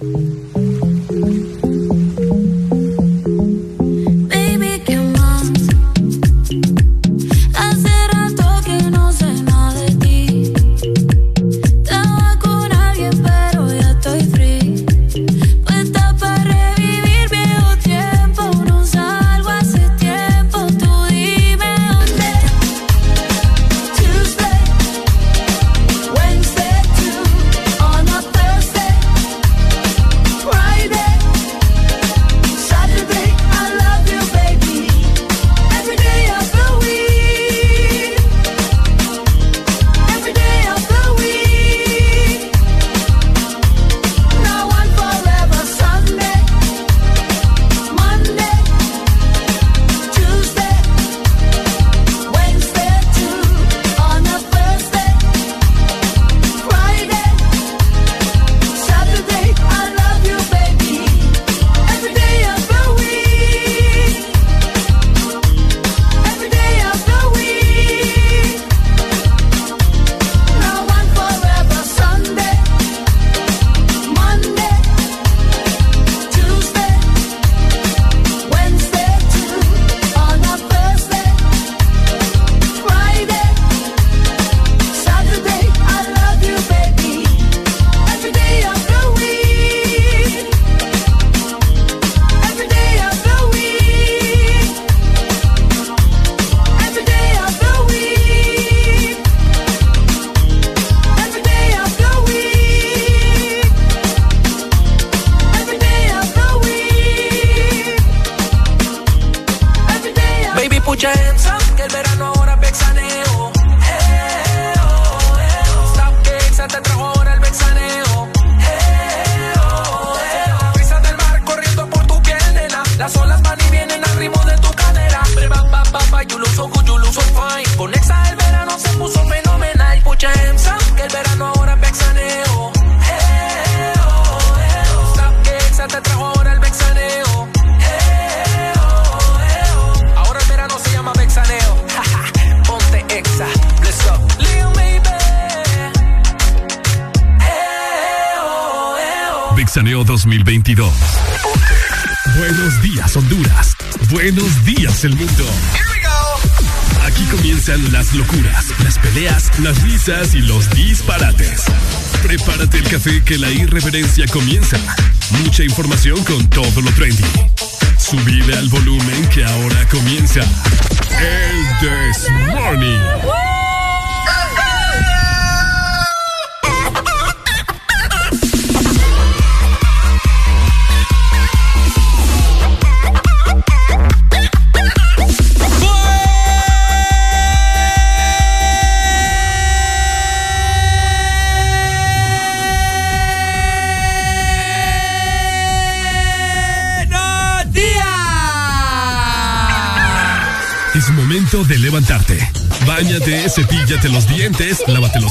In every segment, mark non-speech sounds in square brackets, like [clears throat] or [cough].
2022. Que la irreverencia comienza. Mucha información con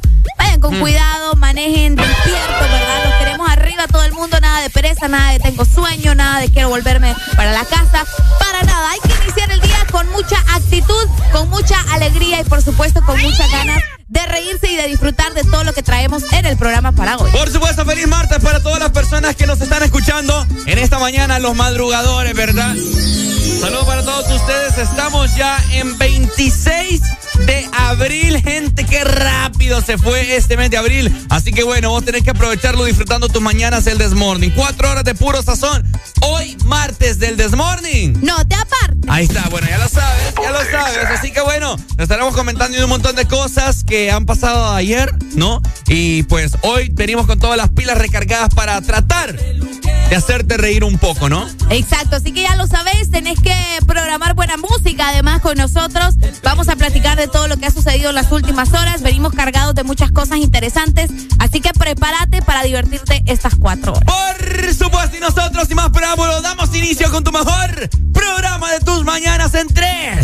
Trabajo. Vayan con mm. cuidado, manejen despierto, ¿verdad? Los queremos arriba todo el mundo, nada de pereza, nada de tengo sueño, nada de quiero volverme para la casa. Para nada, hay que iniciar el día con mucha actitud, con mucha alegría y por supuesto con muchas ganas de reírse y de disfrutar de todo lo que traemos en el programa para hoy. Por supuesto, feliz martes para todas las personas que nos están escuchando en esta mañana, los madrugadores, ¿verdad? Saludos para todos ustedes. Estamos ya en 26 de abril, gente. Qué rápido se fue este mes de abril. Así que bueno, vos tenés que aprovecharlo disfrutando tus mañanas el Desmorning. Cuatro horas de puro sazón. Hoy, martes del Desmorning. No te apartes. Ahí está, bueno, ya lo sabes, ya lo sabes. Así que bueno, estaremos comentando un montón de cosas que han pasado ayer, ¿no? Y pues hoy venimos con todas las pilas recargadas para tratar de hacerte reír un poco, ¿no? Exacto, así que ya lo sabéis, tenés que programar buena música además con nosotros. Vamos a de todo lo que ha sucedido en las últimas horas. Venimos cargados de muchas cosas interesantes, así que prepárate para divertirte estas cuatro horas. Por supuesto, y nosotros, sin más preámbulos, damos inicio con tu mejor programa de tus mañanas en 3,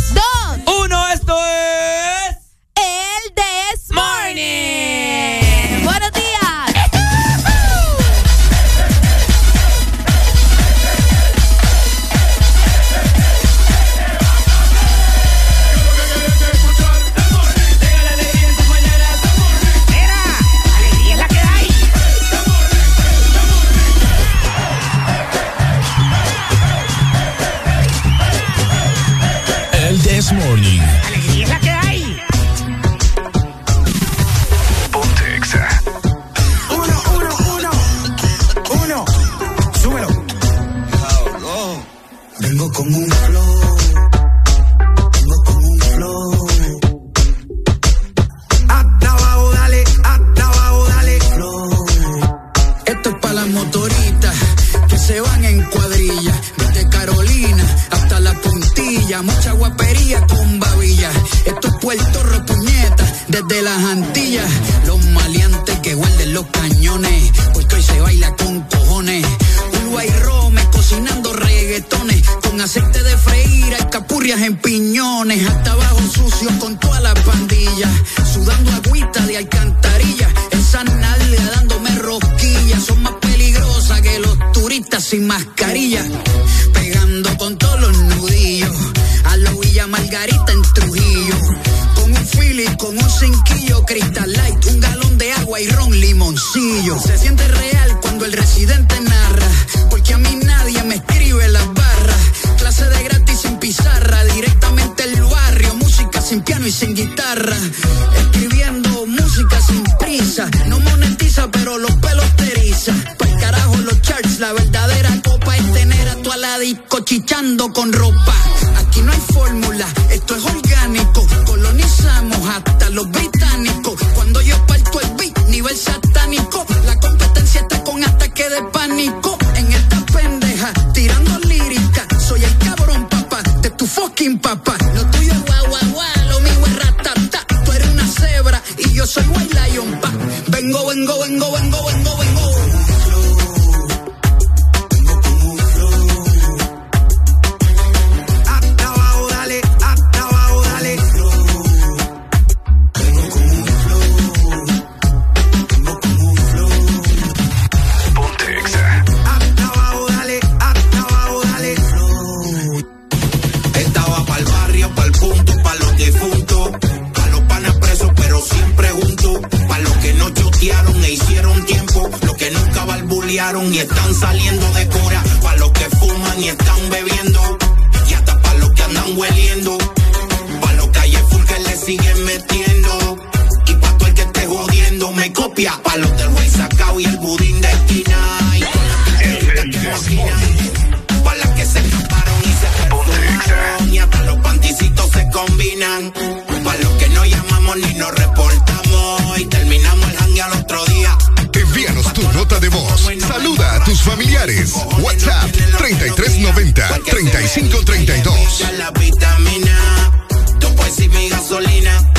no llamamos ni nos reportamos. Y terminamos el hangue al otro día. Envíanos tu nota de voz. Saluda a tus familiares. WhatsApp 3390 3532. Ya la vitamina. Tu pues y mi gasolina.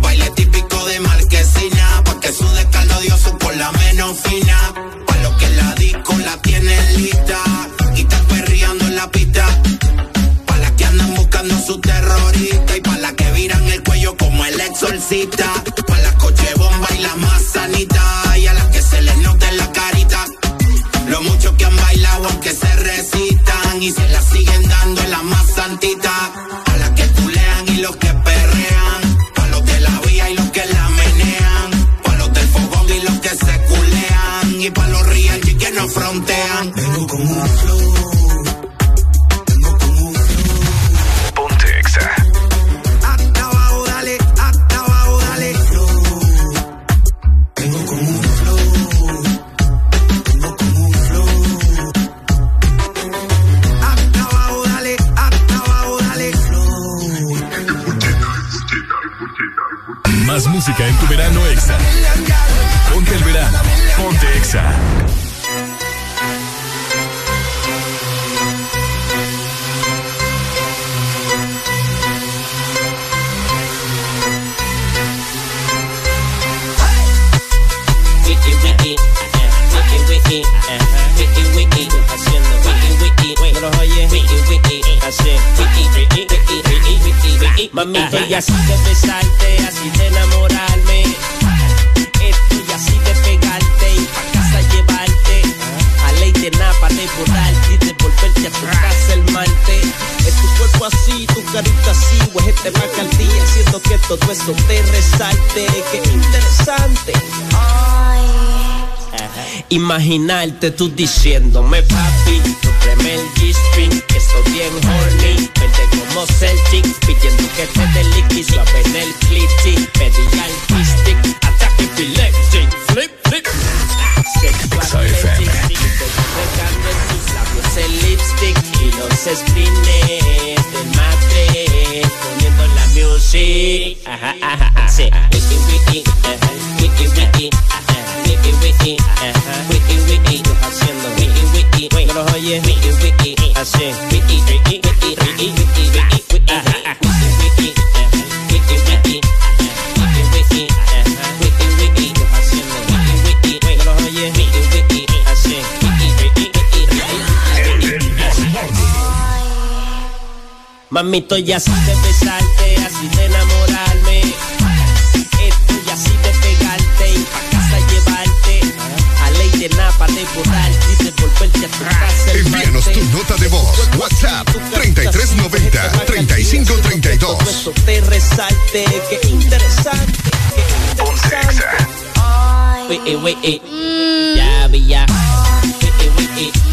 Baile típico de marquesina. Pa' que sude caldo dioso por la menos fina. Pa' los que la disco la tienen lista. Y están perreando en la pista. Pa' las que andan buscando su terrorista. Exorcista. Pa' las coche bomba y las más sanitas. Y a las que se les nota en la carita. Lo mucho que han bailado aunque se resistan y se la siguen dando en la más santita. A las que culean y los que perrean. Pa' los de la vía y los que la menean. Pa' los del fogón y los que se culean. Y pa' los real y que no frontean. Música en tu verano Exa. Ponte el verano. Ponte Exa. Mami, así de besarte, así tu casa el malte. Es tu cuerpo así, tu carita así, o es este día haciendo que todo eso te resalte. Qué interesante. Imaginarte tú diciéndome papi, tu el G-string, que estoy bien horny. Vente como Celtic, pidiendo que te dé liqui suave en el clitty. Pedí al stick, ataque epileptic, flip, flip. Sexual el lipstick y los spines del matre, poniendo la music. Ajá, ajá, ajá. Sí, wiki, wiki, ajá, wiki, wiki, wiki, wiki, ajá, wiki, wiki, haciendo wiki, wiki, no los oyes, wiki, wiki, así, wiki, wiki, wiki, wiki, wiki, wiki, ajá, wiki, Mamito, ya así de besarte, así de enamorarme. Estoy así de pegarte y pa' casa llevarte. A ley de napa, de borrarte y de volverte a tu casa. Envíanos tu nota de voz. WhatsApp 3390-3532. Esto te resalte, qué interesante, qué interesante. Wait, wait, wait. Ya, ya. Wait, wait, wait.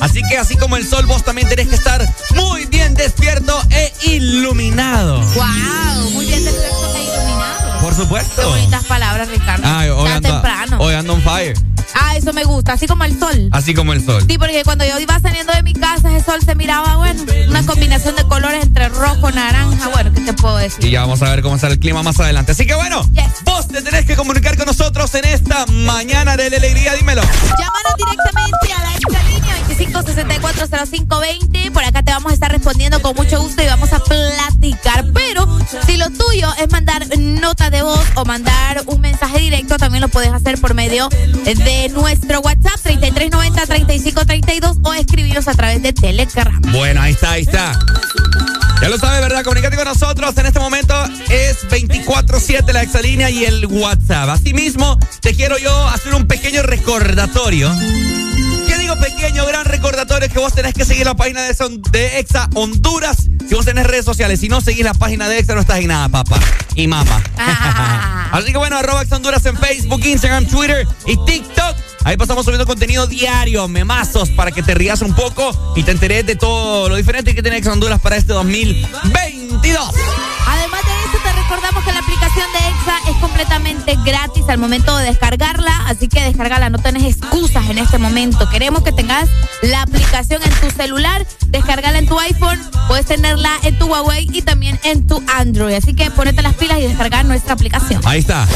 Así que, así como el sol, vos también tenés que estar muy bien despierto e iluminado. ¡Wow! Muy bien despierto e iluminado. Por supuesto. Qué bonitas palabras, Ricardo. Ay, hoy ando, temprano. hoy ando on fire. Ah, eso me gusta, así como el sol. Así como el sol. Sí, porque cuando yo iba saliendo de mi casa, ese sol se miraba, bueno, una combinación de colores entre rojo, naranja. Bueno, ¿qué te puedo decir? Y ya vamos a ver cómo sale el clima más adelante. Así que bueno, Yes. vos te tenés que comunicar con nosotros en esta mañana de la alegría. Dímelo. Llámanos directamente a la extra línea 25640520. Por acá te vamos a estar respondiendo con mucho gusto y vamos a platicar. Pero si lo tuyo es mandar nota de voz o mandar un mensaje directo, también lo puedes hacer por medio de nuestro WhatsApp 3390-3532 o escribirnos a través de Telegram. Bueno, ahí está, ahí está. Ya lo sabes, ¿verdad? Comunícate con nosotros. En este momento es 24-7 la exalínea y el WhatsApp. Asimismo, te quiero yo hacer un pequeño recordatorio. ¿Qué digo pequeño, gran recordatorio? Es que vos tenés que seguir la página de, Son- de Exa Honduras. Si vos tenés redes sociales, si no seguís la página de Exa, no estás en nada, papá. Y mamá. Ah. [laughs] Así que bueno, arroba Exa Honduras en Facebook, Instagram, Twitter y TikTok. Ahí pasamos subiendo contenido diario, memazos, para que te rías un poco y te enteres de todo lo diferente que tiene Exa Honduras para este 2022. Además de eso, te recordamos que la aplicación de completamente gratis al momento de descargarla, así que descargala, no tenés excusas en este momento. Queremos que tengas la aplicación en tu celular, descargala en tu iPhone, puedes tenerla en tu Huawei y también en tu Android. Así que ponete las pilas y descargar nuestra aplicación. Ahí está.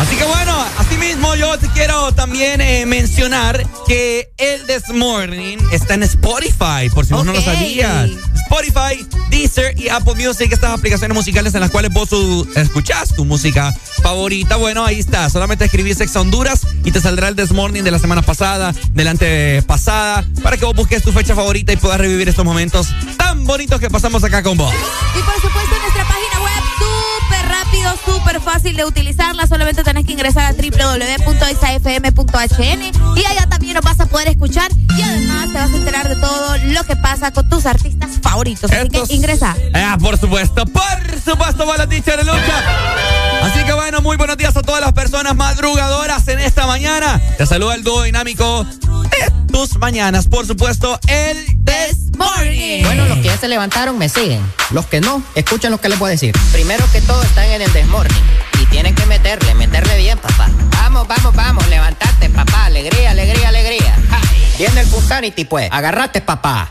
Así que bueno, así mismo yo te quiero también eh, mencionar que el This Morning está en Spotify, por si vos no lo sabías. Spotify, Deezer y Apple Music, estas aplicaciones musicales en las cuales vos escuchás tu música favorita. Bueno, ahí está. Solamente escribís Sex Honduras y te saldrá el This Morning de la semana pasada, del antepasada, para que vos busques tu fecha favorita y puedas revivir estos momentos tan bonitos que pasamos acá con vos. Y por supuesto, nuestra página rápido, súper fácil de utilizarla. Solamente tenés que ingresar a www.isafm.hn y allá también nos vas a poder escuchar y además te vas a enterar de todo lo que pasa con tus artistas favoritos. Así que ingresa. Ah, por supuesto, por supuesto, va la de lucha. Así que bueno, muy buenos días a todas las personas madrugadoras en esta mañana. Te saluda el dúo dinámico de tus mañanas. Por supuesto, el This Morning. Bueno, los que ya se levantaron me siguen. Los que no, escuchen lo que les voy a decir. Primero que todo están en el This Morning. Y tienen que meterle, meterle bien, papá. Vamos, vamos, vamos, levantate, papá. Alegría, alegría, alegría. Viene el Punsanity, pues. Agarrate, papá.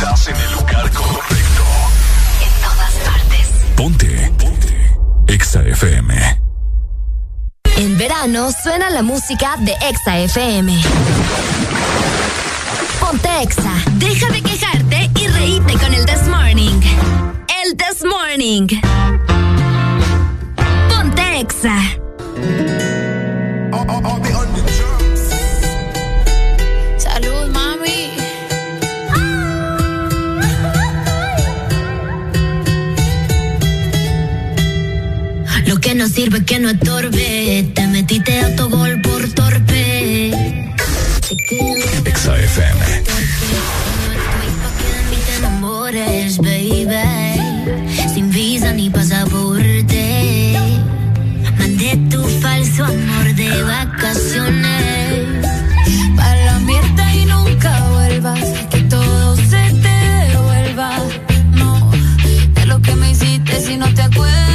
Estás en el lugar correcto. En todas partes. Ponte. Ponte. Exa FM. En verano suena la música de Exa FM. Ponte Exa. Deja de quejarte y reíte con el This Morning. El This Morning. Ponte Exa. Sirve que no estorbe. Te metiste a tu gol por torpe. Exa FM. Te enamores, baby. Sin visa ni pasaporte. Mandé tu falso amor de vacaciones. Para la mierda y nunca vuelvas. Que todo se te devuelva. No, de lo que me hiciste si no te acuerdas.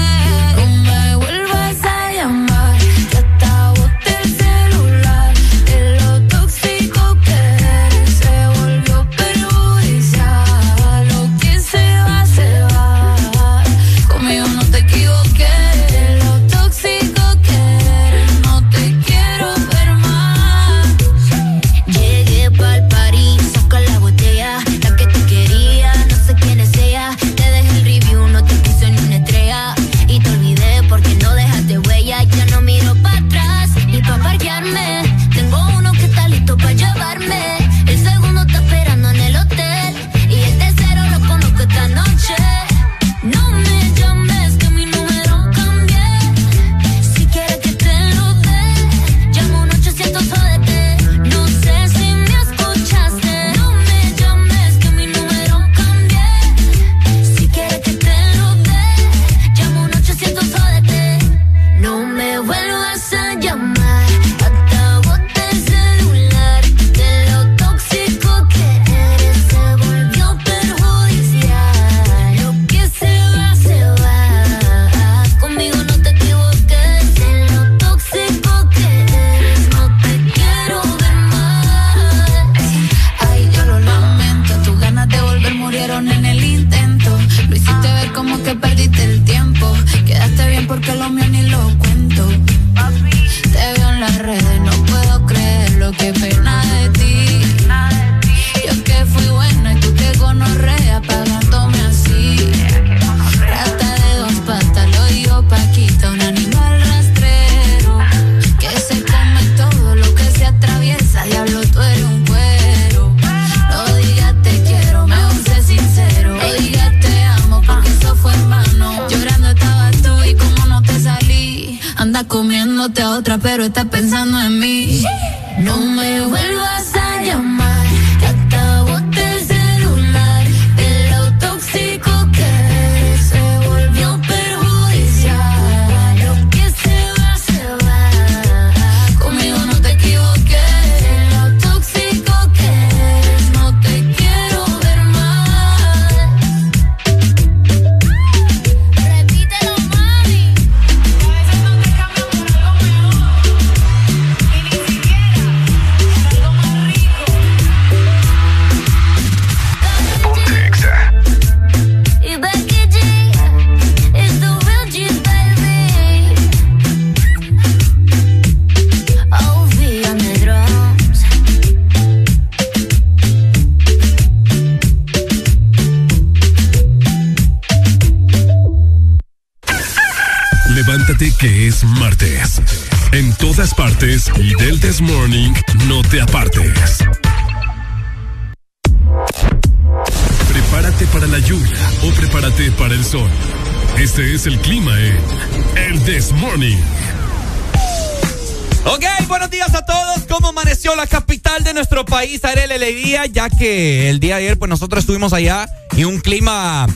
Alegría? Ya que el día de ayer, pues nosotros estuvimos allá y un clima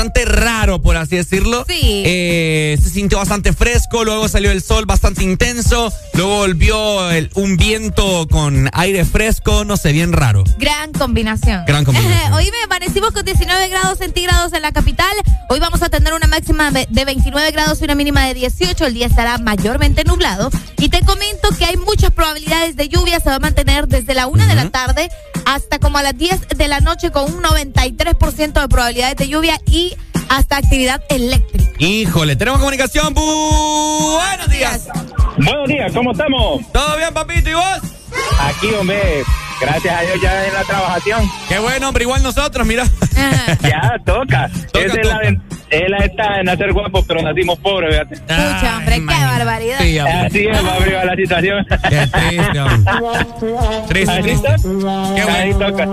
bastante raro, por así decirlo. Sí. Eh, se sintió bastante fresco, luego salió el sol bastante intenso, luego volvió el- un viento con aire fresco, no sé, bien raro. Gran combinación. Gran combinación. [laughs] Hoy me amanecimos con 19 grados centígrados en la capital. Hoy vamos a tener una máxima de de 29 grados y una mínima de 18. El día estará mayormente nublado. Y te comento que hay muchas probabilidades de lluvia. Se va a mantener desde la 1 de la tarde hasta como a las 10 de la noche con un 93% de probabilidades de lluvia y hasta actividad eléctrica. Híjole, tenemos comunicación. Bu- Buenos días. Buenos días, ¿cómo estamos? ¿Todo bien, papito? ¿Y vos? Aquí, hombre, gracias a Dios ya en la trabajación. Qué bueno, hombre, igual nosotros, mira. Ya, toca. Es la, ven- es la esta de nacer guapos, pero nacimos pobres, fíjate. Escucha, hombre, qué barbaridad. Sí. Así es, va arriba la situación. Qué triste, hombre. Triste, triste. Qué Ahí bueno. toca.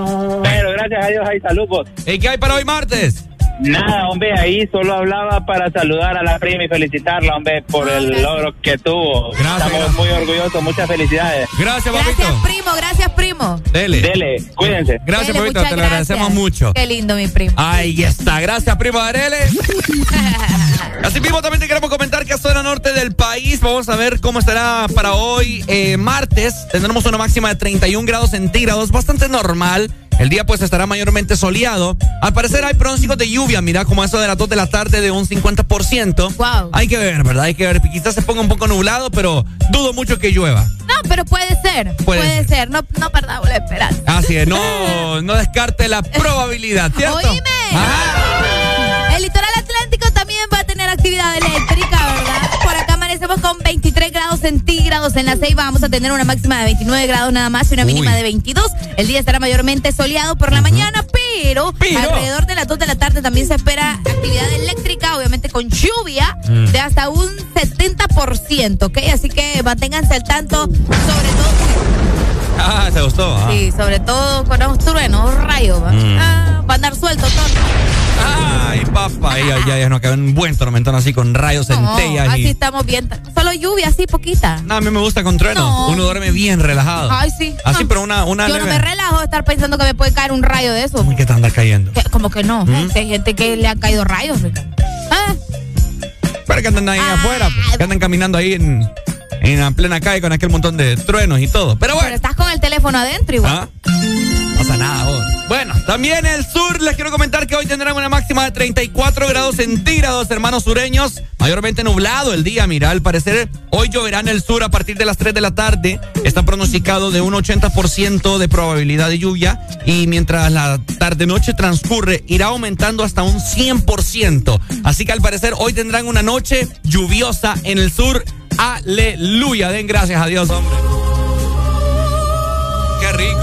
Pero gracias a Dios hay salud, vos. ¿Y qué hay para hoy martes? Nada, hombre, ahí solo hablaba para saludar a la prima y felicitarla, hombre, por el logro que tuvo. Estamos muy orgullosos, muchas felicidades. Gracias, Gracias, primo, gracias, primo. Dele. Dele, cuídense. Gracias, Dele, papito, te lo gracias. agradecemos mucho. Qué lindo, mi primo. Ahí está, gracias primo Arele. [laughs] Así mismo también te queremos comentar que a zona norte del país vamos a ver cómo estará para hoy eh, martes. Tendremos una máxima de 31 grados centígrados, bastante normal. El día pues estará mayormente soleado. Al parecer hay pronósticos de lluvia, mira, como eso de las 2 de la tarde de un 50%. Wow. Hay que ver, ¿verdad? Hay que ver. Quizás se ponga un poco nublado, pero dudo mucho que llueva. No, pero puede ser. Puede Puede, ser. No, no perdamos la esperanza. Así es, no, [laughs] no descarte la probabilidad, ¿cierto? Oíme. El litoral atlántico también va a tener actividad eléctrica, ¿verdad? Amanecemos con 23 grados centígrados. En la Ceiba vamos a tener una máxima de 29 grados nada más y una mínima de 22. El día estará mayormente soleado por la mañana, pero, Pero. alrededor de las 2 de la tarde también se espera actividad eléctrica, obviamente con lluvia Mm. de hasta un 70%, ¿ok? Así que manténganse al tanto, sobre todo Ah, te gustó. ah. Sí, sobre todo con los truenos, rayos. Mm. Ah, va a andar suelto todo. Ay, papá, ya, ya, ya nos queda un buen tormentón así con rayos, No, centellas así y. estamos bien. Solo lluvia, así poquita. No, a mí me gusta con truenos. No. Uno duerme bien relajado. Ay, sí. Así, No. pero una, una Yo no me relajo de estar pensando que me puede caer un rayo de eso. Uy, ¿Qué te anda cayendo? Que- como que no. ¿Mm? Hay gente que le han caído rayos. Ricardo. Ah, Pero que andan ahí afuera, pues, que andan caminando ahí en, en la plena calle con aquel montón de truenos y todo. Pero pero bueno, estás con el teléfono adentro igual. ¿ah? Pasa nada, vos. Bueno, también el sur, les quiero comentar que hoy tendrán una máxima de 34 grados centígrados, hermanos sureños. Mayormente nublado el día, mira, al parecer hoy lloverá en el sur a partir de las 3 de la tarde. Está pronosticado de un 80% de probabilidad de lluvia y mientras la tarde-noche transcurre irá aumentando hasta un 100%. Así que al parecer hoy tendrán una noche lluviosa en el sur. Aleluya, den gracias a Dios, hombre. Qué rico.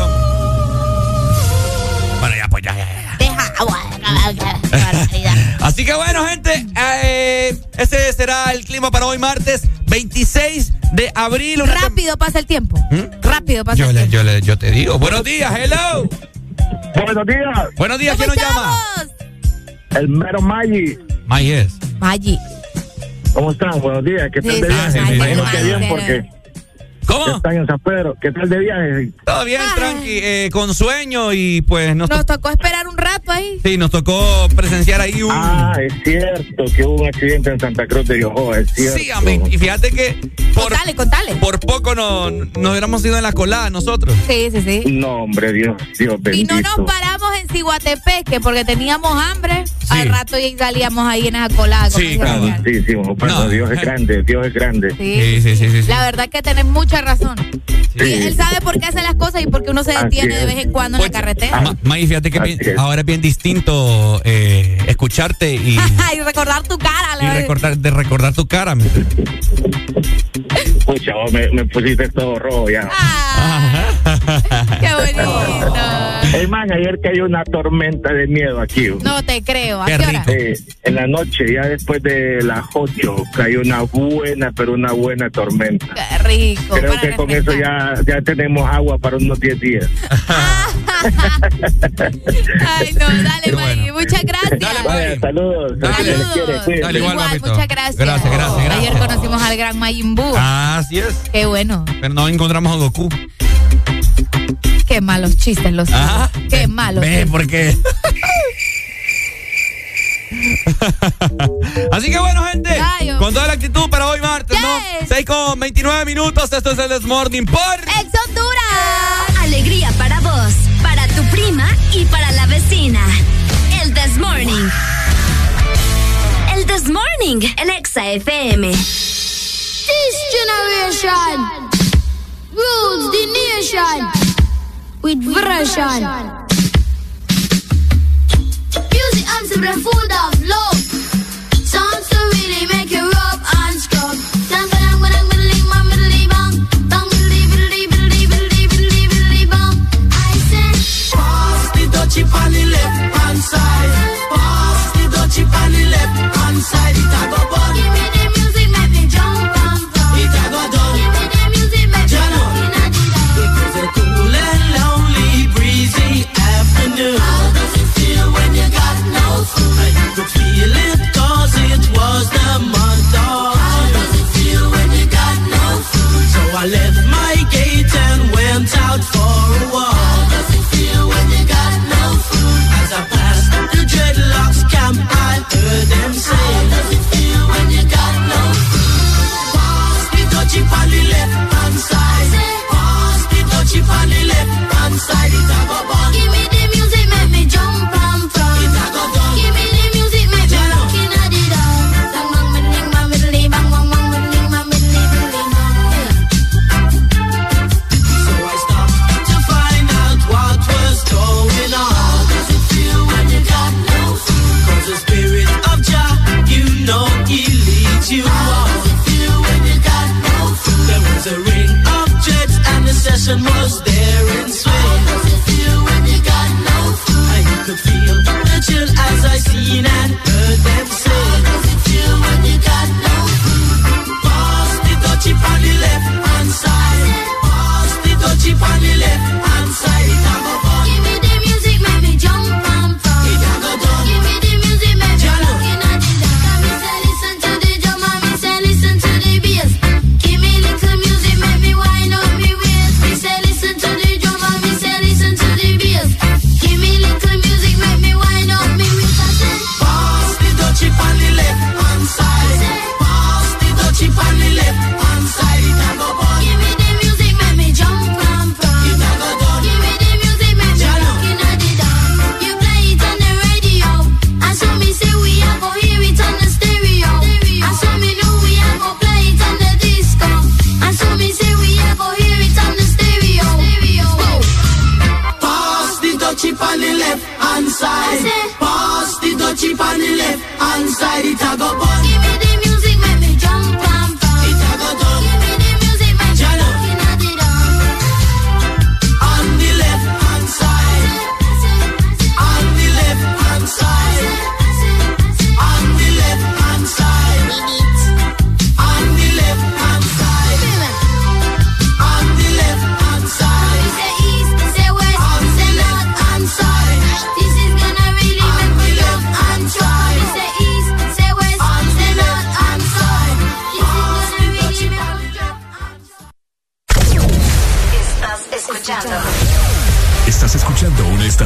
Así que bueno, gente, eh, ese será el clima para hoy martes 26 de abril. Rápido pasa el tiempo. ¿Mm? Rápido pasa yo, el le, tiempo. yo, le, yo te digo. Buenos días, hello. Buenos días, Buenos días, ¿quién ¿Cómo nos llama? el mero Maggi. Mayes. Maggi. ¿Cómo están? Buenos días, ¿qué tal Sí, de viaje? sí, Me imagino que bien sí. porque ¿Cómo? están en San Pedro. ¿Qué tal de viaje? Todo bien, Ay. tranqui, eh, con sueño y pues nos, Nos to- tocó esperar un rato ahí. sí, nos tocó presenciar ahí un... Ah, es cierto que hubo un accidente en Santa Cruz de Yoho, es cierto. sí, amén. Y fíjate que por, Contale, contale. por poco no, nos hubiéramos ido en la colada nosotros. Sí, sí, sí. No, hombre, Dios, Dios Y bendito. no nos paramos en Ciguatepeque porque teníamos hambre. Al rato y salíamos ahí en esa colada. Sí, claro. Santísimo, pero No. Dios es grande, Dios es grande. Sí. Sí, sí, sí, sí. sí. La verdad que tenés mucha razón. Y él sabe por qué hace las cosas y por qué uno se detiene de vez en cuando en la carretera. Ma, May, fíjate que ahora es bien distinto eh, escucharte y, [laughs] recordar tu cara. La y recordar, de recordar tu cara. Pucha, me, me pusiste todo rojo ya. Ah. [laughs] ¡Qué bonito! Es más, ayer cayó una tormenta de miedo aquí. No te creo. ¿A qué, hora? Eh, en la noche, ya después de las 8, cayó una buena, pero una buena tormenta. Qué rico. Creo que con eso ya, ya tenemos agua para unos 10 días. [laughs] Ay, no, dale, bueno. Mari. Muchas gracias. Dale, vale, saludos. Dale. saludos. Quiere, dale, igual, igual muchas gracias. Gracias, gracias, gracias. Ayer conocimos al gran Majin Buu. Así es. Qué bueno. Pero no encontramos a Goku. Qué malos chistes los. Ah, Ajá. Qué malos. Ve, porque. [laughs] Así que bueno, gente, Rayos. con toda la actitud para hoy martes, yes. ¿no? 6 con 29 minutos, esto es el Desmorning por Ex Honduras. Ah, alegría para vos, para tu prima y para la vecina. El Desmorning. El Desmorning, el Exa FM. This generation. rules the nation with version. Music and the food of love. Sounds to really make you rub and scrub. Bang, bang, bang. I pass the on the left hand side. heard them say. How does it feel when you got no food? Pass the dodgy. was there in swing. How does it feel when you got no food? I could feel the chill as I seen and heard them say. side. Pass the dutchie on the left hand side. It a go bun.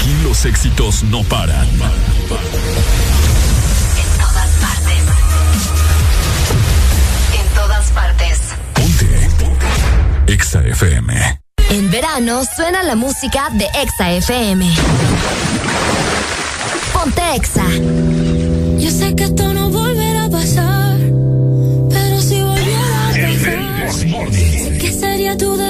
Aquí los éxitos no paran. En todas partes. En todas partes. Ponte. Exa FM. En verano suena la música de Exa FM. Ponte Exa. Yo sé que esto no volverá a pasar, pero si volviera a pasar, sé que sería tu debilidad,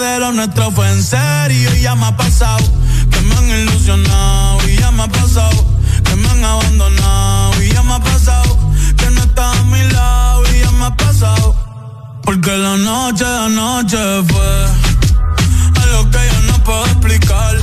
de lo nuestro fue en serio. Y ya me ha pasado que me han ilusionado. Y ya me ha pasado que me han abandonado. Y ya me ha pasado que no estás a mi lado. Y ya me ha pasado. Porque la noche, la noche fue algo que yo no puedo explicar.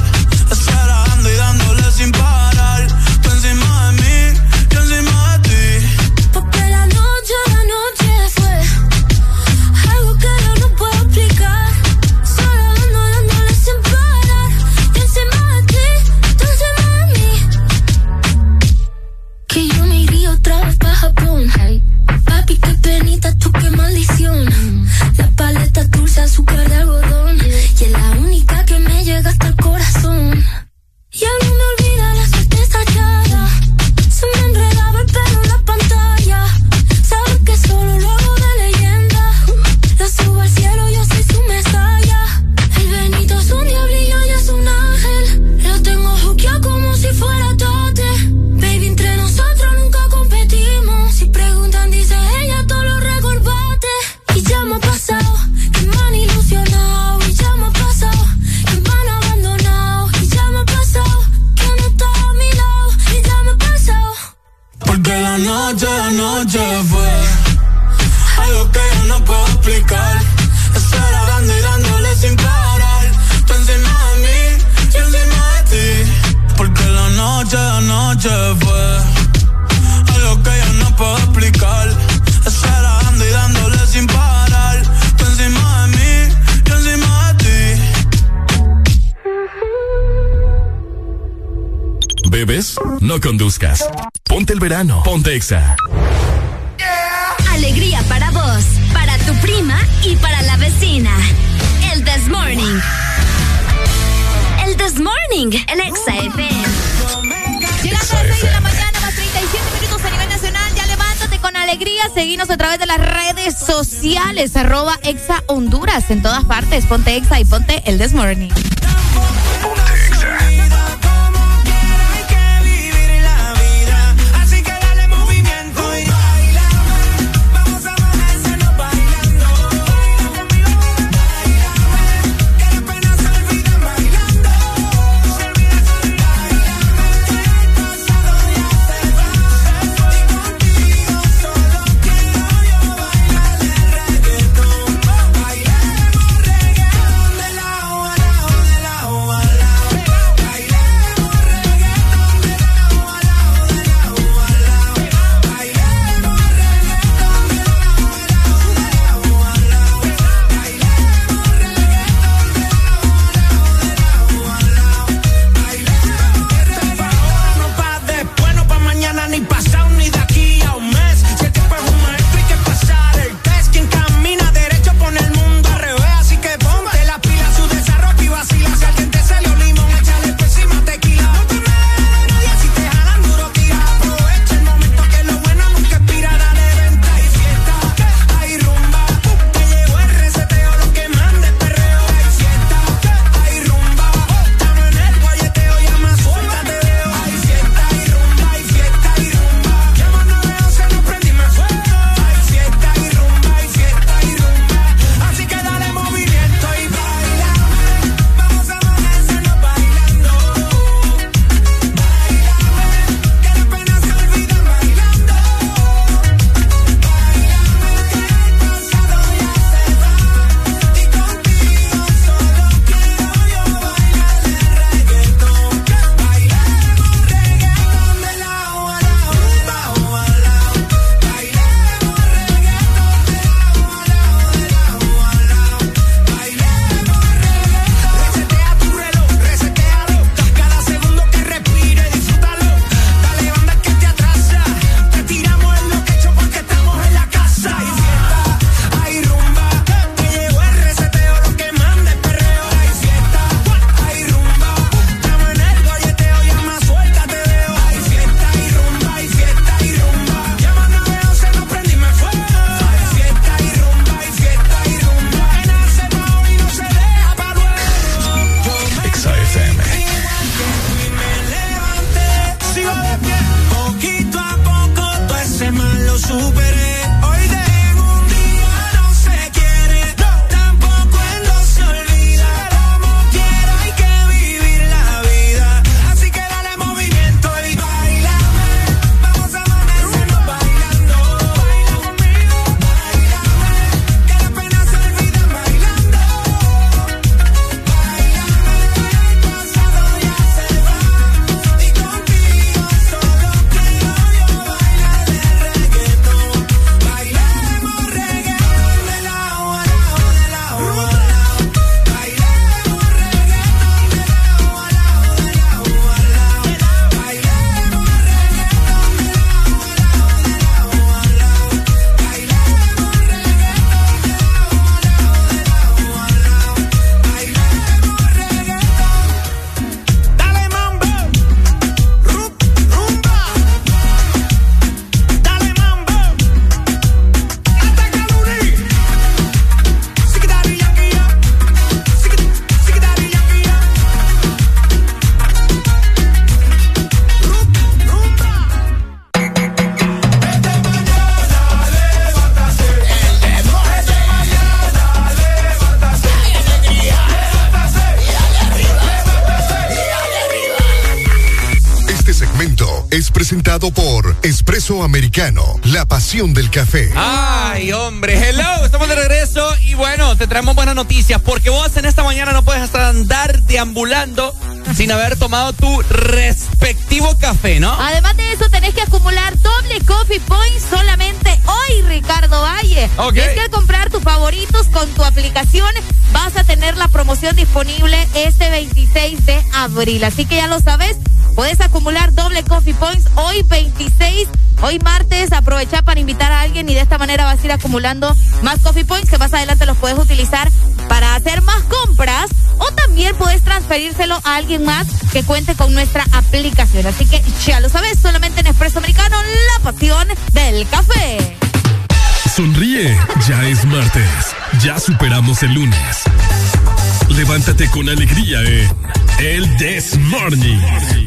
Verano. Ponte Exa. Alegría para vos, para tu prima y para la vecina. El This Morning. El This Morning en Exa FM. Llegando a las 6 de la mañana, más 37 minutos a nivel nacional. Ya levántate con alegría. Seguinos a través de las redes sociales. Arroba Exa Honduras. En todas partes. Ponte Exa y ponte el This Morning. Espresso Americano, la pasión del café. Ay, hombre, hello, estamos de regreso y bueno, te traemos buenas noticias porque vos en esta mañana no puedes hasta andar deambulando sin haber tomado tu respectivo café, ¿no? Además de eso, tenés que acumular doble coffee points solamente hoy, Ricardo Valle. Ok. Y es que al comprar tus favoritos con tu aplicación, vas a tener la promoción disponible este 26 de abril. Así que ya lo sabes, puedes acumular doble coffee points hoy 26, hoy martes. Aprovecha para invitar a alguien y de esta manera vas a ir acumulando más coffee points que más adelante los puedes utilizar para hacer más compras o también puedes transferírselo a alguien más que cuente con nuestra aplicación. Así que ya lo sabes, solamente en Espresso Americano, la pasión del café. Sonríe, ya es martes. Ya superamos el lunes. Levántate con alegría en El This Morning.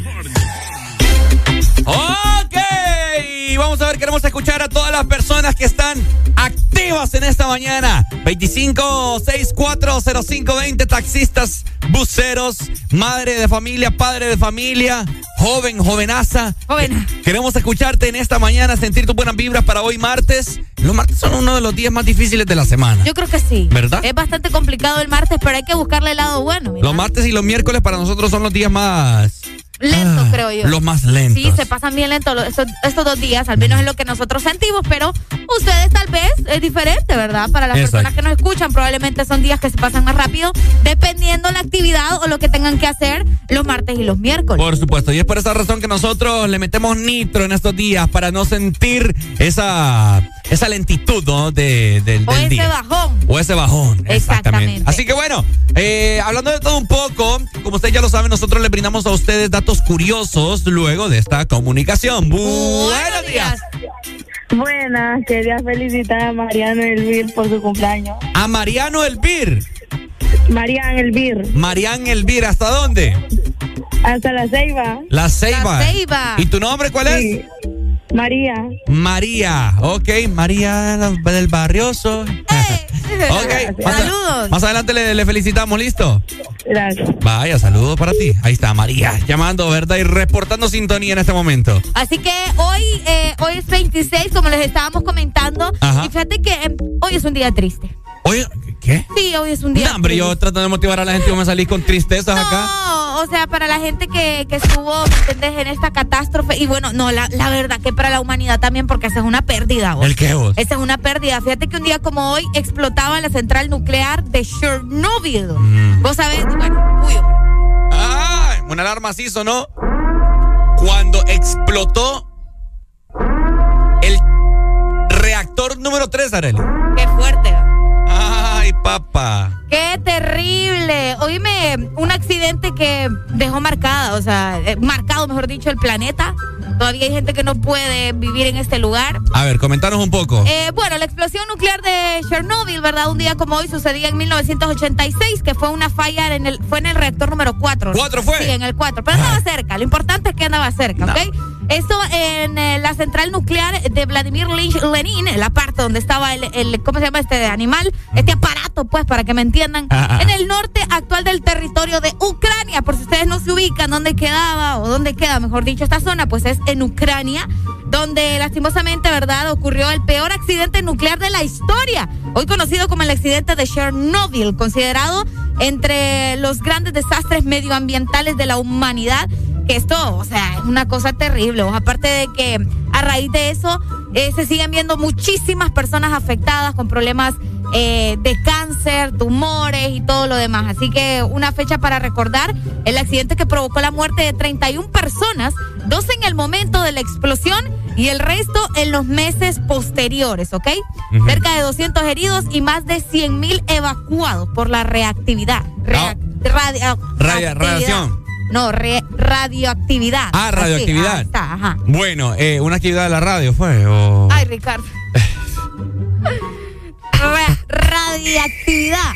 Vamos a ver, queremos escuchar a todas las personas que están activas en esta mañana. 25640520 taxistas, buceros, madre de familia, padre de familia, joven, jovenaza. Joven. Queremos escucharte en esta mañana, sentir tus buenas vibras para hoy martes. Los martes son uno de los días más difíciles de la semana. Yo creo que sí. ¿Verdad? Es bastante complicado el martes, pero hay que buscarle el lado bueno. mira. Los martes y los miércoles para nosotros son los días más... Lento, Ah, creo yo. Los más lentos. Sí, se pasan bien lento los- estos, estos dos días, al menos es lo que nosotros sentimos, pero ustedes tal vez es diferente, ¿verdad? Para las Exacto. personas que nos escuchan, probablemente son días que se pasan más rápido, dependiendo la actividad o lo que tengan que hacer los martes y los miércoles. Por supuesto, y es por esa razón que nosotros le metemos nitro en estos días para no sentir esa, esa lentitud ¿no? de, del, o del ese día. bajón. O ese bajón. Exactamente. Exactamente. Así que bueno, eh, hablando de todo un poco, como ustedes ya lo saben, nosotros le brindamos a ustedes datos curiosos luego de esta comunicación. Buenos días. Buenas, quería felicitar a Mariano Elvir por su cumpleaños. A Mariano Elvir. Marian Elvir, Marian Elvir, ¿hasta dónde? hasta la Ceiba. La Ceiba. La Ceiba. ¿Y tu nombre cuál es? Sí. María. María, ok, María del Barrioso. [laughs] ok, más, Saludos. más adelante le, le felicitamos, ¿listo? Gracias. Vaya, saludos para ti. Ahí está María, llamando, ¿verdad? Y reportando sintonía en este momento. Así que hoy, eh, hoy es 26, como les estábamos comentando, Ajá. y fíjate que eh, hoy es un día triste. Oye, ¿qué? Sí, hoy es un día No, hombre, yo tratando de motivar a la gente y me salí con tristezas acá. O sea, para la gente que, que estuvo, ¿me entendés? En esta catástrofe. Y bueno, no, la, la verdad que para la humanidad también, porque esa es una pérdida. vos. ¿El qué, vos? Esa es una pérdida. Fíjate que un día como hoy explotaba la central nuclear de Chernobyl. Mm. Vos sabés, bueno, uy, ¡Ay! Una alarma así sonó cuando explotó el reactor número 3, Arely. qué fuerte. ¡Ay, papá! Qué terrible. Oíme, un accidente que dejó marcada, o sea, eh, marcado, mejor dicho, el planeta. Todavía hay gente que no puede vivir en este lugar. A ver, comentanos un poco. Eh, bueno, la explosión nuclear de Chernobyl, ¿verdad? Un día como hoy sucedía en 1986, que fue una falla en el, fue en el reactor número 4. ¿Cuatro fue? Sí, en el 4, pero andaba cerca. Lo importante es que andaba cerca, No. ¿ok? Esto en eh, la central nuclear de Vladimir Lynch Lenin, en la parte donde estaba el, el- ¿cómo se llama este animal? Este aparato, pues, para que me entiendan. Ah, ah. En el norte actual del territorio de Ucrania, por si ustedes no se ubican dónde quedaba o dónde queda, mejor dicho, esta zona, pues es en Ucrania, donde lastimosamente, ¿verdad?, ocurrió el peor accidente nuclear de la historia, hoy conocido como el accidente de Chernobyl, considerado entre los grandes desastres medioambientales de la humanidad. Esto, o sea, es una cosa terrible. O, aparte de que a raíz de eso eh, se siguen viendo muchísimas personas afectadas con problemas eh, de cáncer, tumores y todo lo demás. Así que una fecha para recordar el accidente que provocó la muerte de 31 personas, dos en el momento de la explosión y el resto en los meses posteriores, ¿ok? Cerca de 200 heridos y más de 100 mil evacuados por la reactividad. Rea- radio- Radia- actividad. radiación. No, re- radioactividad. Ah, radioactividad. está, ajá. Bueno, eh, una actividad de la radio fue. o- Ay, Ricardo. [laughs] radiactividad.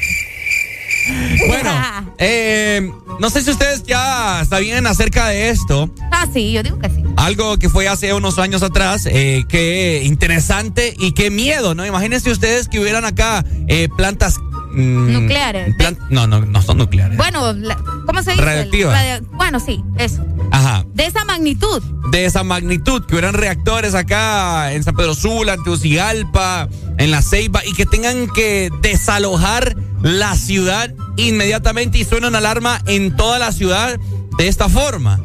Bueno, [laughs] eh, no sé si ustedes ya sabían acerca de esto. Ah, sí, yo digo que sí. Algo que fue hace unos años atrás, eh, qué interesante y qué miedo, ¿no? Imagínense ustedes que hubieran acá eh, plantas... mm, Nucleares. plan- no, no, no son nucleares. Bueno, la- ¿cómo se dice? Radioactiva. Radio- bueno, sí, eso. Ajá. De esa magnitud. de esa magnitud, que hubieran reactores acá en San Pedro Sula, en Tegucigalpa, en La Ceiba, y que tengan que desalojar la ciudad inmediatamente y suena una alarma en toda la ciudad de esta forma.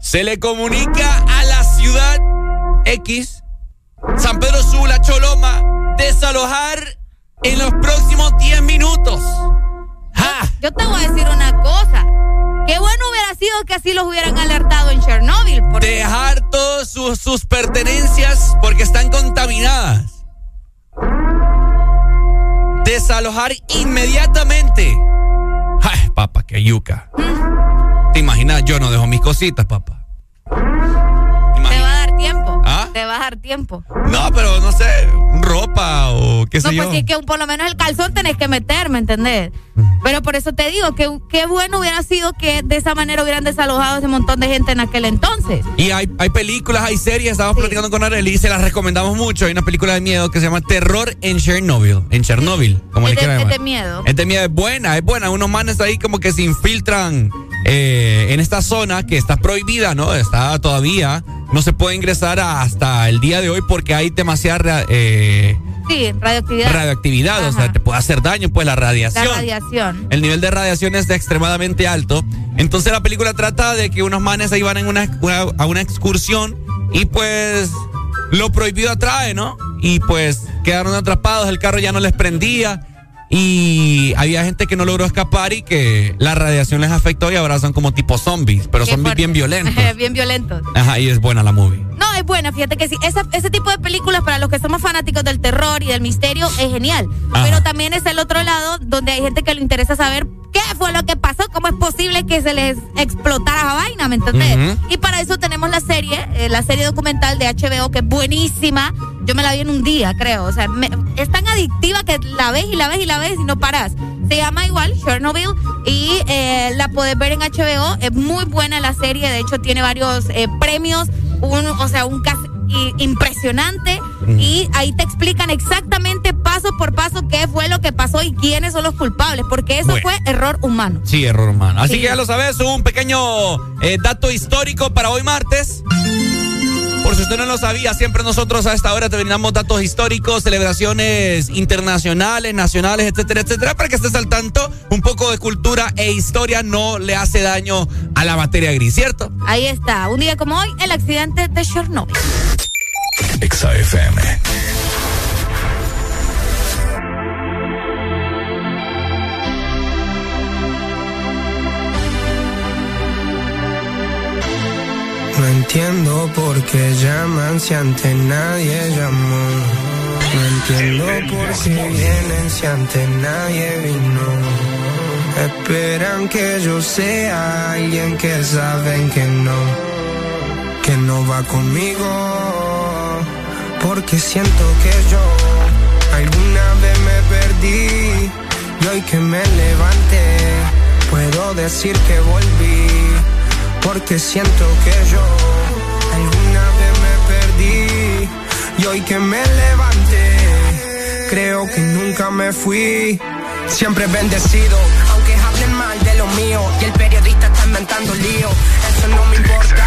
Se le comunica a la ciudad X, San Pedro Sula, Choloma, desalojar en los próximos 10 minutos. Yo te voy a decir una cosa. Qué bueno hubiera sido que así los hubieran alertado en Chernobyl. Dejar todas sus, sus pertenencias porque están contaminadas. Desalojar inmediatamente. Ay, papá, qué yuca. ¿Te imaginas? Yo no dejo mis cositas, papá. Te va a dar tiempo. No, pero no sé, ropa o qué sé No, pues yo. sí que por lo menos el calzón tenés que meter, ¿me entendés? Pero por eso te digo que qué bueno hubiera sido que de esa manera hubieran desalojado ese montón de gente en aquel entonces. Y hay, hay películas, hay series, estábamos platicando con Arely y se las recomendamos mucho. Hay una película de miedo que se llama Terror en Chernobyl. En Chernobyl, como es, le quieran es de miedo. Es de miedo, es buena, es buena. Unos manes ahí como que se infiltran eh, en esta zona que está prohibida, ¿no? Está todavía, no se puede ingresar hasta el día de hoy porque hay demasiada eh, Sí, radioactividad. radioactividad, o sea, Ajá. te puede hacer daño, pues la La radiación. radiación. El nivel de radiación es extremadamente alto. Entonces la película trata de que unos manes ahí van en una- a una excursión y pues lo prohibido atrae, ¿no? Y pues quedaron atrapados, el carro ya no les prendía y había gente que no logró escapar y que la radiación les afectó y ahora son como tipo zombies, pero Qué zombies fuerte. bien violentos. [laughs] bien violentos. Ajá, y es buena la movie. No, es buena, fíjate que sí. Esa- ese tipo de películas para los que somos fanáticos del terror y del misterio es genial. Ajá. Pero también es el otro lado donde hay gente que le interesa saber qué fue lo que pasó, cómo es posible que se les explotara esa vaina, ¿me entendés? Y para eso tenemos la serie, eh, la serie documental de HBO que es buenísima. Yo me la vi en un día, creo. O sea, me- es tan adictiva que la ves y la ves y la ves y no paras. Se llama igual Chernobyl y eh, la puedes ver en HBO. Es muy buena la serie. De hecho, tiene varios eh, premios. Un, o sea, un cast i- impresionante. Y ahí te explican exactamente paso por paso qué fue lo que pasó y quiénes son los culpables. Porque eso Bueno. fue error humano. Sí, error humano. Así Sí. que ya lo sabes, un pequeño eh, dato histórico para hoy martes. Por si usted no lo sabía, siempre nosotros a esta hora te brindamos datos históricos, celebraciones internacionales, nacionales, etcétera, etcétera, para que estés al tanto. Un poco de cultura e historia no le hace daño a la materia gris, ¿cierto? Ahí está. Un día como hoy, el accidente de Chernobyl. Exa entiendo por qué llaman si antes nadie llamó. No entiendo por qué vienen si antes nadie vino. Esperan que yo sea alguien que saben que no, que no va conmigo. Porque siento que yo alguna vez me perdí y hoy que me levanté puedo decir que volví. Porque siento que yo alguna vez me perdí y hoy que me levanté creo que nunca me fui. Siempre bendecido, aunque hablen mal de lo mío y el periodista está inventando lío. Eso no me importa,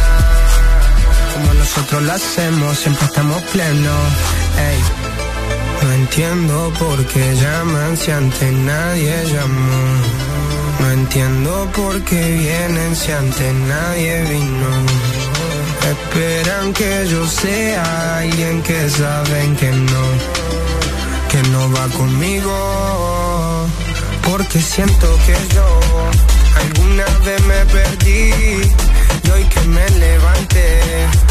Nosotros lo hacemos, siempre estamos plenos. Ey. No entiendo por qué llaman si antes nadie llamó. No entiendo por qué vienen si antes nadie vino. Esperan que yo sea alguien que saben que no, que no va conmigo. Porque siento que yo alguna vez me perdí y hoy que me levanté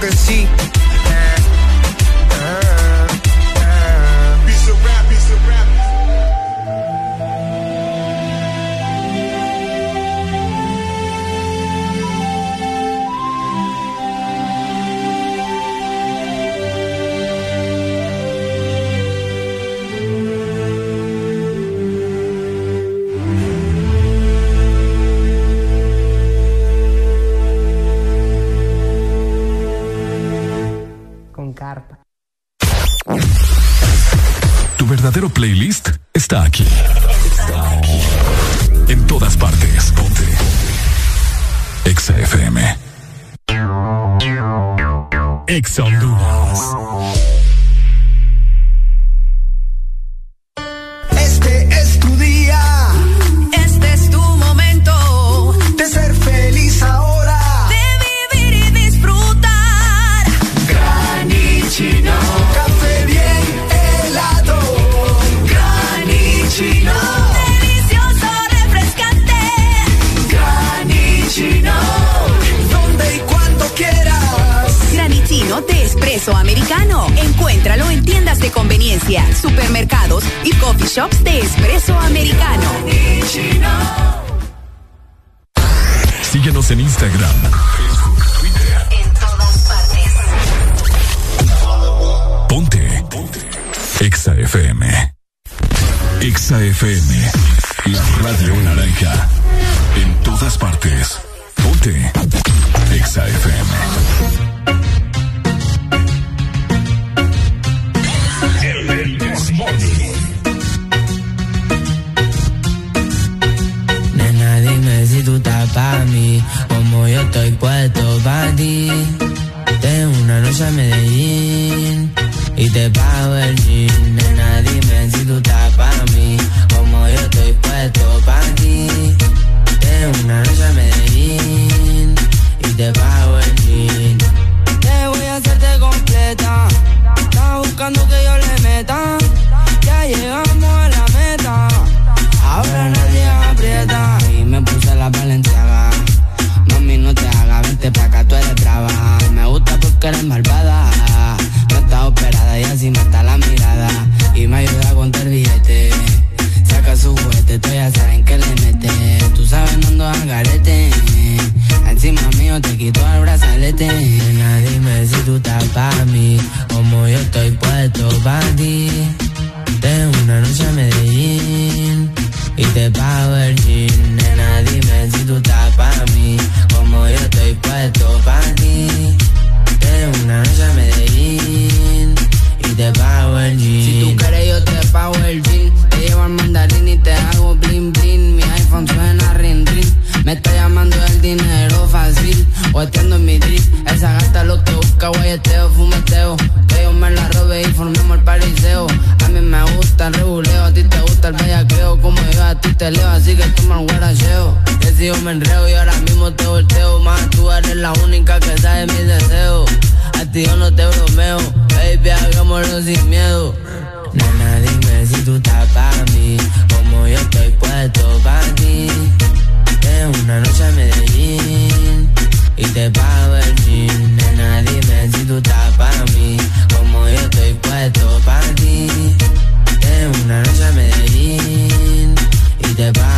claro verdadero playlist está aquí. Está aquí. En todas partes. Ponte. Exa FM. Exa Honduras. Espresso americano. Encuéntralo en tiendas de conveniencia, supermercados y coffee shops de espresso americano. Síguenos en Instagram, Facebook, Twitter. En todas partes. Ponte. Ponte. Exa FM. Exa FM. La radio naranja. En todas partes. Ponte. Exa FM. Ti. Tengo una noche a Medellín y te pago el jean. Nena, dime si tú estás pa' mí, como yo estoy puesto pa' ti. Tengo una noche a Medellín y te pago el jean. Te voy a hacerte completa. Estás buscando que yo le meta. Ya llegamos a la meta. Ahora nadie aprieta. Y me puse la valenciaga. Puesto pa' ti. Tengo una noche a Medellín y te pago el jean. Nena, dime si tú estás pa' mí, como yo estoy puesto pa' ti. Tengo una noche a Medellín y te pago el jean. Si tú quieres yo te pago el jean. Te llevo al mandarín y te hago bling bling. Mi iPhone suena ring ring. Me está llamando el dinero fácil. Guateando en mi drip. Esa gata lo que busca, guayeteo, fumeteo. Me la robe y formemos el pariseo. A mí me gusta el reguleo, a ti te gusta el bellaqueo. Como yo a ti te leo, así que toma un guaracheo. Yo me enreo y ahora mismo te volteo. Más tú eres la única que sabe mis deseos. A ti yo no te bromeo, baby, hagámoslo sin miedo. Nena, dime si tú estás para mí, como yo estoy puesto para ti. De una noche a Medellín y te pago el jean. Nena, dime si tú estás para mí, yo estoy puesto para ti. De una noche a Medellín y te pago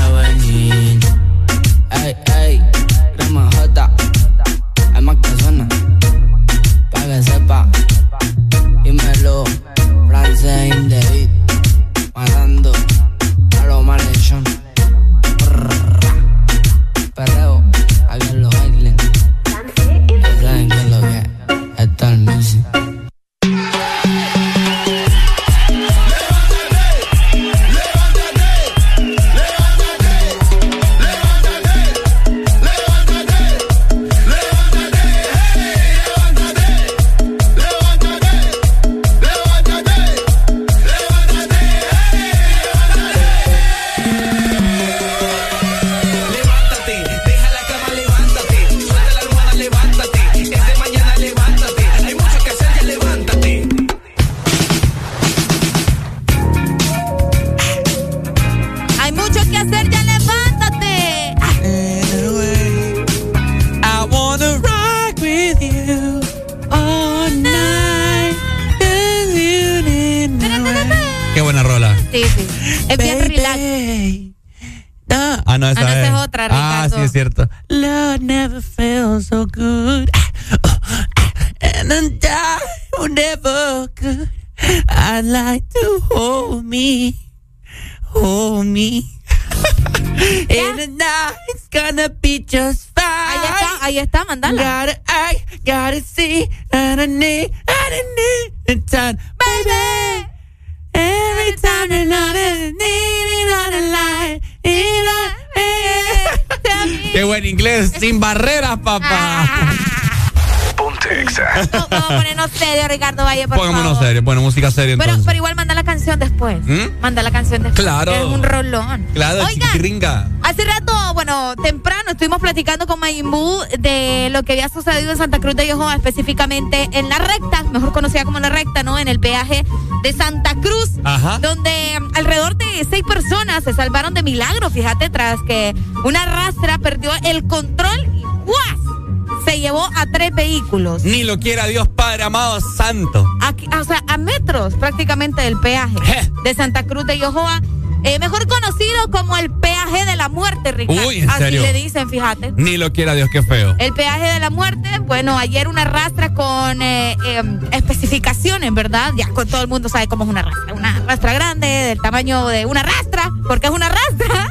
a ponernos serio, Ricardo Valle, por Pongámonos favor. serio, bueno, música seria Pero, entonces. pero igual manda la canción después. ¿Mm? Manda la canción después. Claro. Es un rolón. Claro, Oigan. Hace rato, bueno, temprano estuvimos platicando con Mayimbu de lo que había sucedido en Santa Cruz de Yojoa, específicamente en la recta, mejor conocida como la recta, ¿no? En el peaje de Santa Cruz, Ajá. donde alrededor de seis personas se salvaron de milagro, fíjate, tras que una rastra perdió el control y ¡guas! Se llevó a tres vehículos. Ni lo quiera Dios Padre amado santo. Aquí, o sea, a metros prácticamente del peaje de Santa Cruz de Yojoa. eh, mejor conocido como el peaje de la muerte, Ricardo. Uy, ¿en Así serio? le dicen, fíjate. Ni lo quiera Dios, qué feo. El peaje de la muerte, bueno, ayer una rastra con eh, eh, especificaciones, ¿verdad? Ya con todo el mundo sabe cómo es una rastra. Una rastra grande, del tamaño de una rastra, porque es una rastra.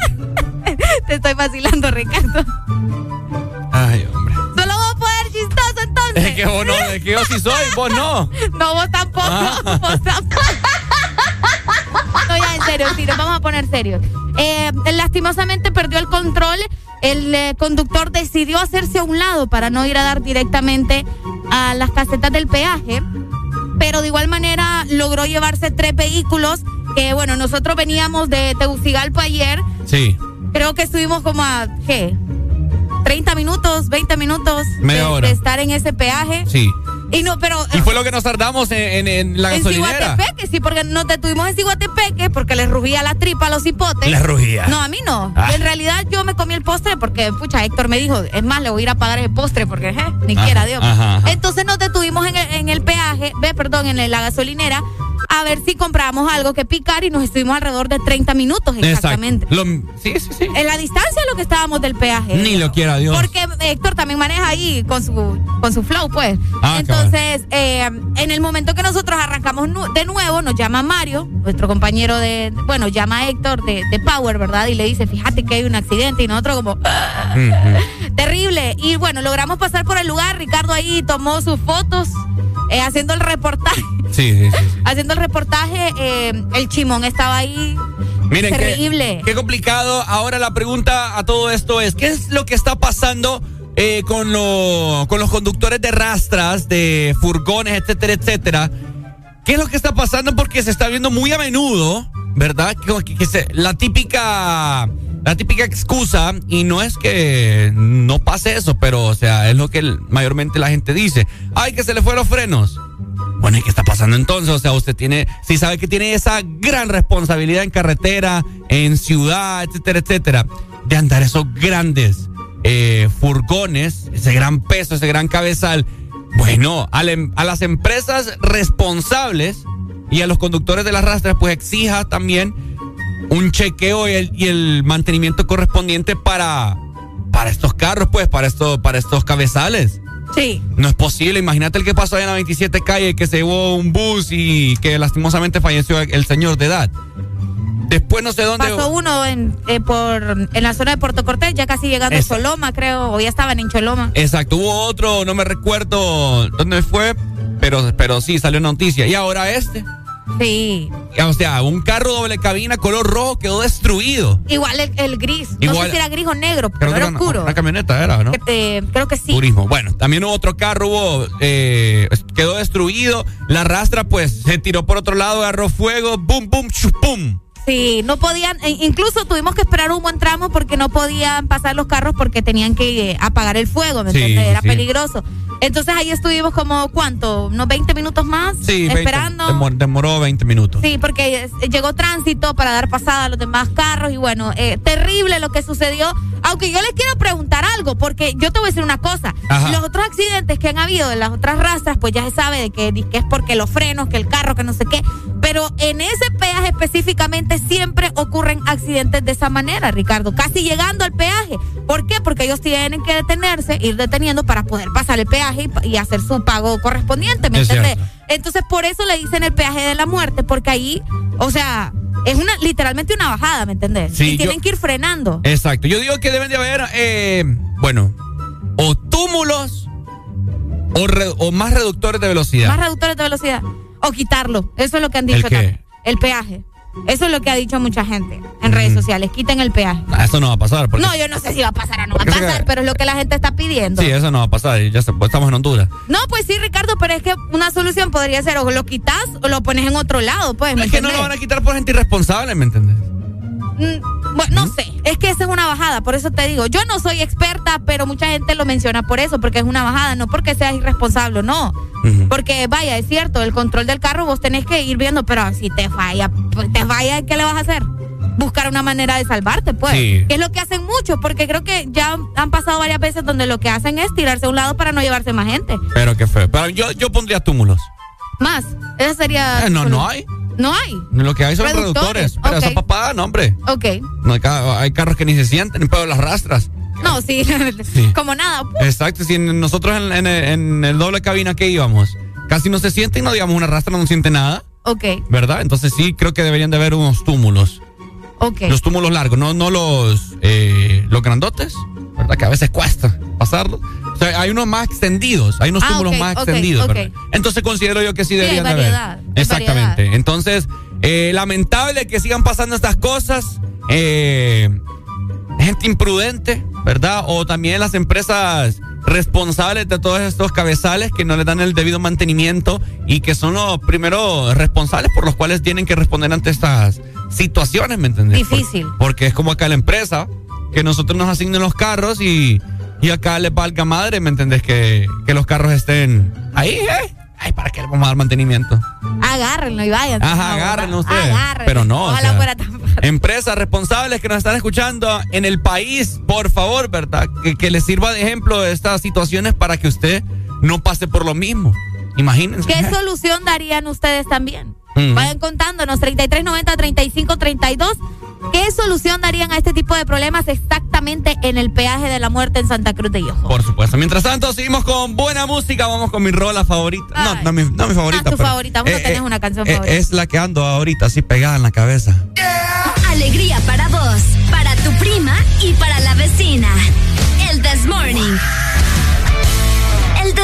[laughs] Te estoy vacilando, Ricardo. Que vos no, es que yo sí soy, vos no. No, vos tampoco. Ah. [laughs] Vos tampoco. No, ya en serio, sí, nos vamos a poner serios. Eh, lastimosamente perdió el control. El eh, conductor decidió hacerse a un lado para no ir a dar directamente a las casetas del peaje. Pero de igual manera logró llevarse tres vehículos. Que bueno, nosotros veníamos de Tegucigalpa ayer. Sí. Creo que estuvimos como a, ¿qué? 30 minutos, 20 minutos Media de- hora. de estar en ese peaje. Sí. Y no, pero Y fue lo que nos tardamos en, en- en la en gasolinera. Ciguatepeque, sí, porque nos detuvimos en Ciguatepeque porque les rugía la tripa a los hipotes. Les rugía. No, a mí no. Ah. En realidad yo me comí el postre porque, pucha, Héctor me dijo, es más, le voy a ir a pagar el postre porque, je, ni Ajá, quiera Dios. ajá, ajá. Entonces nos detuvimos en el, en el peaje, ve, perdón, en la gasolinera, a ver si comprábamos algo que picar y nos estuvimos alrededor de 30 minutos exactamente. Lo- sí, sí, sí. En la distancia de lo que estábamos del peaje. Ni lo quiera Dios. Porque Héctor también maneja ahí con su, con su flow, pues. Ah, Entonces, eh, en el momento que nosotros arrancamos de nuevo, nos llama Mario, nuestro compañero de, bueno, llama a Héctor de, de Power, ¿verdad? Y le dice, fíjate que hay un accidente y nosotros como, "Ah, terrible. Y bueno, logramos pasar por el lugar, Ricardo ahí tomó sus fotos, eh, haciendo el reportaje. Sí, sí, sí. [laughs] Haciendo el reportaje, eh, el chimón estaba ahí. Miren, qué- terrible. Qué, complicado. Ahora la pregunta a todo esto es, ¿qué es lo que está pasando eh, con, lo- con los conductores de rastras, de furgones, etcétera, etcétera? ¿Qué es lo que está pasando? Porque se está viendo muy a menudo ¿verdad? Que, que se- la típica la típica excusa y no es que no pase eso, pero o sea, es lo que mayormente la gente dice. Ay, que se le fueron los frenos. Bueno, ¿y qué está pasando entonces? O sea, usted tiene, si sabe que tiene esa gran responsabilidad en carretera, en ciudad, etcétera, etcétera, de andar esos grandes eh, furgones, ese gran peso, ese gran cabezal. Bueno, a, em- a las empresas responsables y a los conductores de las rastras, pues exija también un chequeo y el, y el mantenimiento correspondiente para, para estos carros, pues, para, esto, para estos cabezales. Sí. No es posible. Imagínate el que pasó allá en la 27 calle, que se llevó un bus y que lastimosamente falleció el señor de edad. Después no sé dónde. Pasó uno en, eh, por, en la zona de Puerto Cortés, ya casi llegando Esa- a Choloma, creo, o ya estaban en Choloma. Exacto, hubo otro, no me recuerdo dónde fue, pero, pero sí salió noticia. Y ahora este. Sí. O sea, un carro doble cabina color rojo quedó destruido. Igual el, el gris. No sé si era gris o negro, pero era una, oscuro. una camioneta, era, ¿no? Eh, creo que sí. Turismo. Bueno, también hubo otro carro, hubo, eh, quedó destruido. La rastra, pues, se tiró por otro lado, agarró fuego, boom, boom, chus, pum. Sí, no podían, e- incluso tuvimos que esperar un buen tramo porque no podían pasar los carros porque tenían que eh, apagar el fuego, ¿me Sí, entiendes? Era sí. peligroso. Entonces ahí estuvimos como, ¿cuánto? ¿Unos 20 minutos más? Sí, 20, esperando. demor- demoró 20 minutos. Sí, porque eh, llegó tránsito para dar pasada a los demás carros y bueno, eh, terrible lo que sucedió. Aunque yo les quiero preguntar algo, porque yo te voy a decir una cosa. Ajá. Los otros accidentes que han habido de las otras razas, pues ya se sabe de que, de que es porque los frenos, que el carro, que no sé qué. Pero en ese peaje específicamente siempre ocurren accidentes de esa manera, Ricardo. Casi llegando al peaje. ¿Por qué? Porque ellos tienen que detenerse, ir deteniendo para poder pasar el peaje y, hacer su pago correspondiente, ¿me Es entiendes? Entonces, por eso le dicen el peaje de la muerte, porque ahí, o sea, es una literalmente una bajada, ¿me entendés? Sí, y tienen yo- que ir frenando. Exacto. Yo digo que deben de haber, eh, bueno, o túmulos o, re- o más reductores de velocidad. Más reductores de velocidad. O quitarlo. Eso es lo que han ¿El dicho qué? también. El peaje. Eso es lo que ha dicho mucha gente en redes sociales. Quiten el peaje. Ah, eso no va a pasar. Porque, No, yo no sé si va a pasar o no va a pasar, pero es lo que la gente está pidiendo. Sí, eso no va a pasar. Ya pues estamos en Honduras. No, pues sí, Ricardo, pero es que una solución podría ser o lo quitas o lo pones en otro lado, pues. ¿me Es que no entendés? lo van a quitar por gente irresponsable, ¿me entiendes? Mm, Bueno, no sé, es que esa es una bajada, por eso te digo, yo no soy experta, pero mucha gente lo menciona por eso, porque es una bajada, no porque seas irresponsable, no. Porque vaya, es cierto, el control del carro vos tenés que ir viendo, pero si te falla, te falla, ¿qué le vas a hacer? Buscar una manera de salvarte, pues. Sí. Que es lo que hacen muchos, porque creo que ya han pasado varias veces donde lo que hacen es tirarse a un lado para no llevarse más gente. Pero qué feo. Pero yo, yo pondría túmulos. Más, esa sería... Eh, no, no hay. No hay. Lo que hay son Reductores. Pero ok. esa papada, no, hombre. Ok. No hay, ca- hay carros que ni se sienten, pero las rastras. No, sí, como nada. Exacto, si nosotros en, en- en el doble cabina que íbamos, casi no se sienten, no digamos una rastra, no siente nada, Ok, ¿verdad? Entonces sí, creo que deberían de haber unos túmulos. ok. Los túmulos largos, no, no los, eh, los grandotes, ¿verdad? Que a veces cuesta pasarlo. O sea, hay unos más extendidos, hay unos Ah, túmulos más extendidos, ok. ¿verdad? Entonces considero yo que sí Sí, deberían de variedad, haber. Exactamente. variedad. Entonces, eh, lamentable que sigan pasando estas cosas. Eh, gente imprudente, ¿verdad? O también las empresas responsables de todos estos cabezales que no le dan el debido mantenimiento y que son los primeros responsables por los cuales tienen que responder ante estas situaciones, ¿me entendés? Difícil. Por- porque es como acá la empresa, que nosotros nos asignen los carros y, y acá les valga madre, ¿me entendés? Que, que los carros estén ahí, ¿eh? Ay, ¿para qué le vamos a dar mantenimiento? Agárrenlo y vayan. Ajá, agárrenlo ustedes. Agárrenlo. Pero no, o Ojalá sea, fuera tan Empresas responsables que nos están escuchando en el país, por favor, ¿verdad? Que, que les sirva de ejemplo estas situaciones para que usted no pase por lo mismo. Imagínense. ¿Qué solución darían ustedes también? Ujú. Vayan contándonos 3390-3532. ¿Qué solución darían a este tipo de problemas exactamente en el peaje de la muerte en Santa Cruz de Hiojo? Por supuesto. Mientras tanto, seguimos con buena música. Vamos con mi rola favorita. No, no mi, no mi favorita. Ah, tu pero- favorita. Vos no eh, tenés eh, una canción eh, favorita. Es la que ando ahorita, así pegada en la cabeza. Alegría para vos, para tu prima y para la vecina. El This Morning.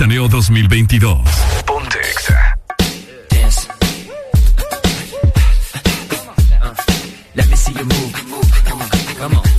Mixaneo 2022. Ponte Let me see you move. Come come.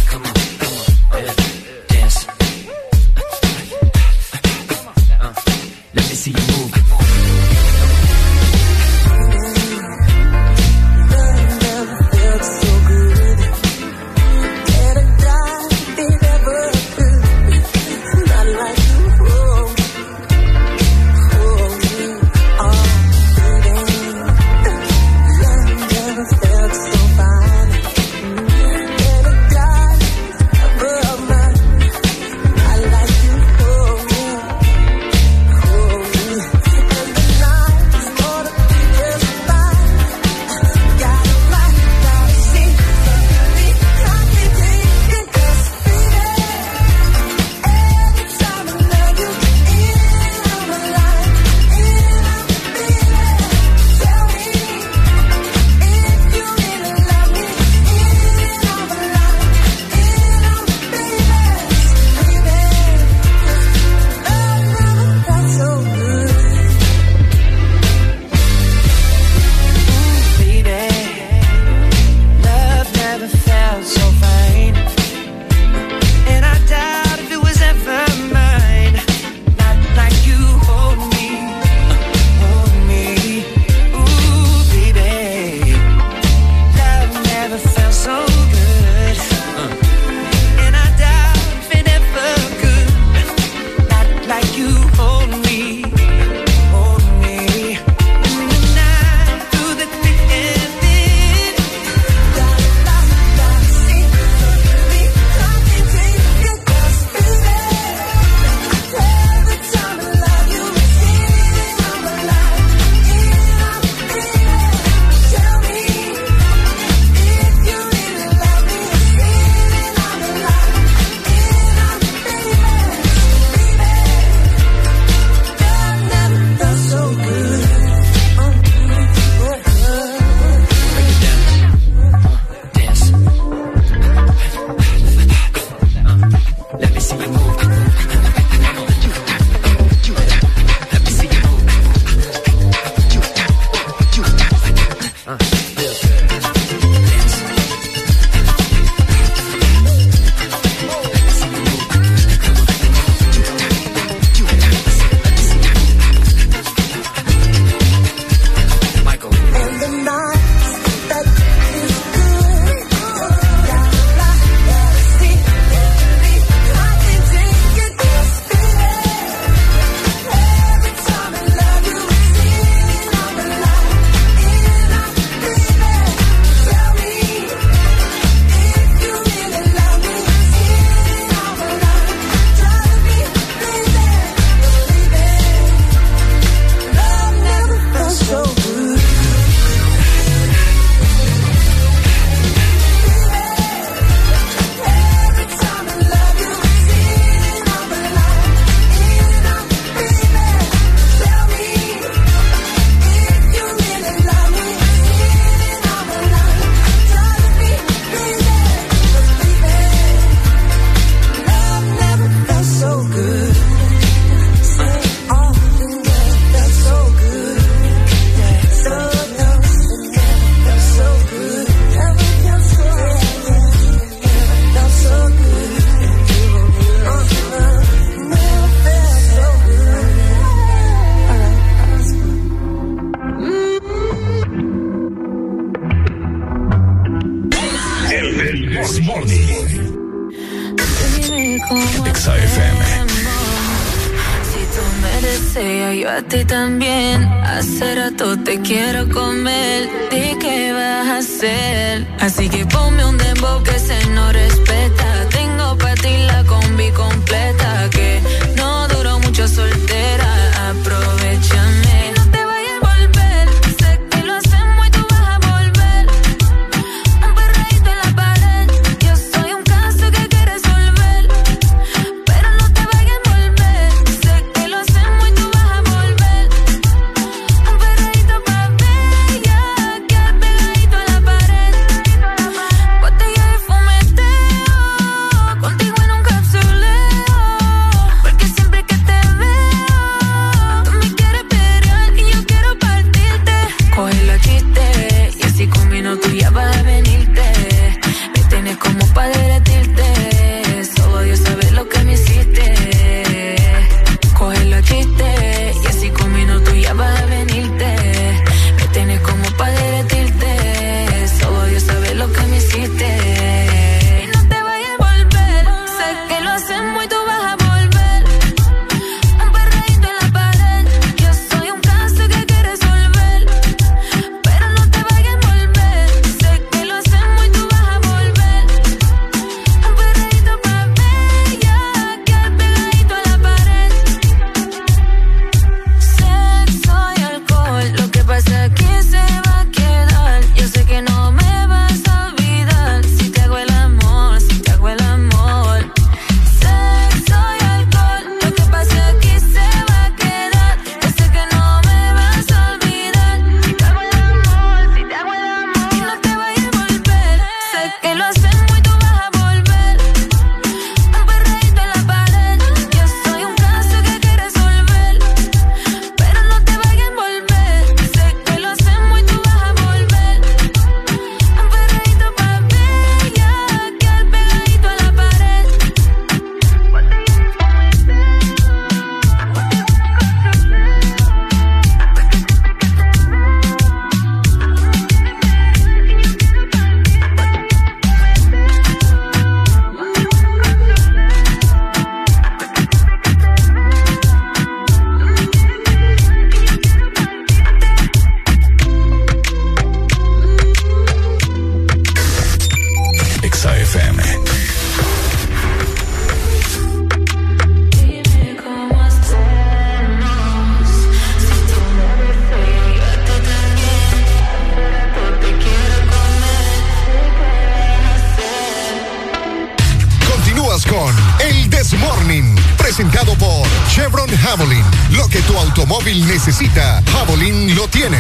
automóvil necesita, Javelin lo tiene.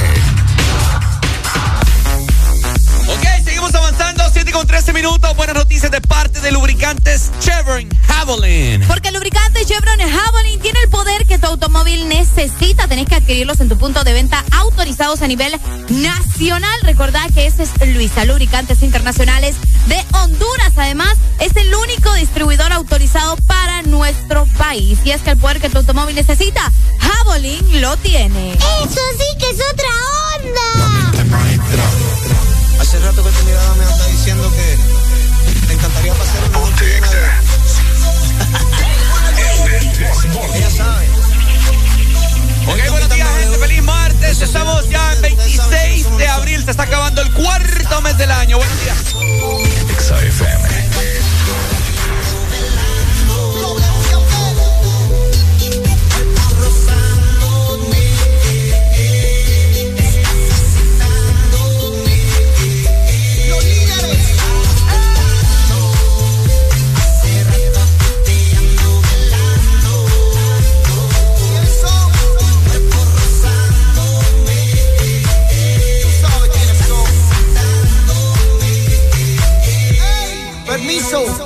Ok, seguimos avanzando. 7 con 13 minutos. Buenas noticias de parte de lubricantes Chevron Javelin. Porque lubricantes Chevron Javelin automóvil necesita, tenés que adquirirlos en tu punto de venta autorizados a nivel nacional. Recordá que ese es Luisa Lubricantes Internacionales de Honduras. Además, es el único distribuidor autorizado para nuestro país. Y es que el poder que tu automóvil necesita, Javelin lo tiene. Eso sí que es otra onda. Hace rato que tu mirada me anda diciendo que te encantaría pasar un [laughs] [laughs] Ella sabe. Ok, buenos días, gente. Feliz martes. Estamos ya en 26 de abril. Se está acabando el cuarto mes del año. Buenos días. XFM. Me so.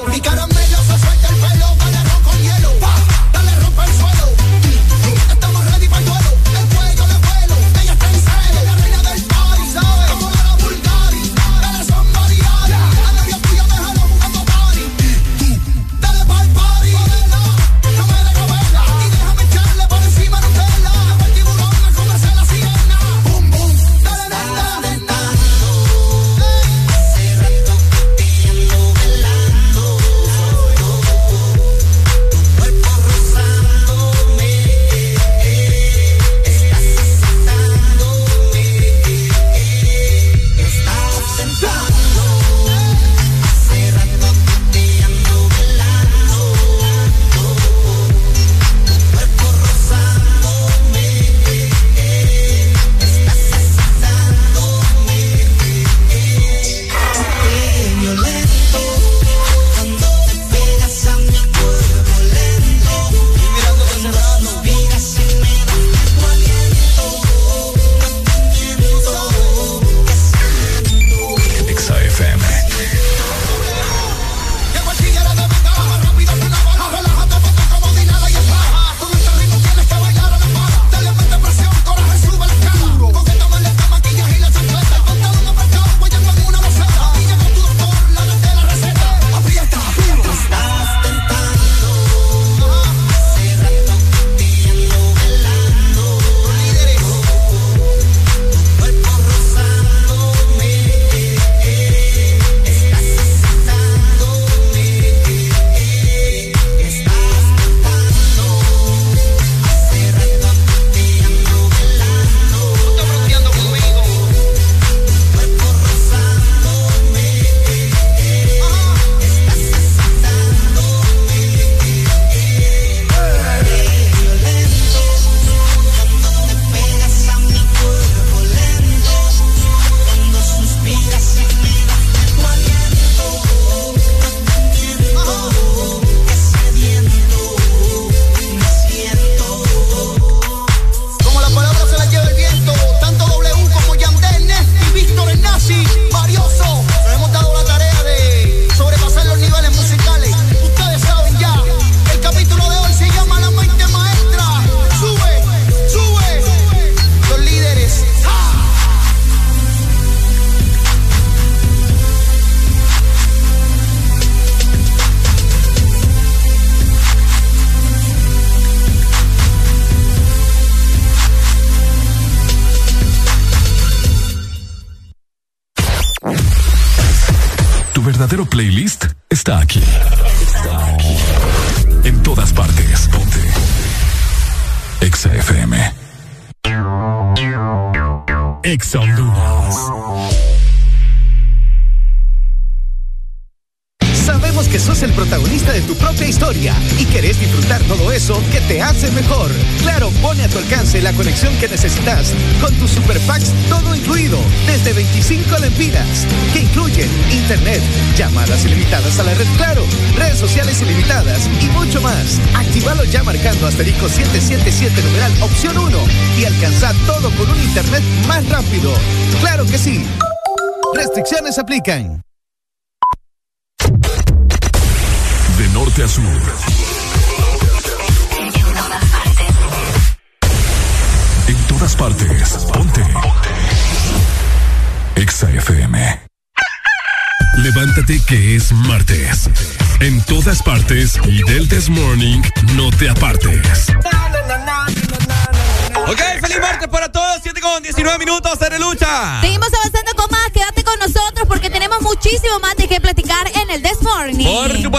aplican.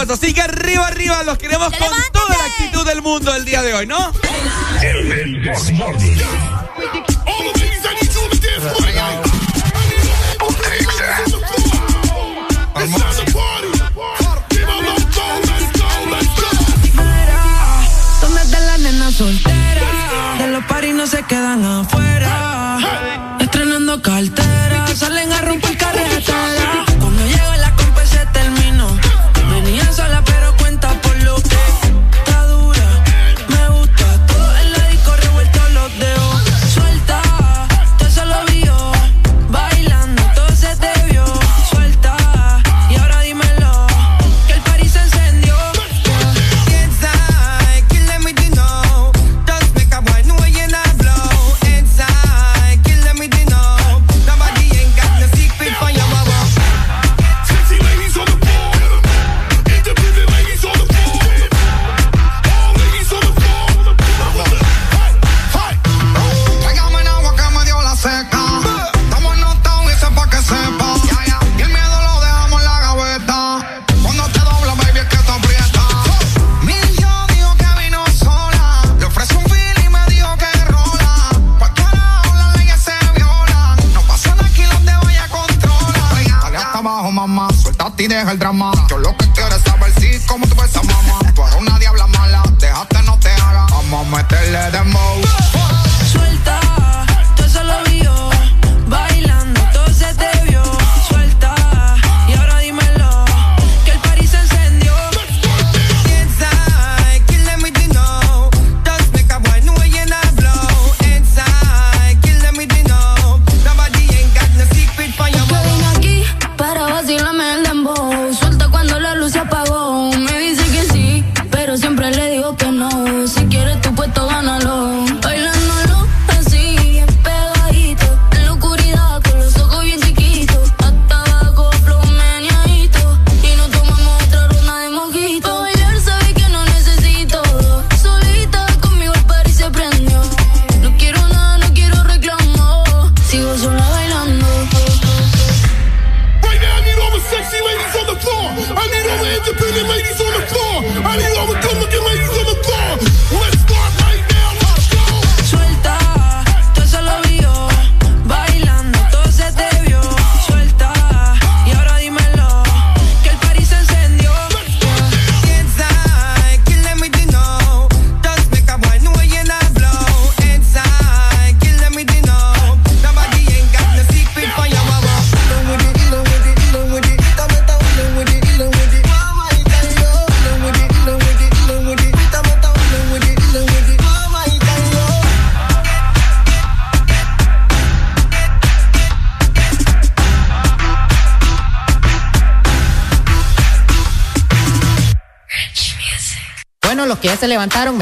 Así que arriba, arriba, los queremos con toda la actitud del mundo el día de hoy, ¿no?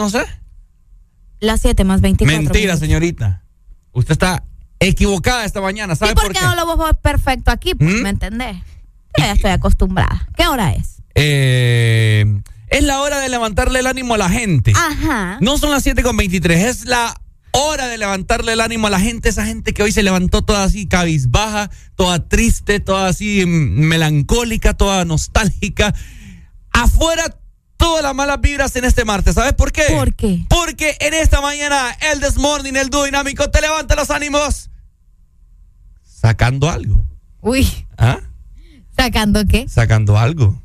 No sé. Las 7 más 24. Mentira, minutos. señorita. Usted está equivocada esta mañana. ¿Sabe ¿Y por por qué? qué no lo vos perfecto aquí? Pues, ¿Mm? ¿Me entendés? Yo ya estoy acostumbrada. ¿Qué hora es? Eh, es la hora de levantarle el ánimo a la gente. Ajá. No son las 7 con 23, es la hora de levantarle el ánimo a la gente, esa gente que hoy se levantó toda así cabizbaja, toda triste, toda así mm, melancólica, toda nostálgica. Afuera todas las malas vibras en este martes, ¿sabes por qué? ¿Por qué? Porque en esta mañana el This Morning, el dúo dinámico, te levanta los ánimos sacando algo. Uy, ¿Ah? ¿sacando qué? Sacando algo.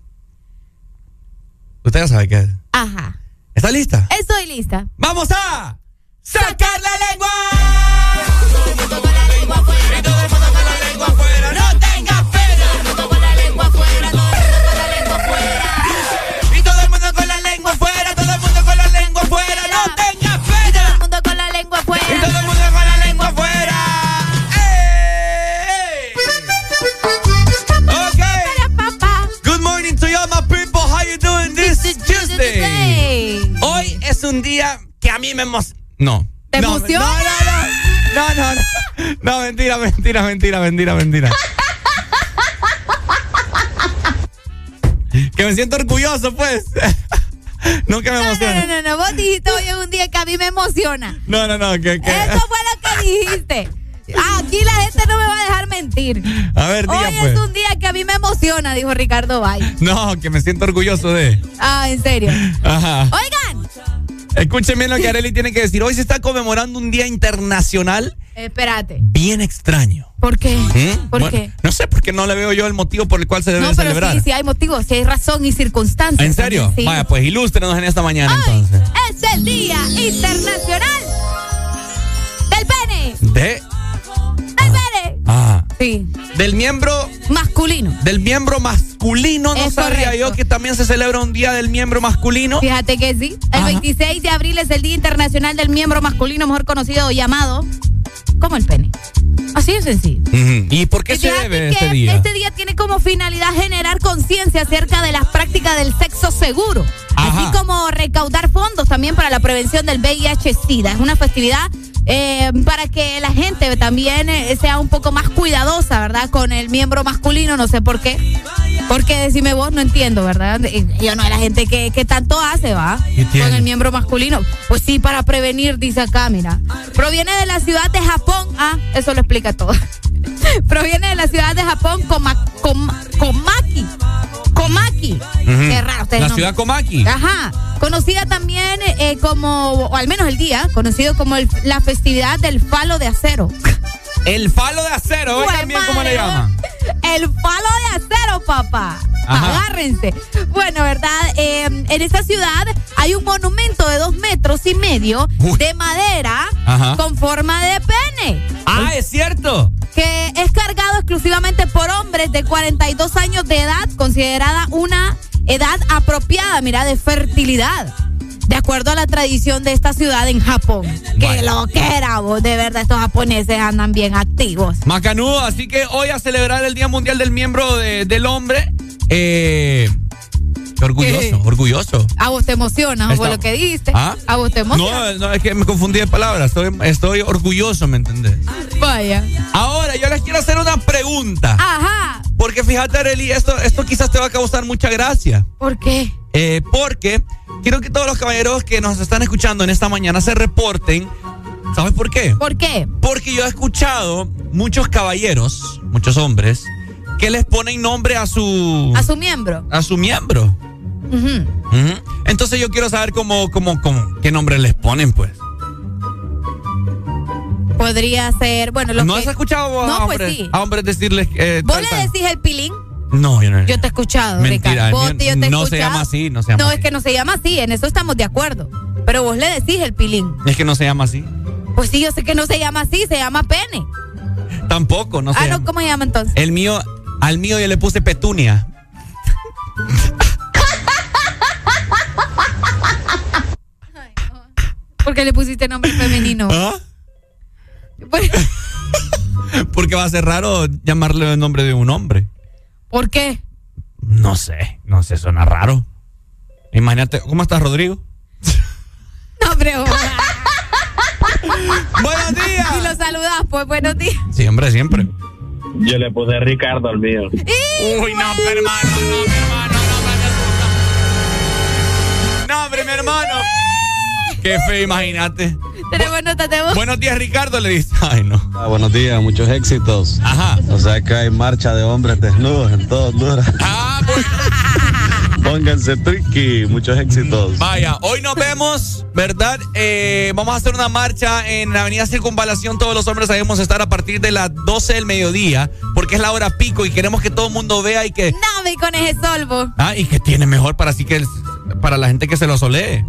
Usted ya sabe qué es. Ajá. ¿Está lista? Estoy lista. ¡Vamos a sacar la lengua! Un día que a mí me emociona. No. ¿Te no, emociona? No, no, no. No, no, no. No, mentira, mentira, mentira, mentira, mentira. que me siento orgulloso, pues. [laughs] no que me No, no, emociona. no, no, no. Vos dijiste hoy es un día que a mí me emociona. No, no, no, que, que- Eso fue lo que dijiste. Ah, Aquí la gente no me va a dejar mentir. A ver, diga Hoy pues. es un día que a mí me emociona, dijo Ricardo Bay. No, que me siento orgulloso de. Ah, en serio. Ajá. Oigan, Escúcheme lo que Areli tiene que decir. Hoy se está conmemorando un día internacional espérate. bien extraño. ¿Por qué? ¿Mm? ¿Por Bueno, qué? No sé, porque no le veo yo el motivo por el cual se debe No, pero celebrar. sí, sí hay motivos, sí hay razón y circunstancias. ¿En serio? sí. Vaya, pues ilústrenos en esta mañana entonces. Es el Día Internacional del Pene. De. Sí. Del miembro. Masculino. Del miembro masculino. No Es sabía correcto. yo que también se celebra un día del miembro masculino. Fíjate que sí. El Ajá. 26 de abril es el Día Internacional del Miembro Masculino, mejor conocido o llamado como el pene. Así de sencillo. ¿Y por qué Y se debe que este día? Este día tiene como finalidad generar conciencia acerca de las prácticas del sexo seguro, Ajá. así como recaudar fondos también para la prevención del VIH-Sida. Es una festividad eh, para que la gente también eh, sea un poco más cuidadosa, ¿verdad? Con el miembro masculino, no sé por qué. Porque decime vos, no entiendo, ¿verdad? Eh, Yo no es la gente que, que tanto hace, ¿va? Con el miembro masculino. Pues sí, para prevenir, dice acá, mira. Proviene de la ciudad de Japón. Ah, eso lo explica todo. [laughs] Proviene de la ciudad de Japón, Koma- Koma- Komaki. Komaki. Qué raro. La no- ciudad Komaki. Ajá. Conocida también eh, como, o al menos el día, conocido como el- la festividad del falo de acero. El falo de acero, oigan bien cómo le llaman. El falo de acero, papá. Ajá. Agárrense. Bueno, ¿verdad? Eh, en esta ciudad hay un monumento de dos metros y medio Uy. de madera Ajá. con forma de pene. Ah, es cierto. Que es cargado exclusivamente por hombres de 42 años de edad, considerada una edad apropiada, mira, de fertilidad. De acuerdo a la tradición de esta ciudad en Japón. Que lo que era, vos. De verdad, estos japoneses andan bien activos. Macanudo, así que hoy a celebrar el Día Mundial del Miembro de- del Hombre. Eh, orgulloso, ¿Qué? orgulloso. A vos te emociona, Está- por lo que dijiste. ¿Ah? A vos te emociona. No, no, es que me confundí de palabras. Estoy, estoy orgulloso, ¿me entendés? Vaya. Ahora, yo les quiero hacer una pregunta. Ajá. Porque fíjate, Arely, esto, esto quizás te va a causar mucha gracia. ¿Por qué? Eh, porque quiero que todos los caballeros que nos están escuchando en esta mañana se reporten. ¿Sabes por qué? ¿Por qué? Porque yo he escuchado muchos caballeros, muchos hombres, que les ponen nombre a su A su miembro. a su miembro. Entonces yo quiero saber cómo, cómo, cómo, qué nombre les ponen, pues. Podría ser, bueno, ¿No que... has escuchado a, No, pues hombres, sí. a hombres decirles eh, ¿Vos tal, le decís el pilín? No, yo no. Yo te he escuchado, Mentira, Ricardo. Vos, yo te no se escuchado. llama así, no se llama No, así. es que no se llama así, en eso estamos de acuerdo. Pero vos le decís el pilín. Es que no se llama así. Pues sí, yo sé que no se llama así, se llama pene. Tampoco, no se ah, no. ¿cómo se llama entonces? El mío, al mío yo le puse petunia. ¿Por qué le pusiste nombre femenino? ¿Ah? Pues, Porque va a ser raro llamarle el nombre de un hombre. ¿Por qué? No sé, no sé, suena raro. Imagínate, ¿cómo estás, Rodrigo? No, hombre. [laughs] Buenos días. Y lo saludas, pues buenos días. Siempre, siempre. Yo le puse Ricardo al mío. Uy, no, pero hermano, no, mi hermano, no. No, hombre, mi hermano. Qué fe, imagínate. Tenemos notas de voz. Buenos días, Ricardo, le dice. Ay, no. Ah, buenos días, muchos éxitos. Ajá. O sea que hay marcha de hombres desnudos en todo Honduras. Ah, pues. Pónganse tricky, muchos éxitos. Vaya, hoy nos vemos, ¿verdad? Eh, vamos a hacer una marcha en la Avenida Circunvalación. Todos los hombres debemos estar a partir de las 12 del mediodía, porque es la hora pico y queremos que todo el mundo vea y que. No, me con ese solvo. Ah, y que tiene mejor para así que el- para la gente que se lo solee.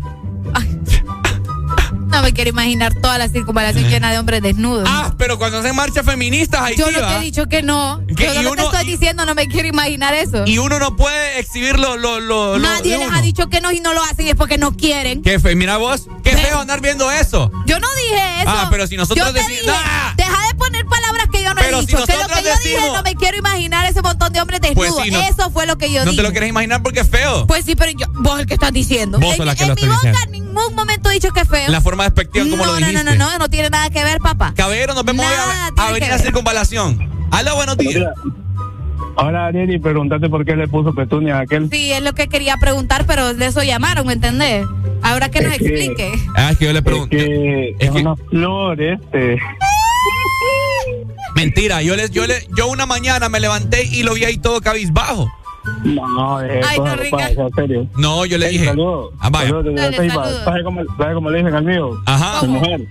No me quiero imaginar toda la circunvalación llena de hombres desnudos. Eh. Ah, pero cuando hacen marchas feministas, ahí Yo no te he dicho que no. ¿Qué? Yo que te estoy diciendo, no me quiero imaginar eso. Y uno no puede exhibir lo, lo, Nadie les uno. ha dicho que no y no lo hacen y es porque no quieren. Qué fe, mira vos, qué feo andar viendo eso. Yo no dije eso. Ah, pero si nosotros yo te deci- dije, ¡Ah! deja de poner palabras que yo no Pero he si dicho. que lo que yo dije, decimos- no me quiero imaginar ese montón de hombres Pues desnudos. sí, no- eso fue lo que yo No dije. te lo quieres imaginar porque es feo. Pues sí, pero yo, vos el que estás diciendo. Vos en la que en lo mi boca en ningún momento he dicho que es feo. La forma despectiva como no, lo no, dijiste. no, no, no, no tiene nada que ver, papá. Caballero, nos vemos hoy Nada a, Avenida que ver. Circunvalación. Aló, buenos días. Ahora, Ariel, pregúntate por qué le puso petunia a aquel. Sí, es lo que quería preguntar, pero de eso llamaron, ¿me entendés? Ahora que nos Es que- explique. Ah, es que yo le pregunto. Que es una flor, este. Mentira, yo le, yo le, yo una mañana me levanté y lo vi ahí todo cabizbajo. No, es Ay, no, cosa, Rica. papá, en serio. No, yo le Ey, dije. Saludos. Ah, vaya. Saludos Dale, saludos. ¿Sabe cómo, ¿Sabe cómo le dicen al mío? Ajá. Su mujer.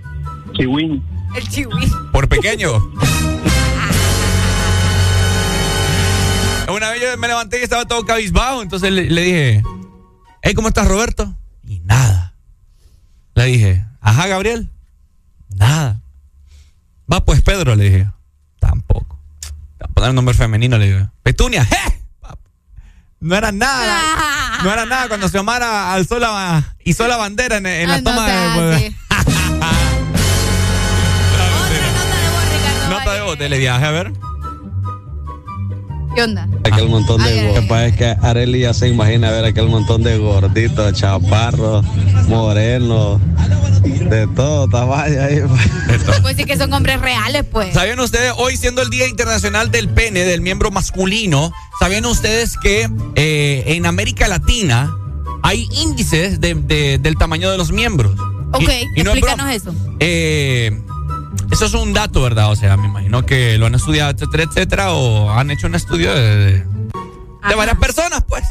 Chihuín. El chihuín. Por pequeño. Una vez yo me levanté y estaba todo cabizbajo, entonces le, le dije, hey, ¿cómo estás, Roberto? Y nada. Le dije, ajá, Gabriel. Nada. Va, pues, Pedro, le dije. Tampoco. Voy a poner un nombre femenino, le digo. Petunia, ¡je! No era nada. No era nada cuando Xiomara alzó la, hizo la bandera en, en la no toma seas de... así. Nota de voz, dele viaje, a ver. ¿Qué onda? Aquel montón Ay, de ay, Lo que pasa es que Areli ya se imagina ver aquel montón de gorditos, chaparros, morenos, de todo tamaño ahí. Pues sí que son hombres reales, pues. ¿Sabían ustedes, hoy siendo el Día Internacional del Pene, del miembro masculino, ¿sabían ustedes que eh, en América Latina hay índices de- de- del tamaño de los miembros? Ok, Y- y no es explícanos eso. Eh, eso es un dato, ¿verdad? O sea, me imagino que lo han estudiado, etcétera, etcétera, o han hecho un estudio de, de- varias personas, pues.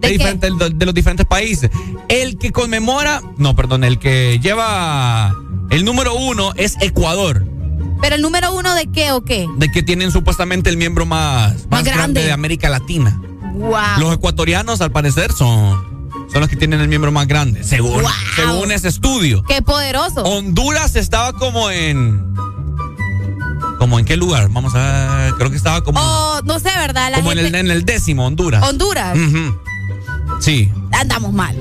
De, diferentes, de, de los diferentes países. El que conmemora, no, perdón, el que lleva el número uno es Ecuador. Pero el número uno de qué o qué? De que tienen supuestamente el miembro más, más, grande. grande. de América Latina. Wow. Los ecuatorianos, al parecer, son, son los que tienen el miembro más grande, según, según ese estudio. Qué poderoso. Honduras estaba como en. ¿Como en qué lugar? Vamos a ver. Creo que estaba como, Oh, no sé, ¿verdad? La como en, el, en el décimo, Honduras. Honduras. Sí. Andamos mal.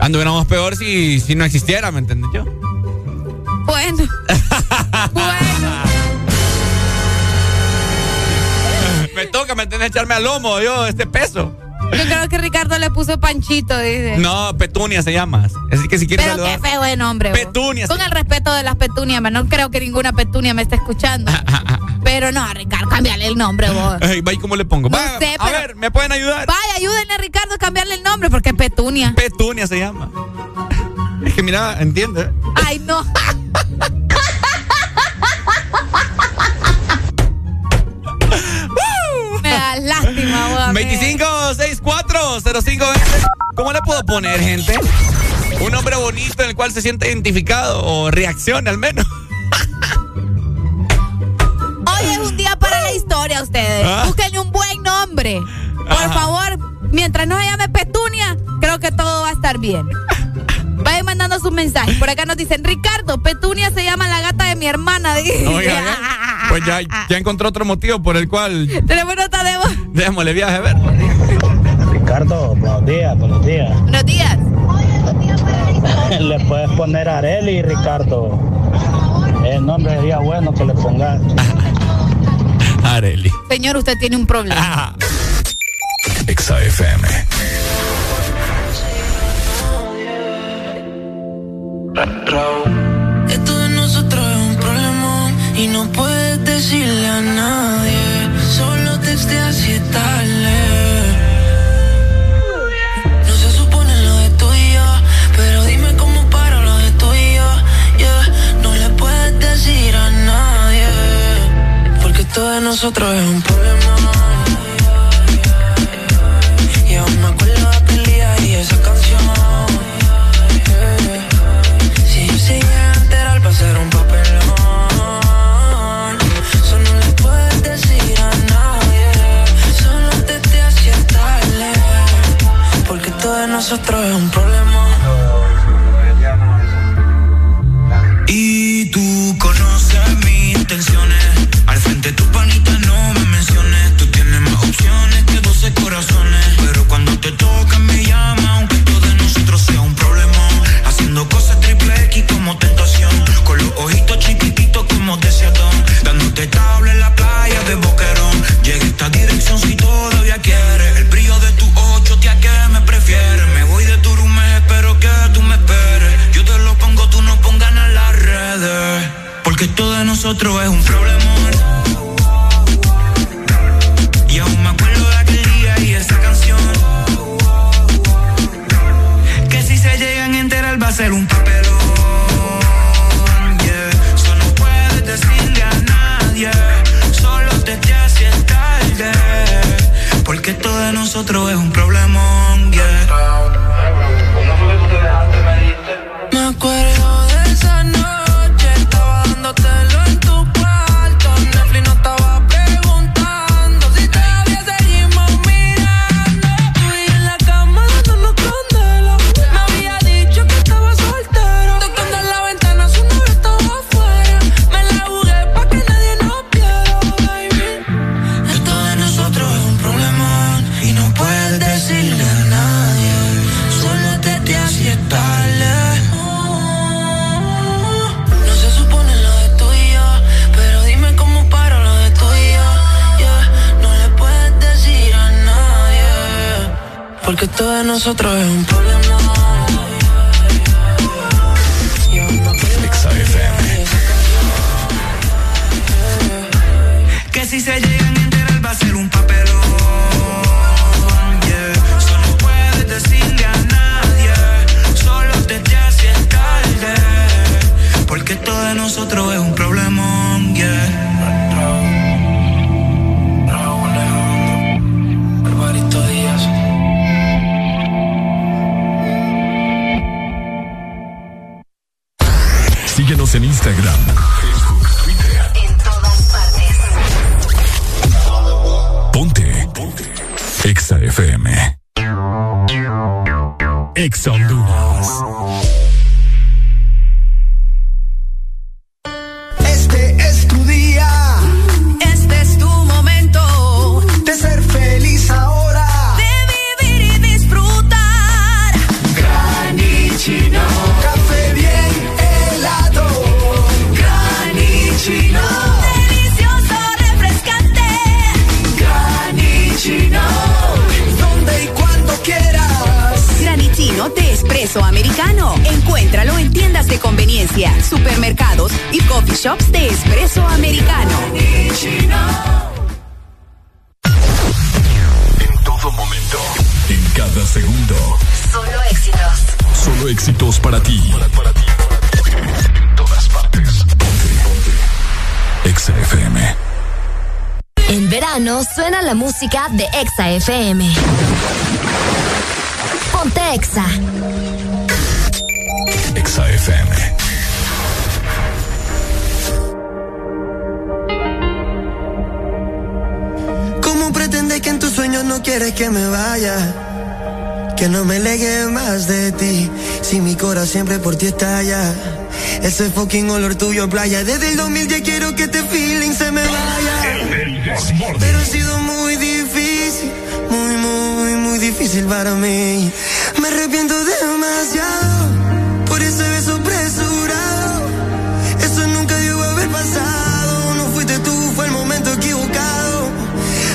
Anduviéramos peor si, si no existiera, ¿me entiendes yo? Bueno. [laughs] bueno. Me toca, ¿me entiendes? Echarme al lomo, yo, este peso. Yo creo que Ricardo le puso panchito, dice. No, Petunia se llama. Así que si quieres Pero qué saludar. feo de nombre. vos. Petunias. Con el respeto de las petunias, man, no creo que ninguna petunia me esté escuchando. [laughs] pero no, Ricardo, cámbiale el nombre vos. Ay, va, ¿y cómo le pongo? No Va, sé, a pero- ver, ¿me pueden ayudar? Vaya, ayúdenle a Ricardo a cambiarle el nombre porque es petunia. Petunia se llama. Es que mira, entiende. Ay, no. [laughs] [laughs] Me da lástima, vos. 25640520. ¿Cómo le puedo poner, gente? Un nombre bonito en el cual se siente identificado o reaccione al menos. [laughs] Hoy es un día para la historia, ustedes. Ah. Búsquenle un buen nombre. Por Ajá. favor, mientras no se llame Petunia, creo que todo va a estar bien. Vayan mandando sus mensajes. Por acá nos dicen, Ricardo, Petunia se llama la gata de mi hermana. [laughs] pues ya, ya encontró otro motivo por el cual Tenemos nota de voz. démosle viaje a ver. Ricardo, buenos días, buenos días. Buenos [laughs] días. Le puedes poner Areli, Ricardo. El nombre sería bueno que le pongas. [laughs] Areli. Señor, usted tiene un problema. Ah. Exa FM. Que todo nosotros es un problema y no puedes decirle a nadie. nosotros es un poema. nosotros es un problemón. Y aún me acuerdo de aquel día y esa canción. Que si se llegan a enterar va a ser un papelón. Yeah. No puedes decirle a nadie. Solo te hace tarde. Porque todo de nosotros es un Esto de nosotros es un plan FM. Ponte Exa. Exa FM. ¿Cómo pretendes que en tus sueños no quieres que me vaya? Que no me legue más de ti. Si mi corazón siempre por ti estalla. Ese fucking olor tuyo playa. Desde el 2000 ya quiero que este feeling se me vaya. Pero ha sido muy difícil difícil para mí. Me arrepiento demasiado por ese beso apresurado. Eso nunca debió haber pasado. No fuiste tú, fue el momento equivocado.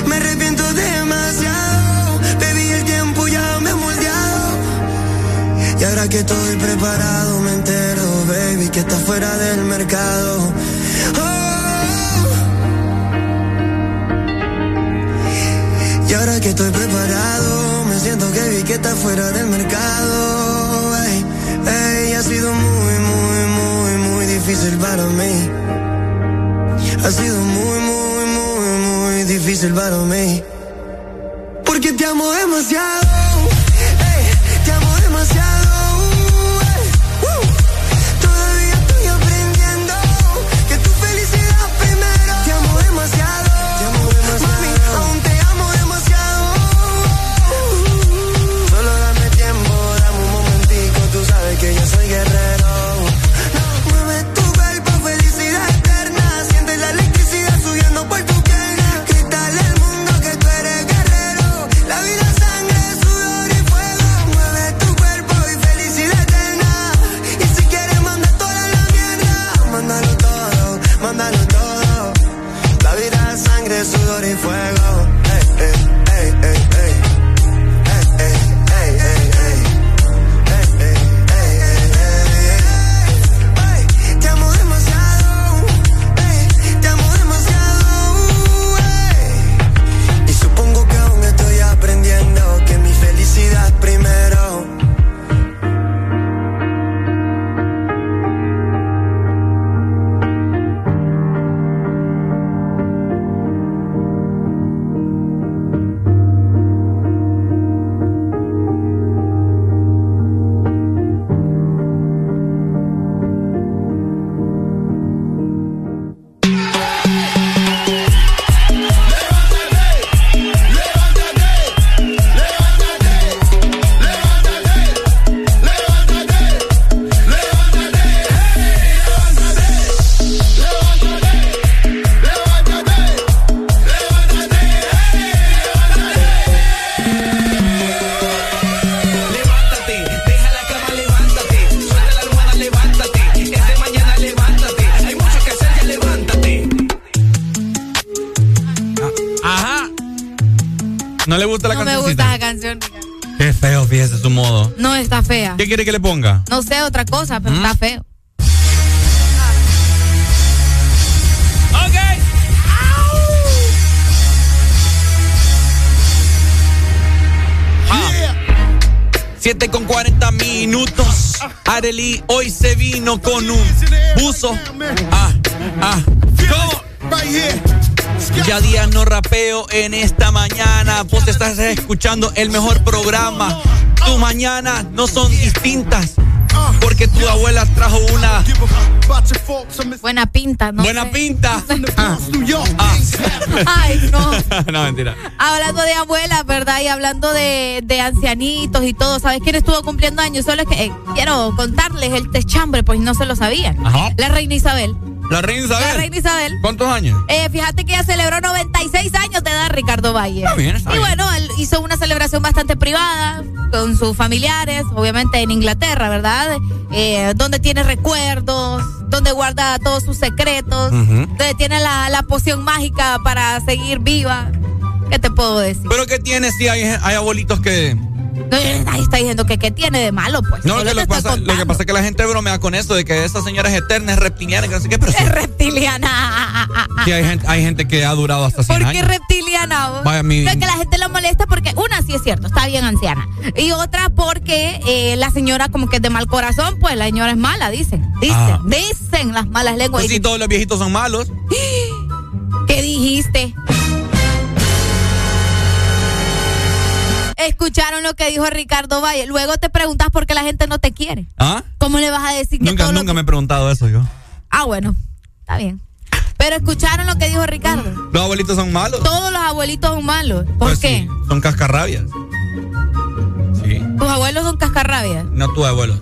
Me arrepiento demasiado. Bebí el tiempo ya me he moldeado. Y ahora que estoy preparado, me entero, baby, que estás fuera del mercado está fuera del mercado. Ey, ey, ha sido muy, muy, muy, muy difícil para mí. Ha sido muy, muy, muy, muy difícil para mí. Porque te amo demasiado. Quiere que le ponga? No sé otra cosa, pero ¿Mm? está feo. Ok. 7 con 40 minutos. Arely hoy se vino con un buzo. Ah, ah. ¿Cómo? Ya día no rapeo en esta mañana. Vos estás escuchando el mejor programa. Tu mañana no son distintas. Porque tu abuela trajo una Buena pinta, ¿no? buena sé. pinta. [laughs] Ah. Ay, no. [laughs] no, mentira. Hablando de abuelas, ¿verdad? Y hablando de, de ancianitos y todo, ¿sabes quién estuvo cumpliendo años? Solo es que eh, quiero contarles el techambre, pues no se lo sabían. Ajá. La reina Isabel. La reina Isabel. La reina Isabel. ¿Cuántos años? Eh, fíjate que ella celebró 96 años de edad, Ricardo Valle. Está bien, está y bien. bueno, él hizo una celebración bastante privada con sus familiares, obviamente en Inglaterra, ¿verdad? Eh, donde tiene recuerdos, donde guarda todos sus secretos, donde tiene la, la poción mágica para seguir viva. ¿Qué te puedo decir? ¿Pero qué tiene si hay, hay abuelitos que... Ahí está diciendo que qué tiene de malo, pues. No, que lo, pasa, lo que pasa es que la gente bromea con eso de que esa señora es eterna, es reptiliana, que no sé qué, pero Es reptiliana. sí hay, gente, hay gente que ha durado hasta 100 ¿Por qué años. reptiliana? vos? Vaya, mi- que la gente lo molesta porque una sí es cierto, está bien anciana. Y otra porque eh, la señora como que es de mal corazón, pues la señora es mala, dicen. Dicen, Ah. dicen las malas lenguas. Pues sí, todos los viejitos son malos. ¿Qué dijiste? Escucharon lo que dijo Ricardo Valle. Luego te preguntas por qué la gente no te quiere. ¿Ah? ¿Cómo le vas a decir que Nunca, todo lo nunca me he preguntado eso yo. Ah, bueno, está bien. Pero escucharon lo que dijo Ricardo. Los abuelitos son malos. Todos los abuelitos son malos. ¿Por Pues qué? sí, son cascarrabias. Sí. Tus abuelos son cascarrabias. No tu abuelo.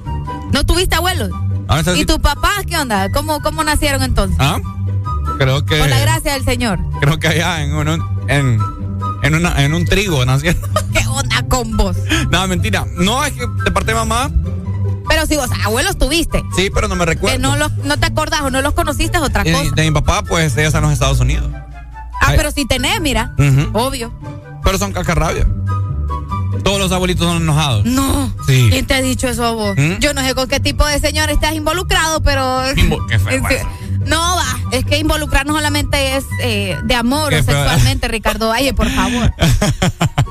¿No tuviste abuelos? Está ¿Y así- tus papás qué onda? ¿Cómo, cómo nacieron entonces? ¿Ah? Creo que. Por la gracia del Señor. Creo que allá en, un- en, en, una- en un trigo nacieron. [laughs] ¿Qué onda con vos? no, mentira. No, es que de parte de mamá, Pero si vos abuelos tuviste, sí, pero no me recuerdo. que no, los, no te acordás o no los conociste es otra cosa. de, mi papá, pues ella está en los Estados Unidos. Ah, Ay. pero si tenés, mira, obvio. Pero son cascarrabias. Todos los abuelitos son enojados. No. Sí. ¿Quién te ha dicho eso a vos? ¿Mm? Yo no sé con qué tipo de señor estás involucrado, pero. Invo- qué [laughs] feo. No va, es que involucrar no solamente es eh, de amor Qué o feo. sexualmente, Ricardo Valle, por favor. [laughs]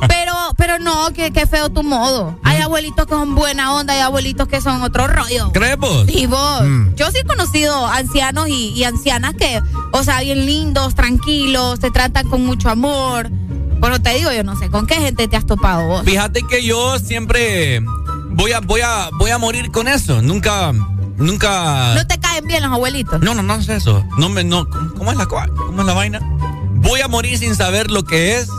Pero, pero no, que, que feo tu modo. ¿Mm? Hay abuelitos que son buena onda, hay abuelitos que son otro rollo. ¿Crees vos? Y vos, Mm. yo sí he conocido ancianos y, y ancianas que, o sea, bien lindos, tranquilos, te tratan con mucho amor. Bueno, te digo, yo no sé, ¿con qué gente te has topado vos? Fíjate que yo siempre voy a, voy a, voy a morir con eso. Nunca, nunca. ¿No te caen bien los abuelitos? No, no, no es eso. No me, no. ¿Cómo es la ¿Cómo es la vaina? Voy a morir sin saber lo que es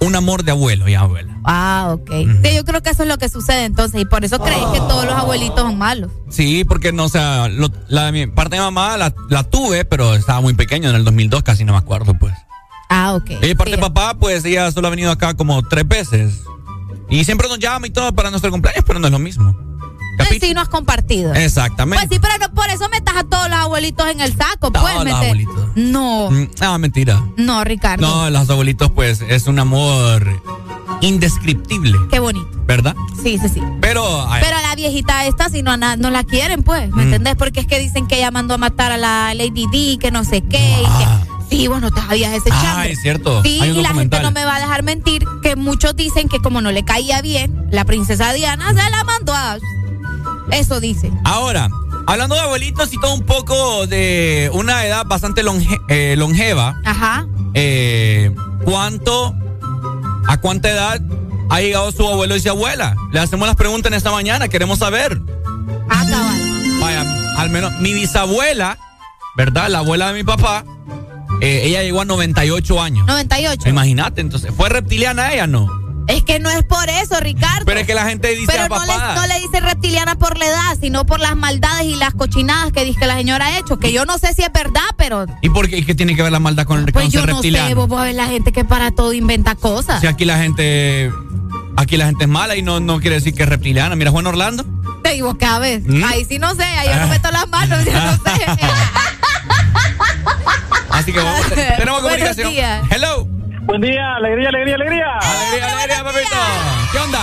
un amor de abuelo y abuela. Ah, ok. Sí, yo creo que eso es lo que sucede entonces y por eso crees que todos los abuelitos son malos. Sí, porque no, o sea, lo- la de mi parte de mamá la, la tuve, pero estaba muy pequeño en el 2002, casi no me acuerdo, pues. Ah, ok. Y de parte de papá, pues ella solo ha venido acá como tres veces. Y siempre nos llama y todo para nuestro cumpleaños, pero no es lo mismo. Sí, no has compartido. Exactamente. Pues sí, pero no, por eso metas a todos los abuelitos en el saco, pues. Todos los abuelitos. No, Mm, Ah, mentira. no, Ricardo. No, los abuelitos, pues, es un amor indescriptible, Qué bonito. ¿verdad? Sí, sí, sí. Pero, ay, Pero a la viejita esta, si no, na- no la quieren, pues, ¿me Mm. entendés? Porque es que dicen que ella mandó a matar a la Lady D, que no sé qué. y que- sí, bueno, te sabías ese ah, chambre. es cierto. Sí, y la gente no me va a dejar mentir que muchos dicen que como no le caía bien, la princesa Diana se la mandó a... Eso dicen. Ahora, hablando de abuelitos y todo un poco de una edad bastante longe- eh, longeva, Ajá. eh, ¿cuánto, a cuánta edad ha llegado su abuelo y su abuela? Le hacemos las preguntas en esta mañana, queremos saber. Ah, cabal. Vaya, al menos mi bisabuela, ¿verdad? La abuela de mi papá, eh, ella llegó a 98 años. 98. Imagínate, entonces, ¿fue reptiliana ella no? Es que no es por eso, Ricardo. Pero es que la gente dice Pero no le, no le dice reptiliana por la edad, sino por las maldades y las cochinadas que dice que la señora ha hecho. Que yo no sé si es verdad, pero ¿Y por qué, ¿Y qué tiene que ver la maldad con el pues yo ser no sé, reptiliano? vos, vos ves la gente que para todo inventa cosas. Si aquí la gente. Aquí la gente es mala y no, no quiere decir que es reptiliana. Mira, Juan Orlando. Te equivocas, ¿ves? ¿Mm? Ahí sí no sé, ahí yo no meto las manos, yo no sé. [laughs] Así que vamos, te- [laughs] tenemos Buenos comunicación. días. Hello. Buen día, alegría, alegría, alegría. Alegría, alegría, papito. ¿Qué onda?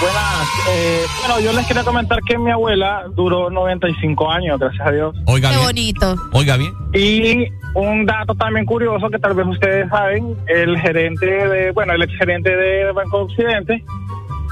Buenas. eh, bueno, yo les quería comentar que mi abuela duró 95 años, gracias a Dios. Oiga Qué bien. bonito. Oiga bien. Y un dato también curioso que tal vez ustedes saben, el gerente de, bueno, el exgerente de Banco Occidente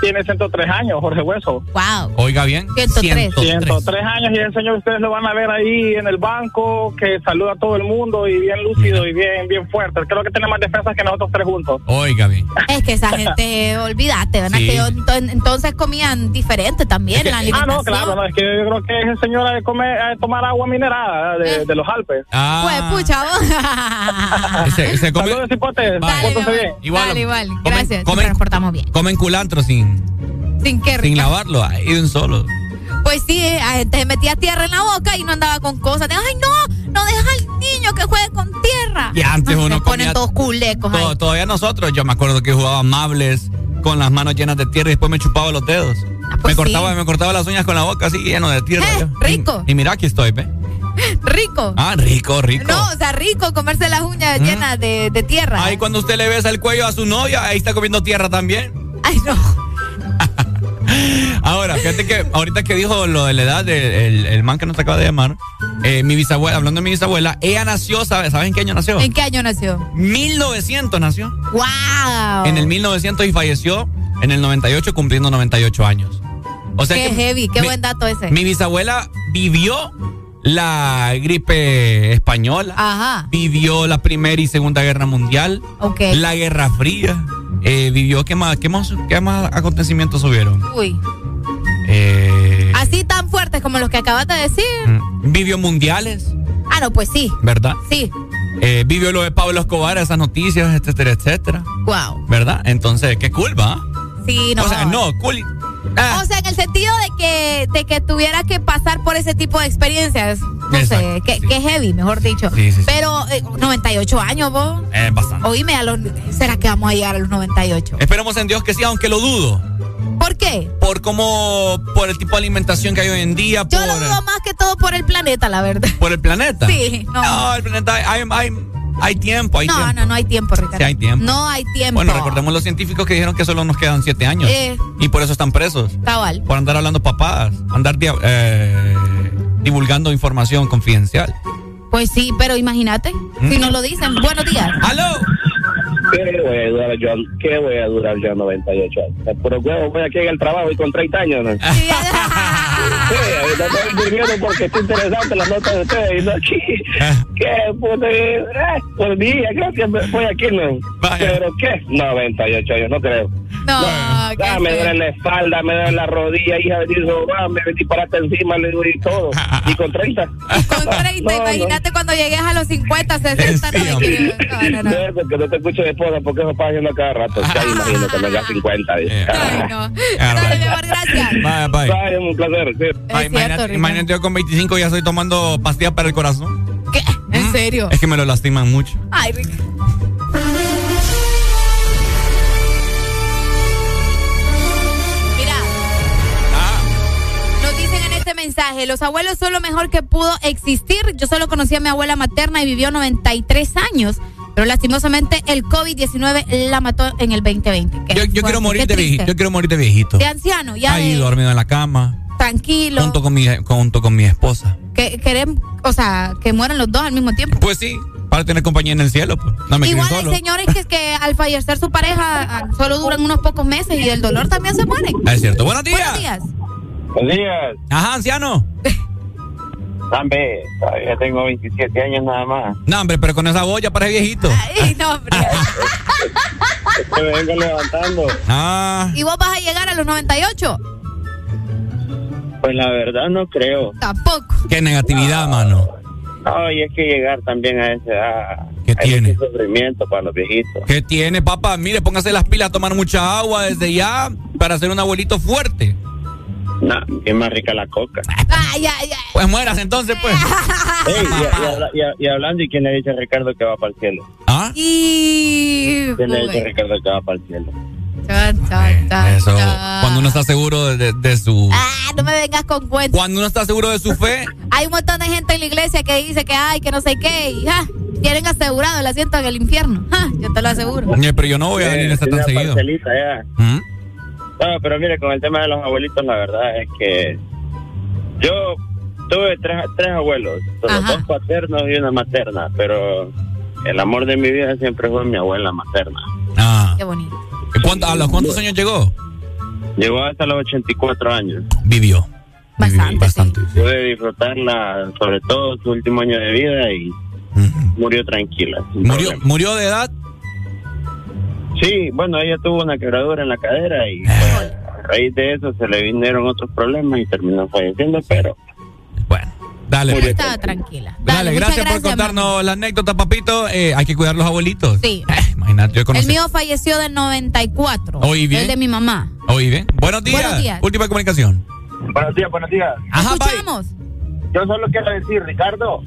tiene 103 años, Jorge Hueso. Wow. Oiga bien. 103. 103 años y el señor ustedes lo van a ver ahí en el banco que saluda a todo el mundo y bien lúcido y bien bien fuerte. Creo que tiene más defensas que nosotros tres juntos. Oiga bien. Es que esa [laughs] gente, olvídate, ¿verdad? Sí. Que yo- ento- entonces comían diferente también la Ah, no, claro, no, es que yo creo que ese señor ha de, comer, ha de tomar agua minerada de, de los Alpes. Ah. Pues, pucha, vos. [laughs] Se, se come, Saludos, hipotes. Bien. Igual. Dale, igual. Comen- Gracias. comen- Siempre nos portamos bien. comen culantro sin, Sin que sin lavarlo. Ahí de un solo. Pues sí, a gente se metía tierra en la boca y no andaba con cosas de, ay, no, no deja al niño que juegue con tierra. Y antes Ay, uno se ponen comía- todos culecos ahí. To- todavía nosotros, yo me acuerdo que jugaba mables con las manos llenas de tierra y después me chupaba los dedos. pues me sí. cortaba, me cortaba las uñas con la boca así lleno de tierra. Eh, rico. Y, y mira aquí estoy, ¿ve? [laughs] Rico. Ah, rico, rico. No, o sea, rico comerse las uñas Mm. llenas de, de tierra. Ahí cuando usted le besa el cuello a su novia, ahí está comiendo tierra también. Ay, no. Ahora, fíjate que ahorita que dijo lo de la edad del el man que nos acaba de llamar, eh, mi bisabuela, hablando de mi bisabuela, ella nació, ¿sabe- ¿saben en qué año nació? ¿En qué año nació? 1900 nació. ¡Wow! En el 1900 y falleció en el 98 cumpliendo 98 años. O sea qué que heavy, qué mi- buen dato ese. Mi bisabuela vivió la gripe española, Ajá. vivió la Primera y Segunda Guerra Mundial, Ok. la Guerra Fría, eh, vivió, ¿qué más, qué, más, ¿qué más acontecimientos hubieron? Uy. Eh, Así tan fuertes como los que acabas de decir. mm, vivió mundiales, Ah, no, pues sí. ¿verdad? Sí. Eh, vivió lo de Pablo Escobar, esas noticias, etcétera, etcétera, Wow. ¿verdad? Entonces, qué cool, ¿va? Sí, no. O sea, no, cool. Ah, O sea, en el sentido de que, de que tuviera que pasar por ese tipo de experiencias. No sé, que, que heavy, mejor dicho. Sí, sí, sí. Pero eh, 98 años, vos. eh, bastante. Oíme, a los, ¿será que vamos a llegar a los 98? Esperemos en Dios que sí, aunque lo dudo. ¿Por qué? Por cómo, por el tipo de alimentación que hay hoy en día, Yo por, lo dudo más que todo por el planeta, la verdad. por el planeta. Sí, no. el planeta, hay, hay Hay tiempo, hay no, tiempo. no, no hay tiempo, Ricardo. Sí hay tiempo. No hay tiempo. Bueno, recordemos los científicos que dijeron que solo nos quedan siete años. Eh. Y por eso están presos. Cabal. Por andar hablando papadas. Andar eh, divulgando información confidencial. Pues sí, pero imagínate, si no lo dicen. Buenos días. ¡Aló! ¿Qué voy a durar yo? ¿Qué voy a durar yo 98 años? Pero huevo, voy aquí en el trabajo y con 30 años, ¿no? Sí, ahorita estoy durmiendo porque está interesante la nota de ustedes y no aquí. ¿Qué? Puta, eh, por día, creo que me- voy aquí, ¿no? ¿Pero qué? 98 años, no creo. No, Ah, me duele la espalda, me duele la rodilla, hija, me dijo, va, me metí para encima, le digo, y todo. Y con 30. Con 30, imagínate cuando llegues a los 50, 60. no, que- no, no, no. No, porque no te escucho de esposa, porque eso pasa haciendo cada rato. Ya imagino que me da 50. dice. Ay, no. Dale, mi amor, gracias. Bye, bye. Bye, un placer. sí. Ay, imagínate, imagínate yo con 25 ya estoy tomando pastillas para el corazón. ¿Qué? ¿En serio? Es que me lo lastiman mucho. Ay, Rick. Mira. Nos dicen en este mensaje, los abuelos son lo mejor que pudo existir. Yo solo conocí a mi abuela materna y vivió 93 años. Pero lastimosamente el COVID-19 la mató en el 2020. Qué Yo, yo quiero morir de viejito. Yo quiero morir de viejito. De anciano, ya Ahí de- dormido en la cama. tranquilo. Junto con mi, junto con mi esposa. Que queremos, o sea, que mueran los dos al mismo tiempo. Pues sí, para tener compañía en el cielo. Pues. No me Igual hay señores que, que al fallecer su pareja ah, solo duran unos pocos meses y el dolor también se muere. Ah, Es cierto. Buenos días. Buenos días. Buenos días. Ajá, anciano. [laughs] Hombre, todavía tengo 27 años nada más. No, hombre, pero con esa voz ya parece viejito. Ay, no, hombre. [laughs] Me vengo levantando. Ah. ¿Y vos vas a llegar a los 98? Pues la verdad no creo. Tampoco. Qué negatividad, mano. No, y es que llegar también a esa edad. ¿Qué hay tiene? sufrimiento para los viejitos. ¿Qué tiene, papá? Mire, póngase las pilas a tomar mucha agua desde ya para ser un abuelito fuerte. No, es más rica la coca. Ay, ay, ay. Pues mueras entonces, pues. [laughs] Ey, y, y y- y hablando, ¿y quién le dice a Ricardo que va para el cielo? ¿Ah? Y... ¿Quién le dice a Ricardo que va para el cielo? Chan, chan, chan, Eso, cuando uno está seguro de, de- de su... Ah, no me vengas con cuentos. Cuando uno está seguro de su fe, [laughs] Hay un montón de gente en la iglesia que dice que ay, que no sé qué, y ja, tienen asegurado el asiento en el infierno. Ja, yo te lo aseguro. Ñe, pero yo no voy a venir a estar tan seguido. parcelita ya. ¿Mm? No, pero mire, con el tema de los abuelitos, la verdad es que yo tuve tres, tres abuelos, solo dos paternos y una materna, pero el amor de mi vida siempre fue mi abuela materna. Ah. Qué bonito. ¿Y cuánto- ¿A los cuántos años llegó? Llegó hasta los 84 años. Vivió. Bastante. Bastante. Pude disfrutarla, sobre todo su último año de vida, y murió tranquila. ¿Murió, problema. ¿Murió de edad? Sí, bueno, ella tuvo una quebradura en la cadera y pues, a raíz de eso se le vinieron otros problemas y terminó falleciendo, pero Dale. Murió Estaba tranquila. Dale, gracias, por contarnos la anécdota, papito. Eh, hay que cuidar los abuelitos. Sí. Eh, imagínate, yo El conocí. mío falleció del 94. Oí bien. El de mi mamá. Oí bien. Buenos días. Buenos días. Última comunicación. Buenos días, buenos días. Ajá, Escuchamos. Yo solo quiero decir, Ricardo,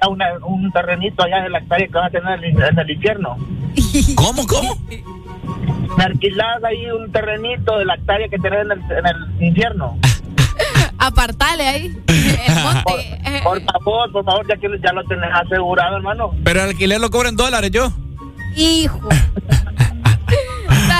allá una- un terrenito allá en la hectárea que van a tener en el, en el infierno. [laughs] ¿Cómo, cómo? Me alquilás ahí un terrenito de la hectárea que tenés en el, en el infierno. [laughs] Apartale ahí. [laughs] Por, por favor, por favor, ya que ya lo tenés asegurado, hermano. Pero el alquiler lo cobran dólares yo. Hijo.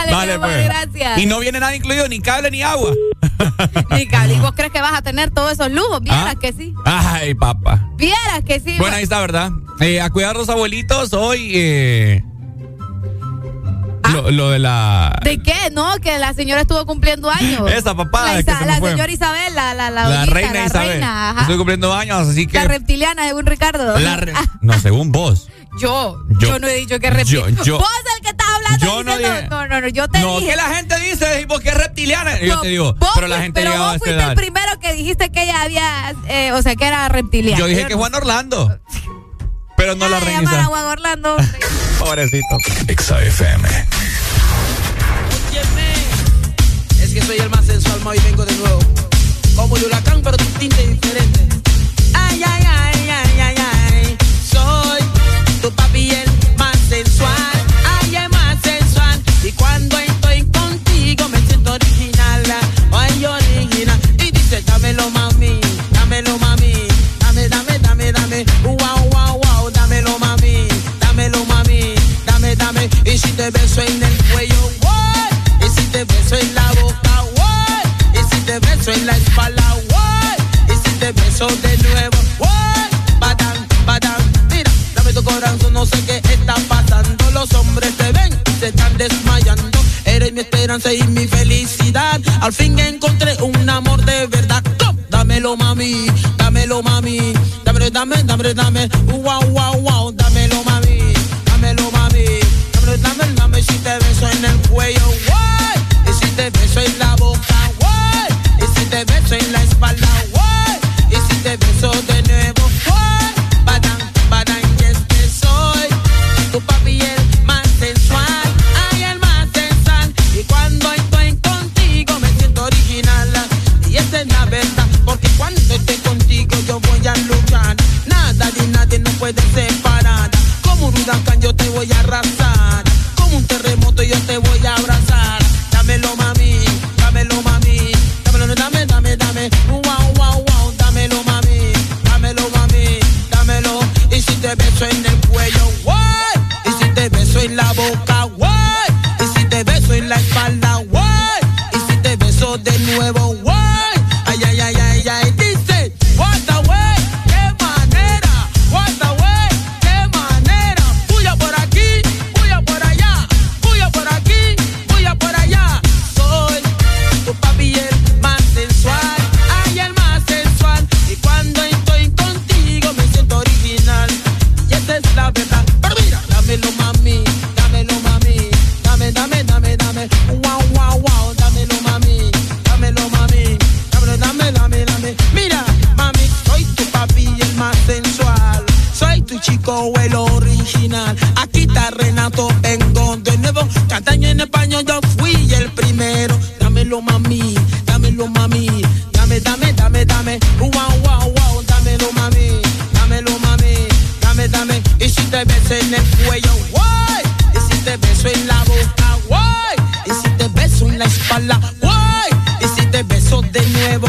Dale, pues. gracias. Y no viene nada incluido, ni cable ni agua. [laughs] Ni cable. ¿Y vos crees que vas a tener todos esos lujos? Vieras ¿Ah? que sí. Ay, papá. Vieras que sí. Bueno, ahí está, ¿verdad? Eh, a cuidar a los abuelitos hoy. Eh, lo, lo de la. ¿De qué? No, que la señora estuvo cumpliendo años. [laughs] Esa, papá. La, que Isa- se la señora Isabel, la, la, la, reina la Isabel. reina, ajá. Estoy cumpliendo años, así que. La reptiliana, según Ricardo. la re- [laughs] No, según vos. Yo, Yo- yo, no he dicho que reptiliana. yo- yo- Vos el que hablando yo no dije- no, no, no, yo te No, dije. que la gente dice, vos que es reptiliana. Yo te digo, vos pero la gente pero vos fuiste el primero que dijiste que ella había, eh, o sea, que era reptiliana. Yo dije que Juan Orlando. Pero no la sé. reina Llamar a Isabel. Juan Orlando. [laughs] Pobrecito. XAFM. Es que soy el más sensual, ma, hoy vengo de nuevo. Como el huracán, pero tu tinte diferente. Ay, ay, ay, beso en el cuello, what? Y si te beso en la boca, what? Y si te beso en la espalda, what? Y si te beso de nuevo, what? Badam, badam, mira, dame tu corazón, no sé qué está pasando. Los hombres te ven, se están desmayando. Eres mi esperanza y mi felicidad. Al fin encontré un amor de verdad. ¡Tom! Dámelo, mami, dámelo, mami. Dame, dame, dame, dame. Wow, wow, wow en el cuello. Y si te beso en la boca. What? Y si te beso en la espalda. What? Y si te beso de nuevo. What? Badán, badán, y es que soy tu papi el más sensual. Ay, el más sensual. Y cuando estoy contigo me siento original. Y esa es la verdad. Porque cuando esté contigo yo voy a luchar. Nada ni nadie nos puede separar. Como un huracán yo te voy a arrasar. Como un terremoto yo te voy a abrazar. Dámelo mami, dámelo mami. Dámelo, dame, dame, dame. Wow, wow, wow. Dámelo mami, dámelo mami. Dámelo. Y si te beso en el cuello, what? Y si te beso en la boca, Renato, vengo de nuevo. Cantando en español, yo fui el primero. Dámelo mami, dámelo mami. Dame, dame, dame, dame. Wow, wow, wow. Dámelo mami, dámelo mami. Dame, dame. Y si te beso en el cuello, guay. Y si te beso en la boca, guay. Y si te beso en la espalda, guay. Y si te beso de nuevo,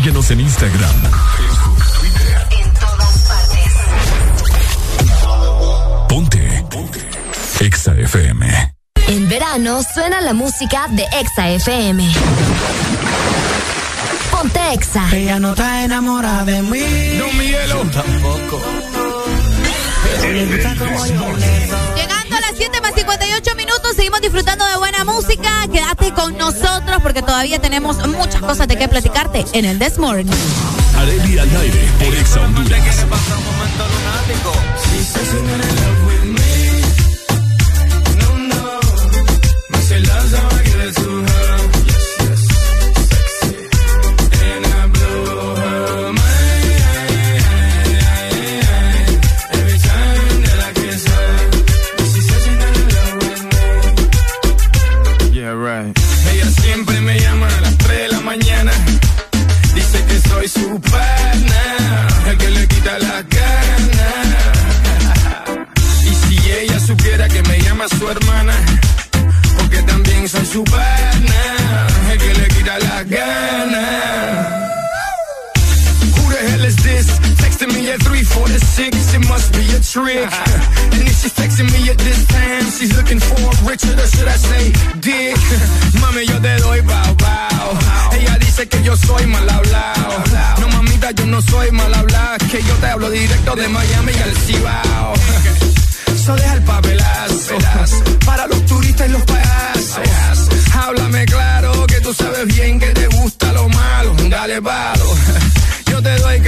Síguenos en Instagram, Facebook, Twitter. Ponte. Ponte. Exa FM. En verano suena la música de Exa FM. Ponte Exa. Ella no está enamorada de mí. No, Miguelo. Tampoco. Llegando a las 7 más 58 minutos, seguimos disfrutando de buena música. Quédate con nosotros porque todavía tenemos muchas cosas de qué platicarte en el This Morning. Areli al aire por Exa Honduras. trick. and then she's texting me at this time. She's looking for Richard, or should I say Dick? Mami, yo te doy bao bao. Ella dice que yo soy mal hablado. No, mamita, yo no soy mal hablado. Que yo te hablo directo de Miami al Cibao. Eso deja el papelazo. Para los turistas y los payasos. Háblame claro, que tú sabes bien que te gusta lo malo. Dale palo. Yo te doy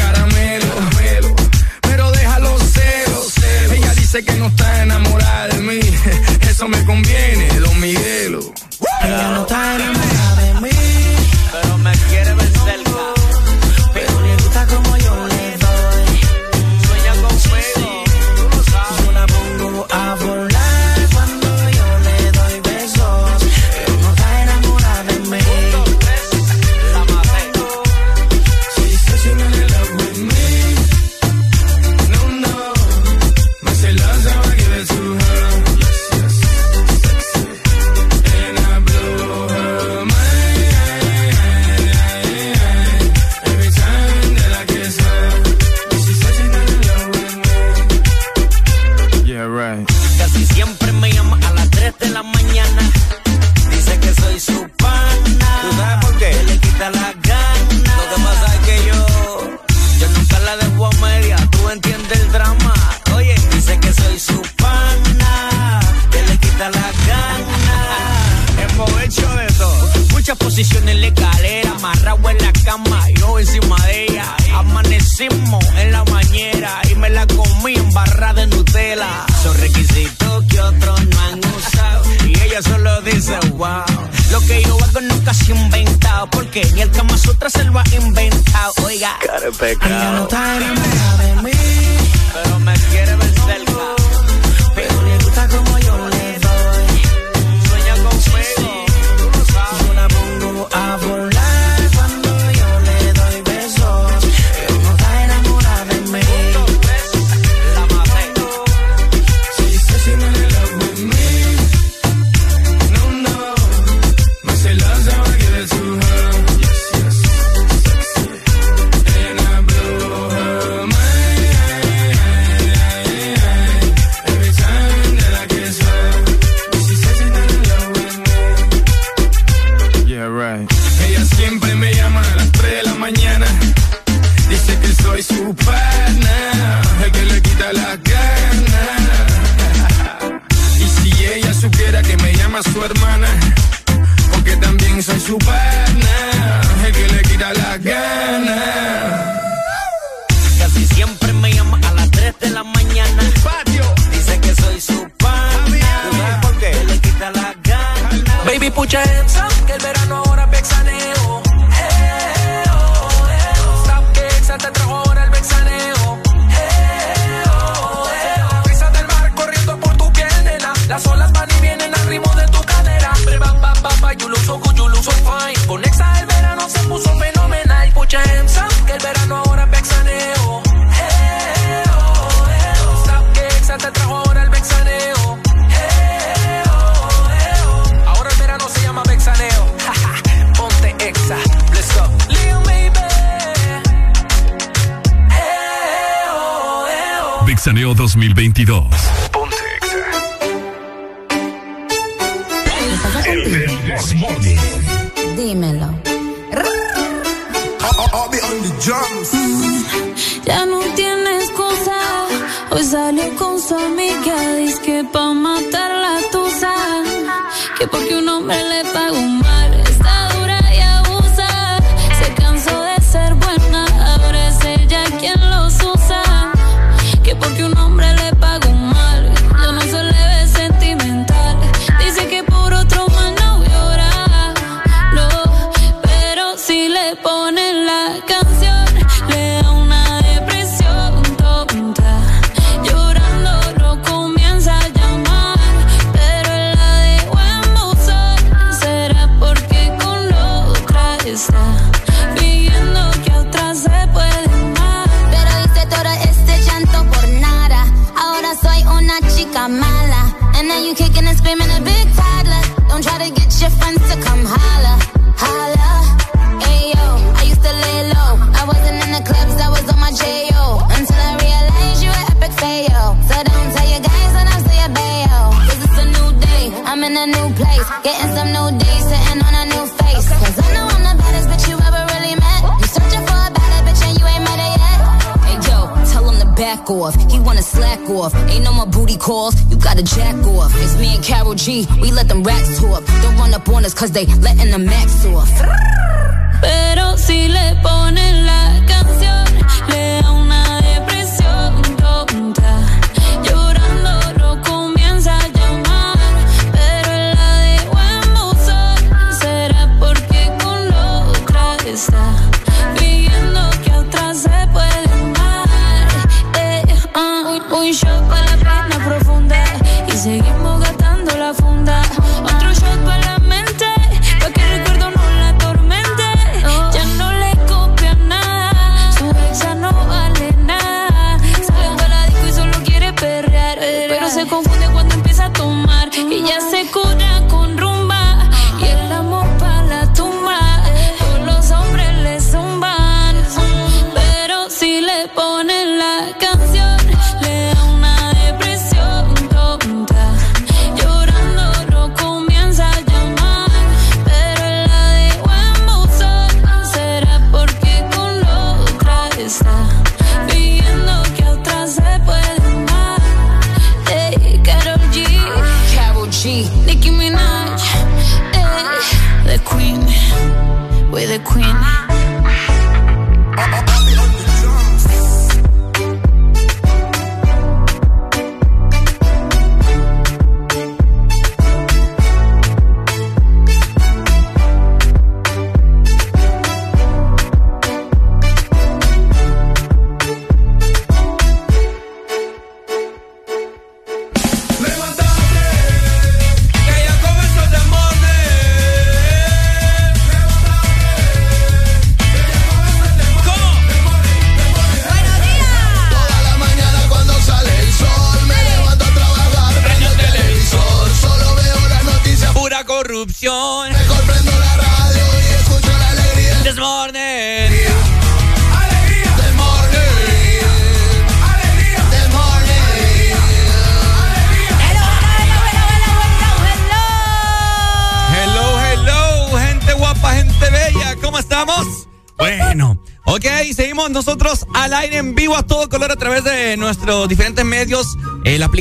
pecado.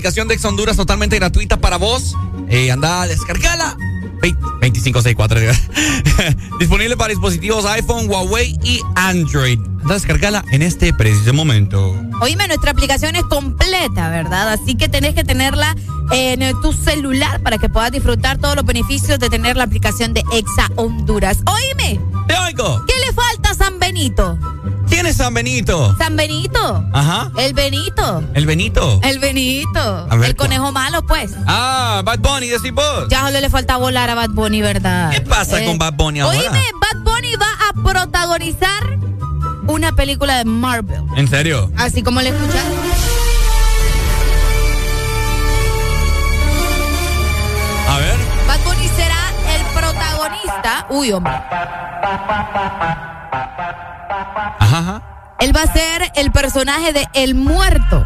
Aplicación de Ex Honduras totalmente gratuita para vos. Eh, anda, descargala. Ve- 2564. digo. [laughs] Disponible para dispositivos iPhone, Huawei y Android. Anda, descargala en este preciso momento. Oíme, nuestra aplicación es completa, ¿verdad? Así que tenés que tenerla en eh, tu celular para que puedas disfrutar todos los beneficios de tener la aplicación de Exa Honduras. Oíme. San Benito? San Benito. Ajá. El Benito. El Benito. El Benito. A ver, el conejo malo, pues. Ah, Bad Bunny, decís vos. Ya solo le falta volar a Bad Bunny, ¿verdad? ¿Qué pasa con Bad Bunny ahora? Oíme, Bad Bunny va a protagonizar una película de Marvel. ¿En serio? Así como le escuchas. A ver. Bad Bunny será el protagonista. Uy, hombre. Va a ser el personaje de El Muerto.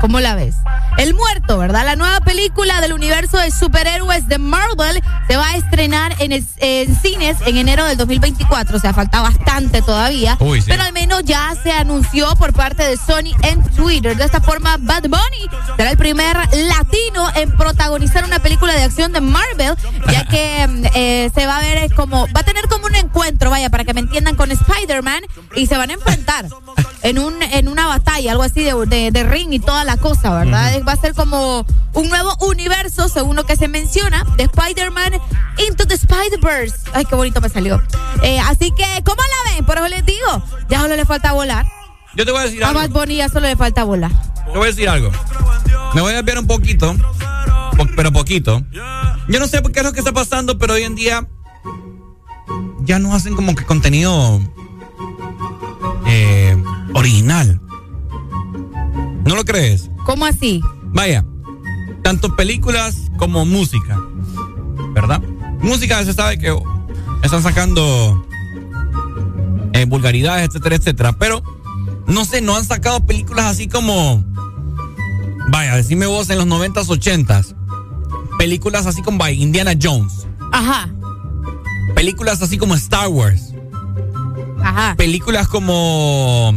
¿Cómo la ves? El Muerto, ¿verdad? La nueva película del universo de superhéroes de Marvel se va a estrenar en, el- en cines en enero del 2024. O sea, falta bastante todavía. Uy, sí. Pero al menos ya se anunció por parte de Sony en Twitter. De esta forma, Bad Bunny será el primer latino en protagonizar una película de acción de Marvel, ya que mm, eh, se va a ver como, va a tener como un encuentro, vaya, para que me entiendan, con Spider-Man y se van a enfrentar en un en una batalla, algo así de, de- de ring y toda la cosa, ¿verdad? Va a ser como un nuevo universo, según lo que se menciona, de Spider-Man Into the Spider-Verse. Ay, qué bonito me salió. Eh, así que, ¿cómo la ven? Por eso les digo, ya solo le falta volar. Yo te voy a decir A algo. Bad Bunny ya solo le falta volar. Te voy a decir algo. Me voy a desviar un poquito, po- pero poquito. Yo no sé por qué es lo que está pasando, pero hoy en día ya no hacen como que contenido original. ¿No lo crees? ¿Cómo así? Vaya, tanto películas como música, ¿verdad? Música se sabe que están sacando eh, vulgaridades, etcétera, etcétera, pero no sé, no han sacado películas así como, vaya, decime vos en los 90s, 80s, películas así como vaya, Indiana Jones, Ajá, películas así como Star Wars, ajá. películas como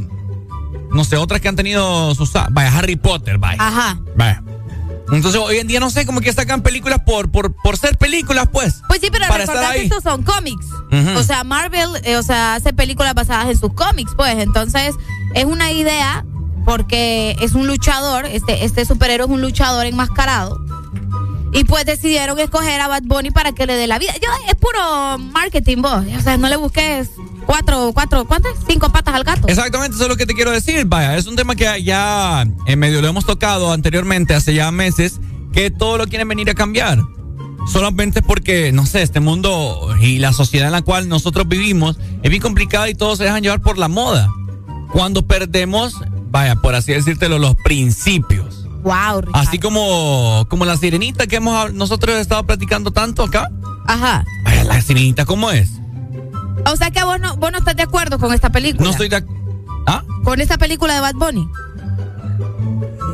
no sé, otras que han tenido sus... Vaya, Harry Potter, vaya. Ajá. Vaya. Entonces hoy en día no sé, como que sacan películas por, por, por ser películas, pues. Pues sí, pero recordad que estos son cómics. O sea, Marvel, eh, o sea, hace películas basadas en sus cómics, pues. Entonces, es una idea porque es un luchador, este, este superhéroe es un luchador enmascarado. Y pues decidieron escoger a Bad Bunny para que le dé la vida. Yo, es puro marketing, vos. O sea, no le busques cuatro, cuatro, ¿cuántas? Cinco patas al gato. Exactamente, eso es lo que te quiero decir. Vaya, es un tema que ya en medio lo hemos tocado anteriormente, hace ya meses, que todo lo quieren venir a cambiar. Solamente porque, no sé, este mundo y la sociedad en la cual nosotros vivimos es bien complicada y todos se dejan llevar por la moda. Cuando perdemos, vaya, por así decírtelo, los principios. Wow, Así como, como la sirenita que hemos nosotros estado platicando tanto acá. Ajá. Vaya, la sirenita, ¿cómo es? O sea que vos no, vos no estás de acuerdo con esta película. No estoy de ¿Ah? Con esta película de Bad Bunny.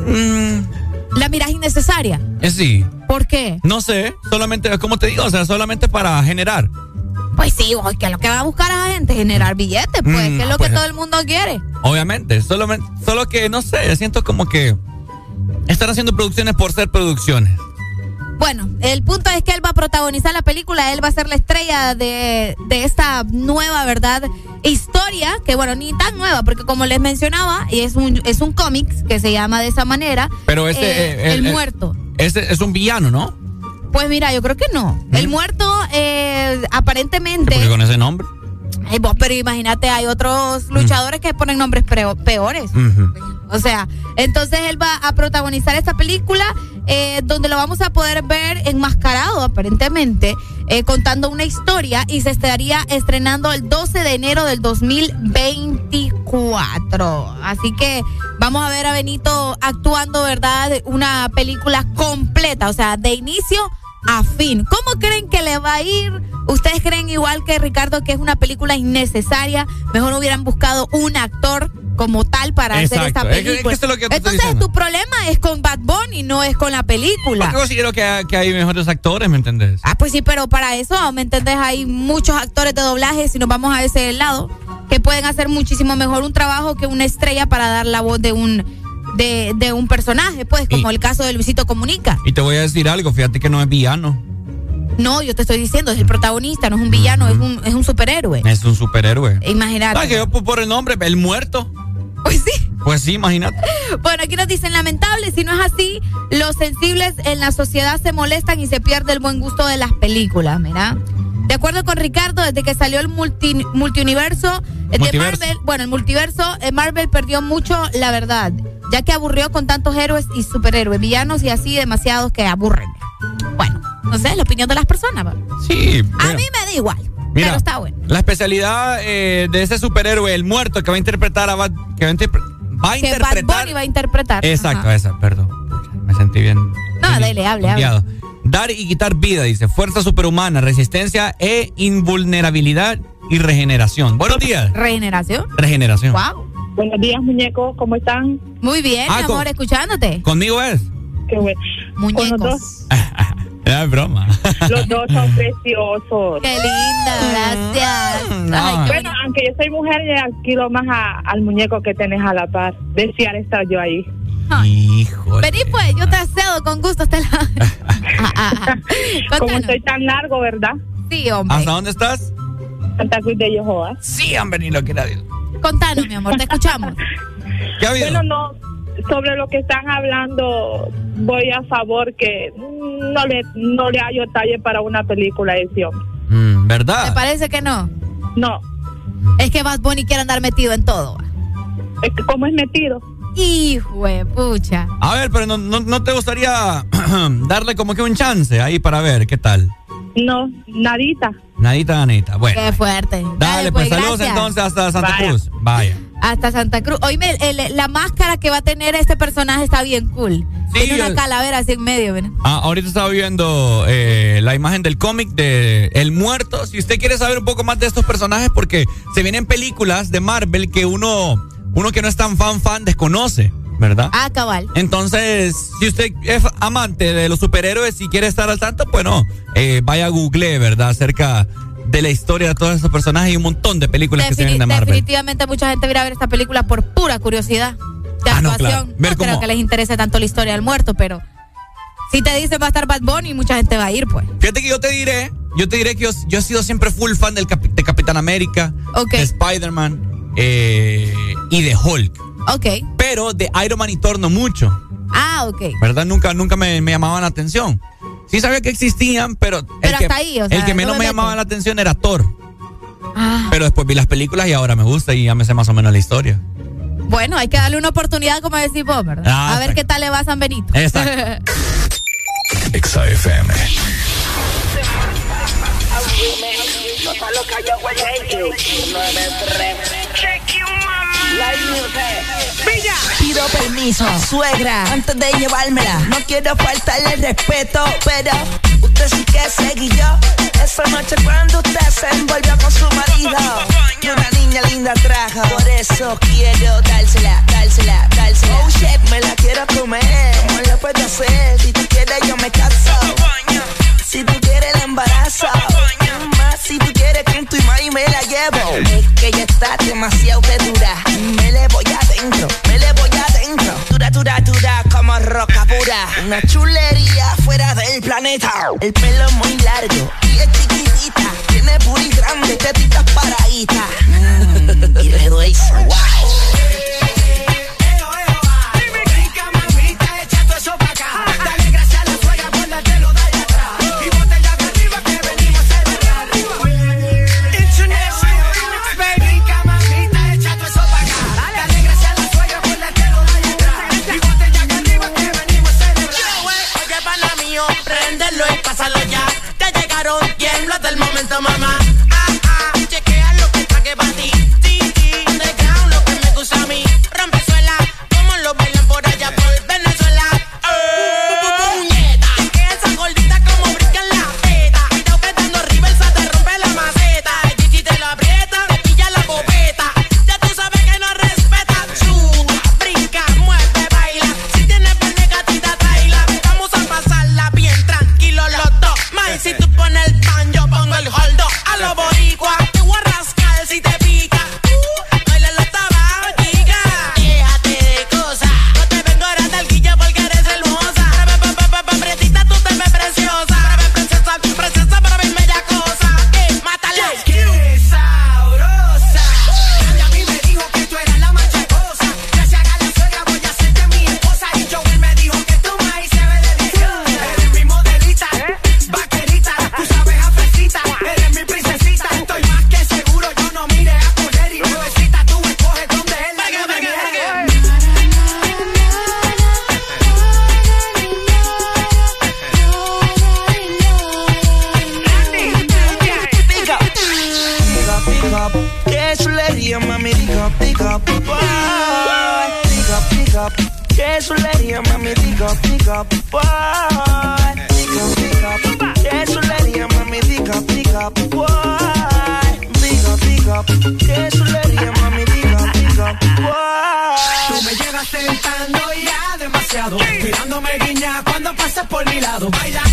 Mm. La miras innecesaria. Eh, sí. ¿Por qué? No sé, solamente, como te digo, o sea, solamente para generar. Pues sí, oye, que lo que va a buscar a la gente generar billetes, pues, Mm, que es lo pues. que todo el mundo quiere. Obviamente, solamente, solo que, no sé, siento como que están haciendo producciones por ser producciones. Bueno, el punto es que él va a protagonizar la película, él va a ser la estrella de, de esta nueva, ¿verdad? Historia, que bueno, ni tan nueva, porque como les mencionaba, y es un, es un cómic que se llama de esa manera. Pero ese, eh, eh, el eh, muerto. Ese es un villano, ¿no? Pues mira, yo creo que no. El muerto, eh, aparentemente. Porque con ese nombre. Ay, vos, pero imagínate, hay otros luchadores que ponen nombres peores. O sea, entonces él va a protagonizar esta película eh, donde lo vamos a poder ver enmascarado aparentemente, eh, contando una historia y se estaría estrenando el 12 de enero del 2024. Así que vamos a ver a Benito actuando, ¿verdad? Una película completa, o sea, de inicio a fin. ¿Cómo creen que le va a ir? ¿Ustedes creen igual que Ricardo que es una película innecesaria? Mejor hubieran buscado un actor como tal para hacer esta Es que- es que película. es lo que Entonces diciendo. tu problema es con Bad Bunny, no es con la película. Porque considero que, que hay mejores actores, ¿me entendés? Ah, pues sí, pero para eso, ¿me entendés? Hay muchos actores de doblaje, si nos vamos a ese lado, que pueden hacer muchísimo mejor un trabajo que una estrella para dar la voz de un de, de un personaje, pues, como el caso de Luisito Comunica. Y te voy a decir algo, fíjate que no es villano, No, yo te estoy diciendo, es el protagonista, no es un villano, es, un, es un superhéroe. es un superhéroe. Imagínate. Ah, que yo por el nombre, el muerto. Pues sí. Pues sí, imagínate. Bueno, aquí nos dicen lamentable, si no es así, los sensibles en la sociedad se molestan y se pierde el buen gusto de las películas, mira. De acuerdo con Ricardo, desde que salió el multi, multiuniverso eh, de. Marvel, bueno, el multiverso, eh, Marvel perdió mucho la verdad, ya que aburrió con tantos héroes y superhéroes, villanos y así demasiados que aburren. Bueno, no sé, la opinión de las personas. va. Sí. A mí me da igual, Mira, pero está bueno. La especialidad eh, de ese superhéroe, el muerto, que va a interpretar a Bad, que va a, interpre- va a Que Bad interpretar. Bunny va a interpretar. Exacto, Ajá. esa, perdón. Me sentí bien. No, dale, hable, hable. Dar y quitar vida, dice. Fuerza superhumana, resistencia e invulnerabilidad y regeneración. Buenos días. Regeneración. Regeneración. Wow. Buenos días, muñecos, ¿cómo están? Muy bien, Ah, mi con- amor, escuchándote. Conmigo es. Qué bueno. Muñecos. Con los dos, Es broma. [laughs] los dos son preciosos. Qué linda, gracias. Ay, qué bueno, aunque yo soy mujer, le alquilo más a- al muñeco que tenés a la par. Desear estar yo ahí. Hijo. Vení pues, yo te accedo con gusto hasta la... [laughs] [laughs] Como estoy tan largo, ¿verdad? Sí, hombre. ¿Hasta dónde estás? Santa Cruz de Jehová. Sí, han venido, que era Dios. Contanos, mi amor, te escuchamos. ¿Qué ha habido? Bueno, no, sobre lo que están hablando, voy a favor que no le, no le hallo talle para una película de ese hombre. Mm, ¿Te ¿Verdad? parece que no? No, Es que Bad Bunny quiere andar metido en todo. es que como es metido. Hijo de pucha. A ver, pero no, no, ¿no te gustaría [clears throat] darle como que un chance ahí para ver qué tal? No, nadita. Nadita, Anita. Bueno. Qué fuerte. Dale, pues, saludos gracias. entonces hasta Santa Vaya. Cruz. Vaya. Hasta Santa Cruz. Oíme, el- la máscara que va a tener este personaje está bien cool. Sí, Tiene una el- calavera así en medio, ¿verdad? Ah, ahorita estaba viendo eh, la imagen del cómic de El Muerto. Si usted quiere saber un poco más de estos personajes, porque se vienen películas de Marvel que uno, uno que no es tan fan fan desconoce, ¿verdad? Ah, cabal. Entonces, si usted es amante de los superhéroes y quiere estar al tanto, bueno, eh, vaya a Google, ¿verdad? Acerca de la historia de todos estos personajes y un montón de películas que se vienen de Marvel. Definitivamente mucha gente irá a ver esta película por pura curiosidad de Ah, no, claro. No, creo que les interese tanto la historia del muerto, pero si te dice va a estar Bad Bunny, mucha gente va a ir, pues. Fíjate que yo te diré, yo te diré que yo, yo he sido siempre full fan del Capi- de Capitán América, de Spider-Man eh, y de Hulk. Ok. Pero de Iron Man y Thor no mucho, Ah, ok. ¿verdad? Nunca, nunca me, me llamaban la atención. Sí sabía que existían, pero, el Pero que, hasta ahí, o sea, el que no menos me llamaba la atención era Thor. Ah, Pero después vi las películas y ahora me gusta y ya me sé más o menos la historia. bueno, hay que darle una oportunidad, como decís vos, ¿verdad? Ah, a ver qué tal le va a San Benito. Exacto. [laughs] Exa FM. Pido permiso, suegra, antes de llevármela. No quiero faltarle el respeto, pero usted sí que seguí yo. Esa noche cuando usted se envolvió con su marido. Una niña linda trajo. Por eso quiero dársela, dársela, dársela. Oh shit, me la quiero comer. ¿Cómo lo puedo hacer? Si tú quieres, yo me caso. Si tú quieres, el embarazo. Si tú quieres con tu imagen me la llevo. Es que ella está demasiado de dura. Me le voy adentro, me le voy adentro. Dura, dura, dura como roca pura. Una chulería fuera del planeta. El pelo muy largo y es chiquitita. Tiene puri grande, tetitas paraditas. Mm, y le doy wow. Mamá. Chulería, mami, pick up, pick up. Boy. Pick up, pick up. Qué chulería, mami, pick up, pick up. Boy. Pick up, pick up. Qué chulería, mami, pick up, pick up. Boy. Tú me llevas tentando ya demasiado. Mirándome guiña cuando pasas por mi lado. Bailas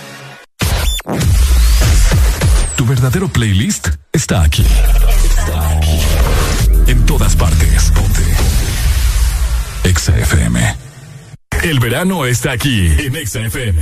Verdadero playlist está aquí. Está aquí. En todas partes. Ponte. Exa FM. El verano está aquí en Exa FM.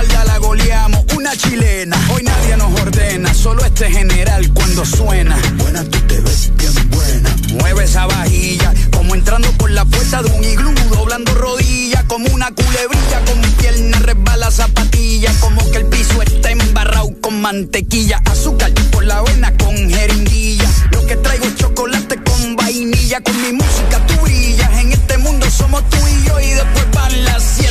espalda la goleamos, una chilena. Hoy nadie nos ordena, solo este general cuando suena. Buena, tú te ves bien buena. Mueve esa vajilla, como entrando por la puerta de un iglú, doblando rodillas, como una culebrilla, con pierna resbala zapatilla, como que el piso está embarrado con mantequilla, azúcar por la vena con jeringuilla. Lo que traigo es chocolate con vainilla, con mi música tú brillas. En este mundo somos tú y yo, y después van las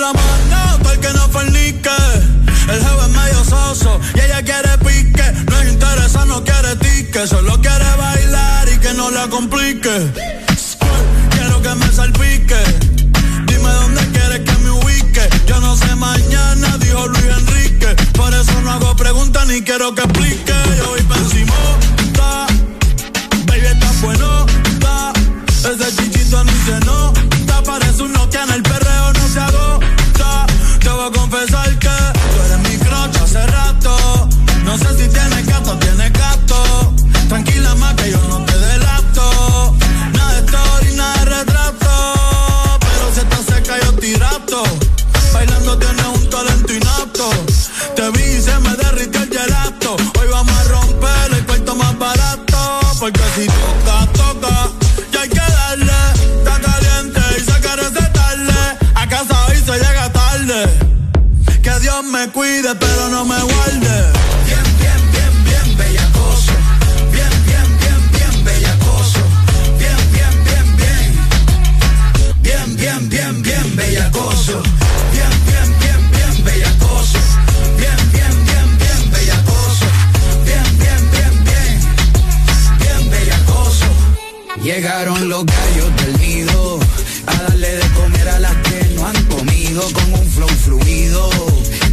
La mano para que no fornique. El jefe es medio soso y ella quiere pique. No es interesa, no quiere tique. Solo quiere bailar y que no la complique. Quiero que me salpique. Dime dónde quieres que me ubique. Yo no sé mañana, dijo Luis Enrique. Por eso no hago preguntas ni quiero que explique. Yo voy encima. Baby, está bueno, ta. Ese chichito Te vi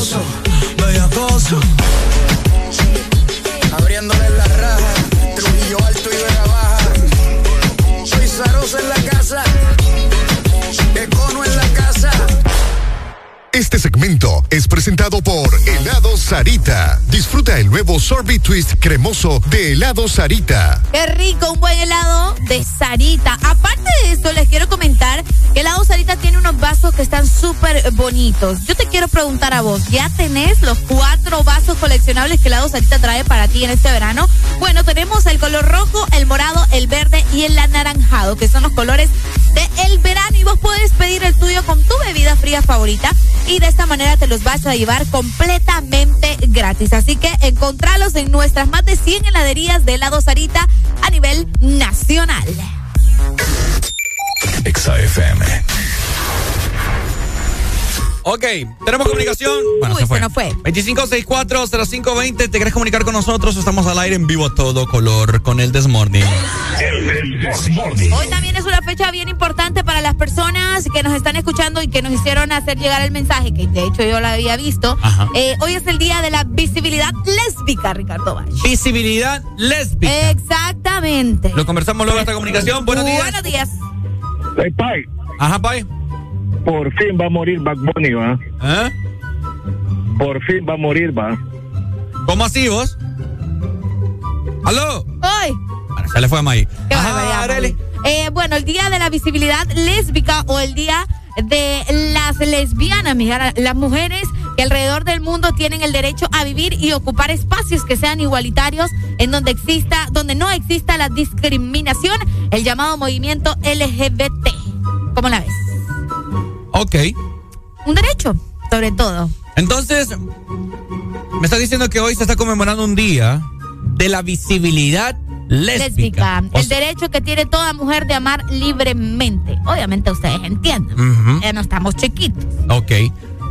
gozo, vaya. Este segmento es presentado por Helado Sarita. Disfruta el nuevo sorbet twist cremoso de Helado Sarita. Qué rico, un buen helado de Sarita. Aparte de esto, les quiero comentar que helado Sarita tiene unos vasos que están súper bonitos. Yo te quiero preguntar a vos, ¿ya tenés los cuatro vasos coleccionables que helado Sarita trae para ti en este verano? Bueno, tenemos el color rojo, el morado, el verde y el anaranjado, que son los colores de el verano. Y vos puedes pedir el tuyo con tu bebida fría favorita y de esta manera te los vas a llevar completamente gratis. Así que encontralos en nuestras más de 100 heladerías de helado Sarita a nivel nacional. Ok, tenemos comunicación. Bueno, Uy, se fue. se nos fue. 2564-0520. ¿Te querés comunicar con nosotros? Estamos al aire en vivo a todo color con el Desmorning. Hoy también es una fecha bien importante para las personas que nos están escuchando y que nos hicieron hacer llegar el mensaje, que de hecho yo lo había visto. Ajá. Eh, hoy es el día de la visibilidad lésbica, Ricardo Valle. Visibilidad lésbica. Exactamente. Lo conversamos luego de esta comunicación. Buenos días. Buenos días. Hey, Pai. Ajá, Pai. Por fin va a morir Bad Bunny, ¿va? ¿Eh? Por fin va a morir, va. ¿Cómo así vos? ¿Aló? Hoy. Bueno, se le fue a May. Eh, bueno, el día de la visibilidad lésbica o el día de las lesbianas, mija, las mujeres que alrededor del mundo tienen el derecho a vivir y ocupar espacios que sean igualitarios en donde exista, donde no exista la discriminación, el llamado movimiento LGBT. ¿Cómo la ves? Ok. Un derecho, sobre todo. Entonces, me estás diciendo que hoy se está conmemorando un día de la visibilidad lésbica. O El sea- derecho que tiene toda mujer de amar libremente. Obviamente ustedes entienden. Ya no estamos chiquitos. Ok.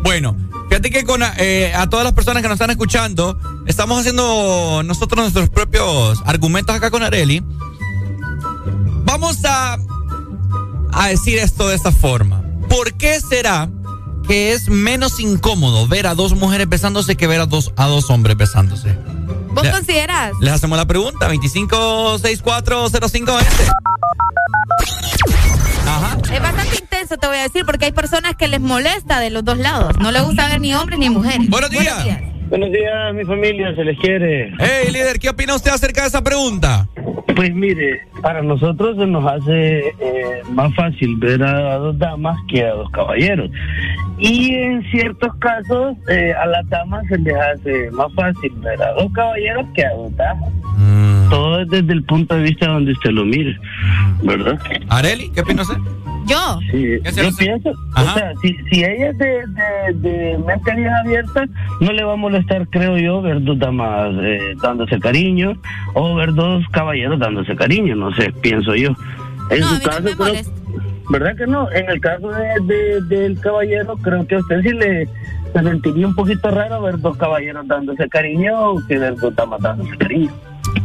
Bueno, fíjate que con eh, a todas las personas que nos están escuchando, estamos haciendo nosotros nuestros propios argumentos acá con Areli. Vamos a, a decir esto de esta forma. ¿Por qué será que es menos incómodo ver a dos mujeres besándose que ver a dos, a dos hombres besándose? ¿Vos Le- consideras? Les hacemos la pregunta, 25640520. Ajá. Es bastante intenso, te voy a decir, porque hay personas que les molesta de los dos lados. No les gusta ver ni hombres ni mujeres. Buenos días. Buenos días, mi familia, se les quiere. Hey, líder, ¿qué opina usted acerca de esa pregunta? Pues mire, para nosotros se nos hace eh, más fácil ver a dos damas que a dos caballeros. Y en ciertos casos eh, a las damas se les hace más fácil ver a dos caballeros que a dos damas. Todo es desde el punto de vista donde usted lo mire, ¿verdad? Areli, ¿qué opina usted? Yo. Sí, ¿Qué se yo pienso, Ajá. o sea, si, si ella es de, de, de mente bien abierta, no le va a molestar, creo yo, ver dos damas eh, dándose cariño o ver dos caballeros dándose cariño, no sé, pienso yo. En No, a su no caso, me creo-. ¿verdad que no? En el caso de, de- del caballero, creo que a usted sí le se sentiría un poquito raro ver dos caballeros dándose cariño que ver dos damas dándose cariño.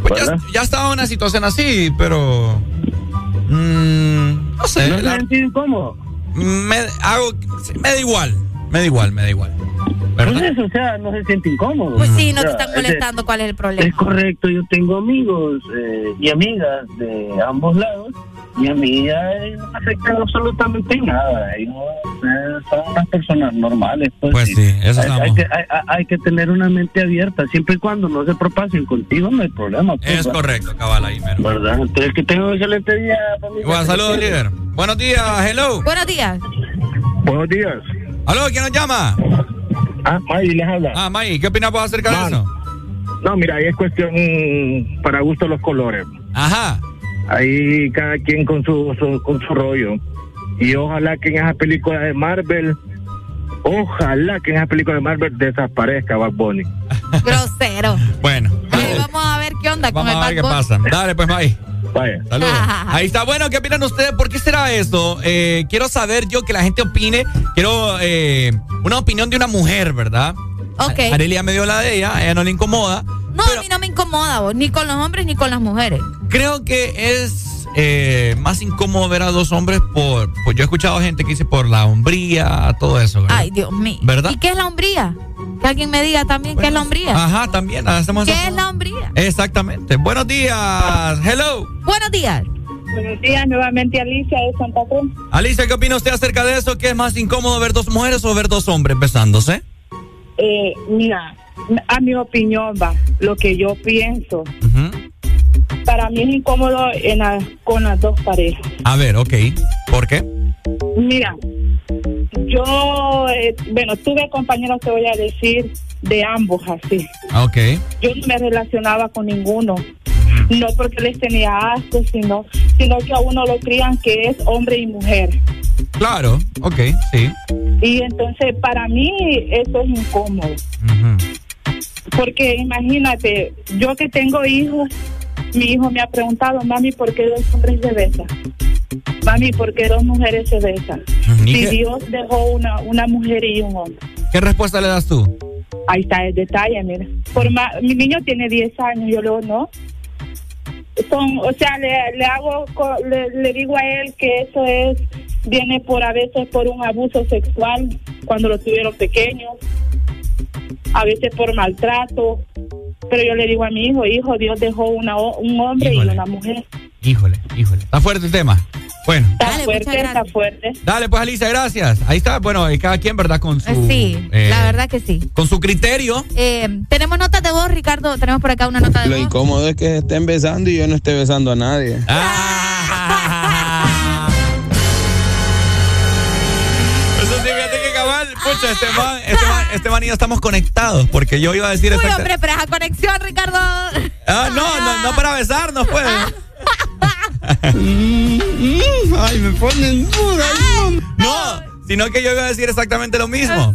Pues ya, ya estaba en una situación así, pero. Mm, no sé. ¿No se la- sentí incómodo? me, hago, me da igual. Me da igual, me da igual. ¿Verdad? Pues eso, o sea, no se siente incómodo. Pues sí, no O te sea, están ese- molestando. ¿Cuál es el problema? Es correcto, yo tengo amigos eh, y amigas de ambos lados y a mí ya eh, no me afecta absolutamente nada. Ellos eh, son unas personas normales. Pues, Pues sí, eso hay, hay que, hay, que tener una mente abierta, siempre y cuando no se propasen contigo, no hay problema. pues, Es ¿verdad? correcto, cabal ahí, mero. ¿Verdad? Entonces, que tengan un excelente día, familia. Igual, saludos, líder. Buenos días, hello. Buenos días. Buenos días. Aló, ¿quién nos llama? Ah, May, les habla. Ah, May, ¿qué opinas vos acerca de eso? No, mira, ahí es cuestión para gusto los colores. Ajá. Ahí cada quien con su, su- con su rollo. Y ojalá que en esa película de Marvel, ojalá que en esa película de Marvel desaparezca Bad Bunny. [laughs] Grosero. Bueno, vamos a ver qué onda con vamos el a ver qué Bunny. pasa. Dale, pues, May. Vaya. Saludos. [laughs] Ahí está. Bueno, ¿qué opinan ustedes? ¿Por qué será eso? Eh, quiero saber yo que la gente opine. Quiero eh, una opinión de una mujer, ¿verdad? Ok. Arelia me dio la de ella, a ella no le incomoda. No, a mí no me incomoda, vos, ni con los hombres ni con las mujeres. Creo que es eh, más incómodo ver a dos hombres por, pues yo he escuchado gente que dice por la hombría, todo eso, ¿verdad? Ay, Dios mío. ¿Verdad? ¿Y qué es la hombría? Que alguien me diga también qué es la hombría. Ajá, también hacemos ¿Qué eso. es la hombría? Exactamente. Buenos días. Hello. Buenos días. Buenos días, nuevamente Alicia de Santa Cruz. Alicia, ¿qué opina usted acerca de eso? ¿Qué es más incómodo ver dos mujeres o ver dos hombres besándose? Eh, mira, a mi opinión va, lo que yo pienso. Para mí es incómodo en la- con las dos parejas. A ver, ok. ¿Por qué? Mira, yo, eh, bueno, tuve compañeros, te voy a decir, de ambos así. Ok. Yo no me relacionaba con ninguno. No porque les tenía asco, sino, sino que a uno lo crían que es hombre y mujer. Claro, ok, sí. Y entonces para mí eso es incómodo. Porque imagínate, yo que tengo hijos, mi hijo me ha preguntado, mami, ¿por qué dos hombres se besan? Mami, ¿por qué dos mujeres se besan? ¿Y Si qué? Dios dejó una, una mujer y un hombre. ¿Qué respuesta le das tú? Ahí está el detalle, mira. Por ma- mi niño tiene 10 años, yo le digo, no. Son, o sea, le, le hago, le, le digo a él que eso es, viene por a veces por un abuso sexual cuando lo tuvieron pequeños, a veces por maltrato. Pero yo le digo a mi hijo, hijo, Dios dejó una, o- un hombre y una mujer. Híjole, híjole. Está fuerte el tema. Bueno. Está fuerte, está fuerte. Dale, pues Alicia, gracias. Ahí está, bueno, y cada quien, ¿verdad? Con su, Sí, eh, la verdad que sí. con su criterio. Eh, tenemos notas de voz, Ricardo. Tenemos por acá una nota de Lo voz. incómodo es que se estén besando y yo no esté besando a nadie. Eso cabal, pucha, este man, este man, este man y yo estamos conectados, porque yo iba a decir Uy, hombre, pero esa conexión, Ricardo. Ah, no, no, no para besarnos, pues. [laughs] Ay, me ponen duda. No, sino que yo iba a decir exactamente lo Ah, mismo.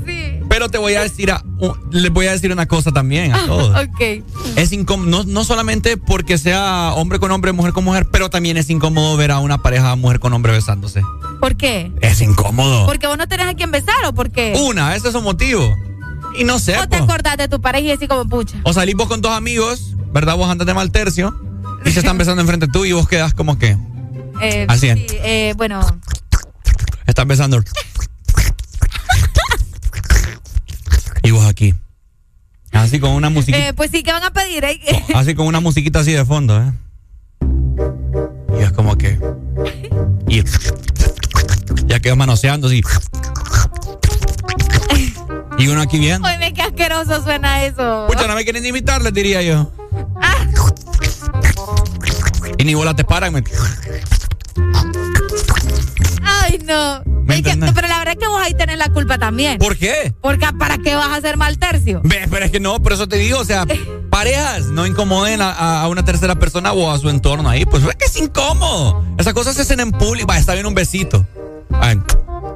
Pero te voy a decir, a- les voy a decir una cosa también a todos. [laughs] ok. Es incómodo, no, no solamente porque sea hombre con hombre, mujer con mujer, pero también es incómodo ver a una pareja mujer con hombre besándose. ¿Por qué? Es incómodo. ¿Porque vos no tenés a quien besar o por qué? Una, ese es un motivo. Y no sé, ¿O te po. acordás de tu pareja y así como pucha? o salís vos con dos amigos, ¿verdad? Vos andas de mal tercio y se están [laughs] besando enfrente tú y vos quedas como que Eh, Así es. sí, eh, bueno, están besando. Aquí. Así con una musiquita. eh, pues sí, ¿qué van a pedir? eh? Así con una musiquita así de fondo, ¿eh? Y es como que. Y. Ya quedas manoseando así. Y uno aquí viendo. Oye, qué asqueroso suena eso. Pucha, no me quieren invitar, les diría yo. Y ni bola te paran. me- Ay, no. Pero la verdad es que vos ahí tenés la culpa también. ¿Por qué? Porque ¿para qué vas a hacer mal tercio? Ve, pero es que no, por eso te digo, o sea, [laughs] parejas no incomoden a, a- una tercera persona o a su entorno ahí, pues es que es incómodo. Esas cosas se hacen en público. Va, está bien un besito. Ay,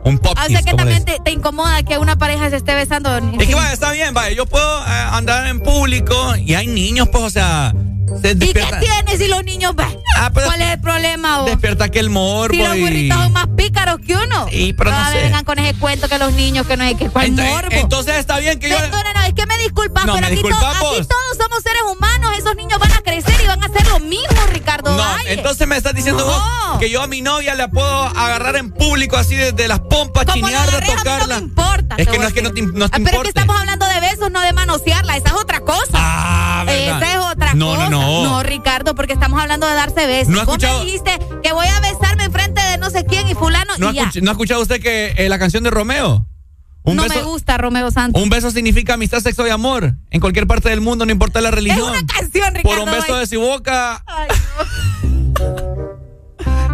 un pop O sea que también te, te incomoda que una pareja se esté besando. Es que vaya, está bien, vaya, yo puedo eh, andar en público y hay niños, pues, o sea, se ¿Y qué tienes si los niños ven? ¿Cuál es el problema vos? despierta aquel morbo Si los y... burritos son más pícaros que uno. Sí, pero no Ah, sé. vengan con ese cuento que los niños, que no hay que cuál Entonces- morbo. entonces está bien que yo- No, no, no, es que me disculpas, No, pero me aquí, to- disculpamos. aquí todos somos seres humanos. Esos niños van a crecer y van a hacer lo mismo, Ricardo No, Valle. entonces me estás diciendo vos No. que yo a mi novia la puedo agarrar en público así desde las pompas, Como la chinearla, agarré, a mí no tocarla. me importa, Es que no es que no te, no te Ah, Pero es que estamos hablando de besos, no de manosearla. Esa es otra cosa. Ah, ¿verdad? Esa es otra No, no, cosa. no. Ricardo, porque estamos hablando de darse besos. ¿No ha Vos escuchado? me dijiste que voy a besarme enfrente de no sé quién y fulano ¿No, ha y ya. escuch- ¿No ha escuchado usted que eh, la canción de Romeo? Un no beso, me gusta Romeo Santos. Un beso significa amistad, sexo y amor. En cualquier parte del mundo, no importa la religión. Es una canción, Por Ricardo. un beso de su boca. ¿No [laughs]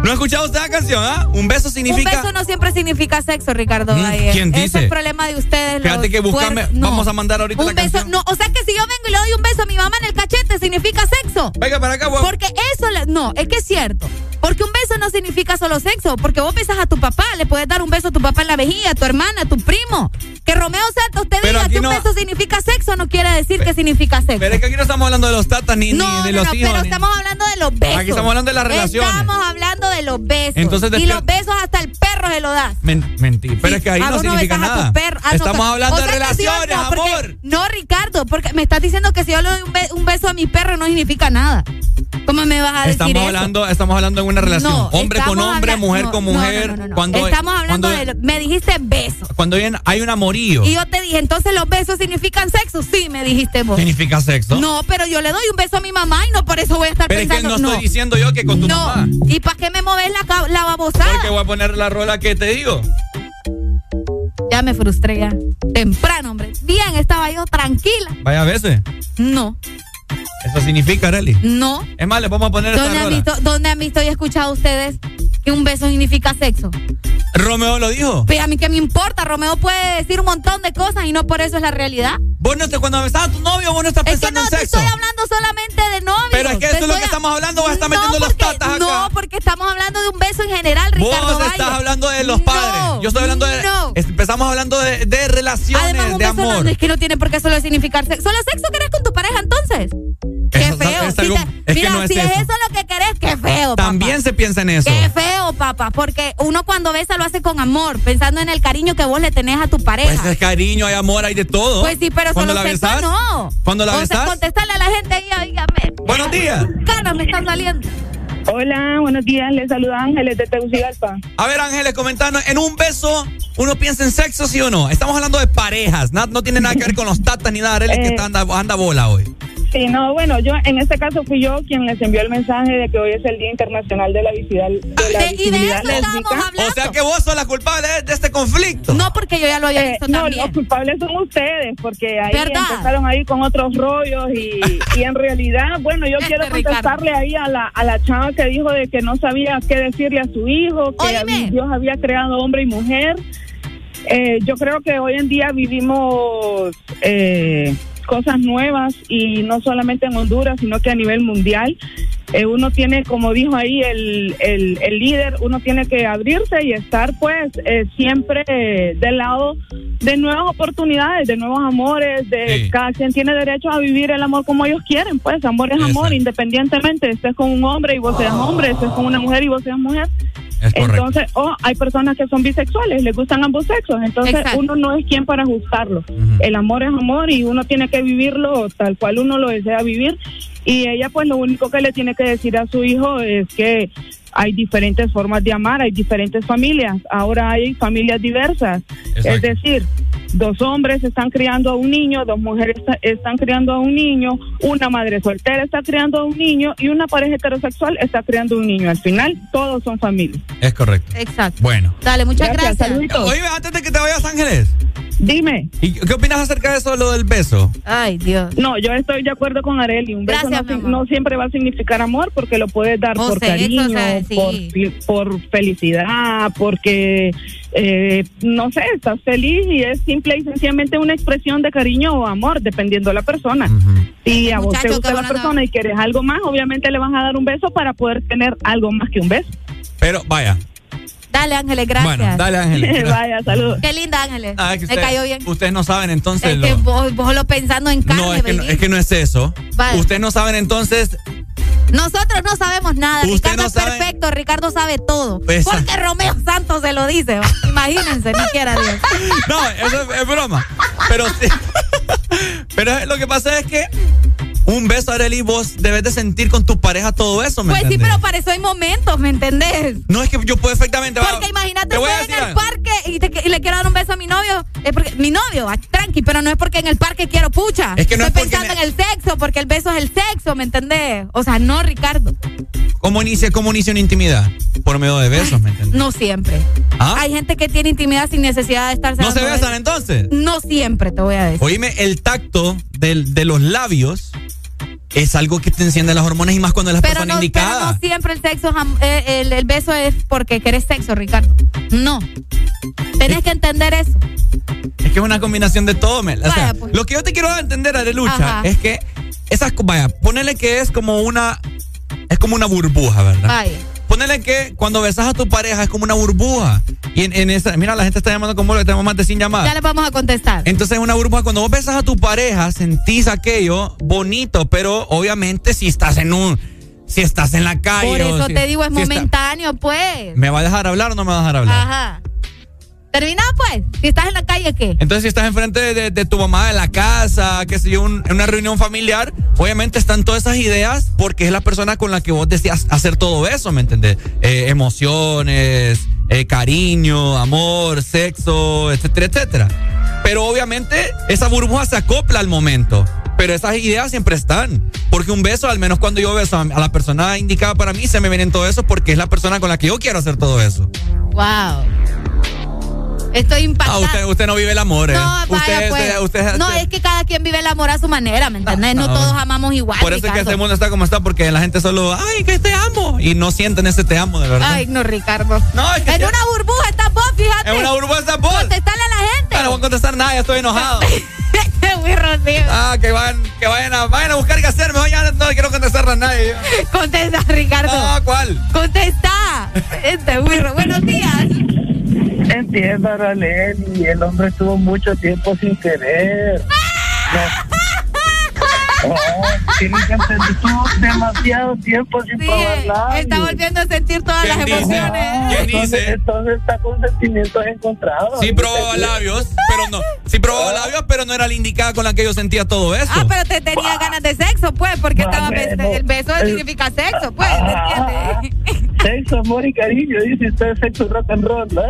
ha escuchado usted la canción, ah? Un beso Un significa. beso no siempre significa sexo, Ricardo. Valle. ¿quién Ese dice? es el problema de ustedes. Fíjate que buscame. no. Vamos a mandar ahorita Un la beso, canción. no, o sea que si yo vengo y le doy un beso a mi mamá en el cachete, significa sexo. Venga para acá, guapo. Porque eso, le- no, es que es cierto. Porque un beso no significa solo sexo. Porque vos besas a tu papá, le puedes dar un beso a tu papá en la vejiga, a tu hermana, a tu primo. Que Romeo Santos te Pero diga que un no- beso significa sexo no quiere decir que significa sexo. Pero es que aquí no estamos hablando de los tatas ni, no, ni de no, los no, hijos. pero ni- estamos hablando de los besos. Aquí estamos hablando de las relaciones. Estamos hablando de los besos. Entonces, y despier- los besos hasta el perro se lo das. Men- mentira. Pero es que ahí Ah, no significa besas a tu nada. perro. Ah, no, Estamos pero- hablando o de sea sí o relaciones, no, porque- amor. No, Ricardo, porque me estás diciendo que si yo le doy un, be- un beso a mi perro no significa nada. ¿Cómo me vas a decir Estamos eso? hablando, estamos hablando en una relación. No, hombre con hombre, mujer no, con no, no, mujer. no, no, no. Cuando, Estamos hablando cuando, de. Me dijiste beso. cuando hay un amorío. Y yo te dije, entonces los besos significan sexo. Sí, me dijiste vos. ¿Significa sexo? No, pero yo le doy un beso a mi mamá y no por eso voy a estar Pero es que pensando. no estoy diciendo yo que con tu no. mamá. ¿Y para qué me moves la, la babosada? Porque voy a poner la rola que te digo. Ya me frustré ya. Temprano, hombre. Bien, estaba yo tranquila. Vaya veces. No, Eso significa, Arely. no. Es más, le vamos a poner esta ¿Dónde han, rola. visto, ¿Dónde han visto y escuchado ustedes que un beso significa sexo? Romeo lo dijo. Pues a mí qué me importa, Romeo puede decir un montón de cosas y no por eso es la realidad. Vos no te, cuando besás a tu novio, vos no estás Es que pensando no en sexo. estoy hablando solamente de novios. Pero es que eso es lo que a- estamos hablando, vas a estar No, metiendo las tatas acá. No, porque estamos hablando de un beso en general, Ricardo Vos estás Valle. hablando de los padres. Yo estoy hablando de. no. Empezamos hablando de, de relaciones, Además, un de beso no- amor. es que no tiene por qué solo significar sexo. ¿Solo sexo querés con tu pareja entonces? Qué Eso feo. es Si algo- te- es que mira, no es si eso. es eso lo que querés, qué feo, papá. También se piensa en eso. Qué feo, papá, porque uno cuando besa lo hace con amor, pensando en el cariño que vos le tenés a tu pareja. Pues es cariño, hay amor, hay de todo. Pues sí, pero Cuando solo la sexo besás, no. Cuando la o sea, besás. contestarle a la gente ahí, oígame. Buenos días. Caras me están saliendo. Hola, buenos días. Les saluda Ángeles de Tegucigalpa. A ver, Ángeles, comentanos, en un beso, ¿uno piensa en sexo, sí o no? Estamos hablando de parejas, na- no, tiene nada que ver con los tatas ni nada, Arely, que Eh. está anda, anda bola hoy. Sí, no, bueno, yo en este caso fui yo quien les envió el mensaje de que hoy es el Día Internacional de la, Visibilidad de la Visibilidad Lésbica. O sea que vos sos la culpable de, este conflicto. No, porque yo ya lo había visto Eh, no, también. los culpables son ustedes, porque ahí ¿Verdad? empezaron ahí con otros rollos y, [laughs] y en realidad, bueno, yo quiero Este Ricardo. contestarle ahí a la, a la chava que dijo de que no sabía qué decirle a su hijo, que Óyeme. Dios había creado hombre y mujer. Eh, yo creo que hoy en día vivimos eh, cosas nuevas y no solamente en Honduras, sino que a nivel mundial. Eh, uno tiene, como dijo ahí el, el, el líder, uno tiene que abrirse y estar pues eh, siempre eh, del lado de nuevas oportunidades, de nuevos amores, de Sí. cada quien tiene derecho a vivir el amor como ellos quieren, pues amor es amor, independientemente, estés con un hombre y vos seas hombre, estés con una mujer y vos seas mujer. Es. Entonces, o hay personas que son bisexuales, les gustan ambos sexos, entonces Exacto. uno no es quien para ajustarlo. El amor es amor y uno tiene que vivirlo tal cual uno lo desea vivir. Y ella pues lo único que le tiene que decir a su hijo es que hay diferentes formas de amar, hay diferentes familias, ahora hay familias diversas. Es decir, dos hombres están criando a un niño, dos mujeres está- están criando a un niño, una madre soltera está criando a un niño y una pareja heterosexual está criando un niño. Al final, todos son familias. Es correcto. Exacto. Bueno. Dale, muchas Gracias, gracias. Oye, antes de que te vayas, Ángeles. Dime. ¿Y qué opinas acerca de eso, lo del beso? Ay, Dios. No, yo estoy de acuerdo con Areli. Un beso Gracias, no, no siempre va a significar amor porque lo puedes dar O por cariño, sea, sí. por, por felicidad, porque, eh, no sé, estás feliz y es simple y sencillamente una expresión de cariño o amor, dependiendo de la persona. Si a vos te gusta la persona y quieres algo más, obviamente le vas a dar un beso para poder tener algo más que un beso. Pero vaya. Dale, Ángeles, gracias. Bueno, dale, Ángeles. [laughs] Vaya, saludos. Qué linda, Ángeles. Ah, que Me cayó bien. Ustedes no saben entonces Es lo- que vos, vos lo pensando en carne, No, es que no, baby. es que no es eso. Vale. Ustedes no saben entonces. Nosotros no sabemos nada. Usted Ricardo no es sabe- perfecto. Ricardo sabe todo. Esa- Porque Romeo Santos se lo dice. va. Imagínense, ni quiera Dios. [laughs] No, eso es, es broma. Pero sí. [laughs] Pero lo que pasa es que un beso, Arely, vos debes de sentir con tu pareja todo eso, ¿me Pues sí, entendés? pero para eso hay momentos, ¿me entendés? No, es que yo puedo perfectamente. va, Porque imagínate te voy a en el parque y, te- y le quiero dar un beso a mi novio. Es porque mi novio, ah, tranqui, pero no es porque en el parque quiero pucha. Es que no Estoy es porque pensando en el sexo, porque el beso es el sexo, ¿me entendés? O sea, no, Ricardo. ¿Cómo inicia, cómo inicia una intimidad? Por medio de besos, ¿me entiendes? No siempre. ¿Ah? Hay gente que tiene intimidad sin necesidad de estarse ¿No se besan besos. entonces? No siempre, te voy a decir. Oíme, el tacto de los labios es algo que te enciende las hormonas y más cuando es la Pero persona no, pero no siempre el sexo, eh, el, el beso es porque querés sexo, Ricardo. No. Tenés que entender eso. Es que es una combinación de todo, Mel. O sea, pues. lo que yo te quiero entender, Arelucha, Ajá. es que esas, vaya, ponele que es como una, es como una burbuja, ¿verdad? Vaya. Ponele que cuando besas a tu pareja es como una burbuja. Y en, en esa, mira, la gente está llamando como que tenemos más de 100 llamadas. Ya le vamos a contestar. Entonces, una burbuja, cuando vos besas a tu pareja, sentís aquello bonito, pero obviamente si estás en un. si estás en la calle. Por o eso si- te digo, es si está- momentáneo, pues. ¿Me va a dejar hablar o no me va a dejar hablar? Ajá. Termina, pues. Si estás en la calle, ¿qué? Entonces, si estás enfrente de, de- de tu mamá en la casa, sé yo, un- en una reunión familiar, obviamente están todas esas ideas porque es la persona con la que vos deseas hacer todo eso, ¿me entendés? Eh, emociones, eh, cariño, amor, sexo, etcétera, etcétera. Pero obviamente esa burbuja se acopla al momento. Pero esas ideas siempre están. Porque un beso, al menos cuando yo beso a, a la persona indicada para mí, se me vienen todo eso porque es la persona con la que yo quiero hacer todo eso. Wow. Estoy impactada. Ah, usted, usted no vive el amor, ¿eh? No, vaya, usted, pues. usted- usted- no, es que cada quien vive el amor a su manera, ¿me entiendes? No, no. todos amamos igual. Por eso es que este mundo está como está, porque la gente solo, ay, que te amo. Y no sienten ese te amo, de verdad. Ay, no, Ricardo. No, es que en ya- una burbuja estás vos, fíjate. En una burbuja estás vos. Contestale a la gente. Ah, no voy a contestar nada, ya estoy enojado. [laughs] Ah, que vayan, que vayan a, vayan a buscar qué hacer. Mejor ya no quiero contestarle a nadie. Contesta, Ricardo. Ah, ¿cuál? Contesta. Este burro. Buenos días. Entiendo, Araleli, el hombre estuvo mucho tiempo sin querer. No. No, tienes que entender, estuvo demasiado tiempo sin Sí, probar labios. está volviendo a sentir todas las ¿Quién dice? emociones. ¿Quién Entonces, dice? entonces está con sentimientos encontrados. Sí probaba labios, pero no. Sí probaba labios, pero no era la indicada con la que yo sentía todo eso. Ah, pero te tenía ganas de sexo, pues, porque estaba o menos. el beso El- significa sexo, pues, ¿me Ah, entiendes? Sexo, amor y cariño, dice usted sexo rock and roll, ¿no?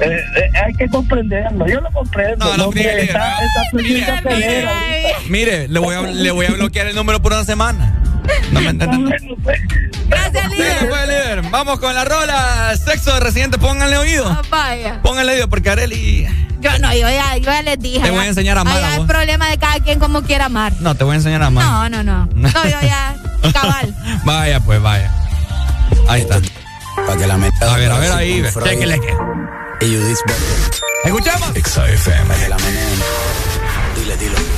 Eh, eh, hay que comprenderlo, yo lo comprendo. No, no, mire, está, mire. está le voy, a, le voy a bloquear el número por una semana. No me entienden. Gracias, Sí, pues, líder. Vamos con la rola. Sexo de residente, pónganle oído. Ah, Vaya. Pónganle oído, porque Areli. Yo no, yo ya, yo ya les dije. Te voy a enseñar a amar, allá a es problema de cada quien como quiera amar. No, te voy a enseñar a amar. No, no, no. No, yo ya, [laughs] cabal. Vaya, pues, vaya. Ahí está. Para que la meta. A ver, a ver ahí. Chéquele que. Y Judith ¿Escuchamos? XFM. Para que la meneen. Dile, dilo.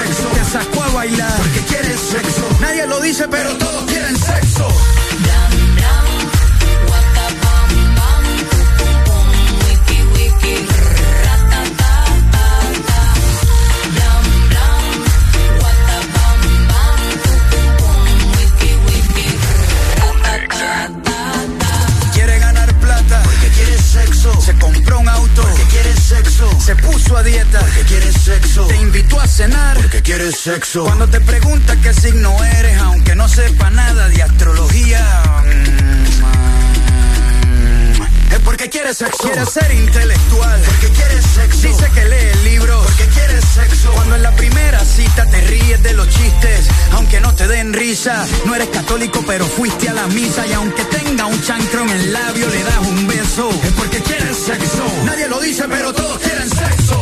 Te sacó a bailar porque quiere sexo. Nadie lo dice, pero todos quieren sexo. Sexo. Se puso a dieta porque quiere sexo. Te invitó a cenar porque quiere sexo. Cuando te pregunta qué signo eres, aunque no sepa nada de astrología. mm, Es porque quiere sexo. Quiere ser intelectual. Porque quiere sexo. Dice que lee libros. Porque quiere sexo. Cuando en la primera cita te ríes de los chistes, aunque no te den risa. No eres católico, pero fuiste a la misa. Y aunque tenga un chancro en el labio, le das un beso. Es porque quiere sexo. Nadie lo dice, pero todos quieren sexo.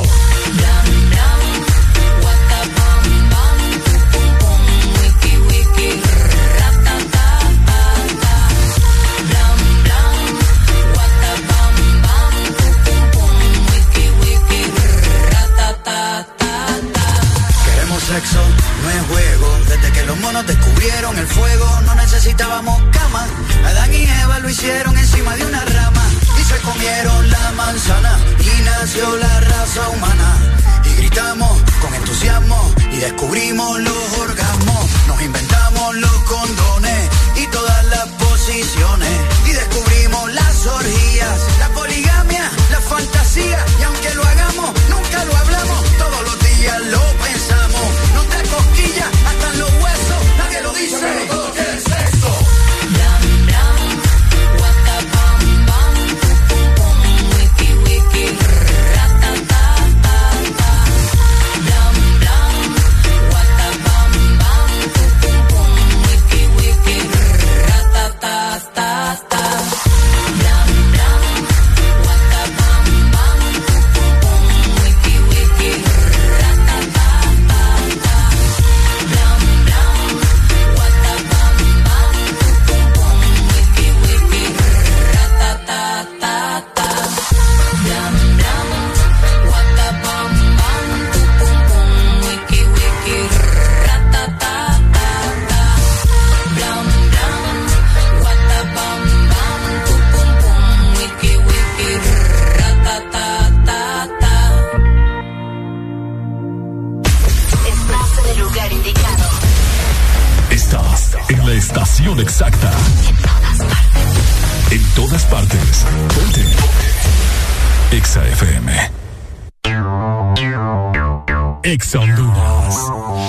Descubrieron el fuego, no necesitábamos cama. Adán y Eva lo hicieron encima de una rama. Y se comieron la manzana. Y nació la raza humana. Y gritamos con entusiasmo. Y descubrimos los orgasmos. Nos inventamos los condones. Y todas las posiciones. Y descubrimos las orgías. todas partes. Ponte. Ponte. Exa FM. Exa Honduras.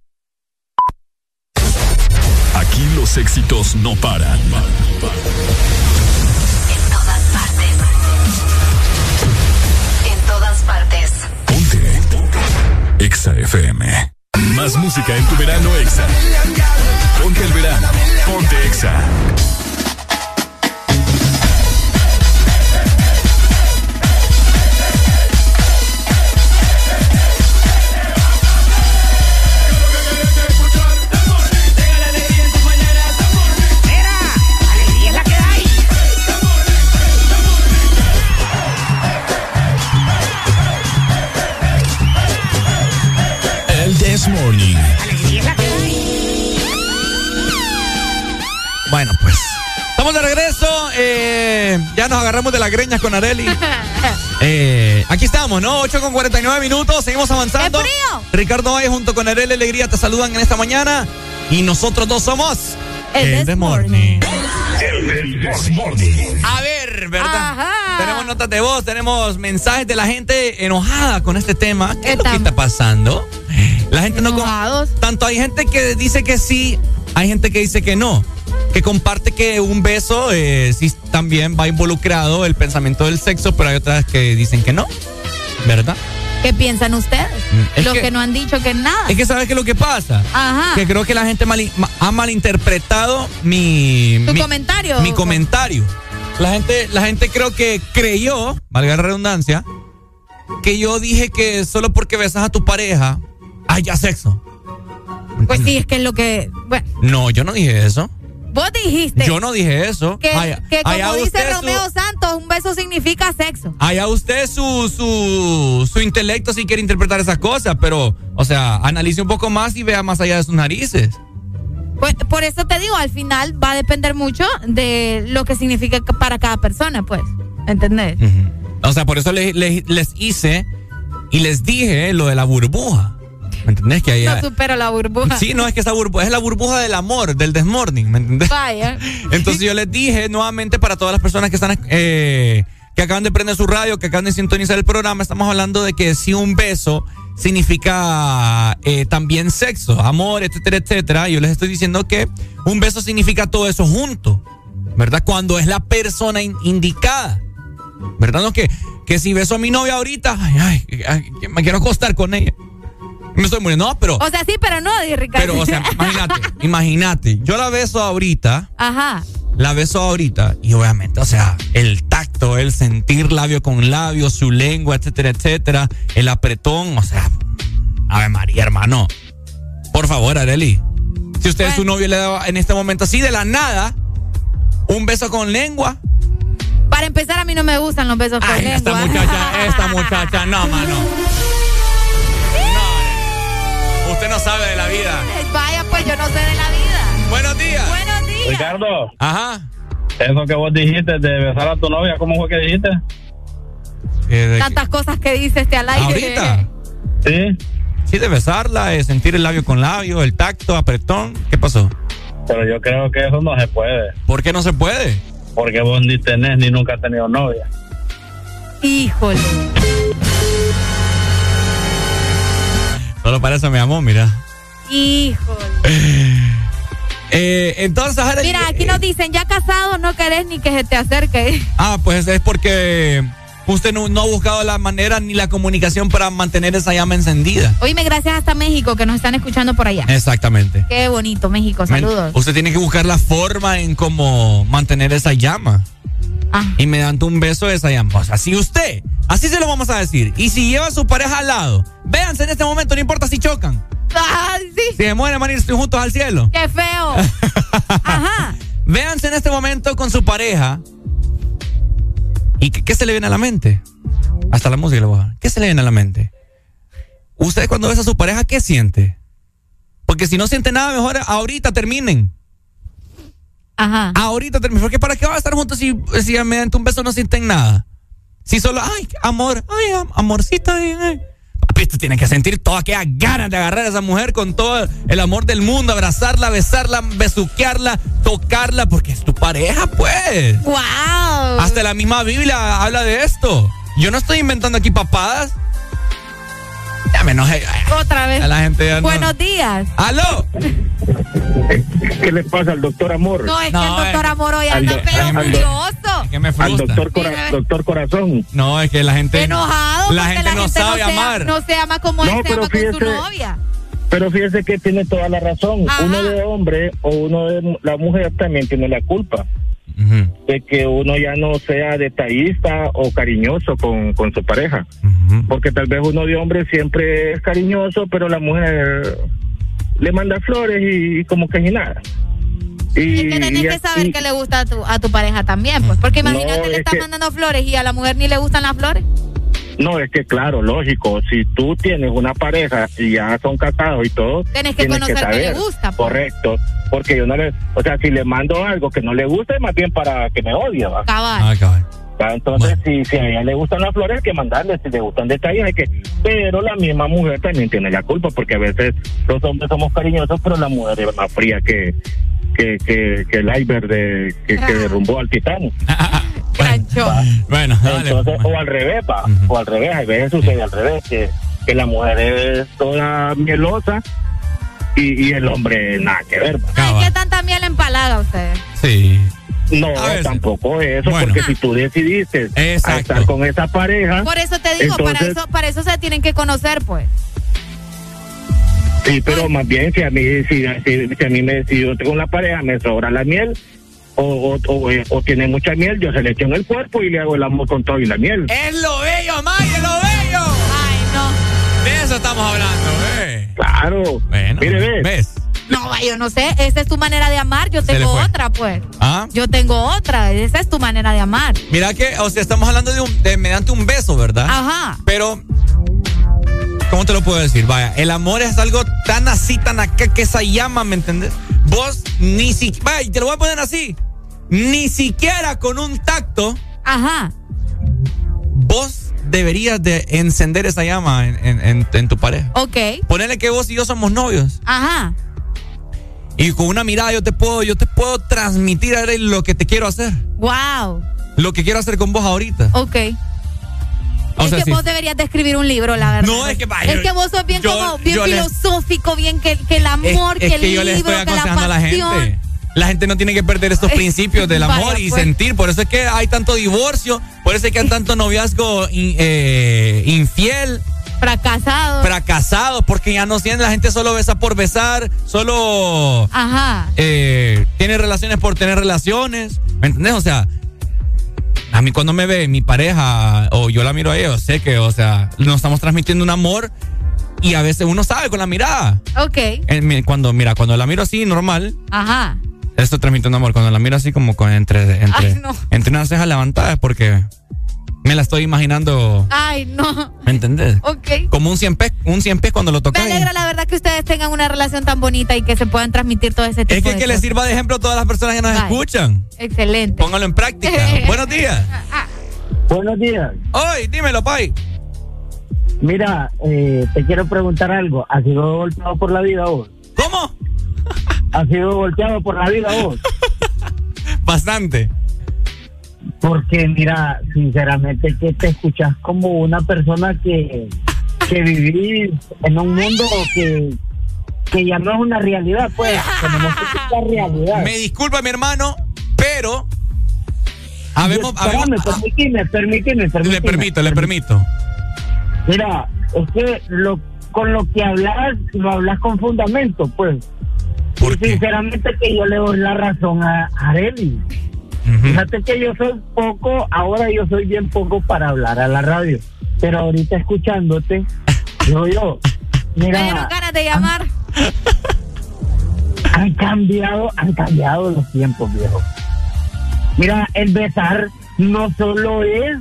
Aquí los éxitos no paran. En todas partes. En todas partes. Ponte. Exa FM. Más música en tu verano, Exa. Ponte el verano. Ponte Exa. Morning. Bueno, pues. Estamos de regreso. eh, ya nos agarramos de las greñas con Areli. [laughs] Eh, aquí estamos, ¿no? 8 con 49 minutos. Seguimos avanzando. ¡Qué frío! Ricardo Valle junto con Areli Alegría te saludan en esta mañana. Y nosotros dos somos. El The Desmorning. A ver, ¿verdad? Ajá. Tenemos notas de voz, tenemos mensajes de la gente enojada con este tema. ¿Qué es lo que está pasando? La gente no. Enojados. Tanto hay gente que dice que sí, hay gente que dice que no. Que comparte que un beso eh, sí también va involucrado el pensamiento del sexo, pero hay otras que dicen que no. ¿Verdad? ¿Qué piensan ustedes? Mm, es Los que- que, no han dicho que nada. Es que sabes qué es lo que pasa. Ajá. Que creo que la gente ha malinterpretado mi, Tu mi- comentario. mi comentario. La gente, la gente creo que creyó, valga la redundancia, que yo dije que solo porque besas a tu pareja, hay ya sexo. Pues sí, es que es lo que. Bueno, No, yo no dije eso. vos dijiste Yo no dije eso. que, Ay- que como dice usted su- Romeo Santos, un beso significa sexo. Allá usted su, su, su intelecto si quiere interpretar esas cosas, pero, o sea, analice un poco más y vea más allá de sus narices. Pues, por eso te digo, al final va a depender mucho de lo que significa ca- para cada persona, pues. ¿Entendés? O sea, por eso le- le- les hice y les dije lo de la burbuja. ¿Me entendés? Que ahí, No supero la burbuja. sí, no es que esa burbuja es la burbuja del amor, del desmorning, ¿me entendés? Vaya. [laughs] Entonces yo les dije nuevamente para todas las personas que están eh, que acaban de prender su radio, que acaban de sintonizar el programa, estamos hablando de que si un beso significa eh, también sexo, amor, etcétera, etcétera. Yo les estoy diciendo que un beso significa todo eso junto, ¿verdad? Cuando es la persona in- indicada. ¿Verdad? No que, que si beso a mi novia ahorita, ay, ay, me quiero acostar con ella. Me estoy muriendo. No, pero, O sea, sí, pero no, Ricardo. pero, o sea, imagínate, imagínate. Yo la beso ahorita Ajá. la beso ahorita y obviamente, o sea, el tacto, el sentir labio con labio, su lengua, etcétera, etcétera, el apretón, o sea, Ave María, hermano. Por favor, Areli. Si usted es su novio le da en este momento así de la nada un beso con lengua, Para empezar, a mí no me gustan los besos con ay, esta lengua. muchacha, esta muchacha, no, mano. No, usted no sabe de la vida. Vaya, pues yo no sé de la vida. Buenos días. Buenos días. Ricardo. Ajá. Eso que vos dijiste de besar a tu novia, ¿cómo fue que dijiste? Tantas cosas que dice este al aire. ¿Ahorita? Sí. Sí, de besarla, de sentir el labio con labio, el tacto, apretón. ¿Qué pasó? Pero yo creo que eso no se puede. ¿Por qué no se puede? Porque vos ni tenés ni nunca has tenido novia. Híjole. Solo para eso me amó, mira. Híjole. [laughs] Eh, entonces, Arely, Mira, aquí nos dicen, ya casado no querés ni que se te acerque. [laughs] Ah, pues es porque usted no, no ha buscado la manera ni la comunicación para mantener esa llama encendida. Oíme, gracias hasta México que nos están escuchando por allá. Exactamente. Qué bonito, México. Saludos. Usted tiene que buscar la forma en cómo mantener esa llama. Ah. Y mediante un beso de esa sea, si usted, así se lo vamos a decir. Y si lleva a su pareja al lado, véanse en este momento, no importa si chocan. Sí. Si se mueren, van a ir juntos al cielo. Qué feo. [laughs] Ajá. Véanse en este momento con su pareja. ¿Y qué, qué se le viene a la mente? Hasta la música le voy a dar. ¿Qué se le viene a la mente? Usted cuando besa a su pareja, ¿qué siente? Porque si no siente nada, mejor ahorita terminen. Ajá. Ahorita terminen. Porque ¿para qué van a estar juntos si, si mediante un beso no sienten nada? Si solo, ay, amor, ay, am- amorcito, ay, ay. Papi, usted tiene que sentir todas aquellas ganas de agarrar a esa mujer con todo el amor del mundo, abrazarla, besarla, besuquearla, tocarla, porque es tu pareja, pues. ¡Wow! Hasta la misma Biblia habla de esto. Yo no estoy inventando aquí papadas. Ya me enojé. Otra vez. A la gente ya no- Buenos días. ¡Aló! ¿Qué le pasa al doctor Amor? No, es que el doctor eh, Amor hoy al anda pero al do- furioso. Que me Al frustra. doctor, Cora- doctor Corazón. No, es que la gente. Enojado La gente no sabe amar. no se ama como No, él se pero ama con su fíjese- novia. Pero fíjese que tiene toda la razón. Ajá. Uno de hombre o uno de la mujer también tiene la culpa de que uno ya no sea detallista o cariñoso con, con su pareja. Porque tal vez uno de hombre siempre es cariñoso, pero la mujer le manda flores y, y como que ni nada. Y, Es que tenés y que saber así- que le gusta a tu, a tu pareja también, pues. Porque imagínate, No, le es estás que- mandando flores y a la mujer ni le gustan las flores. No, es que claro, lógico, si tú tienes una pareja y ya son casados y todo, Tienes que conocer qué le gusta, pues. Correcto, porque yo no le, o sea, si le mando algo que no le gusta, es más bien para que me odie, ¿va? Cabal. Ah, cabal. Entonces, si, si a ella le gustan las flores, hay que mandarle, si le gustan detalles, hay que... Pero la misma mujer también tiene la culpa, porque a veces los hombres somos cariñosos, pero la mujer es más fría que, que, que, que el iceberg de, que, que derrumbó al Titanic. [laughs] Bueno, dale. Entonces, o al revés, pa, o al revés, a veces sucede al revés, que, que la mujer es toda mielosa y, y el hombre nada que ver. Ay, ¿Qué tanta miel empalaga ustedes? Sí. No, tampoco eso, porque si tú decidiste a estar con esa pareja, Por eso te digo, para entonces- eso, para eso se tienen que conocer, pues. Sí, pero más bien si a mí si, si- si a mí me si yo tengo una pareja me sobra la miel o, o, o, eh, o tiene mucha miel, yo se le echo en el cuerpo y le hago el amor con todo y la miel. Es lo bello, May, es lo bello. Ay, no. De eso estamos hablando, eh. Claro. Mire, ve. ¿Ves? No, yo no sé. Esa es tu manera de amar. Yo tengo otra, pues. ¿Ah? Yo tengo otra. Esa es tu manera de amar. Mira que, o sea, estamos hablando de, un, de mediante un beso, ¿verdad? Ajá. Pero, ¿cómo te lo puedo decir? Vaya, el amor es algo tan así, tan acá, que esa llama, ¿me entendés? Vos ni siquiera, te lo voy a poner así, ni siquiera con un tacto, Ajá. vos deberías de encender esa llama en, en- en- en tu pareja. Ok. Ponele que vos y yo somos novios. Ajá. Y con una mirada yo te puedo, yo te puedo transmitir a él lo que te quiero hacer. Wow. Lo que quiero hacer con vos ahorita. Ok. O es que sí. vos deberías de escribir un libro, la verdad. No, es que vaya, Es que vos sos bien yo- como bien les- filosófico, bien que, que el Es, amor, es que el que yo libro, estoy que la aconsejando a la pasión. gente. La gente no tiene que perder estos [laughs] principios del amor vaya, y pues. sentir. Por eso es que hay tanto divorcio, por eso es que hay tanto noviazgo in- eh, infiel, Fracasado. fracasado, porque ya no sienten, la gente solo besa por besar, solo Ajá. eh, tiene relaciones por tener relaciones. ¿Me entendés? O sea, a mí cuando me ve mi pareja o yo la miro a ella, sé que, o sea, nos estamos transmitiendo un amor y a veces uno sabe con la mirada. Ok. Cuando, mira, cuando la miro así, normal, Ajá. esto transmite un amor. Cuando la miro así como con entre, entre, Ay, no. entre unas cejas levantadas, porque me la estoy imaginando, Ay, no. ¿me entendés? Ok. Como un cien pies, un cien pies cuando lo Me tocas. alegra la verdad que ustedes tengan una relación tan bonita y que se puedan transmitir todo ese tipo Es que, de que le cosas. sirva de ejemplo a todas las personas que nos Bye. escuchan. Excelente. Póngalo en práctica. [laughs] Buenos días. Buenos días. Hoy, dímelo, Pai. Mira, eh, te quiero preguntar algo. ¿Has sido golpeado por la vida vos? ¿Cómo? ¿Has sido golpeado por la vida vos? [laughs] Bastante. Porque mira, sinceramente que te escuchas como una persona que, que vivís en un mundo que, que ya no es una realidad, pues. Tenemos que realidad. Me disculpa, mi hermano, pero. Habemos, habemos- permíteme, permíteme, permíteme. le permito, le permito. Mira, es que lo, con lo que hablas, lo hablas con fundamento, pues. y sinceramente que yo le doy la razón a Areli. Fíjate que yo soy poco, ahora yo soy bien poco para hablar a la radio. Pero ahorita escuchándote, [laughs] yo, Me mira, dieron ganas de llamar. han cambiado, han cambiado los tiempos, viejo. Mira, el besar no solo es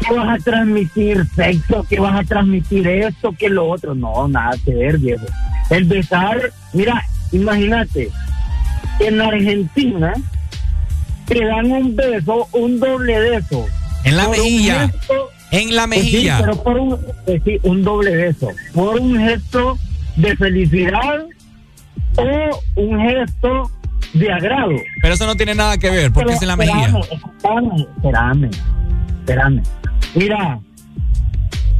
que vas a transmitir sexo, que vas a transmitir esto, que lo otro. No, nada que ver, viejo. El besar, mira, imagínate, en Argentina te dan un beso, un doble beso. En la mejilla. gesto- En la sí, mejilla. pero por un, pues sí, un doble beso. Por un gesto de felicidad o un gesto de agrado. Pero eso no tiene nada que ver, porque Pero es en la mejilla. Espérame, espérame, espérame. Mira,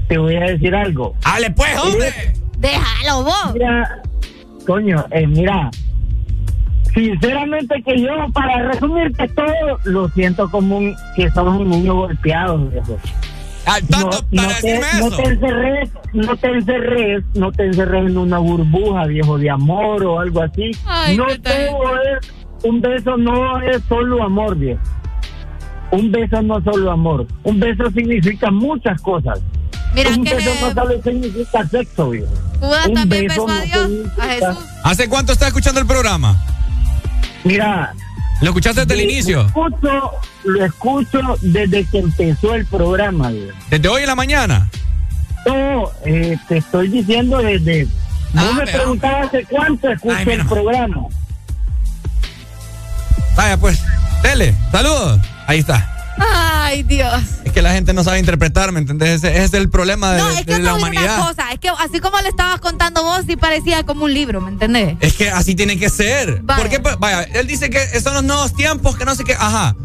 te voy a decir algo. ¡Hable pues, hombre! Déjalo vos. Mira, coño, eh, mira, sinceramente que yo, para resumirte todo, lo siento como un, que somos un niño golpeado, viejo. No, no te, no te encerres, no te encerres, no te encerres en una burbuja, viejo, de amor o algo así. Ay, no todo es, un beso no es solo amor, viejo. Un beso no es solo amor. Un beso significa muchas cosas. Mira un que beso no solo significa sexo, viejo. Un también beso besó a no Dios, a significa- Jesús. ¿Hace cuánto está escuchando el programa? Mira, ¿Lo escuchaste desde el Lo inicio? Escucho, lo escucho desde que empezó el programa. güey. ¿Desde hoy en la mañana? No, eh, te estoy diciendo desde... Ah, Vos me vea. preguntabas hace cuánto escucho el programa. Vaya, pues. Tele, saludos. Ahí está. Ay, Dios. Es que la gente no sabe interpretar, ¿me entendés? Ese, ese es el problema de, No, es que de la humanidad. una cosa, es que así como le estabas contando vos, sí parecía como un libro, ¿me entendés? Es que así tiene que ser. Vaya. ¿Por qué? Vaya, él dice que son los nuevos tiempos, que no sé qué. Ajá.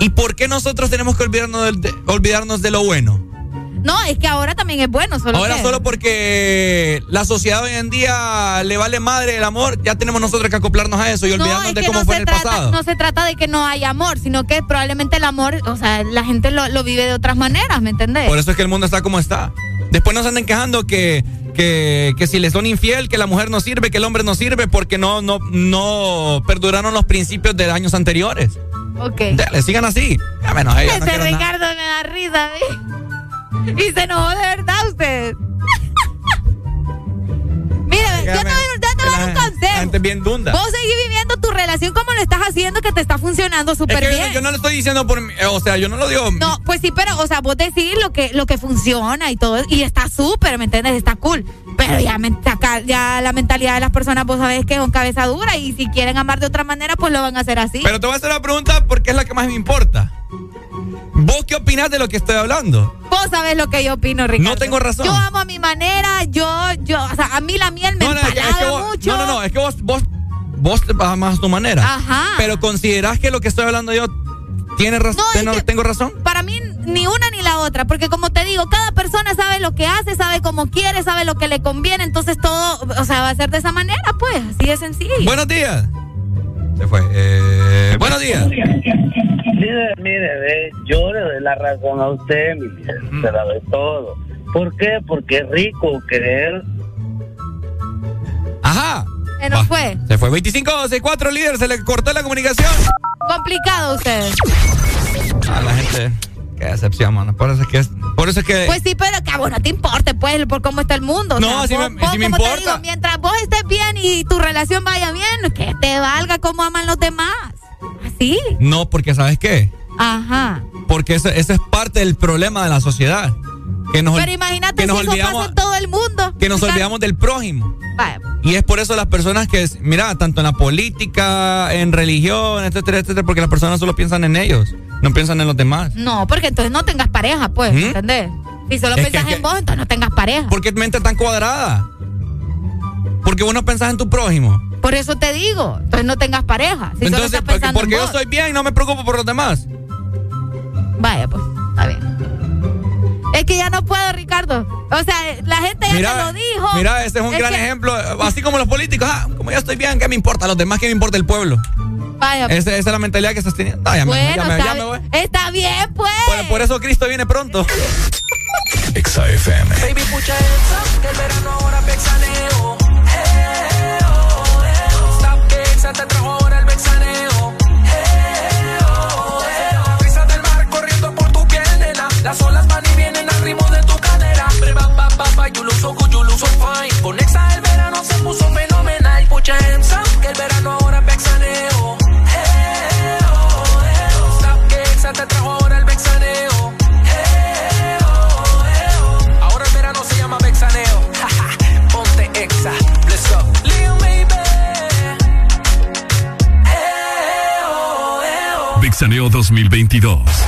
¿Y por qué nosotros tenemos que olvidarnos, de, olvidarnos de lo bueno? No, es que ahora también es bueno, solo Ahora que- solo porque la sociedad hoy en día le vale madre el amor, ya tenemos nosotros que acoplarnos a eso y No, olvidarnos es de cómo no fue en el trata, pasado. no se trata de que no haya amor, sino que probablemente el amor, o sea, la gente lo, lo vive de otras maneras, ¿me entendés? Por eso es que el mundo está como está. Después nos anden quejando que, que, que si le son infiel, que la mujer no sirve, que el hombre no sirve porque no, no, no perduraron los principios de años anteriores. Ok. Dale, sigan así. Ya menos no Ese nada. Ricardo me da risa, ¿eh? Y se enojó de verdad usted. [laughs] Mire, yo te, yo voy a dar un La consejo. gente es bien dunda. Vos seguís viviendo tu relación como lo estás haciendo, que te está funcionando Es súper que bien. yo no lo estoy diciendo por mí, o sea, yo no lo digo. No, pues sí, pero, o sea, vos decís lo que, lo que funciona y todo, y está súper, ¿me entiendes? Está cool. Pero ya, ya la mentalidad de las personas, vos sabés que son cabeza dura, y si quieren amar de otra manera, pues lo van a hacer así. Pero te voy a hacer una pregunta porque es la que más me importa. ¿Vos qué opinás de lo que estoy hablando? Vos sabés lo que yo opino, Ricardo. No tengo razón. Yo amo a mi manera, yo, yo, o sea, a mí la miel me No, no, es que vos- mucho. no, no, no, es que vos, vos, vos te vas más a tu manera. Ajá. Pero considerás que lo que estoy hablando yo tiene razón, No, tengo razón. Para mí, ni una ni la otra, porque como te digo, cada persona sabe lo que hace, sabe cómo quiere, sabe lo que le conviene, entonces todo, o sea, va a ser de esa manera, pues, así de sencillo. Buenos días. Se fue. Eh, buenos días. Mire, mire, ve, yo le doy la razón a usted, mi vida, se la doy todo. ¿Por qué? Porque es rico querer. Ajá. Se nos fue. Se fue 25-64 líder, se le cortó la comunicación. Complicado ustedes. A la gente. Qué decepción, mano. Por eso es que es. Por eso es que. Pues sí, pero que a vos no te importe, pues, por cómo está el mundo. O No, sea, sí vos- me- vos, importa. digo, mientras vos estés bien y tu relación vaya bien, que te valga cómo aman los demás. Así. No, porque ¿sabes qué? Ajá. Porque ese, ese es parte del problema de la sociedad. Que nos, Pero imagínate que si nos eso olvidamos, pasa en todo el mundo. que nos olvidamos del prójimo. Vaya. Y es por eso las personas que, mira, tanto en la política, en religión, etcétera, etcétera, porque las personas solo piensan en ellos, no piensan en los demás. No, porque entonces no tengas pareja, pues, ¿Mm? ¿entendés? Si solo Es que- pensás es en que- vos, entonces no tengas pareja. ¿Por qué mente tan cuadrada? Porque vos no pensás en tu prójimo. Por eso te digo, entonces no tengas pareja. Si solo Entonces, estás porque, pensando porque en yo estoy bien y no me preocupo por los demás. Vaya, pues, está bien. Es que ya no puedo, Ricardo. O sea, la gente ya te lo dijo. mira, ese es un Es gran que- ejemplo. Así como los políticos, ah, como ya estoy bien, ¿qué me importa? Los demás, ¿qué me importa el pueblo? Vaya, pues. Esa, esa es la mentalidad que estás teniendo. Ah, ya me- bueno, ya me- está, ya me bien. voy. está bien, pues. Por, por eso Cristo viene pronto. Exa FM. Baby, pucha esa, que el verano ahora es vexaneo. Eh, oh, eh, oh. Stop que Exa te trajo ahora el vexaneo. Eh, oh, eh, oh. La brisa del mar corriendo por tu piel, nena. Las olas Con Exa el verano se puso fenomenal. Pucha Exa, que el verano ahora es vexaneo. Eh, oh. Stop que Exa te trajo ahora el vexaneo. Eh, oh. Ahora el verano se llama vexaneo. Ponte Exa, let's go. Lil. Vixaneo 2022.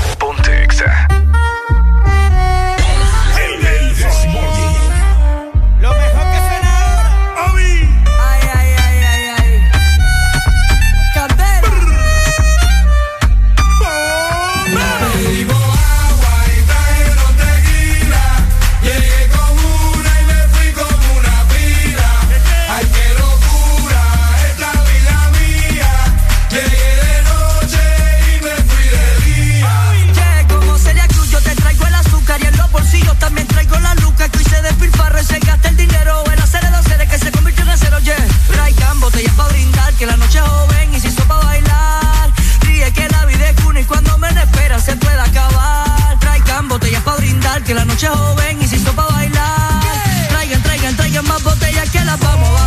Que la noche es joven y se hizo para bailar. Traigan, traigan, traigan más botellas que las vamos a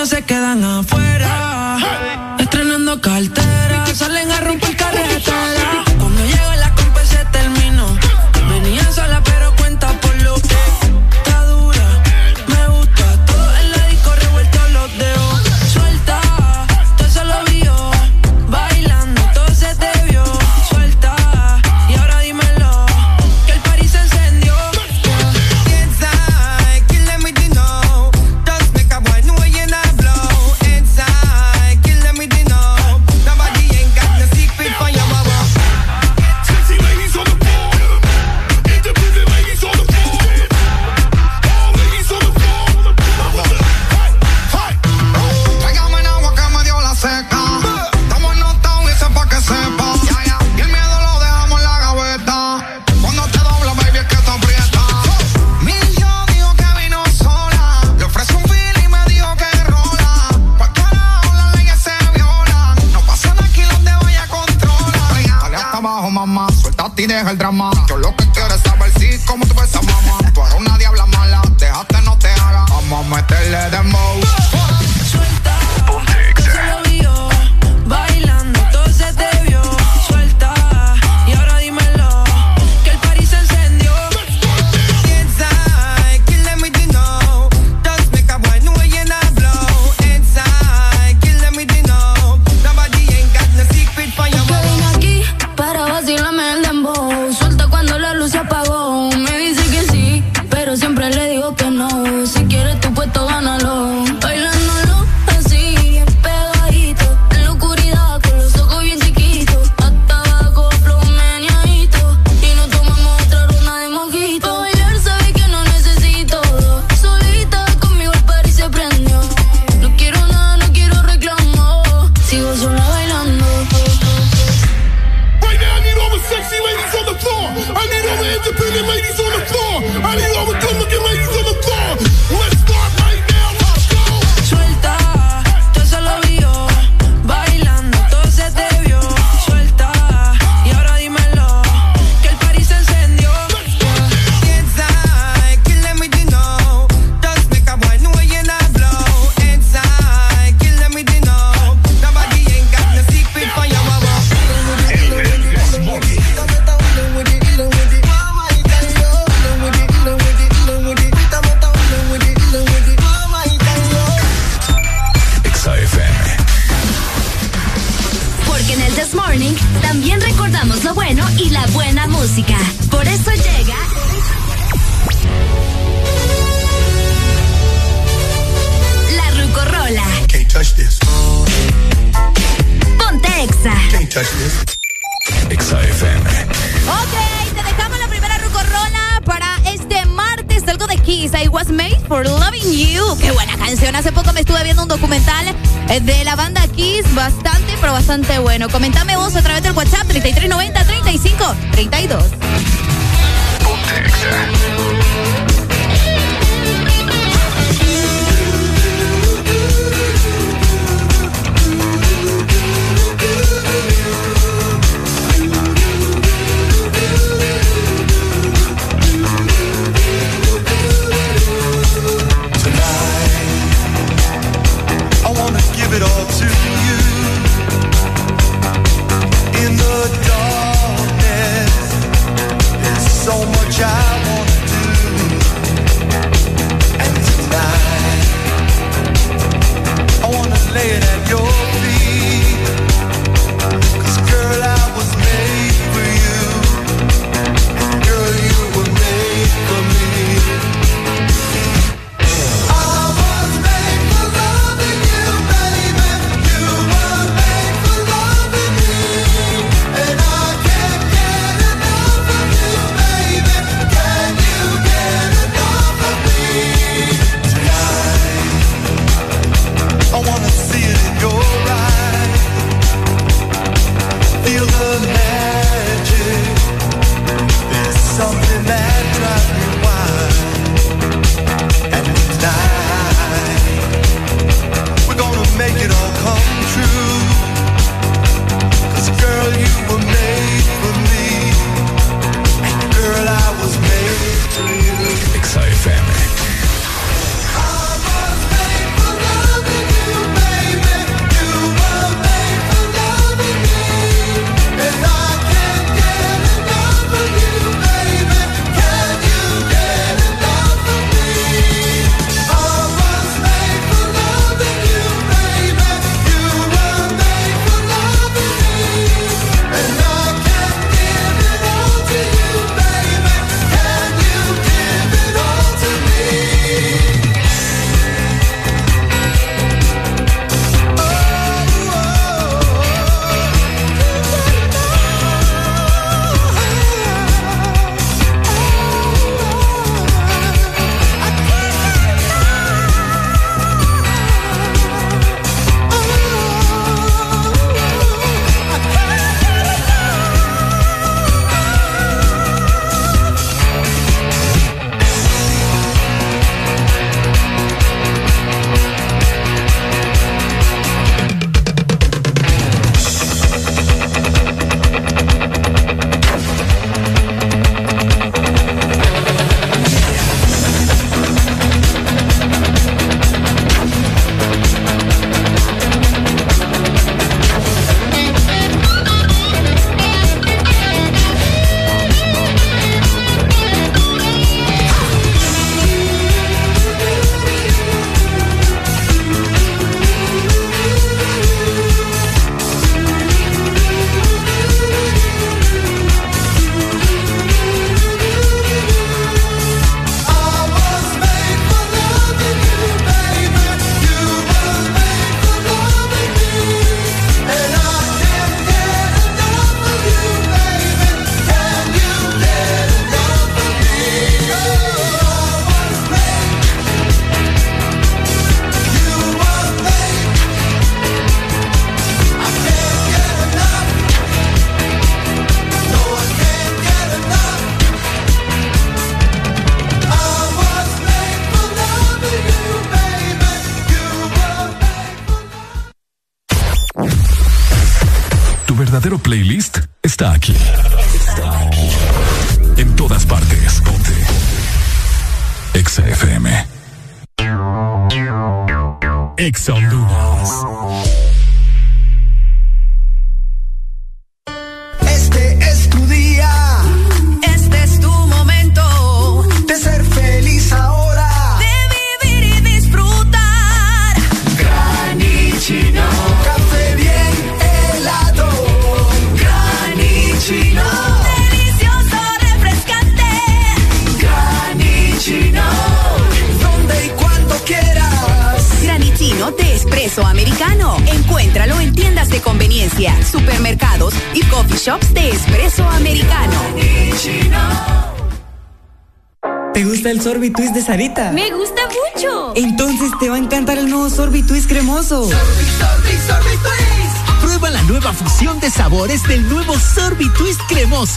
no se quedan afuera. Estrenando cartera, salen a romper carretera.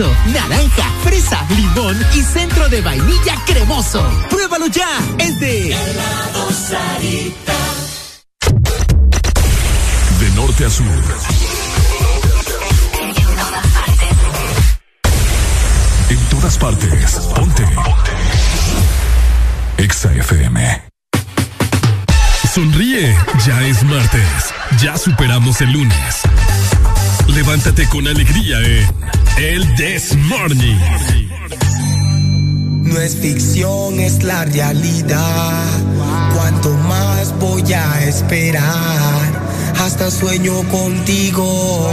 Naranja, fresa, limón y centro de vainilla cremoso. Sueño contigo.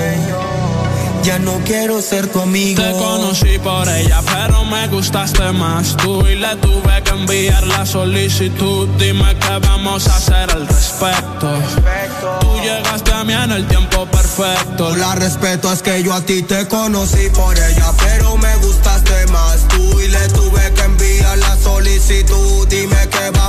Ya no quiero ser tu amigo. Te conocí por ella, pero me gustaste más tú y le tuve que enviar la solicitud. Dime qué vamos a hacer al respecto. Tú llegaste a mí en el tiempo perfecto. La respeto es que yo a ti te conocí por ella, pero me gustaste más tú y le tuve que enviar la solicitud. Dime qué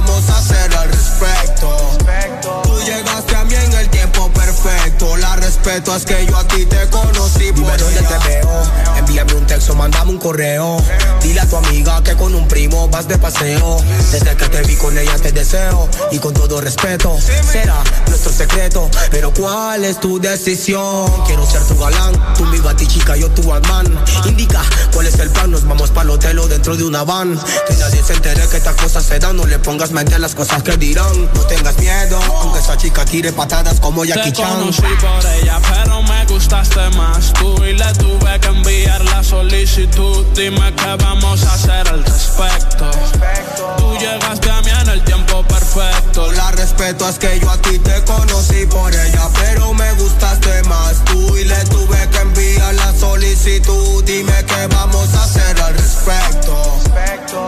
respeto es que yo a ti te conocí por Dime dónde ella. te veo. Envíame un texto, mandame un correo. Dile a tu amiga que con un primo vas de paseo. Desde que te vi con ella te deseo. Y con todo respeto, será nuestro secreto. Pero ¿cuál es tu decisión? Quiero ser tu galán. Tú mi batichica, yo tu man. Indica cuál es el plan. Nos vamos para el hotel o dentro de una van. Que nadie se entere que estas cosas se dan. No le pongas mente a las cosas que dirán. No tengas miedo, aunque esa chica tire patadas como Jackie Te Chan. conocí por ella, pero me gustaste más tú y le tuve que enviar la solicitud. Dime qué vamos a hacer al respecto. Tú llegaste a mí en el tiempo perfecto. La respeto es que yo a ti te conocí por ella, pero me gustaste más tú y le tuve que enviar la solicitud. Dime qué vamos a hacer al respecto.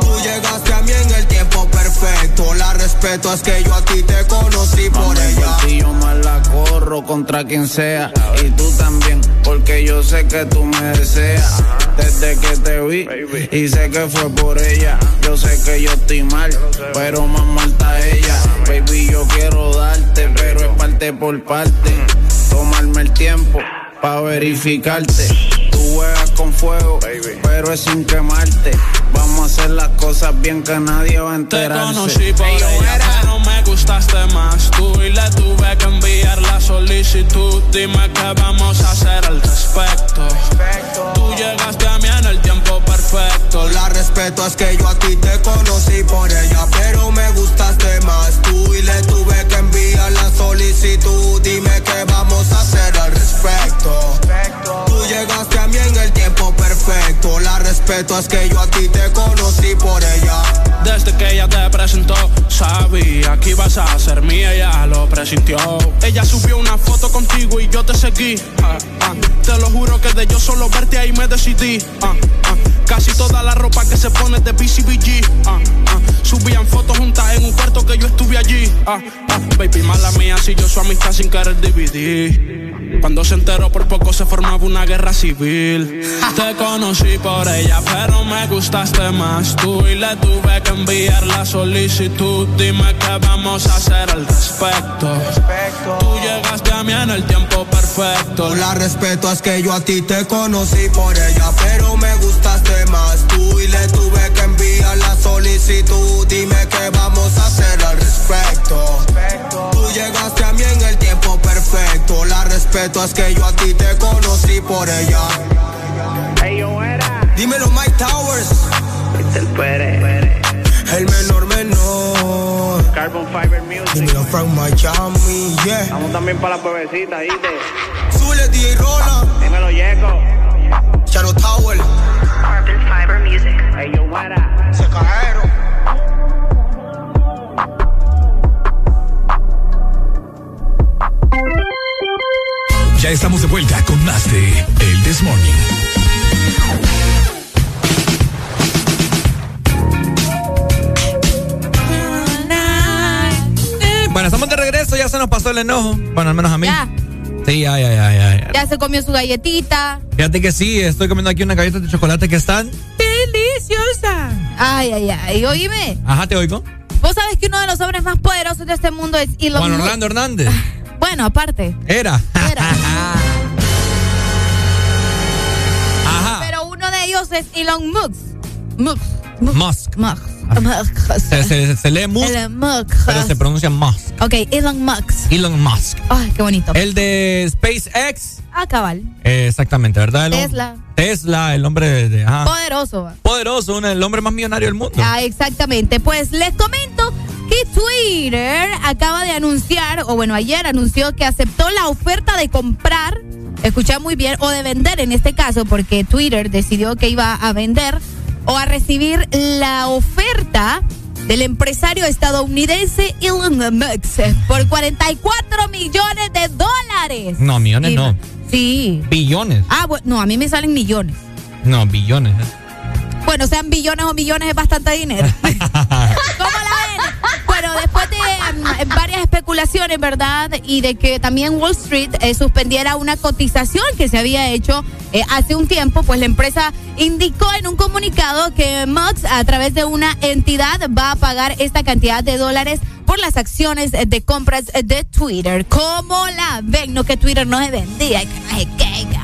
Tú llegaste a mí en el tiempo perfecto. La respeto es que yo a ti te conocí por ella. Y yo me la corro contra quien sea. Y tú también, porque yo sé que tú me deseas. Desde que te vi, y sé que fue por ella. Yo sé que yo estoy mal, pero más mal está ella. Baby, yo quiero darte, pero es parte por parte. Tomarme el tiempo pa' verificarte. Juegas con fuego, pero es sin quemarte. Vamos a hacer las cosas bien que nadie va a Te enterarse. conocí por ella, pero me gustaste más tú y le tuve que enviar la solicitud. Dime qué vamos a hacer al respecto. Tú llegaste a mí en el tiempo perfecto. La respeto es que yo a ti te conocí por ella, pero me gustaste más tú y le tuve que enviar la solicitud. Dime qué vamos a hacer al respecto. Llegaste a mí en el tiempo perfecto. La respeto es que yo a ti te conocí por ella. Desde que ella te presentó, sabía que ibas a ser mía, ella lo presintió. Ella subió una foto contigo y yo te seguí. ah, ah. Te lo juro que de yo solo verte ahí me decidí. ah. Casi toda la ropa que se pone de BCBG. Subían fotos juntas en un cuarto que yo estuve allí. Baby, mala mía, si yo su amistad sin querer dividir. Cuando se enteró por poco se formaba una guerra civil. [laughs] Te conocí por ella, pero me gustaste más tú y le tuve que enviar la solicitud. Dime qué vamos a hacer al respecto. Tú llegaste a mí en el tiempo perfecto. La respeto, es que yo a ti te conocí por ella, pero me gustaste más tú y le tuve que enviar la solicitud. Dime qué vamos a hacer al respecto. Tú llegaste a mí en el tiempo perfecto. La respeto, es que yo a ti te conocí por ella. Dímelo, Mike Towers. El menor menor. Carbon Fiber Music. Dímelo, Frank Miami, yeah. Vamos también para las bebecitas, ¿viste? Zule, DJ Rola. Dímelo, Yeco. Shadow Tower. Carbon Fiber Music. Hey, yo, fuera. Se cajeron. Ya estamos de vuelta con más de El This Morning. Bueno, estamos de regreso, ya se nos pasó el enojo. Bueno, al menos a mí. Ya, Sí, ya, ya, ya, ya, ya. se comió su galletita. Fíjate que sí, estoy comiendo aquí unas galletas de chocolate que están deliciosas. Ay, ay, ay. Oíme, Ajá, te oigo. vos sabes que uno de los hombres más poderosos de este mundo es Elon Juan Musk. Orlando Hernández. [laughs] Bueno, aparte. Era. [laughs] Pero uno de ellos es Elon Musk. Musk. Musk. Musk. Se, se- se lee Musk, Elon Musk. pero se pronuncia Musk. Ok, Elon Musk. Elon Musk. Ay, qué bonito. El de SpaceX. Ah, cabal. eh, exactamente, ¿verdad? El hom- Tesla. Tesla, el hombre de, de- ajá. Poderoso. poderoso, uno- el hombre más millonario del mundo. Ah, exactamente. Pues les comento que Twitter acaba de anunciar, o bueno, ayer anunció que aceptó la oferta de comprar, escucha muy bien, o de vender en este caso, porque Twitter decidió que iba a vender o a recibir la oferta del empresario estadounidense Elon Musk por 44 millones de dólares. No, millones Y- no. Sí. Billones. Ah, bueno, no, a mí me salen millones. No, billones. ¿eh? Bueno, sean billones o millones es bastante dinero. [laughs] ¿Cómo la ven? Bueno, después de mm, varias especulaciones, ¿verdad? Y de que también Wall Street eh, suspendiera una cotización que se había hecho eh, hace un tiempo, pues la empresa indicó en un comunicado que Musk, a través de una entidad, va a pagar esta cantidad de dólares por las acciones eh, de compras eh, de Twitter. ¿Cómo la ven? No que Twitter no se vendía, que-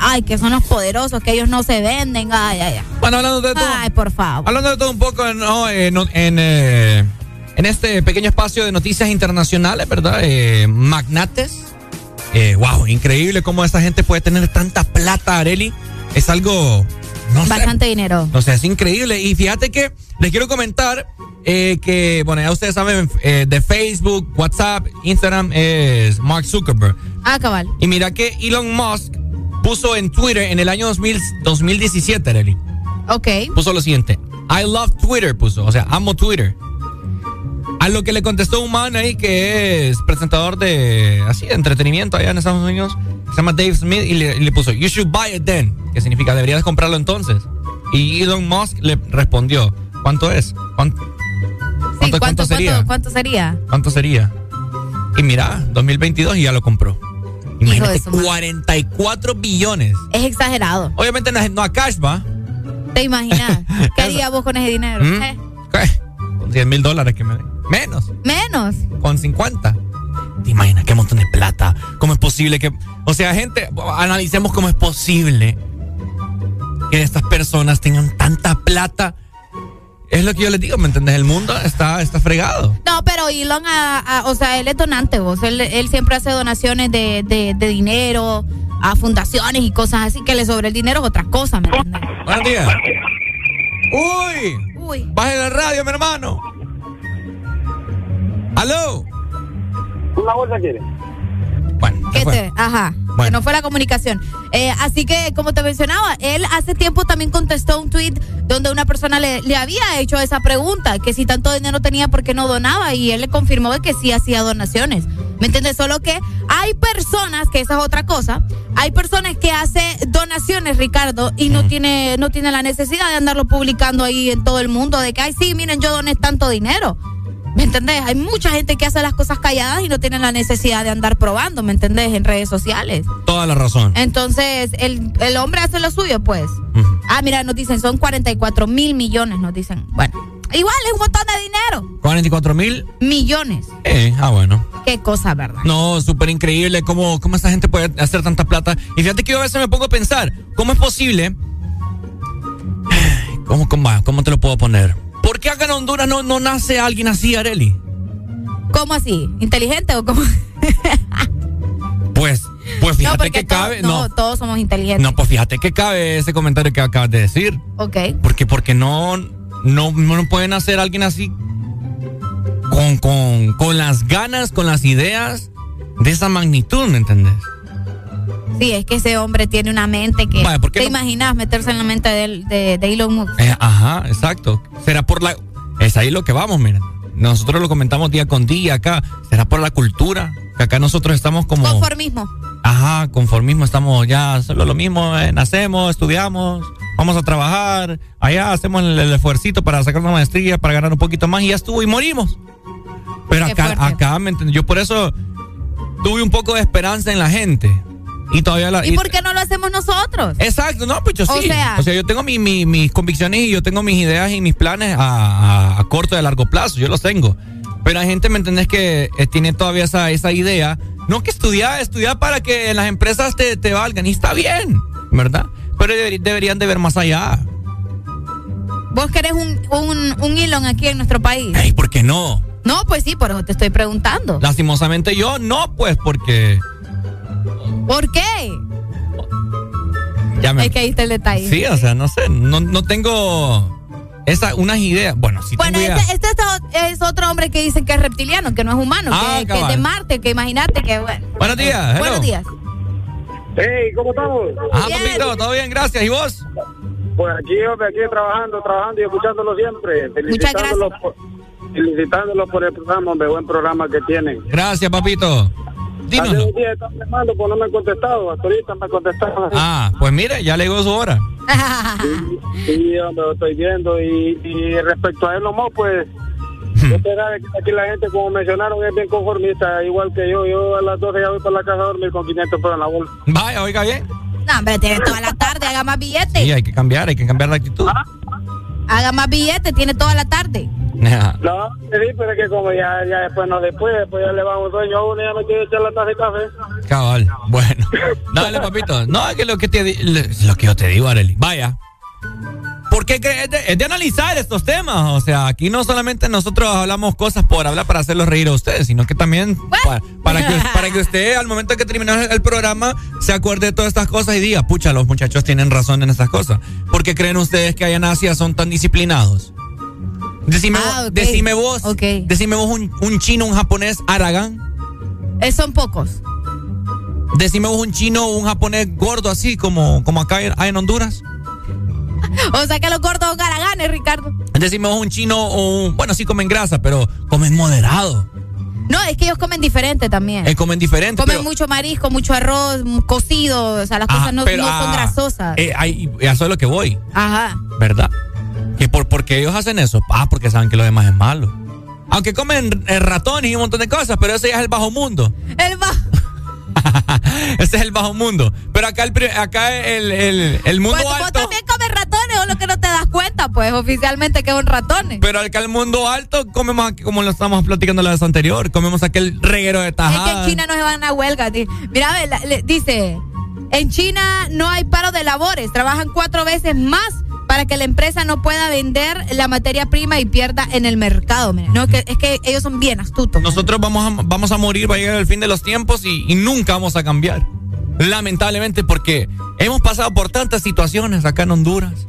ay, que son los poderosos, que ellos no se venden, ay, ay, ay. Bueno, hablando de todo. Ay, por favor. Hablando de todo un poco, ¿no? en, en, eh, en este pequeño espacio de noticias internacionales, ¿verdad? Eh, magnates. Eh, wow, increíble cómo esta gente puede tener tanta plata, Areli. Es algo. No sé, Bastante dinero. O sea, es increíble. Y fíjate que les quiero comentar eh, que, bueno, ya ustedes saben, eh, de Facebook, WhatsApp, Instagram es Mark Zuckerberg. Ah, cabal. Y mira que Elon Musk puso en Twitter en el año 2000 2017, Areli. Ok. Puso lo siguiente. I love Twitter, puso. O sea, amo Twitter. A lo que le contestó un man ahí que es presentador de así de entretenimiento allá en Estados Unidos. Se llama Dave Smith y le, puso, You should buy it then. Que significa, deberías comprarlo entonces. Y Elon Musk le respondió, ¿cuánto es? ¿Cuánto, cuánto, cuánto sería? ¿cuánto, sería? ¿Cuánto sería? Y mira, 2022 y ya lo compró. Imagínate, su madre. 44 billones. Es exagerado. Obviamente no, no a cash, va. ¿Te imaginas? [laughs] ¿Qué harías vos con ese dinero? ¿Mm? Eh, ¿Qué? Con 10 mil dólares que me den. Menos, Menos. con 50. ¿Te imaginas qué montón de plata? ¿Cómo es posible que.? O sea, gente, analicemos cómo es posible que estas personas tengan tanta plata. Es lo que yo les digo, ¿me entiendes? El mundo está, está fregado. No, pero Elon, a- a- o sea, él es donante, vos. Él, él siempre hace donaciones de, de, de dinero a fundaciones y cosas así, que le sobre el dinero es otra cosa, ¿me entiendes? Buenos días. Uy. Uy. Baje la radio, mi hermano. ¿Aló? ¿Una bolsa quiere? Bueno, ¿Qué fue. te? Ajá. Que Bueno. no fue la comunicación. Eh, así que, como te mencionaba, él hace tiempo también contestó un tweet donde una persona le, le había hecho esa pregunta, que si tanto dinero tenía, ¿por qué no donaba? Y él le confirmó de que sí hacía donaciones. ¿Me entiendes? Solo que hay personas, que esa es otra cosa, hay personas que hacen donaciones, Ricardo, y no tiene, no tiene la necesidad de andarlo publicando ahí en todo el mundo, de que, ay, sí, miren, yo doné tanto dinero. ¿Me entendés? Hay mucha gente que hace las cosas calladas y no tiene la necesidad de andar probando, ¿me entendés? En redes sociales. Toda la razón. Entonces, el, el hombre hace lo suyo, pues. Ah, mira, nos dicen, son 44 mil millones, nos dicen. Bueno, igual es un montón de dinero. 44 mil. Millones. Eh, ah, bueno. Qué cosa, ¿verdad? No, súper increíble cómo, cómo esta gente puede hacer tanta plata. Y fíjate que yo a veces me pongo a pensar, ¿cómo es posible? [sighs] ¿Cómo, cómo? ¿Cómo te lo puedo poner? ¿Por qué acá en Honduras no, no nace alguien así, Areli? ¿Cómo así? ¿Inteligente o cómo? [laughs] Pues, pues fíjate que cabe. no, No, todos somos inteligentes. no, pues fíjate que cabe ese comentario que acabas de decir. Ok. Porque, porque no, no, no pueden hacer alguien así con, con, con las ganas, con las ideas de esa magnitud, ¿me entendés? Sí, es que ese hombre tiene una mente que. Vaya, ¿por qué ¿Te no- imaginas meterse en la mente de, él- de, de Elon Musk? Eh, ajá, exacto. Será por la. Es ahí lo que vamos, miren. Nosotros lo comentamos día con día acá. Será por la cultura. Que acá nosotros estamos como. Conformismo. Ajá, conformismo. Estamos ya solo lo mismo. eh, nacemos, estudiamos, vamos a trabajar. Allá hacemos el, el esfuercito para sacar una maestría, para ganar un poquito más y ya estuvo y morimos. Pero Qué acá, fuerte. acá, ¿me entiendes? Yo por eso tuve un poco de esperanza en la gente. Y todavía la. ¿Y por qué no lo hacemos nosotros? Exacto, no, pues yo sí. O sea- yo tengo mi- mi- mis convicciones y yo tengo mis ideas y mis planes a, a- a corto y a largo plazo, yo los tengo. Pero hay gente, ¿me entendés? Que eh, tiene todavía esa, esa idea. No que estudiar, estudiar para que en las empresas te, te valgan. Y está bien, ¿verdad? Pero deber- deberían de ver más allá. ¿Vos querés un, un, un Elon aquí en nuestro país? Ey, ¿por qué no? No, pues sí, por eso te estoy preguntando. Lastimosamente yo no, pues, porque ¿Por qué? ya me... Es que ahí está el detalle. Sí, o sea, no sé, no, no tengo esa, unas ideas. Bueno, sí Bueno, tengo este, ideas. este es otro hombre que dicen que es reptiliano, que no es humano, Ah, que, que es de. Marte, que imagínate que bueno. Buenos días, hello. Buenos días. Hey, ¿cómo estamos? Ah, papito, todo bien, gracias. ¿Y vos? Pues aquí, hombre, aquí trabajando, trabajando y escuchándolo siempre. Muchas Felicitándolo por, felicitándolo por el programa, hombre, buen programa que tienen. Gracias, papito. Hace un día estaba llamando, pues no me han contestado. Hasta ahorita me contestaron. Ah, pues mire, ya le llegó su hora. [laughs] Sí, hombre, lo estoy viendo. Y, y respecto a Elon Musk, pues, Hmm. aquí la gente, como mencionaron, es bien conformista, igual que yo. Yo a las 12 ya voy para la casa a dormir con 500 pesos en la bolsa. Vaya, oiga bien. No, hombre, tiene toda la tarde, haga más billetes. Sí, hay que cambiar, hay que cambiar la actitud. Haga más billetes, tiene toda la tarde. No, sí, pero es que como ya, ya después no después, después ya le va un sueño a uno y ya me quiere echar la taza de café. Cabal, bueno. [laughs] Dale, papito. No, es que lo que, te, lo que yo te digo, Areli. Vaya. Porque es de, es de analizar estos temas. O sea, aquí no solamente nosotros hablamos cosas por hablar para hacerlos reír a ustedes, sino que también pa- para, que, para que usted, al momento que terminó el programa, se acuerde de todas estas cosas y diga, pucha, los muchachos tienen razón en estas cosas. ¿Por qué creen ustedes que allá en Asia son tan disciplinados? Decime, Ah, decime vos, decime vos un, un chino, un japonés, Aragán. Eh, son pocos. Decime vos un chino un japonés gordo así como, como acá en- en Honduras. [laughs] O sea que los gordos son garaganes, Ricardo. Decime vos un chino o un... Bueno, sí comen grasa, pero comen moderado. No, es que ellos comen diferente también. Eh, comen diferente. Comen pero, mucho marisco, mucho arroz, cocido, o sea, las Ajá, cosas no, pero, no son ah, grasosas. eh, ahí- a eso es lo que voy, Ajá. ¿verdad? Que por, porque ellos hacen eso. Ah, porque saben que lo demás es malo. Aunque comen eh, ratones y un montón de cosas, pero ese ya es el bajo mundo. El va. [laughs] Ese es el bajo mundo. Pero acá el, acá el, el, el mundo Pues vos alto... también comes ratones, o lo que no te das cuenta, pues oficialmente que son ratones. Pero acá el mundo alto comemos aquí, como lo estábamos platicando la vez anterior, comemos aquel reguero de Es que tajadas. en China no se van a huelga. Mira, dice, en China no hay paro de labores, trabajan cuatro veces más para que la empresa no pueda vender la materia prima y pierda en el mercado. mira. No, que, es que ellos son bien astutos. Nosotros vamos a, vamos a morir, va a llegar el fin de los tiempos y, y nunca vamos a cambiar. Lamentablemente, porque hemos pasado por tantas situaciones acá en Honduras.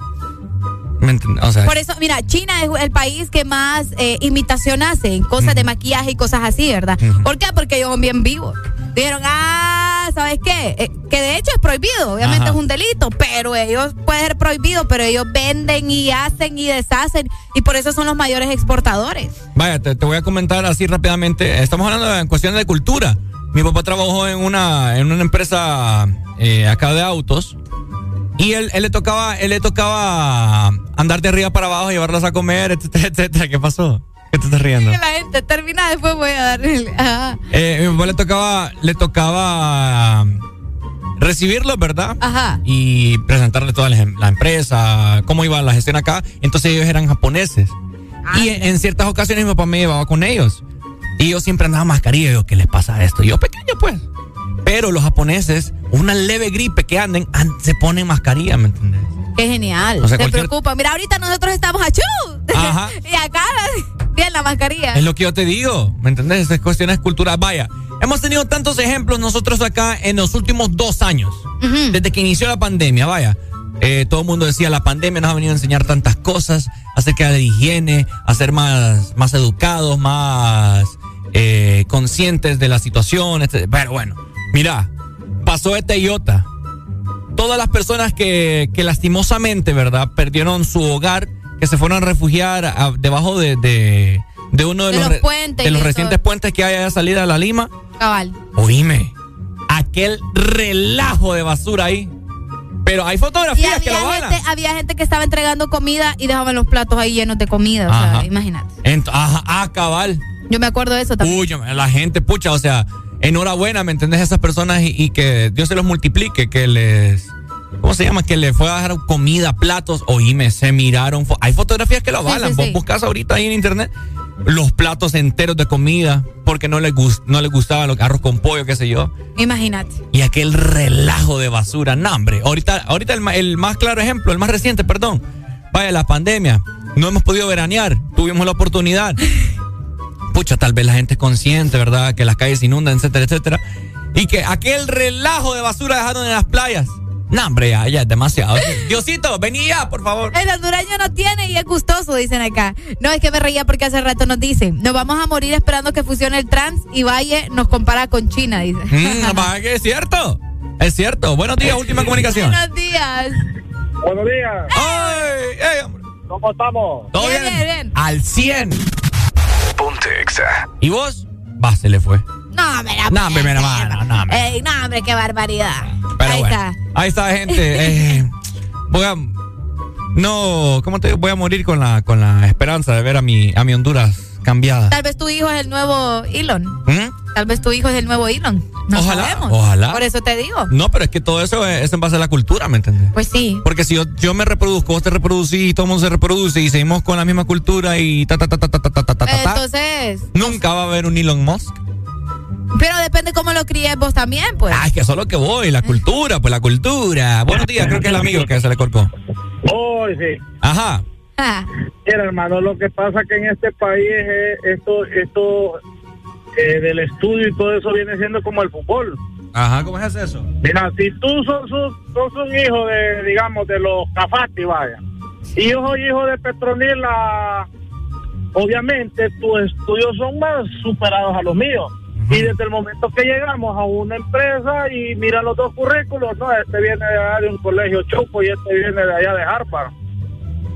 Por eso, mira, China es el país que más eh, imitación hace en cosas de maquillaje y cosas así, ¿verdad? ¿Por qué? Porque ellos son bien vivos. Dijeron, ah, ¿sabes qué? Eh, que de hecho es prohibido, obviamente Ajá. es un delito, pero ellos puede ser prohibido, pero ellos venden y hacen y deshacen y por eso son los mayores exportadores. vaya, te, te voy a comentar así rápidamente. Estamos hablando en cuestiones de cultura. Mi papá trabajó en una, en una empresa eh, acá de autos. Y él, él le tocaba, él le tocaba andar de arriba para abajo, llevarlos a comer, [laughs] etcétera, etcétera. ¿Qué pasó? ¿Qué te estás riendo? Que la gente termina después voy a darle. Ajá. Eh, mi papá le tocaba, le tocaba recibirlos, ¿verdad? Ajá. Y presentarle toda la, la empresa, cómo iba la gestión acá. Entonces ellos eran japoneses. Ah. Y en, en ciertas ocasiones mi papá me llevaba con ellos. Y yo siempre andaba mascarilla. Y yo, ¿qué les pasa a esto? Y yo, pequeño, pues. Pero los japoneses, una leve gripe que anden, an- se ponen mascarilla, ¿me entiendes? Qué genial. O sea, Se cualquier- preocupa. Mira, ahorita nosotros estamos achú. Ajá. [laughs] y acá, bien la mascarilla. Es lo que yo te digo, ¿me entendés? Esas cuestiones culturales. Vaya, hemos tenido tantos ejemplos nosotros acá en los últimos dos años, desde que inició la pandemia, vaya. Eh, todo el mundo decía, la pandemia nos ha venido a enseñar tantas cosas acerca de higiene, a ser más, más educados, más eh, conscientes de la situación. etc. Pero bueno, mira, pasó este iota. Todas las personas que, que lastimosamente, ¿verdad? Perdieron su hogar, que se fueron a refugiar a- debajo de, de, de uno de, De los, puentes de los eso. recientes puentes que hay a la salida de la Lima. Cabal. Oíme, aquel relajo de basura ahí. Pero hay fotografías que lo van había gente que estaba entregando comida y dejaban los platos ahí llenos de comida. O sea, imagínate. Ajá, ah, cabal. Yo me acuerdo de eso también. Uy, la gente, pucha, o sea, enhorabuena, ¿me entendés? Esas personas y, y que Dios se los multiplique, que les. ¿Cómo se llama? Que les fue a dejar comida, platos. Oíme, se miraron. Hay fotografías que lo Sí, avalan. sí, Vos buscas ahorita ahí en internet los platos enteros de comida porque no les, gus- no les gustaban los arroz con pollo, qué sé yo. Imagínate. Y aquel relajo de basura. No, hombre. Ahorita, ahorita el, el más claro ejemplo, el más reciente, perdón. Vaya, la pandemia. No hemos podido veranear. Tuvimos la oportunidad. [laughs] Pucha, tal vez la gente es consciente, ¿verdad? Que las calles se inundan, etcétera, etcétera. Y que aquel relajo de basura dejaron en las playas. No, hombre, ya, ya es demasiado. Diosito, vení ya, por favor. El hondureño no tiene y es gustoso, dicen acá. No, es que me reía porque hace rato nos dicen, nos vamos a morir esperando que fusione el trans y Valle nos compara con China, dice. Mm, que es cierto. Es cierto. Buenos días, [laughs] última comunicación. Buenos días. Buenos días. ¡Ay! ey, hombre! ¿Cómo estamos? ¿Todo Bien, bien? bien, bien. Al 100. Ponte Exa. ¿Y vos? Va, se le fue. No, me la No, hombre, mano, no, hombre. Ey, no, hombre, qué barbaridad. Pero Ahí bueno, está. ahí está, gente. Eh, voy a. No, ¿cómo te digo? Voy a morir con la, con la esperanza de ver a mi, a mi Honduras cambiada. Tal vez tu hijo es el nuevo Elon. ¿Mm? Tal vez tu hijo es el nuevo Elon. No Ojalá, sabemos. ojalá. Por eso te digo. No, pero es que todo eso es, es en base a la cultura, ¿me entiendes? Pues sí. Porque si yo, yo me reproduzco, vos te reproducís y todo el mundo se reproduce y seguimos con la misma cultura y ta ta ta ta ta ta ta ta ta, ta, Entonces, nunca va a haber un Elon Musk. Pero depende cómo lo críes vos también, pues. Ah, es que solo que voy, la cultura, pues la cultura. Buenos días, creo que es el amigo que se le cortó. Oh, sí. Ajá. Ah, Mira, hermano, lo que pasa que en este país eh, esto, esto eh, del estudio y todo eso viene siendo como el fútbol. Ajá, ¿cómo es eso? Mira, si tú sos, un- sos un hijo de, digamos, de los Cafati, vaya, y yo soy hijo de Petronila, obviamente tus estudios son más superados a los míos. Y desde el momento que llegamos a una empresa y mira los dos currículos, no, este viene de allá de un colegio choco y este viene de allá de Harvard.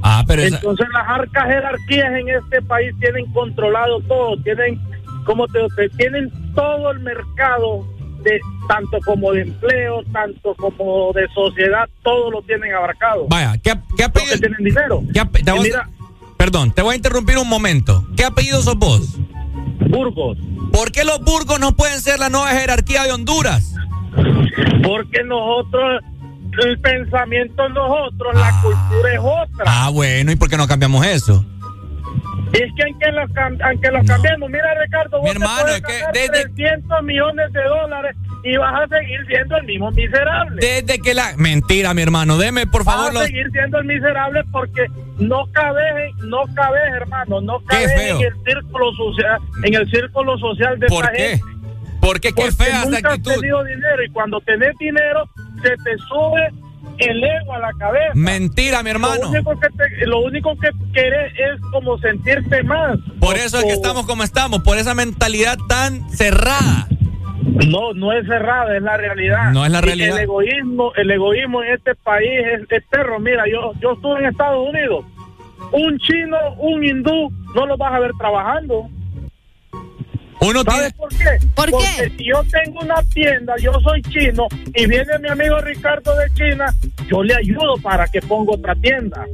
Ah, pero esa- Entonces las arcas jerarquías en este país tienen controlado todo, tienen como te, te- tienen todo el mercado de tanto como de empleo, tanto como de sociedad, todo lo tienen abarcado. Vaya, ¿qué, qué apellido? tienen dinero. ¿Qué ape- te Y voy a- mira, Perdón, te voy a interrumpir un momento. ¿Qué apellido sos vos? Burgos. ¿Por qué los Burgos no pueden ser la nueva jerarquía de Honduras? Porque nosotros, el pensamiento es nosotros, la cultura es otra. Ah, bueno, ¿y por qué no cambiamos eso? Es que aunque los, aunque los cambiemos, mira Ricardo, vos hermano, te puedes es que ganar desde- 300 millones de dólares y vas a seguir siendo el mismo miserable. Desde que la... Mentira, mi hermano, deme por favor Vas a seguir siendo el miserable porque no cabes, no cabes, hermano, no cabes en el círculo social, en el círculo social de ¿Por esta qué? gente. ¿Por qué? Porque fea nunca actitud. has tenido dinero y cuando tenés dinero se te sube el ego a la cabeza. Mentira, mi hermano. Lo único que, te- lo único que querés es como sentirte más. Por eso es que estamos como estamos, por esa mentalidad tan cerrada. No, no es cerrada, es la realidad. No es la Y realidad. El egoísmo, el egoísmo en este país es, es perro. Mira, yo, yo estuve en Estados Unidos. Un chino, un hindú, no lo vas a ver trabajando. Uno ¿Sabes por qué? ¿Por Porque qué? si yo tengo una tienda, yo soy chino y viene mi amigo Ricardo de China, yo le ayudo para que ponga otra tienda.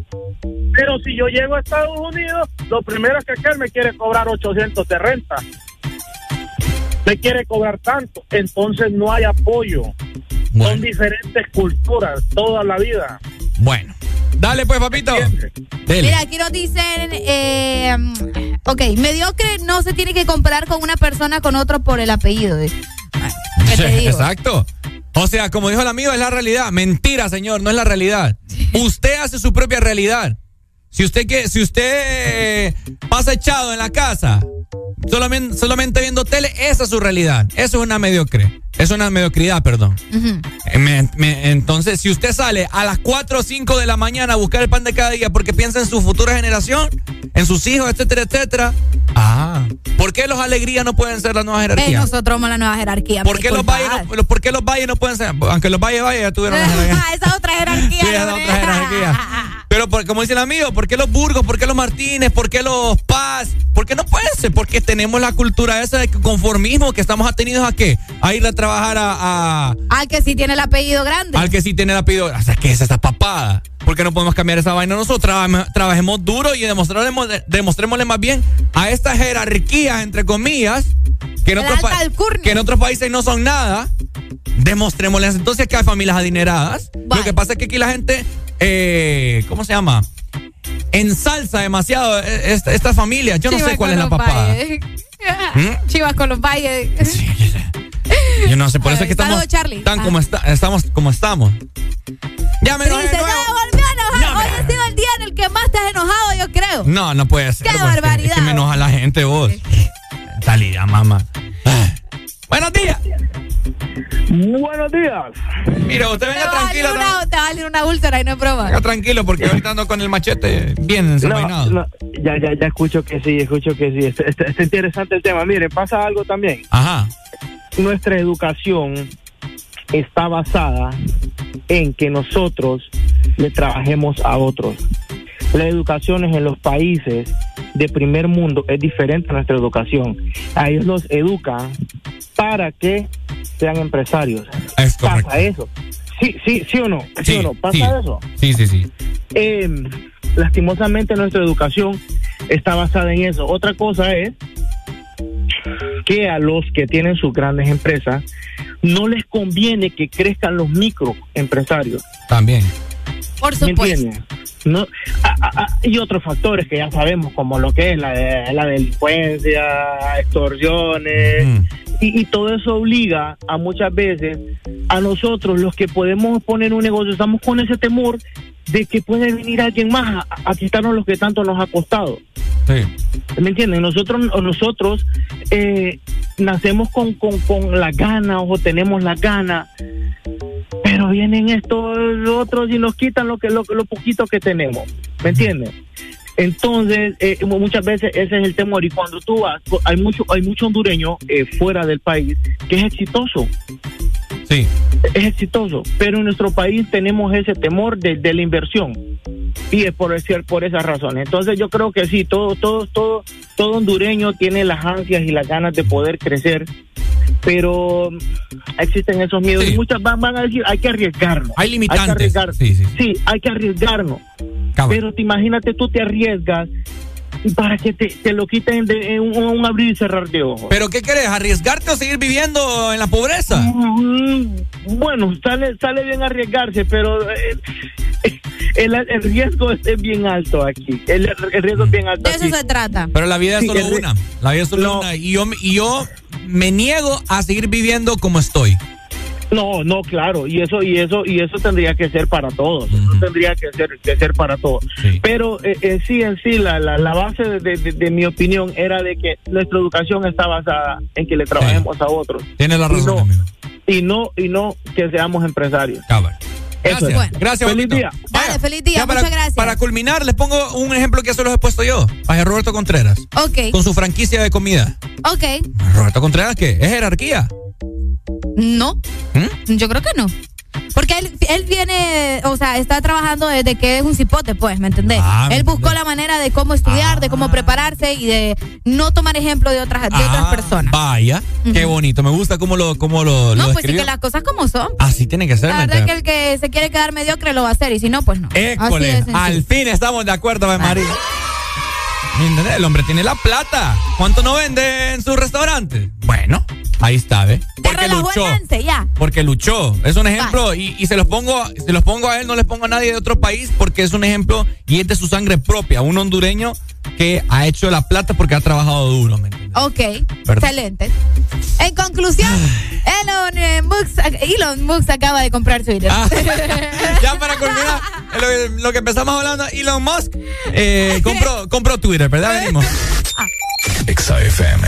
Pero si yo llego a Estados Unidos, lo primero es que aquel me quiere cobrar 800 de renta. Me quiere cobrar tanto. Entonces no hay apoyo. Son diferentes culturas toda la vida. Bueno, Dale pues, papito. Dele. Mira, aquí nos dicen, eh, ok, mediocre no se tiene que comparar con una persona con otro por el apellido. dice. ¿Qué te digo? Exacto. O sea, como dijo el amigo, es la realidad. Mentira, señor, no es la realidad. Usted hace su propia realidad. Si usted que, si usted pasa echado en la casa, solamente, solamente viendo tele, esa es su realidad. Eso es una mediocre. Es una mediocridad, perdón. Ujú. Me- me- entonces, si usted sale a las 4 o 5 de la mañana a buscar el pan de cada día porque piensa en su futura generación, en sus hijos, etcétera, etcétera. Ah, ¿por qué los alegrías no pueden ser la nueva jerarquía? nosotros somos la nueva jerarquía. ¿Por qué, los valles no, ¿Por qué los valles no pueden ser? Aunque los valles valles ya tuvieron la [laughs] jerarquía. Esa es otra jerarquía. Sí, [laughs] esa otra jerarquía. [laughs] Pero por- como dice el amigo, ¿por qué los Burgos? ¿Por qué los Martínez? ¿Por qué los Paz? ¿Por qué no pueden ser? Porque tenemos la cultura esa de conformismo que estamos atenidos a qué? A ir a trabajar a, a- Al que sí tiene el apellido grande. al que sí tiene el apellido. O sea, ¿qué es esa papada? ¿Por qué no podemos cambiar esa vaina nosotros? Trabajemos, trabajemos duro y demostrémosle más bien a estas jerarquías, entre comillas, en, otros que en otros países no son nada. Demostrémosles entonces que hay familias adineradas. Lo que pasa es que aquí la gente, eh, ¿cómo se llama? Ensalza demasiado eh, esta, esta familia. Yo no sé cuál es la papada. ¿Mm? Chivas con los valles. Yo no sé, por eso es que estamos Charlie. tan Ah. como está- estamos como estamos. Ya me enojé Dice, de nuevo. volvió a enojar. Hoy ha sido el día en el que más te has enojado, yo creo. No, no puede ser. ¡Qué pues, es que- barbaridad! Es que me enoja la gente, vos. Talía, mamá. Ah. Buenos días. Buenos días. Mira, usted Te venga a tranquilo. una, te va a salir una úlcera y no es broma. Venga tranquilo porque ahorita ando con el machete bien. No, no, ya, ya, ya escucho que sí, escucho que sí. Está, está- está interesante el tema. Miren, pasa algo también. Ajá. Nuestra educación está basada en que nosotros le trabajemos a otros. La educación en los países de primer mundo es diferente a nuestra educación. A ellos los educan para que sean empresarios. Es. Pasa eso. Sí, sí, sí o no. Sí, o no. Pasa sí. eso. Sí, sí, sí. Eh, lastimosamente nuestra educación está basada en eso. Otra cosa es que a los que tienen sus grandes empresas no les conviene que crezcan los microempresarios. También. Por ¿Me supuesto. entiendes? No, a- a- a- y otros factores que ya sabemos, como lo que es la, de- la delincuencia, extorsiones, y, y todo eso obliga a muchas veces a nosotros, los que podemos poner un negocio, estamos con ese temor de que puede venir alguien más a, a quitarnos lo que tanto nos ha costado. Sí. ¿Me entienden? Nosotros, nosotros eh, nacemos con, con, con las ganas o tenemos las ganas, pero vienen estos otros y nos quitan lo que lo, lo poquito que tenemos. ¿Me entienden? Entonces, eh, mu- muchas veces ese es el temor. Y cuando tú vas, hay mucho, hay mucho hondureño eh, fuera del país que es exitoso. Sí. Es exitoso. Pero en nuestro país tenemos ese temor de, de la inversión. Y es por, decir, por esas razones. Entonces, yo creo que sí, todo, todo, todo, todo hondureño tiene las ansias y las ganas de poder crecer. Pero existen esos miedos. Y muchas van, van a decir, hay que arriesgarnos. Hay limitantes. que arriesgarnos. Sí, sí. Sí, hay que arriesgarnos. Pero te imagínate, tú te arriesgas para que te, te lo quiten de en un, un abrir y cerrar de ojos. ¿Pero qué querés? ¿Arriesgarte o seguir viviendo en la pobreza? Mm, Bueno, sale, sale bien arriesgarse, pero eh, [laughs] el, el riesgo es, es bien alto aquí. El, el riesgo es bien alto De eso aquí. se trata. Pero la vida es solo una. La vida es solo una. Y yo, y yo me niego a seguir viviendo como estoy. No, no, claro, y eso y eso y eso tendría que ser para todos, eso tendría que ser que ser para todos. Pero eh, eh, sí en sí la, la, la base de, de- de mi opinión era de que nuestra educación está basada en que le trabajemos a otros. Tienes la Y razón, no- amigo. Y no y no que seamos empresarios. Gracias. Eso es. Gracias, Feliz Bonito. día. Dale, feliz día, Ya para, muchas gracias. para culminar, les pongo un ejemplo que eso los he puesto yo. A Roberto Contreras. Ok, Con su franquicia de comida. ok. Roberto Contreras, ¿qué? ¿Es jerarquía? No, ¿Mm? yo creo que no. Porque él, él viene, o sea, está trabajando desde que es un cipote, pues, ¿me entendés? Ah, ¿me él buscó la manera de cómo estudiar, de cómo prepararse y de no tomar ejemplo de otras, de otras Ah, personas. Vaya, qué bonito. Me gusta cómo lo, cómo lo, No, lo pues sí que las cosas como son. Así tiene que ser. La ¿me verdad es que el que se quiere quedar mediocre lo va a hacer y si no, pues no. École, al fin estamos de acuerdo, María. El hombre tiene la plata. ¿Cuánto no vende en su restaurante? Bueno, Ahí está, ¿ves? Te Porque relajó luchó. lance, ya. Porque luchó. Es un ejemplo y, y se los pongo se los pongo a él, no les pongo a nadie de otro país porque es un ejemplo y es de su sangre propia. Un hondureño que ha hecho la plata porque ha trabajado duro. ¿me entiendes? Ok, ¿Verdad? excelente. En conclusión, Elon, eh, Musk, Elon Musk acaba de comprar Twitter. Ah. [laughs] ya para culminar, lo, que- lo que empezamos hablando, Elon Musk eh, compró, compró Twitter, ¿verdad? Venimos. Exa FM.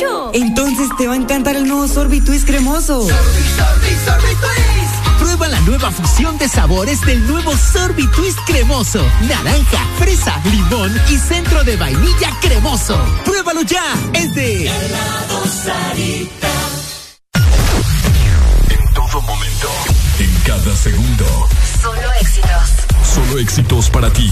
mucho. Entonces te va a encantar el nuevo Sorbi Twist cremoso. Sorbi, Sorbi, Sorbi Twist. Prueba la nueva fusión de sabores del nuevo Sorbi Twist cremoso. Naranja, fresa, limón y centro de vainilla cremoso. Pruébalo ya. Es de En todo momento, en cada segundo. Solo éxitos. Solo éxitos para ti.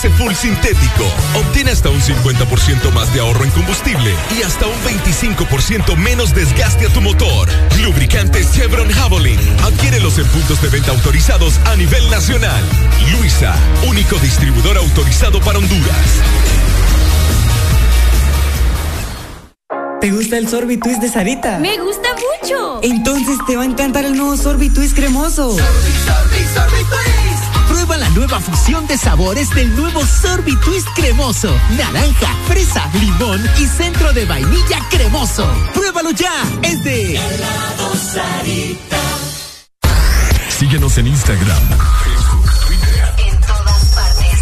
ese full sintético. Obtén hasta un 50% más de ahorro en combustible y hasta un 25% menos desgaste a tu motor. Lubricantes Chevron Javelin. Adquiérelos en puntos de venta autorizados a nivel nacional. Luisa, único distribuidor autorizado para Honduras. ¿Te gusta el sorbitwist de Sarita? Me gusta mucho. Entonces te va a encantar el nuevo sorbitwist cremoso. Sorbi, sorbi, sorbi, nueva fusión de sabores del nuevo Sorbi Twist cremoso. Naranja, fresa, limón y centro de vainilla cremoso. ¡Pruébalo ya! Es de Helado Sarita. Síguenos en Instagram, Facebook, Twitter. En todas partes.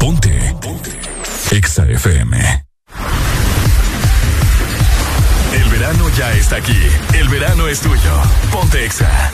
Ponte. Ponte. Exa FM. El verano ya está aquí. El verano es tuyo. Ponte Exa.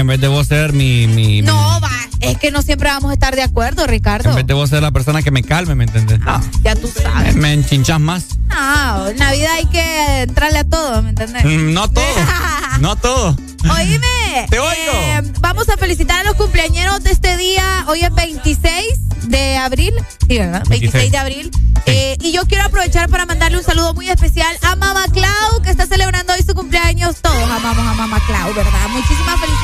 En vez de vos ser mi, mi- mi- No, va. Es que no siempre vamos a estar de acuerdo, Ricardo. En vez de vos ser la persona que me calme, ¿me entendés? Ya tú sabes. Me enchinchas más. No, en la vida hay que entrarle a todo, ¿me entendés? Mm, No todo. [laughs] no todo. Oíme. Te oigo. eh, vamos a felicitar a los cumpleañeros de este día. Hoy es 26 de abril. Sí, ¿verdad? 26, 26 de abril. Eh, y yo quiero aprovechar para mandarle un saludo muy especial a Mama Clau, que está celebrando hoy su cumpleaños. Todos amamos a Mama Clau, ¿verdad? Muchísimas felicidades,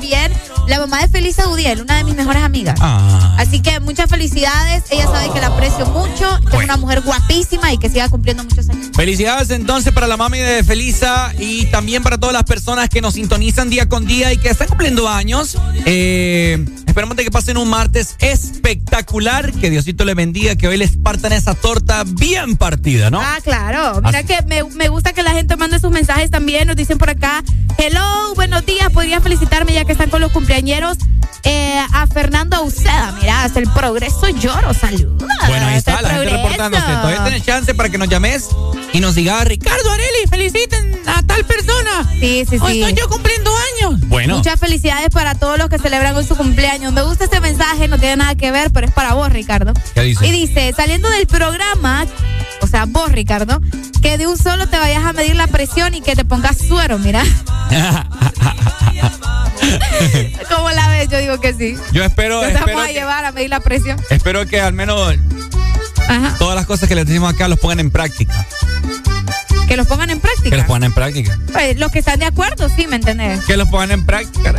bien. La mamá de Felisa Udiel, una de mis mejores amigas. Ah. Así que muchas felicidades. Ella sabe que la aprecio mucho, que es una mujer guapísima y que siga cumpliendo muchos años. Felicidades entonces para la mami de Felisa y también para todas las personas que nos sintonizan día con día y que están cumpliendo años. Eh, esperamos de que pasen un martes espectacular. Que Diosito les bendiga, que hoy les partan esa torta bien partida, ¿no? Ah, claro. Mira que me, me gusta que la gente mande sus mensajes también. Nos dicen por acá, hello, buenos días. Podrían felicitarme ya que están con los cumpleañeros. Eh, a Fernando Uceda, mira, hasta el progreso lloro. Saludos. Bueno, ahí está la gente reportándose. Todavía tienes chance para que nos llames y nos digas, Ricardo Areli, feliciten a tal persona. Sí, sí, sí. estoy yo cumpliendo años. Bueno. Muchas felicidades para todos los que celebran hoy su cumpleaños. Me gusta este mensaje, no tiene nada que ver, pero es para vos, Ricardo. ¿Qué dice? Y dice, saliendo del programa, sea, vos, Ricardo, que de un solo te vayas a medir la presión y que te pongas suero, mira. [laughs] ¿Cómo la ves? Yo digo que sí. Yo espero, te espero, vamos a que, llevar a medir la presión. espero que al menos Ajá. todas las cosas que les decimos acá los pongan en práctica. Que los pongan en práctica. Que los pongan en práctica. Pues, los que están de acuerdo, sí, ¿me entendés? Que los pongan en práctica.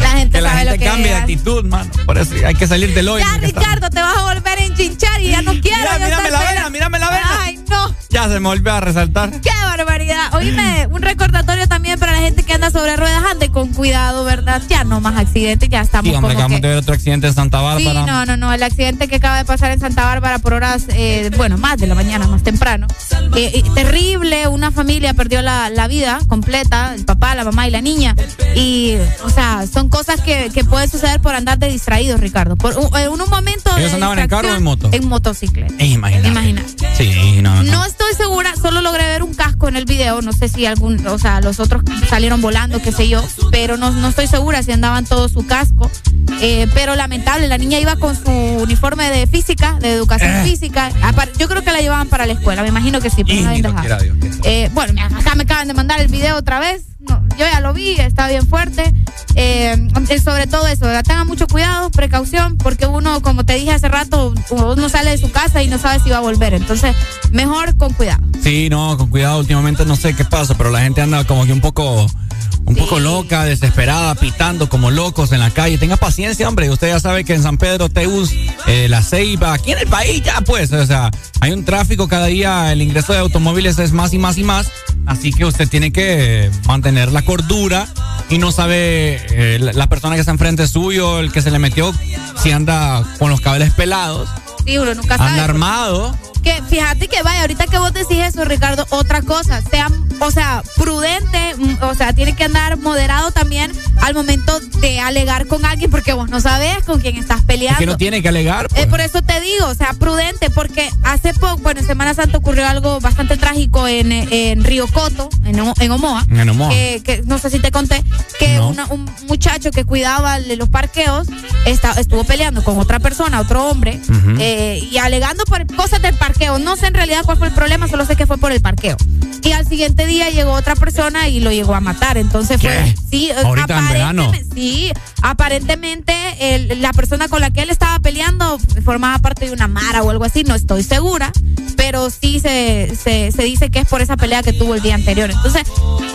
La gente Que la sabe gente lo que cambie de actitud, mano. Por eso hay que salir del hoyo. Ya, Ricardo, te vas a volver a enchinchar y ya no quiero. Mira, mírame la vena, mírame la vena. Ay, no. Ya se me volvió a resaltar. ¡Qué barbaridad! Oíme, un recordatorio también para la gente que anda sobre ruedas. Ande con cuidado, ¿verdad? Ya no más accidentes, ya estamos Sí, hombre, como acabamos que- de ver otro accidente en Santa Sí, Bárbara. no, no, no. El accidente que acaba de pasar en Santa Bárbara por horas, eh, bueno, más de la mañana, más temprano. Eh, eh, terrible, una familia perdió la, la vida completa, el papá, la mamá y la niña. Y, o sea, son cosas que, que pueden suceder por andar de distraídos, Ricardo. Por un- en un momento. ¿Ellos de andaban en carro o en moto? En motocicleta. Imagínate. Sí, no, no. No estoy segura, solo logré ver un casco en el video, no sé si algún, o sea, los otros salieron volando, qué sé yo, pero no, no estoy segura si andaban todos su casco. Eh, pero lamentable, la niña iba con su uniforme de física, de educación Eh. física. Yo creo que la llevaban para la escuela, me imagino que sí, Y no. Eh, bueno, acá me acaban de mandar el video otra vez. No, yo ya lo vi, está bien fuerte. Eh, sobre todo eso, tengan mucho cuidado, precaución, porque uno, como te dije hace rato, uno sale de su casa y no sabe si va a volver. Entonces, mejor con cuidado. Sí, no, con cuidado. Últimamente no sé qué pasa, pero la gente anda como que un poco, un poco loca, desesperada, pitando como locos en la calle. Tenga paciencia, hombre. Usted ya sabe que en San Pedro, Teus, eh, La Ceiba, aquí en el país ya, pues, o sea, hay un tráfico cada día. El ingreso de automóviles es más y más y más. Así que usted tiene que mantener la cordura y no sabe eh, la, la persona que está enfrente suyo, el que se le metió, si anda con los cables pelados, Sí, uno nunca sabe. anda armado. Que fíjate que vaya, ahorita que vos decís eso, Ricardo, otra cosa, sea, o sea, prudente, mm, o sea, tiene que andar moderado también al momento de alegar con alguien, porque vos no sabes con quién estás Es peleando. que no tiene que alegar. pues. Eh, por eso te digo, o sea, prudente, porque hace poco, bueno, en Semana Santa ocurrió algo bastante trágico en, en Río Coto, en, en Omoa. En Omoa. Que, que no sé si te conté, que No. una- un muchacho que cuidaba de los parqueos está- estuvo peleando con otra persona, otro hombre, eh, y alegando por cosas del parqueo. No sé en realidad cuál fue el problema, solo sé que fue por el parqueo. Y al siguiente día llegó otra persona y lo llegó a matar. Entonces fue. Sí, eh, Ahorita en verano. aparentemente- Sí, aparentemente el- la persona con la que él estaba peleando formaba parte de una mara o algo así, no estoy segura, pero sí se, se, se dice que es por esa pelea que tuvo el día anterior. Entonces,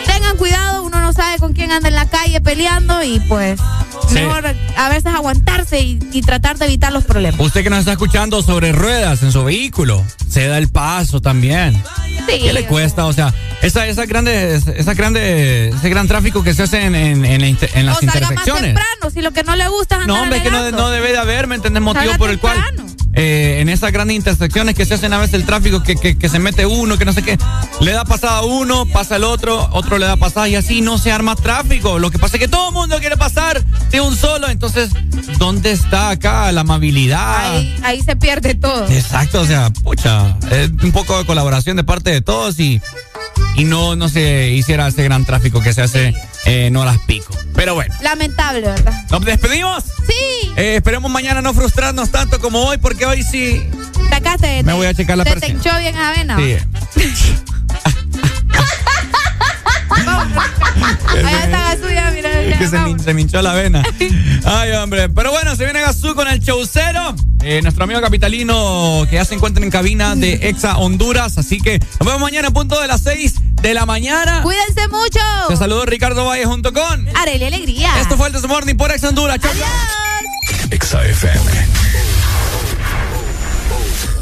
tengan cuidado, uno no sabe con quién anda en la calle peleando y pues Sí. mejor a veces aguantarse y, y tratar de evitar los problemas. Usted que nos está escuchando sobre ruedas en su vehículo, se da el paso también. Sí. ¿Qué le cuesta? O sea, esa, esa grande, esa grande, ese gran tráfico que se hace en, en, en en las o salga más intersecciones. temprano, si lo que no le gusta es No, hombre, que no, debe de haber, ¿me entiendes? Motivo Salga por el cual. eh, en esas grandes intersecciones que se hacen a veces el tráfico, que, que, que se mete uno, que no sé qué, le da pasada a uno, pasa el otro, otro le da pasada y así no se arma tráfico. Lo que pasa es que todo el mundo quiere pasar de un solo, entonces, ¿dónde está acá la amabilidad? Ahí, ahí se pierde todo. Exacto, o sea, pucha, es un poco de colaboración de parte de todos y, y no, no se hiciera ese gran tráfico que se hace en horas pico. Pero bueno, Lamentable, ¿verdad? ¿nos despedimos? Sí. Eh, esperemos mañana no frustrarnos tanto como hoy, porque hoy sí. Sacaste. Me voy a checar la Te bien avena. Sí. [laughs] [laughs] [laughs] Allá está Gazú ya, mira. Es que se hinchó la vena. [laughs] Ay, hombre. Pero bueno, se viene Gazú con el showcero. Eh, nuestro amigo capitalino que ya se encuentra en cabina de Exa Honduras. Así que nos vemos mañana a punto de las 6 de la mañana. Cuídense mucho. Te saludo Ricardo Valle junto con. Arely Alegría. Esto fue el This Morning por Exa Honduras. Chau, chau. Exa FM.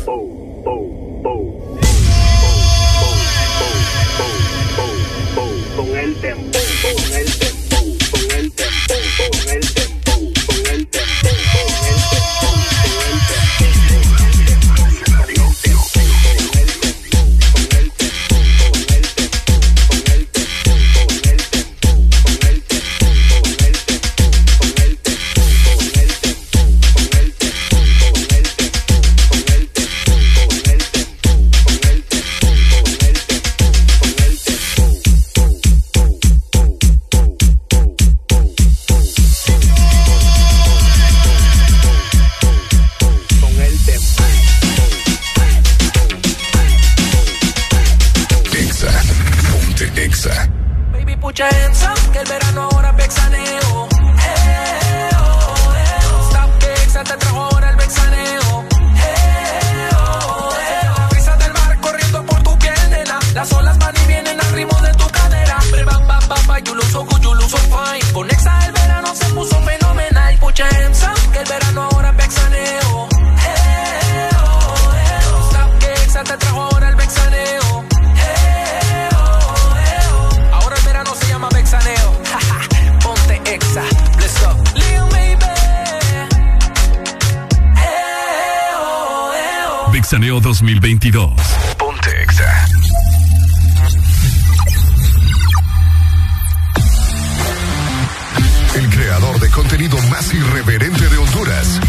Con Baby, Vixaneo 2022. Ponte Exa. El creador de contenido más irreverente de Honduras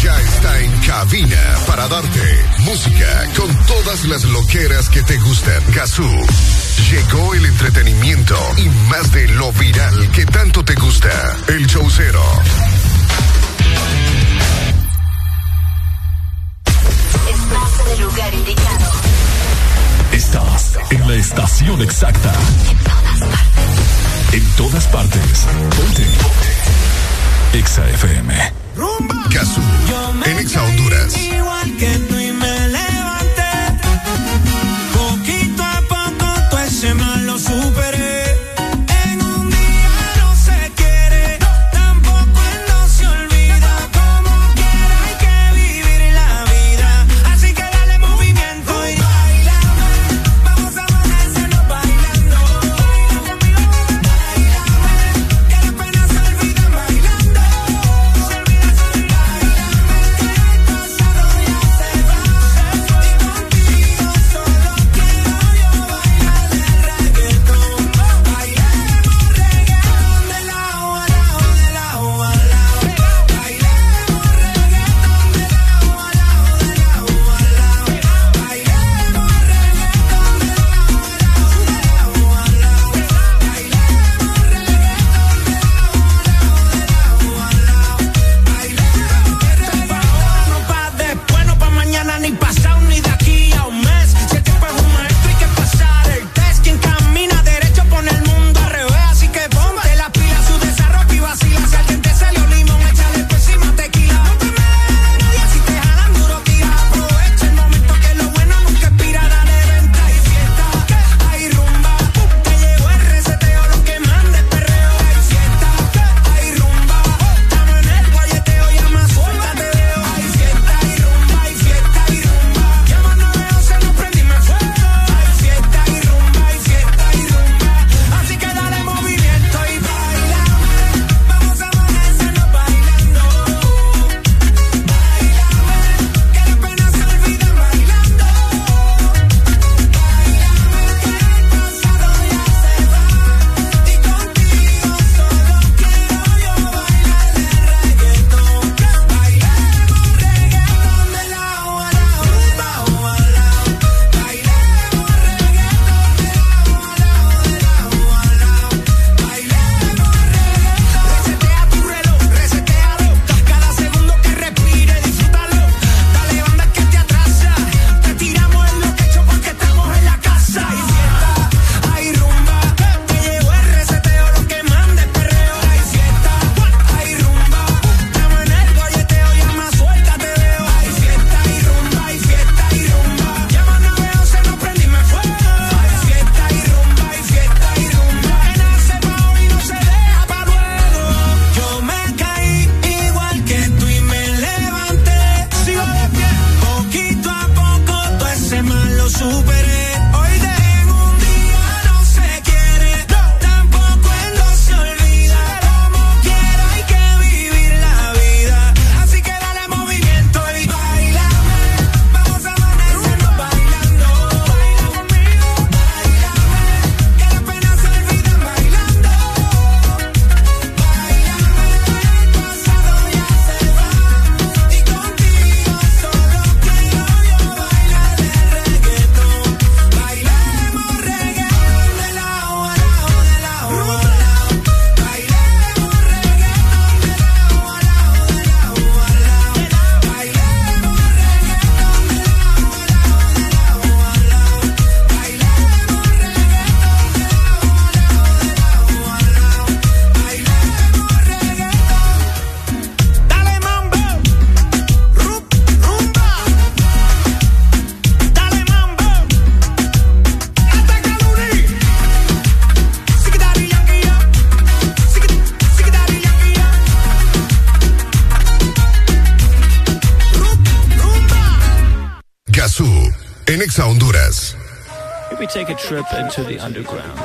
ya está en cabina para darte música con todas las loqueras que te gustan. Gazú. Llegó el entretenimiento y más de lo viral que tanto te gusta. El showcero. En la estación exacta. En todas partes. Ponte. Exa FM. Gazú. En Exa Honduras. Igual que tú y take a trip into the underground.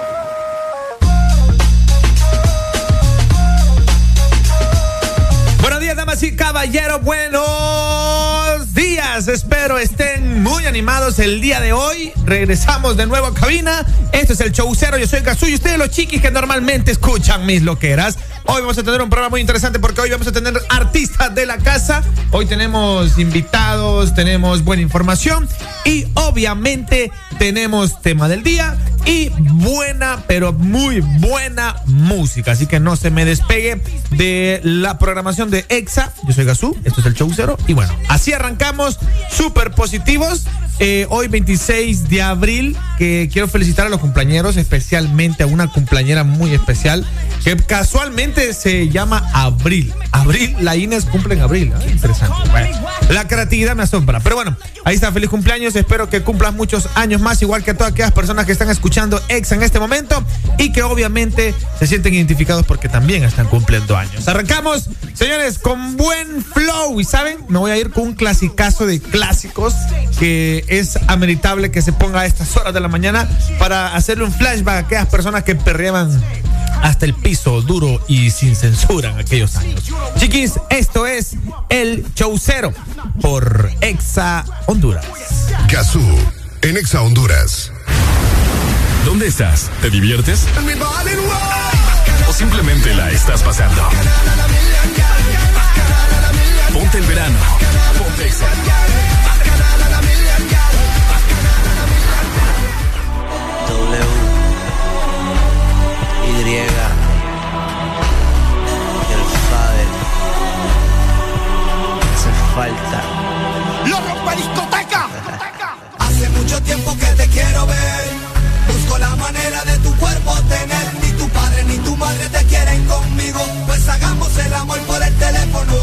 Buenos días, damas y caballeros. Buenos días. Espero estén muy animados el día de hoy. Regresamos de nuevo a cabina. Esto es el show cero. Yo soy Gazú y ustedes los chiquis que normalmente escuchan mis loqueras. Hoy vamos a tener un programa muy interesante porque hoy vamos a tener artistas de la casa. Hoy tenemos invitados, tenemos buena información y obviamente tenemos tema del día y buena, pero muy buena música. Así que no se me despegue de la programación de EXA. Yo soy Gazú, esto es el show cero. Y bueno, así arrancamos súper positivos. Eh, hoy 26 de abril, que quiero felicitar a los cumpleañeros, especialmente a una cumpleañera muy especial, que casualmente se llama Abril. Abril, la Inés cumple en abril. ¿eh? Interesante. Bueno, la creatividad me asombra. Pero bueno, ahí está, feliz cumpleaños. Espero que cumplas muchos años más, igual que a todas aquellas personas que están escuchando Exa en este momento y que obviamente se sienten identificados porque también están cumpliendo años. Arrancamos, señores, con buen flow. Y saben, me voy a ir con un clasicazo de clásicos que es ameritable que se ponga a estas horas de la mañana para hacerle un flashback a aquellas personas que perreaban hasta el piso duro y sin censura en aquellos años. Chiquis, esto es el show cero por Exa Honduras. Gazú, en Exa Honduras. ¿Dónde estás? ¿Te diviertes? ¿O simplemente la estás pasando? Ponte el verano. Ponte Exa. Y el Fader hace falta. ¡Lo rompe discoteca! Hace mucho tiempo que te quiero ver. Busco la manera de tu cuerpo tener. Ni tu padre ni tu madre te quieren conmigo. Pues hagamos el amor por el teléfono.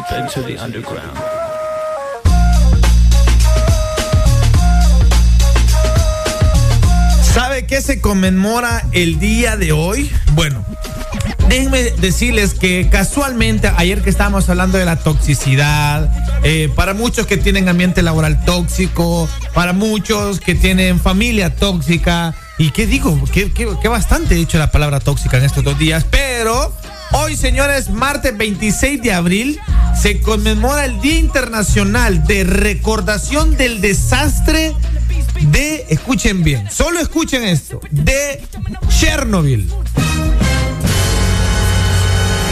Trip into underground. ¿Sabe qué se conmemora el día de hoy? Bueno, déjenme decirles que casualmente ayer que estábamos hablando de la toxicidad, eh, para muchos que tienen ambiente laboral tóxico, para muchos que tienen familia tóxica, y qué digo, que, bastante he dicho la palabra tóxica en estos dos días, pero hoy señores, martes 26 de abril, se conmemora el Día Internacional de Recordación del Desastre de, escuchen bien, solo escuchen esto, de Chernobyl.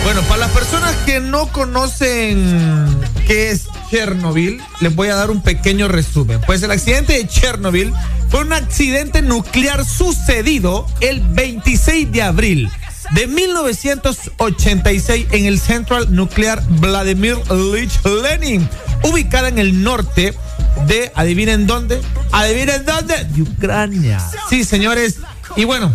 Bueno, para las personas que no conocen qué es Chernobyl, les voy a dar un pequeño resumen. Pues el accidente de Chernobyl fue un accidente nuclear sucedido el 26 de abril de 1986 en el Central Nuclear Vladimir Lich Lenin, ubicada en el norte de, adivinen dónde, adivinen dónde, de Ucrania. Sí, señores, y bueno,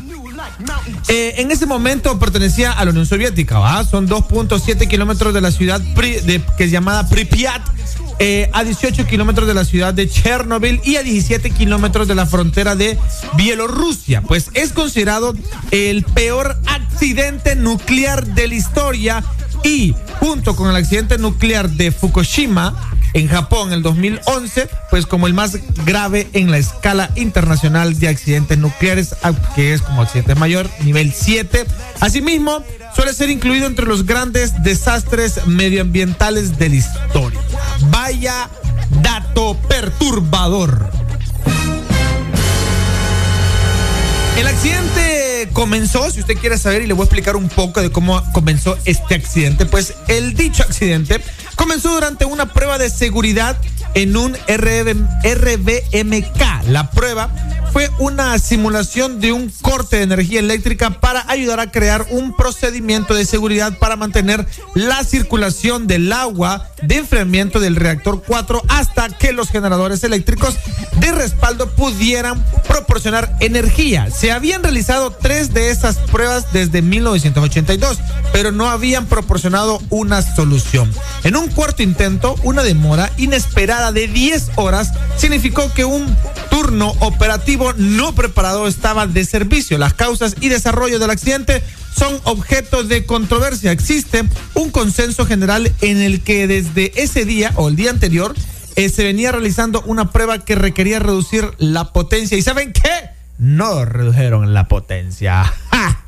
eh, en ese momento pertenecía a la Unión Soviética. Son 2.7 kilómetros de la ciudad que es llamada Pripyat, eh, a 18 kilómetros de la ciudad de Chernobyl y a 17 kilómetros de la frontera de Bielorrusia. Pues es considerado el peor accidente nuclear de la historia y junto con el accidente nuclear de Fukushima en Japón en el 2011, pues como el más grave en la escala internacional de accidentes nucleares, ah, que es como accidente mayor, nivel 7. Asimismo, suele ser incluido entre los grandes desastres medioambientales de la historia. Vaya dato perturbador. El accidente comenzó, si usted quiere saber, y le voy a explicar un poco de cómo comenzó este accidente, pues el dicho accidente comenzó durante una prueba de seguridad en un RB RBMK. La prueba fue una simulación de un corte de energía eléctrica para ayudar a crear un procedimiento de seguridad para mantener la circulación del agua de enfriamiento del reactor 4 hasta que los generadores eléctricos de respaldo pudieran proporcionar energía. Se habían realizado tres de esas pruebas desde 1982, pero no habían proporcionado una solución. En un cuarto intento, una demora inesperada de 10 horas significó que un turno operativo no preparado estaba de servicio. Las causas y desarrollo del accidente son objetos de controversia. Existe un consenso general en el que desde ese día o el día anterior eh, se venía realizando una prueba que requería reducir la potencia. ¿Y saben qué? No redujeron la potencia. [laughs] ¡Ja!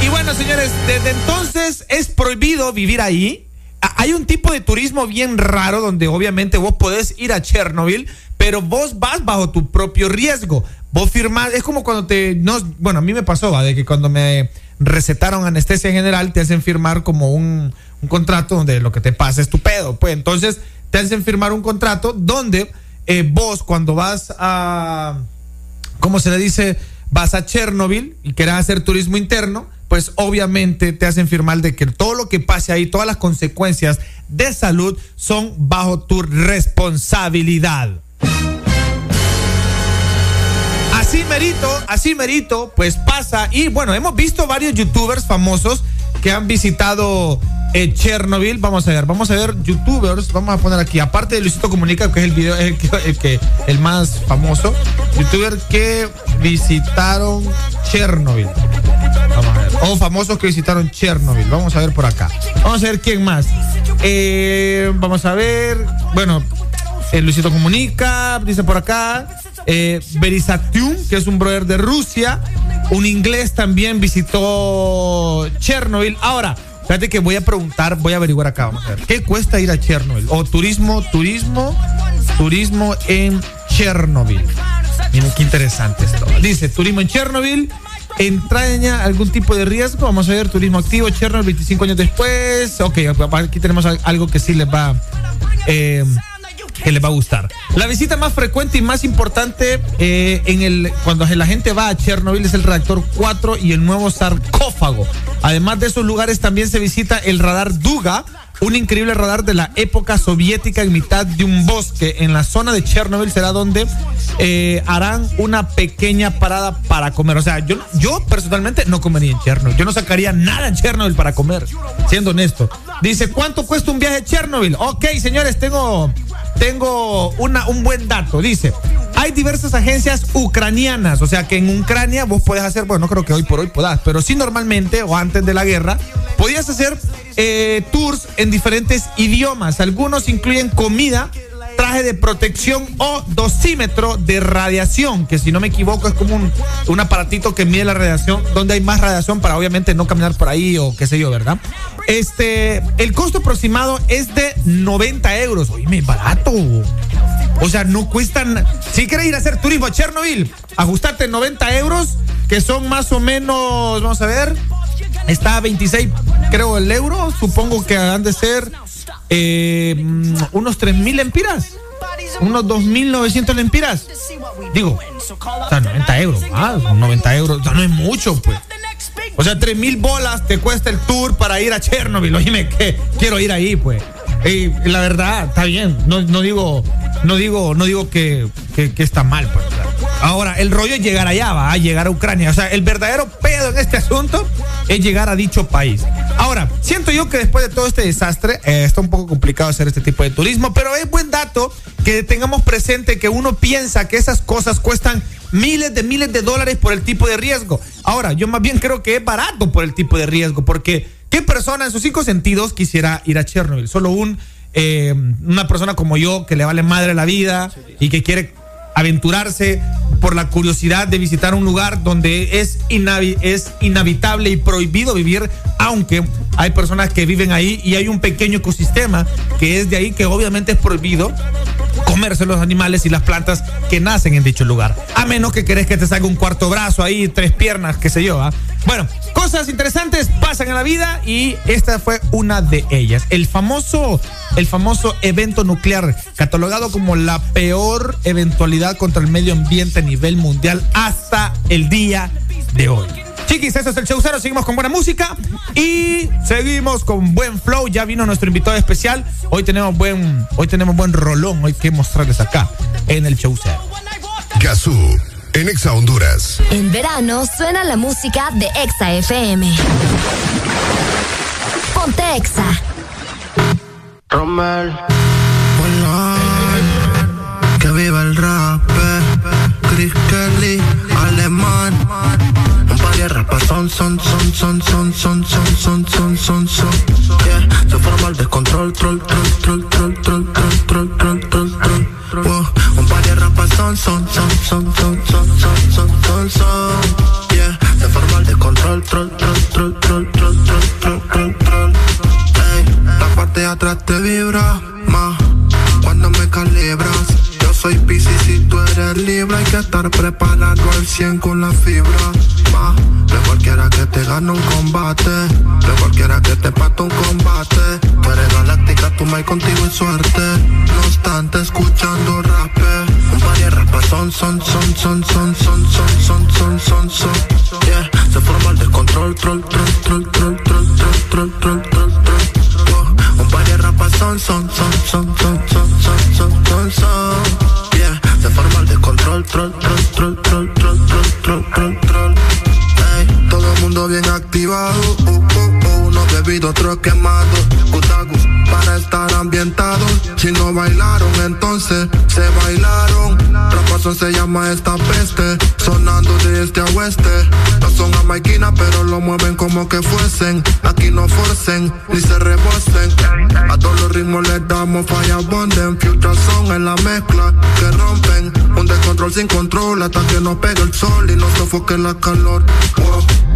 Y bueno, señores, desde entonces es prohibido vivir ahí. Hay un tipo de turismo bien raro donde obviamente vos podés ir a Chernobyl, pero vos vas bajo tu propio riesgo. Vos firmás, es como cuando te, no, bueno, a mí me pasó, ¿va? de que cuando me recetaron anestesia general te hacen firmar como un, contrato donde lo que te pasa es tu pedo. Pues entonces te hacen firmar un contrato donde eh, vos cuando vas a, ¿cómo se le dice? Vas a Chernobyl y quieres hacer turismo interno, pues obviamente te hacen firmar de que todo lo que pase ahí, todas las consecuencias de salud son bajo tu responsabilidad. Así merito, así merito, pues pasa. Y bueno, hemos visto varios youtubers famosos que han visitado eh, Chernobyl. Vamos a ver, vamos a ver youtubers. Vamos a poner aquí, aparte de Luisito Comunica, que es el video, el el, que- el más famoso, youtubers que visitaron Chernobyl. O famosos que visitaron Chernobyl. Vamos a ver por acá. Vamos a ver quién más. Eh, vamos a ver. Bueno, eh, Luisito Comunica, dice por acá. Eh, Berisatium, que es un brother de Rusia. Un inglés también visitó Chernobyl. Ahora, fíjate que voy a preguntar, voy a averiguar acá. Vamos a ver. ¿Qué cuesta ir a Chernobyl? O turismo, turismo, turismo en Chernobyl. Miren qué interesante esto. Dice, turismo en Chernobyl. ¿Entraña algún tipo de riesgo? Vamos a ver, turismo activo, Chernobyl 25 años después. Ok, aquí tenemos al- algo que sí les va. eh, que les va a gustar. La visita más frecuente y más importante eh, en el cuando la gente va a Chernobyl es el reactor 4 y el nuevo sarcófago. Además de esos lugares también se visita el radar Duga, un increíble radar de la época soviética en mitad de un bosque. En la zona de Chernobyl será donde eh, harán una pequeña parada para comer. O sea, yo, yo personalmente no comería en Chernobyl. Yo no sacaría nada en Chernobyl para comer, siendo honesto. Dice, ¿cuánto cuesta un viaje a Chernobyl? Ok, señores, tengo, tengo una, un buen dato. Dice, hay diversas agencias ucranianas. O sea, que en Ucrania vos podés hacer, bueno, no creo que hoy por hoy podás, pero sí normalmente o antes de la guerra, podías hacer eh, tours en diferentes idiomas. Algunos incluyen comida, traje de protección o dosímetro de radiación, que si no me equivoco es como un, aparatito que mide la radiación, donde hay más radiación para obviamente no caminar por ahí o qué sé yo, ¿verdad? Este, el costo aproximado es de 90 euros. Oye, barato. O sea, no cuestan. Si quieres ir a hacer turismo a Chernobyl, ajustarte 90 euros, que son más o menos, vamos a ver, está a 26, creo, el euro. Supongo que han de ser eh, mm, unos 3 mil lempiras. Unos 2.900 lempiras. Digo, o sea, 90 euros. Ah, son 90 euros. O sea, no es mucho, pues. O sea, 3 mil bolas te cuesta el tour para ir a Chernobyl. Oíme, que quiero ir ahí, pues. Y la verdad, está bien. No, no digo, no digo, no digo que, que, está mal, pues. Ahora, el rollo es llegar allá, va a llegar a Ucrania. O sea, el verdadero pedo en este asunto es llegar a dicho país. Ahora, siento yo que después de todo este desastre, eh, está un poco complicado hacer este tipo de turismo, pero es buen dato que tengamos presente que uno piensa que esas cosas cuestan miles de miles de dólares por el tipo de riesgo. Ahora, yo más bien creo que es barato por el tipo de riesgo, porque ¿qué persona en sus cinco sentidos quisiera ir a Chernobyl? Solo un, eh, una persona como yo que le vale madre la vida y que quiere aventurarse por la curiosidad de visitar un lugar donde es, es inhabitable y prohibido vivir, aunque hay personas que viven ahí y hay un pequeño ecosistema que es de ahí que obviamente es prohibido comerse los animales y las plantas que nacen en dicho lugar. A menos que querés que te salga un cuarto brazo ahí, tres piernas, qué sé yo. ¿ah? Bueno, cosas interesantes pasan en la vida y esta fue una de ellas. El famoso, el famoso evento nuclear, catalogado como la peor eventualidad contra el medio ambiente a nivel mundial hasta el día de hoy. Chiquis, eso es el show cero. Seguimos con buena música y seguimos con buen flow. Ya vino nuestro invitado especial. Hoy tenemos buen, hoy tenemos buen rolón. Hoy que mostrarles acá en el show cero. Gazú, en Exa Honduras. En verano suena la música de Exa FM. Ponte Exa. Romel. Que viva el rap. Chris Kelly, alemán. Un par de rapas son, son, son, son, son, son, son, son, son, son, son. Yeah, se forma el descontrol, troll, troll, troll, troll, troll, troll, troll, troll, troll, troll. Un par de rapas son. Yeah, se forma el descontrol, troll, troll, troll, troll, troll, troll, troll, troll, troll. Ey, la parte de atrás te vibra más cuando me calibras. Soy Pisces y tú eres Libra. Hay que estar preparado al 100 con la fibra. Ma, de cualquiera que te gane un combate. De cualquiera que te pate un combate. Tú eres galáctica, tú me contigo en suerte. No obstante, escuchando rap. Un par de rapas son, son, son, son, son, son, son, son, son, son, son. Yeah, se forma el descontrol, troll, troll, troll, troll, troll, troll, troll, troll. Son, son, son, son, son, son, son, son, son. Yeah, se forma el descontrol, troll, troll, troll, troll, troll, troll, troll, troll, todo el mundo bien activado, uh, uh, uh, uno bebido, otro quemado, Gutagus, para estar ambientados. Si no bailaron, entonces se bailaron. Rapazón se llama esta peste, sonando de este a oeste. No son jamaiquinas, pero lo mueven como que fuesen. Aquí no forcen, ni se rebosen. A todos los ritmos les damos falla bonden. Future son en la mezcla que rompen. Un descontrol sin control hasta que nos pegue el sol y nos sofoque la calor.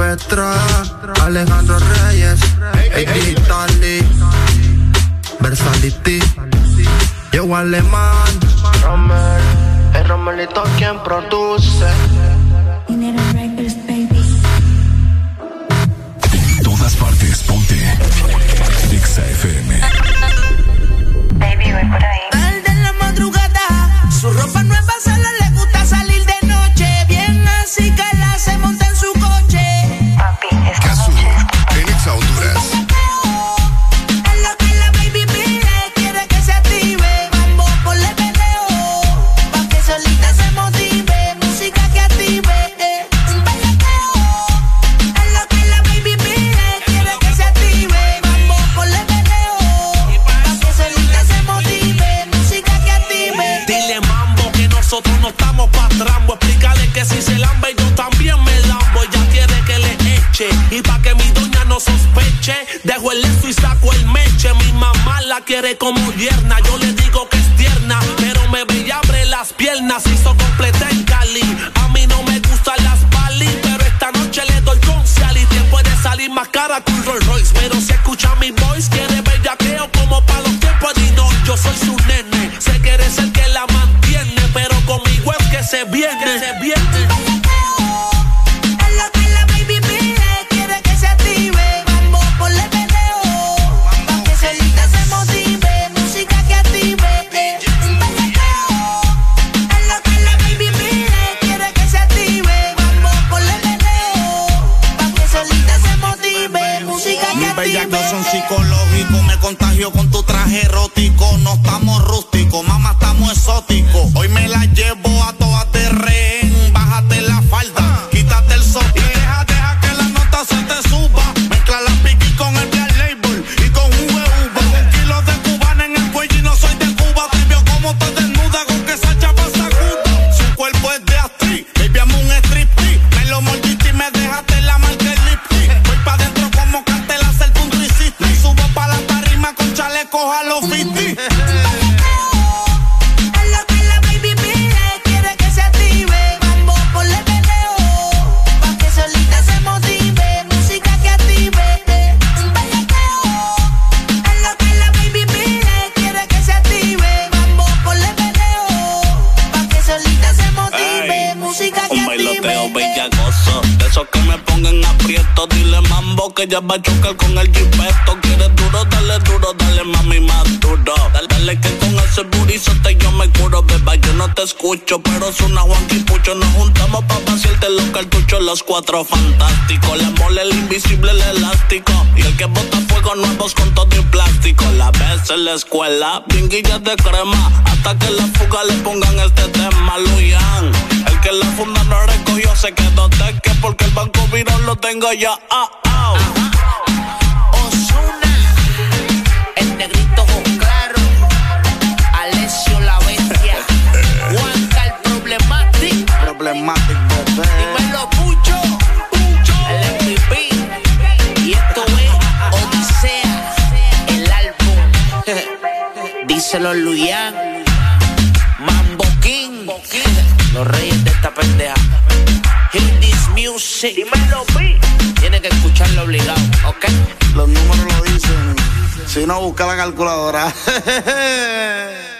Alejandro Reyes, Vitali, Versality, Yo Alemán, Rommel, el Romelito quien produce. En todas partes, ponte. Dixa FM. Baby, voy por ahí. Al de la madrugada, su ropa Dejo el leso y saco el meche. Mi mamá la quiere como yerna. Yo le digo que es tierna, pero me ve y abre las piernas. Hizo completa en Cali. A mí no me gustan las Bali, pero esta noche le doy con Sally. Te puede salir más cara que un Rolls Royce, pero si escucha mi voice quiere bellaqueo como pa' los tiempos de no. Yo soy su nene, sé que eres el que la mantiene, pero conmigo es que se viene. se viene. Con tu traje erótico. No estamos rústicos, mamá, escucho, pero suena Juan Pucho. Nos juntamos pa' vaciarte los cartuchos, los cuatro fantásticos. La mole, el invisible, el elástico. Y el que bota fuego nuevos con todo y plástico. La vez en la escuela, pinguillas de crema. Hasta que la fuga le pongan este tema, Luyan. El que la funda no recogió se quedó de que porque el banco viró lo tengo ya. Ah, ah. Problematic, bebé. Dímelo, Pucho. El MVP. Y esto es Odisea. El álbum. [laughs] Díselo, Luyan. Mambo King. Los reyes de esta pendeja. Hit this music. Dímelo, Pi. Tiene que escucharlo obligado, ¿ok? Los números lo dicen. Si no, busca la calculadora. [laughs]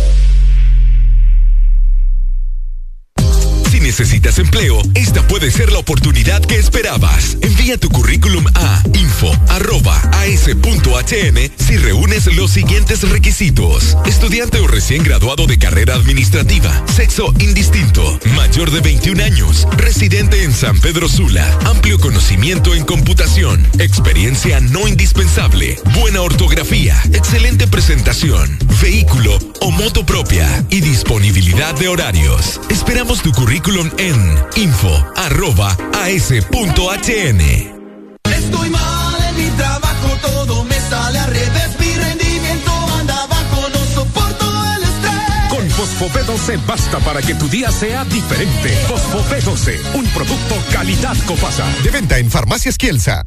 Necesitas empleo, esta puede ser la oportunidad que esperabas. Envía tu currículum a info arroba AS.HN si reúnes los siguientes requisitos. Estudiante o recién graduado de carrera administrativa, sexo indistinto, mayor de 21 años, residente en San Pedro Sula, amplio conocimiento en computación, experiencia no indispensable, buena ortografía, excelente presentación, vehículo o moto propia y disponibilidad de horarios. Esperamos tu currículum en info@as.hn. Estoy mal en mi trabajo, todo me sale al revés. Mi rendimiento anda abajo, no soporto el estrés. Con Fosfo B12 basta para que tu día sea diferente. Fosfo B12, un producto calidad Copasa. De venta en Farmacias Kielsa.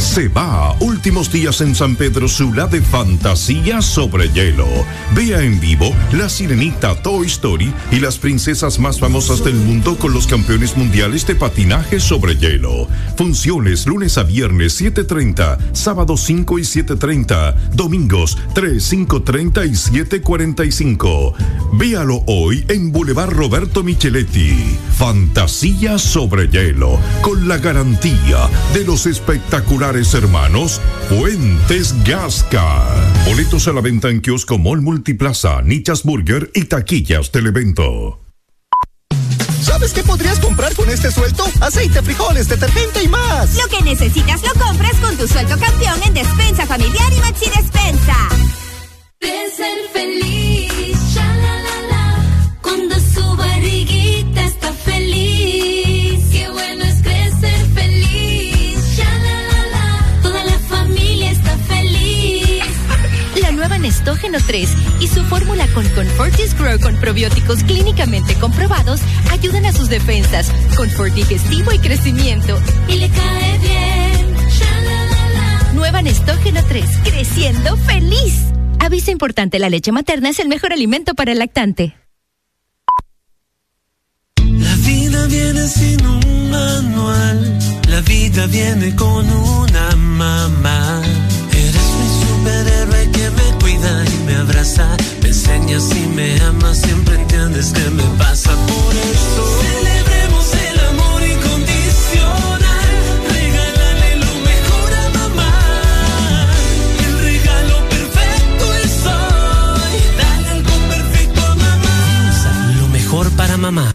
Se va. Últimos días en San Pedro Sula de Fantasía sobre Hielo. Vea en vivo La Sirenita Toy Story y las princesas más famosas del mundo con los campeones mundiales de patinaje sobre hielo. Funciones lunes a viernes 7.30, sábado 5 y 7.30, domingos 3, 5.30 y 7.45. Véalo hoy en Boulevard Roberto Micheletti. Fantasía sobre hielo, con la garantía de los espectaculares hermanos Fuentes Gasca. Boletos a la venta en kiosco Mall Multiplaza, Nichas Burger y taquillas del evento. ¿Sabes qué podrías comprar con este sueldo? Aceite, frijoles, detergente y más. Lo que necesitas lo compras con tu sueldo campeón en Despensa Familiar y Maxi Despensa. De ser feliz, ya la la la, cuando su barriguita está feliz. Qué bueno La nueva Nestógeno 3 y su fórmula con Confortis Grow con probióticos clínicamente comprobados ayudan a sus defensas, confort digestivo y crecimiento. Y le cae bien. Nueva Nestógeno 3, creciendo feliz. Aviso importante, la leche materna es el mejor alimento para el lactante. La vida viene sin un manual, la vida viene con una mamá. Eres mi superhéroe que cuida y me abraza, me enseñas y me amas, siempre entiendes qué me pasa por eso. Celebremos el amor incondicional, regálale lo mejor a mamá. El regalo perfecto es hoy, dale algo perfecto a mamá. Lo mejor para mamá.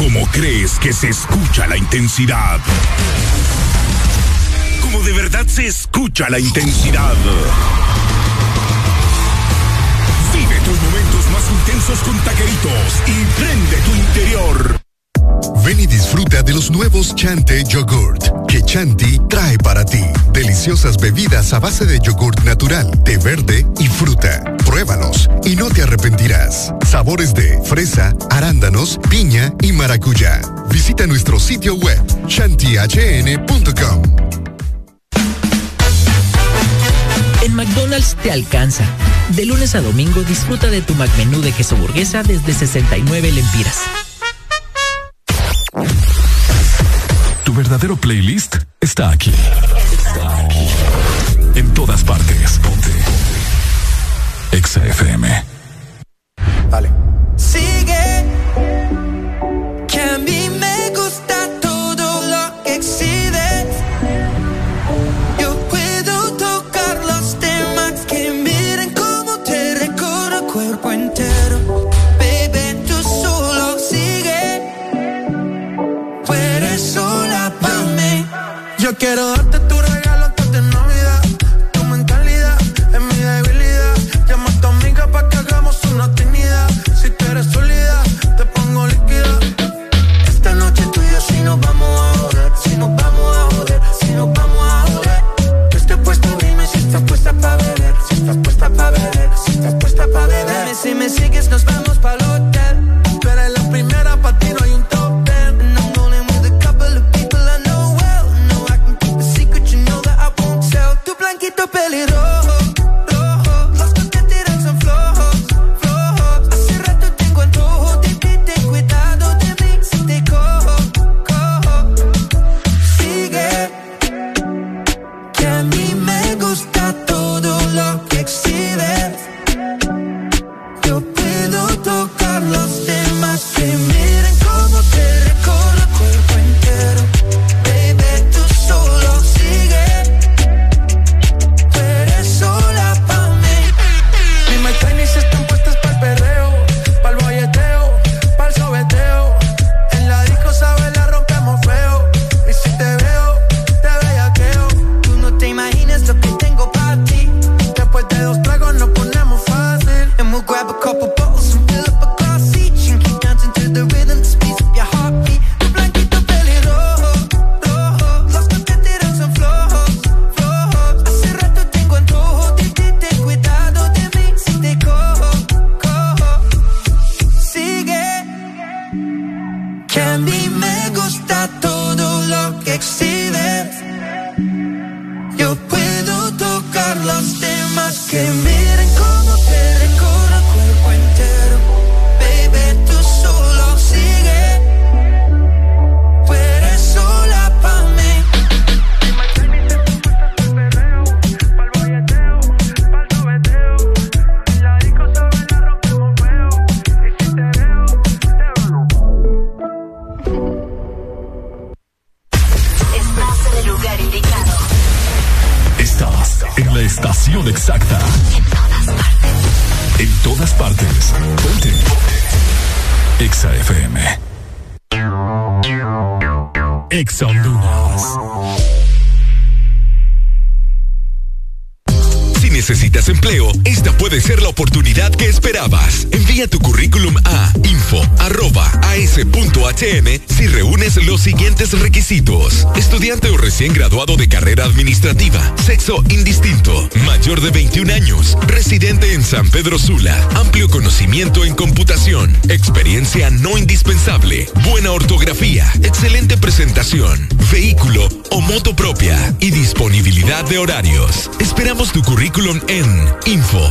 ¿Cómo crees que se escucha la intensidad? ¿Cómo de verdad se escucha la intensidad? Vive tus momentos más intensos con taqueritos y prende tu interior. Ven y disfruta de los nuevos Chante Yogurt que Chanti trae para ti. Deliciosas bebidas a base de yogurt natural, té verde y fruta. Pruébalos y no te arrepentirás. Sabores de fresa, arándanos, piña y maracuyá. Visita nuestro sitio web chantihn.com. En McDonald's te alcanza. De lunes a domingo disfruta de tu McMenú de queso burguesa desde 69 lempiras. Tu verdadero playlist está aquí. Está aquí. En todas partes. Ponte. Exa FM. Sigue, quiero darte tu regalo antes de Navidad. Tu mentalidad es mi debilidad. Llama a tu amiga pa' que hagamos una actividad. Si tú eres sólida, te pongo líquida. Esta noche tú y yo si nos vamos a joder. Si nos vamos a joder, si nos vamos a joder. Yo estoy puesto, dime si estás puesta pa' beber. Si estás puesta pa' beber, si estás puesta pa' beber. Dime si me sigues, nos vamos Exa necesitas empleo, esta puede ser la oportunidad que esperabas. Envía tu currículum a info.as.hn si reúnes los siguientes requisitos. Estudiante o recién graduado de carrera administrativa, sexo indistinto, mayor de 21 años, residente en San Pedro Sula, amplio conocimiento en computación, experiencia no indispensable, buena ortografía, excelente presentación, vehículo o moto propia y disponibilidad de horarios. Esperamos tu currículum en info.as.hn.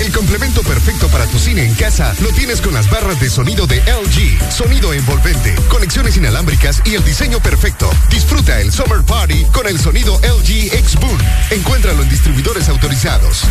El complemento perfecto para tu cine en casa lo tienes con las barras de sonido de LG. Sonido envolvente, conexiones inalámbricas y el diseño perfecto. Disfruta el Summer Party con el sonido LG X Boom. Encuéntralo en distribuidores autorizados.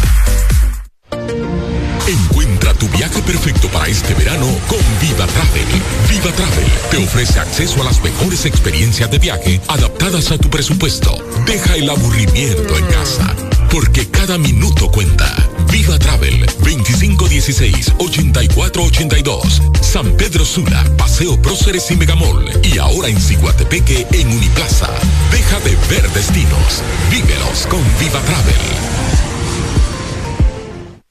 Encuentra tu viaje perfecto para este verano con Viva Travel. Viva Travel te ofrece acceso a las mejores experiencias de viaje adaptadas a tu presupuesto. Deja el aburrimiento en casa, porque cada minuto cuenta. Viva Travel 2516-8482 San Pedro Sula, Paseo Próceres y Megamol y ahora en Ciguatepeque en Uniplaza. Deja de ver destinos, vívelos con Viva Travel.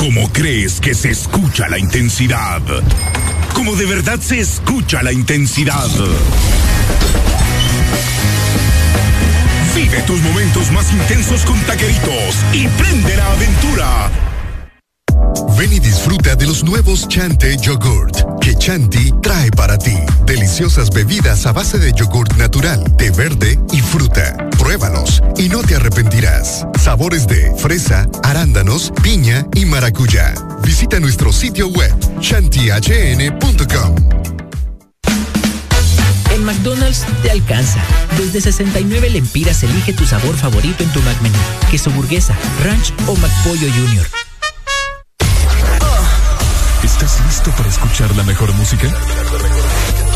¿Cómo crees que se escucha la intensidad? ¿Cómo de verdad se escucha la intensidad? Vive tus momentos más intensos con taqueritos y prende la aventura. Ven y disfruta de los nuevos Chante Yogurt que Chanti trae para ti. Deliciosas bebidas a base de yogurt natural, té verde y fruta. Pruébalos y no te arrepentirás. Sabores de fresa, arándanos, piña y maracuyá. Visita nuestro sitio web chantihn.com. En McDonald's te alcanza. Desde 69 lempiras elige tu sabor favorito en tu McMenú. Queso burguesa, ranch o McPollo Junior. ¿Estás listo para escuchar la mejor música?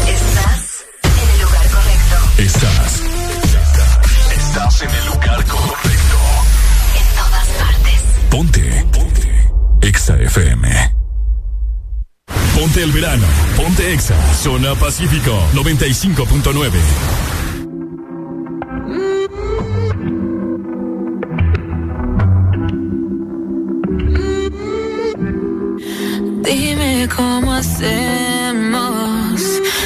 Estás en el lugar correcto. Estás. Estás en el lugar correcto. En todas partes. Ponte. Ponte. Exa FM. Ponte el verano. Ponte Exa. Zona Pacífico 95.9. Cómo hacemos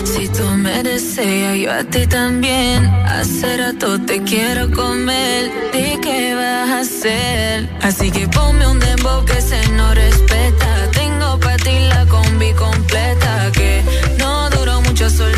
si tú me me desea, yo a ti también. Hace rato te quiero comer. ¿De qué vas a hacer? Así que ponme un dembow que se no respeta. Tengo para ti la combi completa. Que no duró mucho soltera.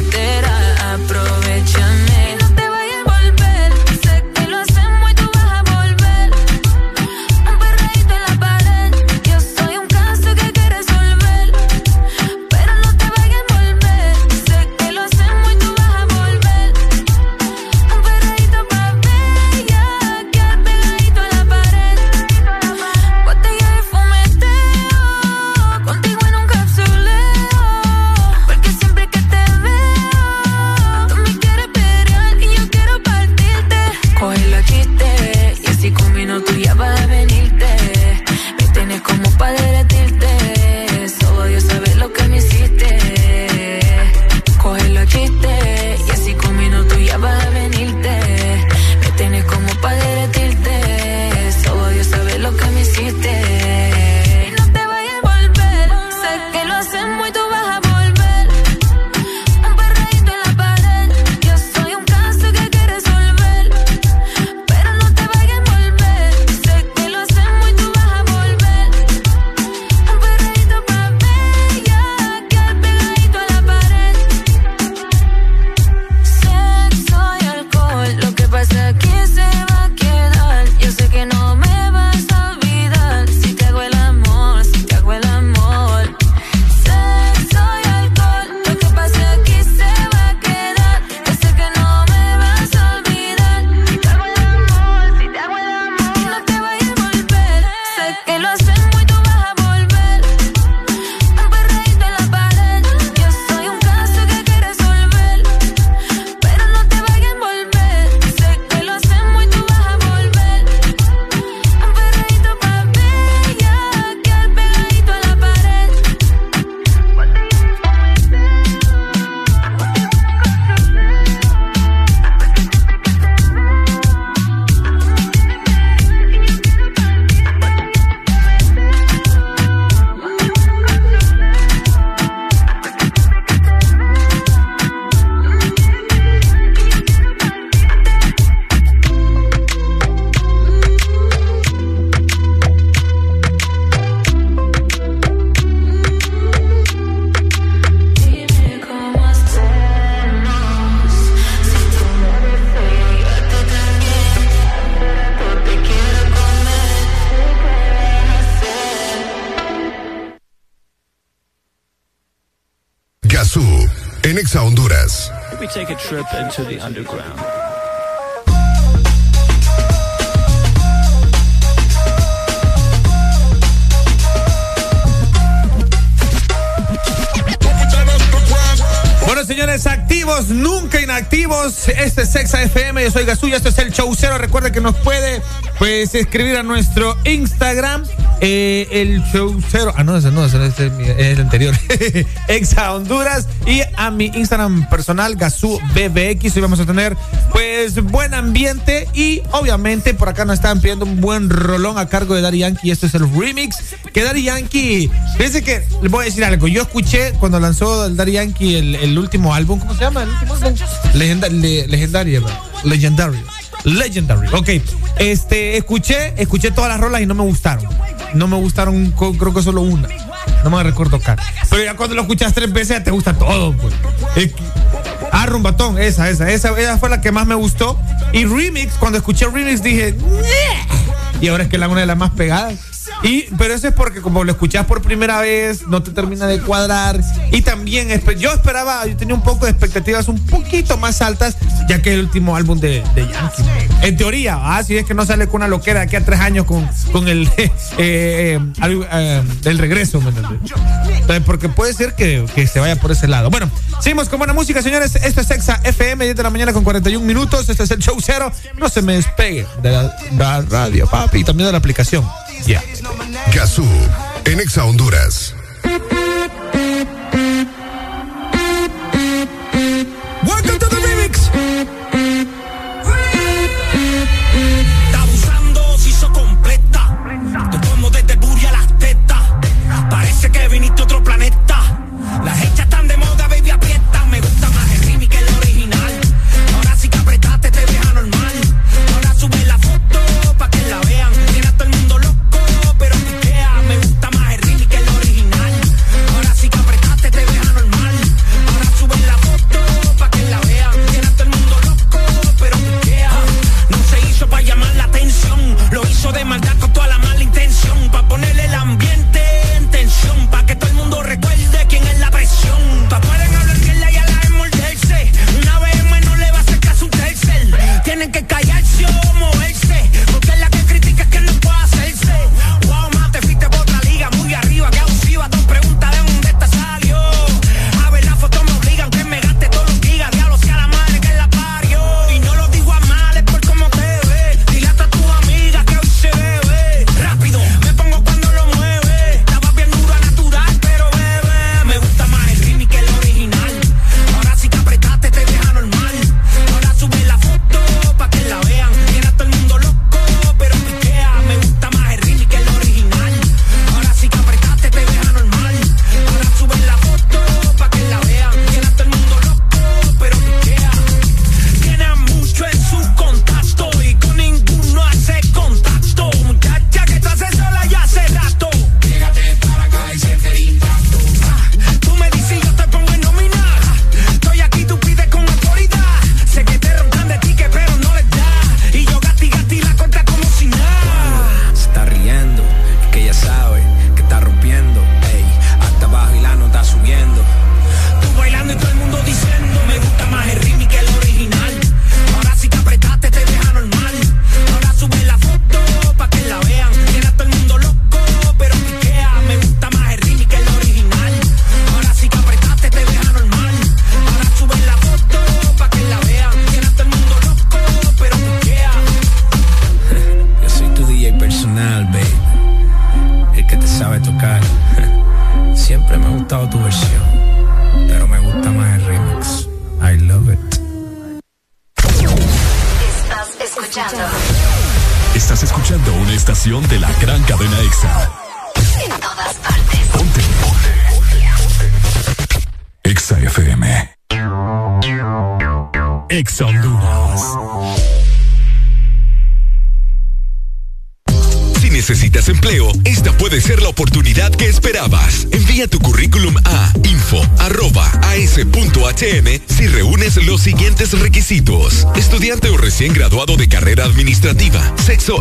Into the underground. Bueno, señores, activos, nunca inactivos. Este es Sexa FM, yo soy Gasuya, este es el show cero. Recuerde que nos puede pues escribir a nuestro Instagram, eh, el show cero. Ah, no, ese no, ese es el, es el anterior. [laughs] Exa Honduras. Y a mi Instagram personal, Gazú BBX. Hoy vamos a tener pues buen ambiente. Y obviamente por acá nos están pidiendo un buen rolón a cargo de Daddy Yankee. Esto es el remix. Que Daddy Yankee, fíjense que les voy a decir algo. Yo escuché cuando lanzó el Daddy Yankee el, el último álbum, ¿cómo se llama? El último álbum. Legenda, le- legendario. Legendario. Legendary. Ok. Este, escuché, escuché todas las rolas y no me gustaron. No me gustaron, creo que solo una. No me recuerdo tocar. Pero ya cuando lo escuchas tres veces ya te gusta todo, pues. Es que- ah, esa, esa, esa, esa fue la que más me gustó. Y Remix, cuando escuché Remix dije, "Ñe". y ahora es que es la una de las más pegadas. Y, pero eso es porque como lo escuchás por primera vez, no te termina de cuadrar. Y también yo esperaba, yo tenía un poco de expectativas un poquito más altas, ya que el último álbum de, de Yankee. En teoría, ah, si es que no sale con una loquera de aquí a tres años con, con el [laughs] eh, eh, eh, regreso, ¿me? Entonces, porque puede ser que, que se vaya por ese lado. Bueno, seguimos con buena música, señores. Esto es Exa FM, 10 de la mañana con 41 minutos. Este es el show cero. No se me despegue de la, la radio, papi, y también de la aplicación. Ya. Gazú, en Exa Honduras.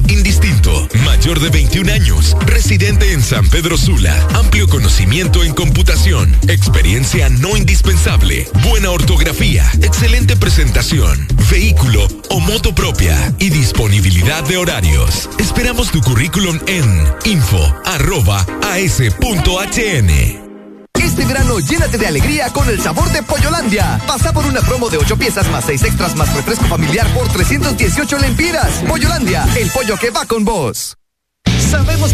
Indistinto, mayor de 21 años, residente en San Pedro Sula, amplio conocimiento en computación, experiencia no indispensable, buena ortografía, excelente presentación, vehículo o moto propia. Y disponibilidad de horarios. Esperamos tu currículum en info.as.hn. Este verano llénate de alegría con el sabor de Pollolandia. Pasa por una promo de 8 piezas más 6 extras más refresco familiar por 318 lempiras. Pollolandia, el pollo que va con vos.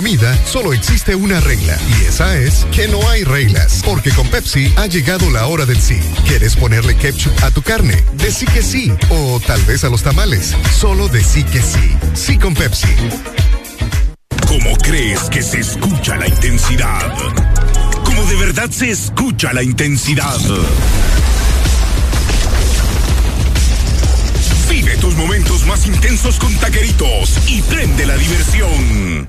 Comida solo existe una regla y esa es que no hay reglas, porque con Pepsi ha llegado la hora del sí. ¿Quieres ponerle ketchup a tu carne? Decí que sí, o tal vez a los tamales. Solo decí que sí. Sí con Pepsi. ¿Cómo crees que se escucha la intensidad? ¿Cómo de verdad se escucha la intensidad? Vive tus momentos más intensos con taqueritos y prende la diversión.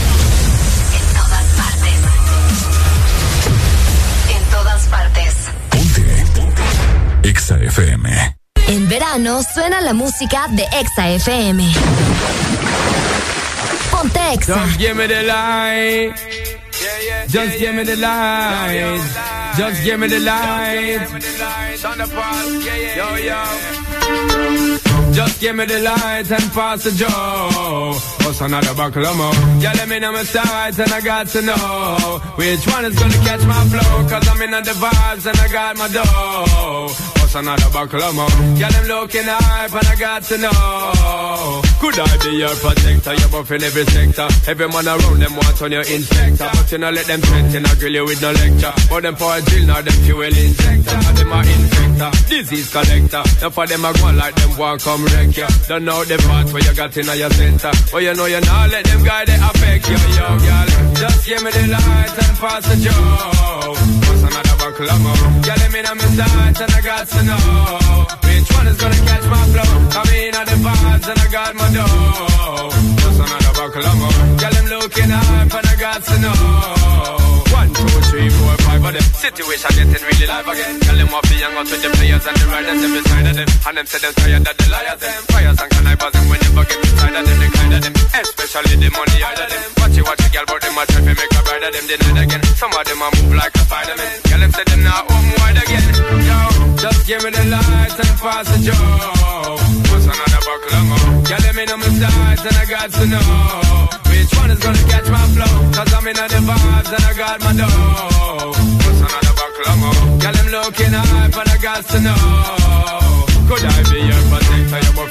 EXA FM. En verano suena la música de Exa FM. Ponte Exa. Just give me the light. Just give me the light. Just give me the light. Yo, yo. Just give me the light and pass the joe. What's another buckle of more? Yeah, let me know my sights and I got to know which one is gonna catch my flow. Cause I'm in the vibes and I got my dough. What's another buckle of more? Yeah, them looking hype and I got to know. Could I be your protector? You're buff in every sector. Every man around them want on your inspector. But you know let them threaten, I grill you with no lecture. But them for a drill, now them fuel injector. Now them are infector, disease collector. Now for them I go like them want come wreck you. Don't know the part where you got in your center. But you know you not let them guy they affect you, yo, girl. Just give me the light and pass the joe. What's another more? Yeah, let me know my sights and I got to know which one is gonna catch my flow. I mean, at the vibes and I got my dough. What's another more? Yeah, them looking hype and I got to know. Three, four, five of them. Situation getting really live again. Tell them what be young out with the players and the riders them beside of them. And them say them tired of the liars them. Fires and connivers them whenever get inside of them, the kind of them. Especially the money out of them. Watch it, watch it, girl, but them a try to make a bride of them deny it again. Some of them a move like a Spider-Man. Tell them say them not home wide again. Yo, just give me the light and pass the joe. What's another buckle of more? Girl, let me know my sides and I got to know. Which one is gonna catch my flow? Cause I'm in the vibes and I got my dough. What's another buckle of more? Girl, I'm looking hype and I got to know. Could I be your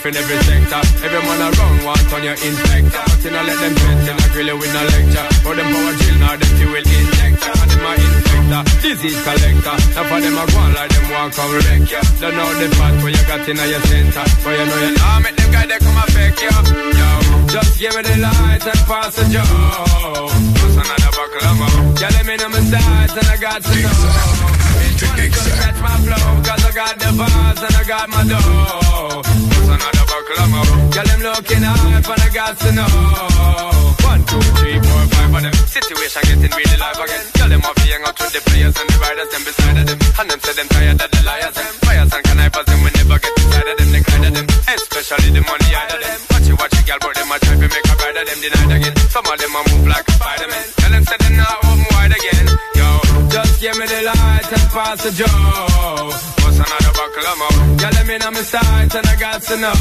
protector? In every sector. Every man around want on your inspector. But you know let them test you, not really with no lecture. For them power chill, now them fuel injector. Them a inspector, disease collector. Now for them a go on like them walk on wreck ya. Don't know the part where you got in your center. But you know you nah make them guy they come affect you. Yo, just give me the light and pass the joe. What's another buckle of? Yeah, let me know my sides and I got to know. Catch my flow, cause I got the vibes and I got my dough. What's another buckle of? Girl, them looking hype and I got to know. One, two, three, four, five of them. Situation getting really live again. Girl, them off hang out with the players and the riders, them beside of them. And them say them tired of the liars, them. Fires and connivers, them we never get inside of them, the kind of them. Especially the money out of them. Watch it, watch it, girl, but them a try to make a bride of them denied again. Some of them a move like a Spider-Man. Give me the light and pass the joe. What's another buckle of more? Yeah, let me know my sides and I got to know.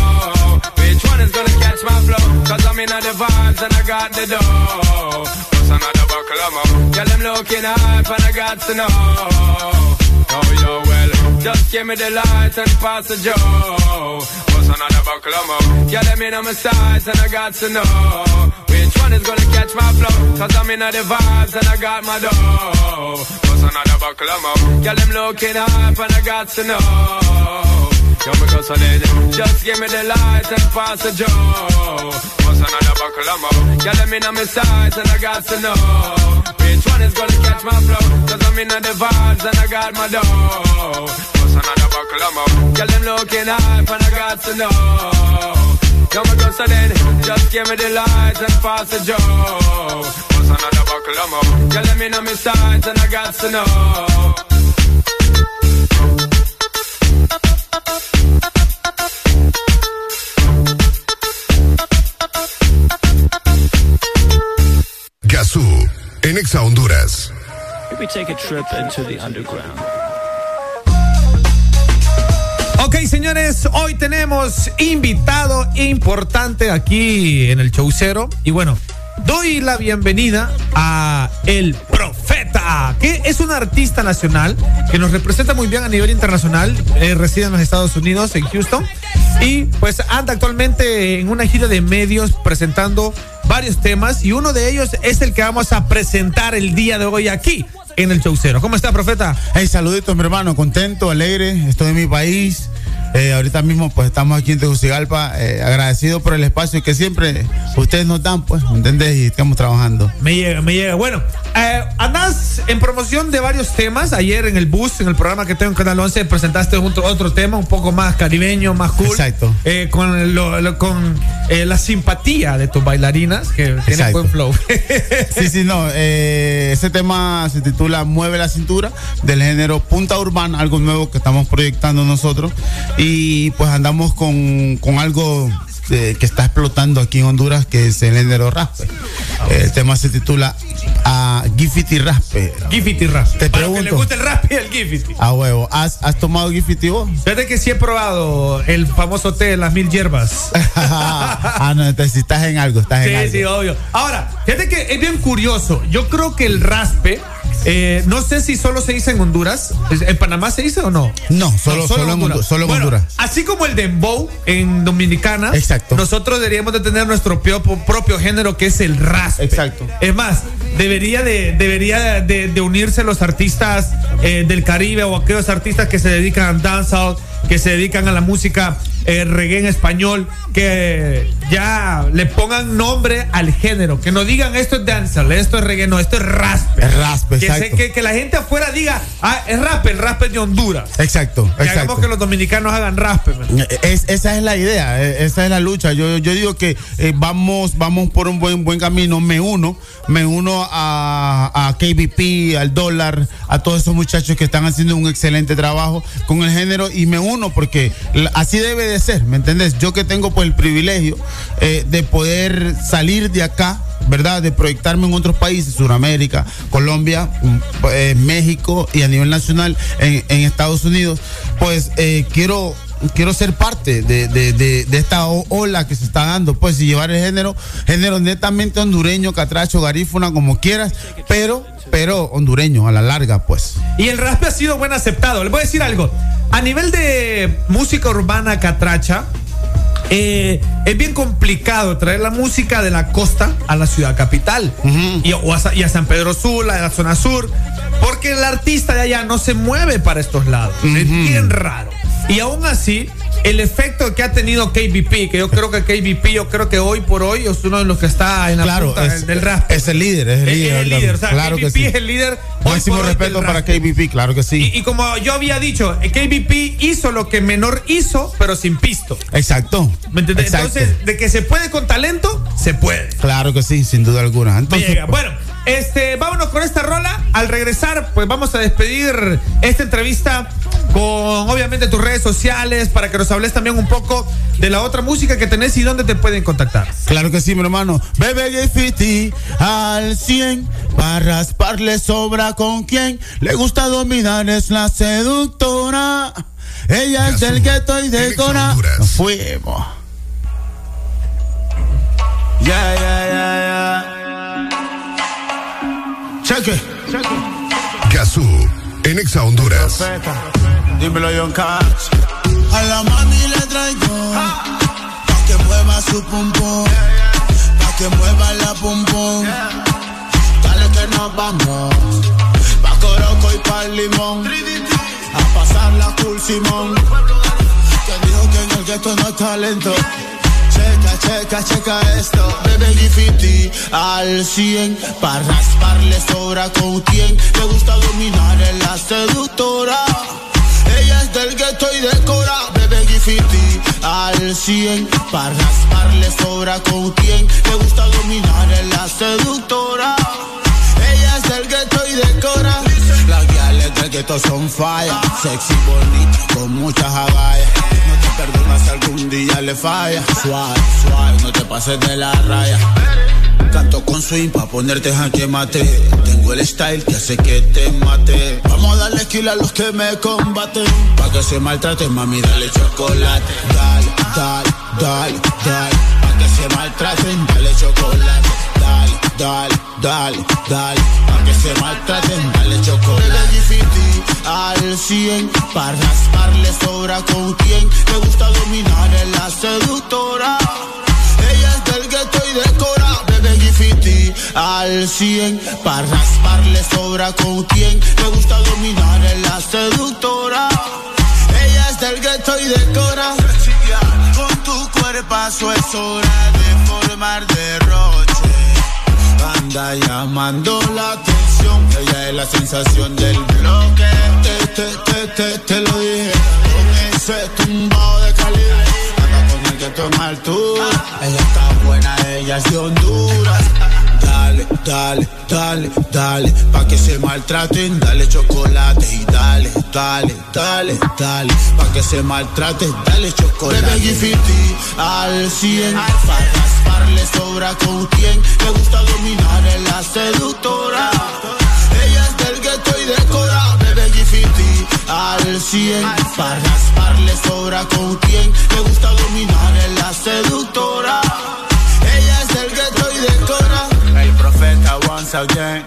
Which one is gonna catch my flow? Cause I'm in the vibes and I got the dough. What's another buckle of more? Yeah, them looking hype and I got to know. Yo, yo, well, just give me the light and pass the joe. What's another buckle of more? Yeah, let me know my sides and I got to know. One is gonna catch my flow? Cause I'm in the vibes and I got my dough. What's another buckle of more? Yeah, them looking hype and I got to know. Yo, because I did Just give me the light and pass the joe. What's another buckle of more? Yeah, let me know my sides and I got to know. Which one is gonna catch my flow? Cause I'm in the vibes and I got my dough. What's another buckle of more? Yeah, them looking hype and I got to know. Yo, my girl, so then, just give me the light and pass the joe. What's another buckle of more? Yeah, let me know my sides and I got to know. Gazú, en Exa Honduras. Maybe take a trip into the underground. Señores, hoy tenemos invitado importante aquí en el Chaucero. Y bueno, doy la bienvenida a El Profeta, que es un artista nacional que nos representa muy bien a nivel internacional. eh, reside en los Estados Unidos, en Houston. Y pues anda actualmente en una gira de medios presentando varios temas. Y uno de ellos es el que vamos a presentar el día de hoy aquí en el Chaucero. ¿Cómo está, Profeta? Hey, saluditos, mi hermano, contento, alegre, estoy en mi país. Eh, ahorita mismo pues estamos aquí en Tegucigalpa, eh, agradecido por el espacio que siempre ustedes nos dan, pues, ¿me ¿entendés? Y estamos trabajando. Me llega, me llega. Bueno, eh, andas en promoción de varios temas. Ayer en el bus, en el programa que tengo en Canal 11, presentaste otro, otro tema un poco más caribeño, más cool. Exacto. Eh, con lo- lo- con eh, la simpatía de tus bailarinas, que tienen Exacto. buen flow. [laughs] Sí, sí, no. eh, ese tema se titula Mueve la cintura del género Punta Urbana, algo nuevo que estamos proyectando nosotros. Y pues andamos con, con algo eh, que está explotando aquí en Honduras, que es el género raspe. El tema se titula a Gifity Raspe. Gifity Raspe. Te Para los que le pregunto. gusta el rap y el Gifty. A huevo, ¿has, has tomado Gifity vos? Fíjate que sí he probado el famoso té de las mil hierbas. [laughs] ah, no, entonces si estás en algo, estás en Sí, algo. sí, obvio. Ahora, fíjate que es bien curioso. Yo creo que el raspe, eh, no sé si solo se dice en Honduras. ¿En Panamá se dice o no? No, solo- solo en Hondu- solo en Bueno, Honduras. Así como el dembow en Dominicana. Exacto. Nosotros deberíamos de tener nuestro propio, propio género que es el raspe. Exacto. Es más, debería de, debería de, de unirse los artistas eh, del Caribe o aquellos artistas que se dedican a dancehall que se dedican a la música eh, reggae en español, que ya le pongan nombre al género, que no digan esto es dancehall, esto es reggae, no, esto es raspe. Es raspe, que, se- que, que la gente afuera diga, ah, es raspe, el raspe de Honduras. Exacto, Que hagamos que los dominicanos hagan raspe. Es- esa es la idea, eh, esa es la lucha. Yo, yo digo que eh, vamos, vamos por un buen, buen camino. Me uno, me uno a, a KBP, al dólar, a todos esos muchachos que están haciendo un excelente trabajo con el género y me uno porque la- así debe de ser, ¿me entendés? Yo que tengo pues el privilegio eh, de poder salir de acá. ¿Verdad? De proyectarme en otros países, Sudamérica, Colombia, mm, eh, México y a nivel nacional en, en Estados Unidos, pues eh, quiero quiero ser parte de, de- de- esta ola que se está dando, pues, y llevar el género, género netamente hondureño, catracho, garífuna, como quieras, pero, pero hondureño, a la larga, pues. Y el raspe ha sido buen aceptado. Les voy a decir algo. A nivel de música urbana catracha, eh, es bien complicado traer la música de la costa a la ciudad capital y, o a, Sa- y a San Pedro Sula, a la zona sur, porque el artista de allá no se mueve para estos lados. Es bien raro. Y aún así, el efecto que ha tenido KBP, que yo creo que KBP, yo creo que hoy por hoy es uno de los que está en la Claro, punta es, del rap. es el líder, es el Es líder. el líder, o sea, claro que KBP sí. es el líder. Máximo respeto para. KBP, claro que sí. Y, y como yo había dicho, eh, KBP hizo lo que menor hizo, pero sin pisto. Exacto. ¿Me entiendes? Exacto. Entonces, de que se puede con talento, se puede. Claro que sí, sin duda alguna. Entonces, Llega. Bueno, este, vámonos con esta rola. Al regresar, pues vamos a despedir esta entrevista con obviamente tus redes sociales para que nos hables también un poco de la otra música que tenés y dónde te pueden contactar. Claro que sí, mi hermano. Bebe Gay Fiti al 100. Para rasparle sobra con quien le gusta dominar es la seductora. Ella es del gueto y de Cora. Nos fuimos. Yeah, yeah, yeah, yeah. Cheque. Gazú, en Exa Honduras. Dímelo, John Cash. A la mami le traigo pa' que mueva su pum, pa' que mueva la pum. Dale que nos vamos, pa' Coroco y pa' Limón, a pasar la cool Simón. Que dijo que en el gueto no hay talento. Checa, checa, esto. Bebe Gifiti al 100. Pa' rasparle sobra con quien le gusta dominar en la seductora. Ella es del gueto y de Cora. Bebe Gifiti al 100. Pa' rasparle sobra con quien le gusta dominar en la seductora. Ella es gueto y de Cora. Las guiales del gueto son falla. Sexy, bonita, con muchas agallas. No te perdonas algún día le falla. Suave, suave, no te pases de la raya. Canto con swing pa' ponerte jaque mate. Tengo el style que hace que te mate. Vamos a darle esquila a los que me combaten. Pa' que se maltraten, mami, dale chocolate. Dale, dale, dale, dale. Pa' que se maltraten, dale chocolate. Dale, dale, dale, dale. Pa' que se maltraten, dale chocolate. Gifiti al 100. Pa' rasparle sobra con quien le gusta dominar en la seductora. Ella es del gueto y de Cora, bebe Gifiti al 100. Pa' rasparle sobra con quien le gusta dominar en la seductora. Ella es del gueto y de Cora. Con tu cuerpazo es hora de formar derroche. Anda llamando la atención, ella es la sensación del bloque. Te, te, te, te, te lo dije, con ese tumbado de calidad. Que toma altura. Ella está buena, ella es de Honduras. Dale, dale, dale, dale, pa' que se maltraten, dale chocolate y dale, dale, dale, dale, pa' que se maltraten, dale chocolate. Bebe Gifiti al 100, pa' rasparle sobra con quien le gusta dominar en la seductora. Ella es del gueto y de Cora, bebe Gifiti al 100, pa' rasparle sobra con quien le gusta dominar en la seductora. Ella es del gueto y de Cora. El profeta once again.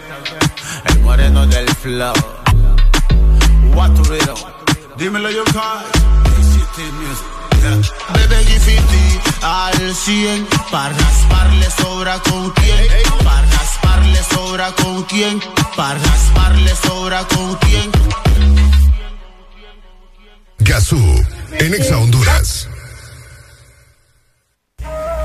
El moreno del flow. What to read Dímelo yo, Kai. Bebe Gifiti al 100 Pa' rasparle sobra con quien Pa' rasparle sobra con quien Pa' rasparle sobra con quien Gazú, en Exa Honduras.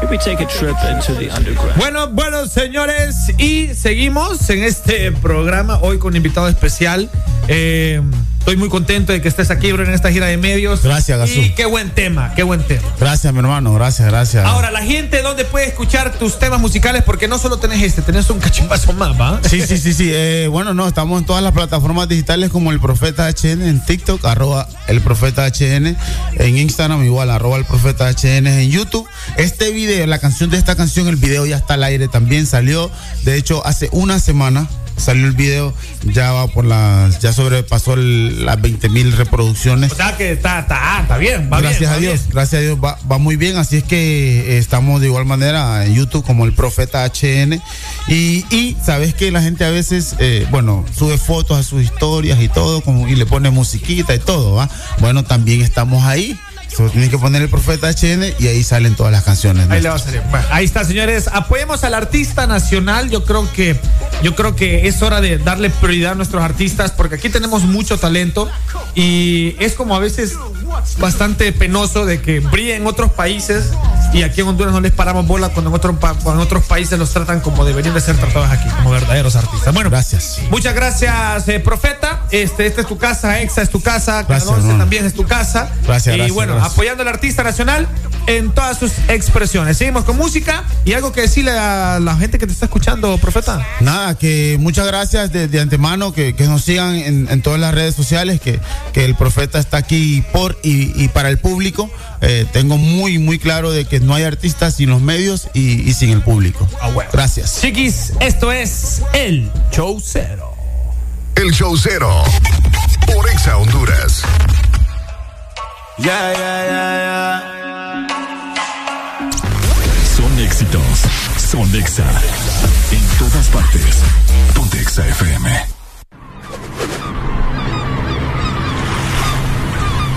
Maybe take a trip into the underground. Bueno, bueno, señores, y seguimos en este programa hoy con invitado especial. Eh, estoy muy contento de que estés aquí, bro, en esta gira de medios. Gracias, Gazú. Y qué buen tema, qué buen tema. Gracias, mi hermano. Gracias, gracias. Ahora, la gente, ¿dónde puede escuchar tus temas musicales? Porque no solo tenés este, tenés un cachimbazo más, ¿va? Sí, sí, sí, sí. Eh, bueno, no, estamos en todas las plataformas digitales como el Profeta HN, en TikTok, arroba el Profeta HN, en Instagram igual, arroba el Profeta HN, en YouTube. Este video, la canción de esta canción, el video ya está al aire también, salió, de hecho, hace una semana salió el video, ya va por las, ya sobrepasó el- las 20 mil reproducciones. O sea que está, está, está bien, va gracias bien, a va Dios, bien. gracias a Dios va, va muy bien, así es que eh, estamos de igual manera en YouTube como el Profeta HN y, y sabes que la gente a veces, eh, bueno, sube fotos a sus historias y todo como, y le pone musiquita y todo, ¿va? Bueno, también estamos ahí, solo tienes que poner el Profeta HN y ahí salen todas las canciones. Ahí le va a salir. Bueno, ahí está, señores. Apoyemos al artista nacional. Yo creo que, yo creo que es hora de darle prioridad a nuestros artistas porque aquí tenemos mucho talento y es como a veces bastante penoso de que brillen en otros países y aquí en Honduras no les paramos bola cuando en, otro cuando en otros países los tratan como deberían de ser tratados aquí, como verdaderos artistas. Bueno, gracias. Muchas gracias, eh, Profeta. Este, esta es tu casa, Exa es tu casa, Canal Gracias, 11 hermano. también es tu casa. Gracias, Y gracias, bueno, gracias. Apoyando al artista nacional en todas sus expresiones. Seguimos con música y algo que decirle a la gente que te está escuchando, Profeta. Nada, que muchas gracias de, de antemano, que, que nos sigan en, en todas las redes sociales, que, que el profeta está aquí por y, y para el público. Eh, tengo muy, muy claro de que no hay artistas sin los medios y, y sin el público. Gracias. Chiquis, esto es el Show Cero. El Show Cero. Por Exa Honduras. Yeah, yeah, yeah, yeah. Son éxitos. Son Exa. En todas partes. Ponte Exa FM.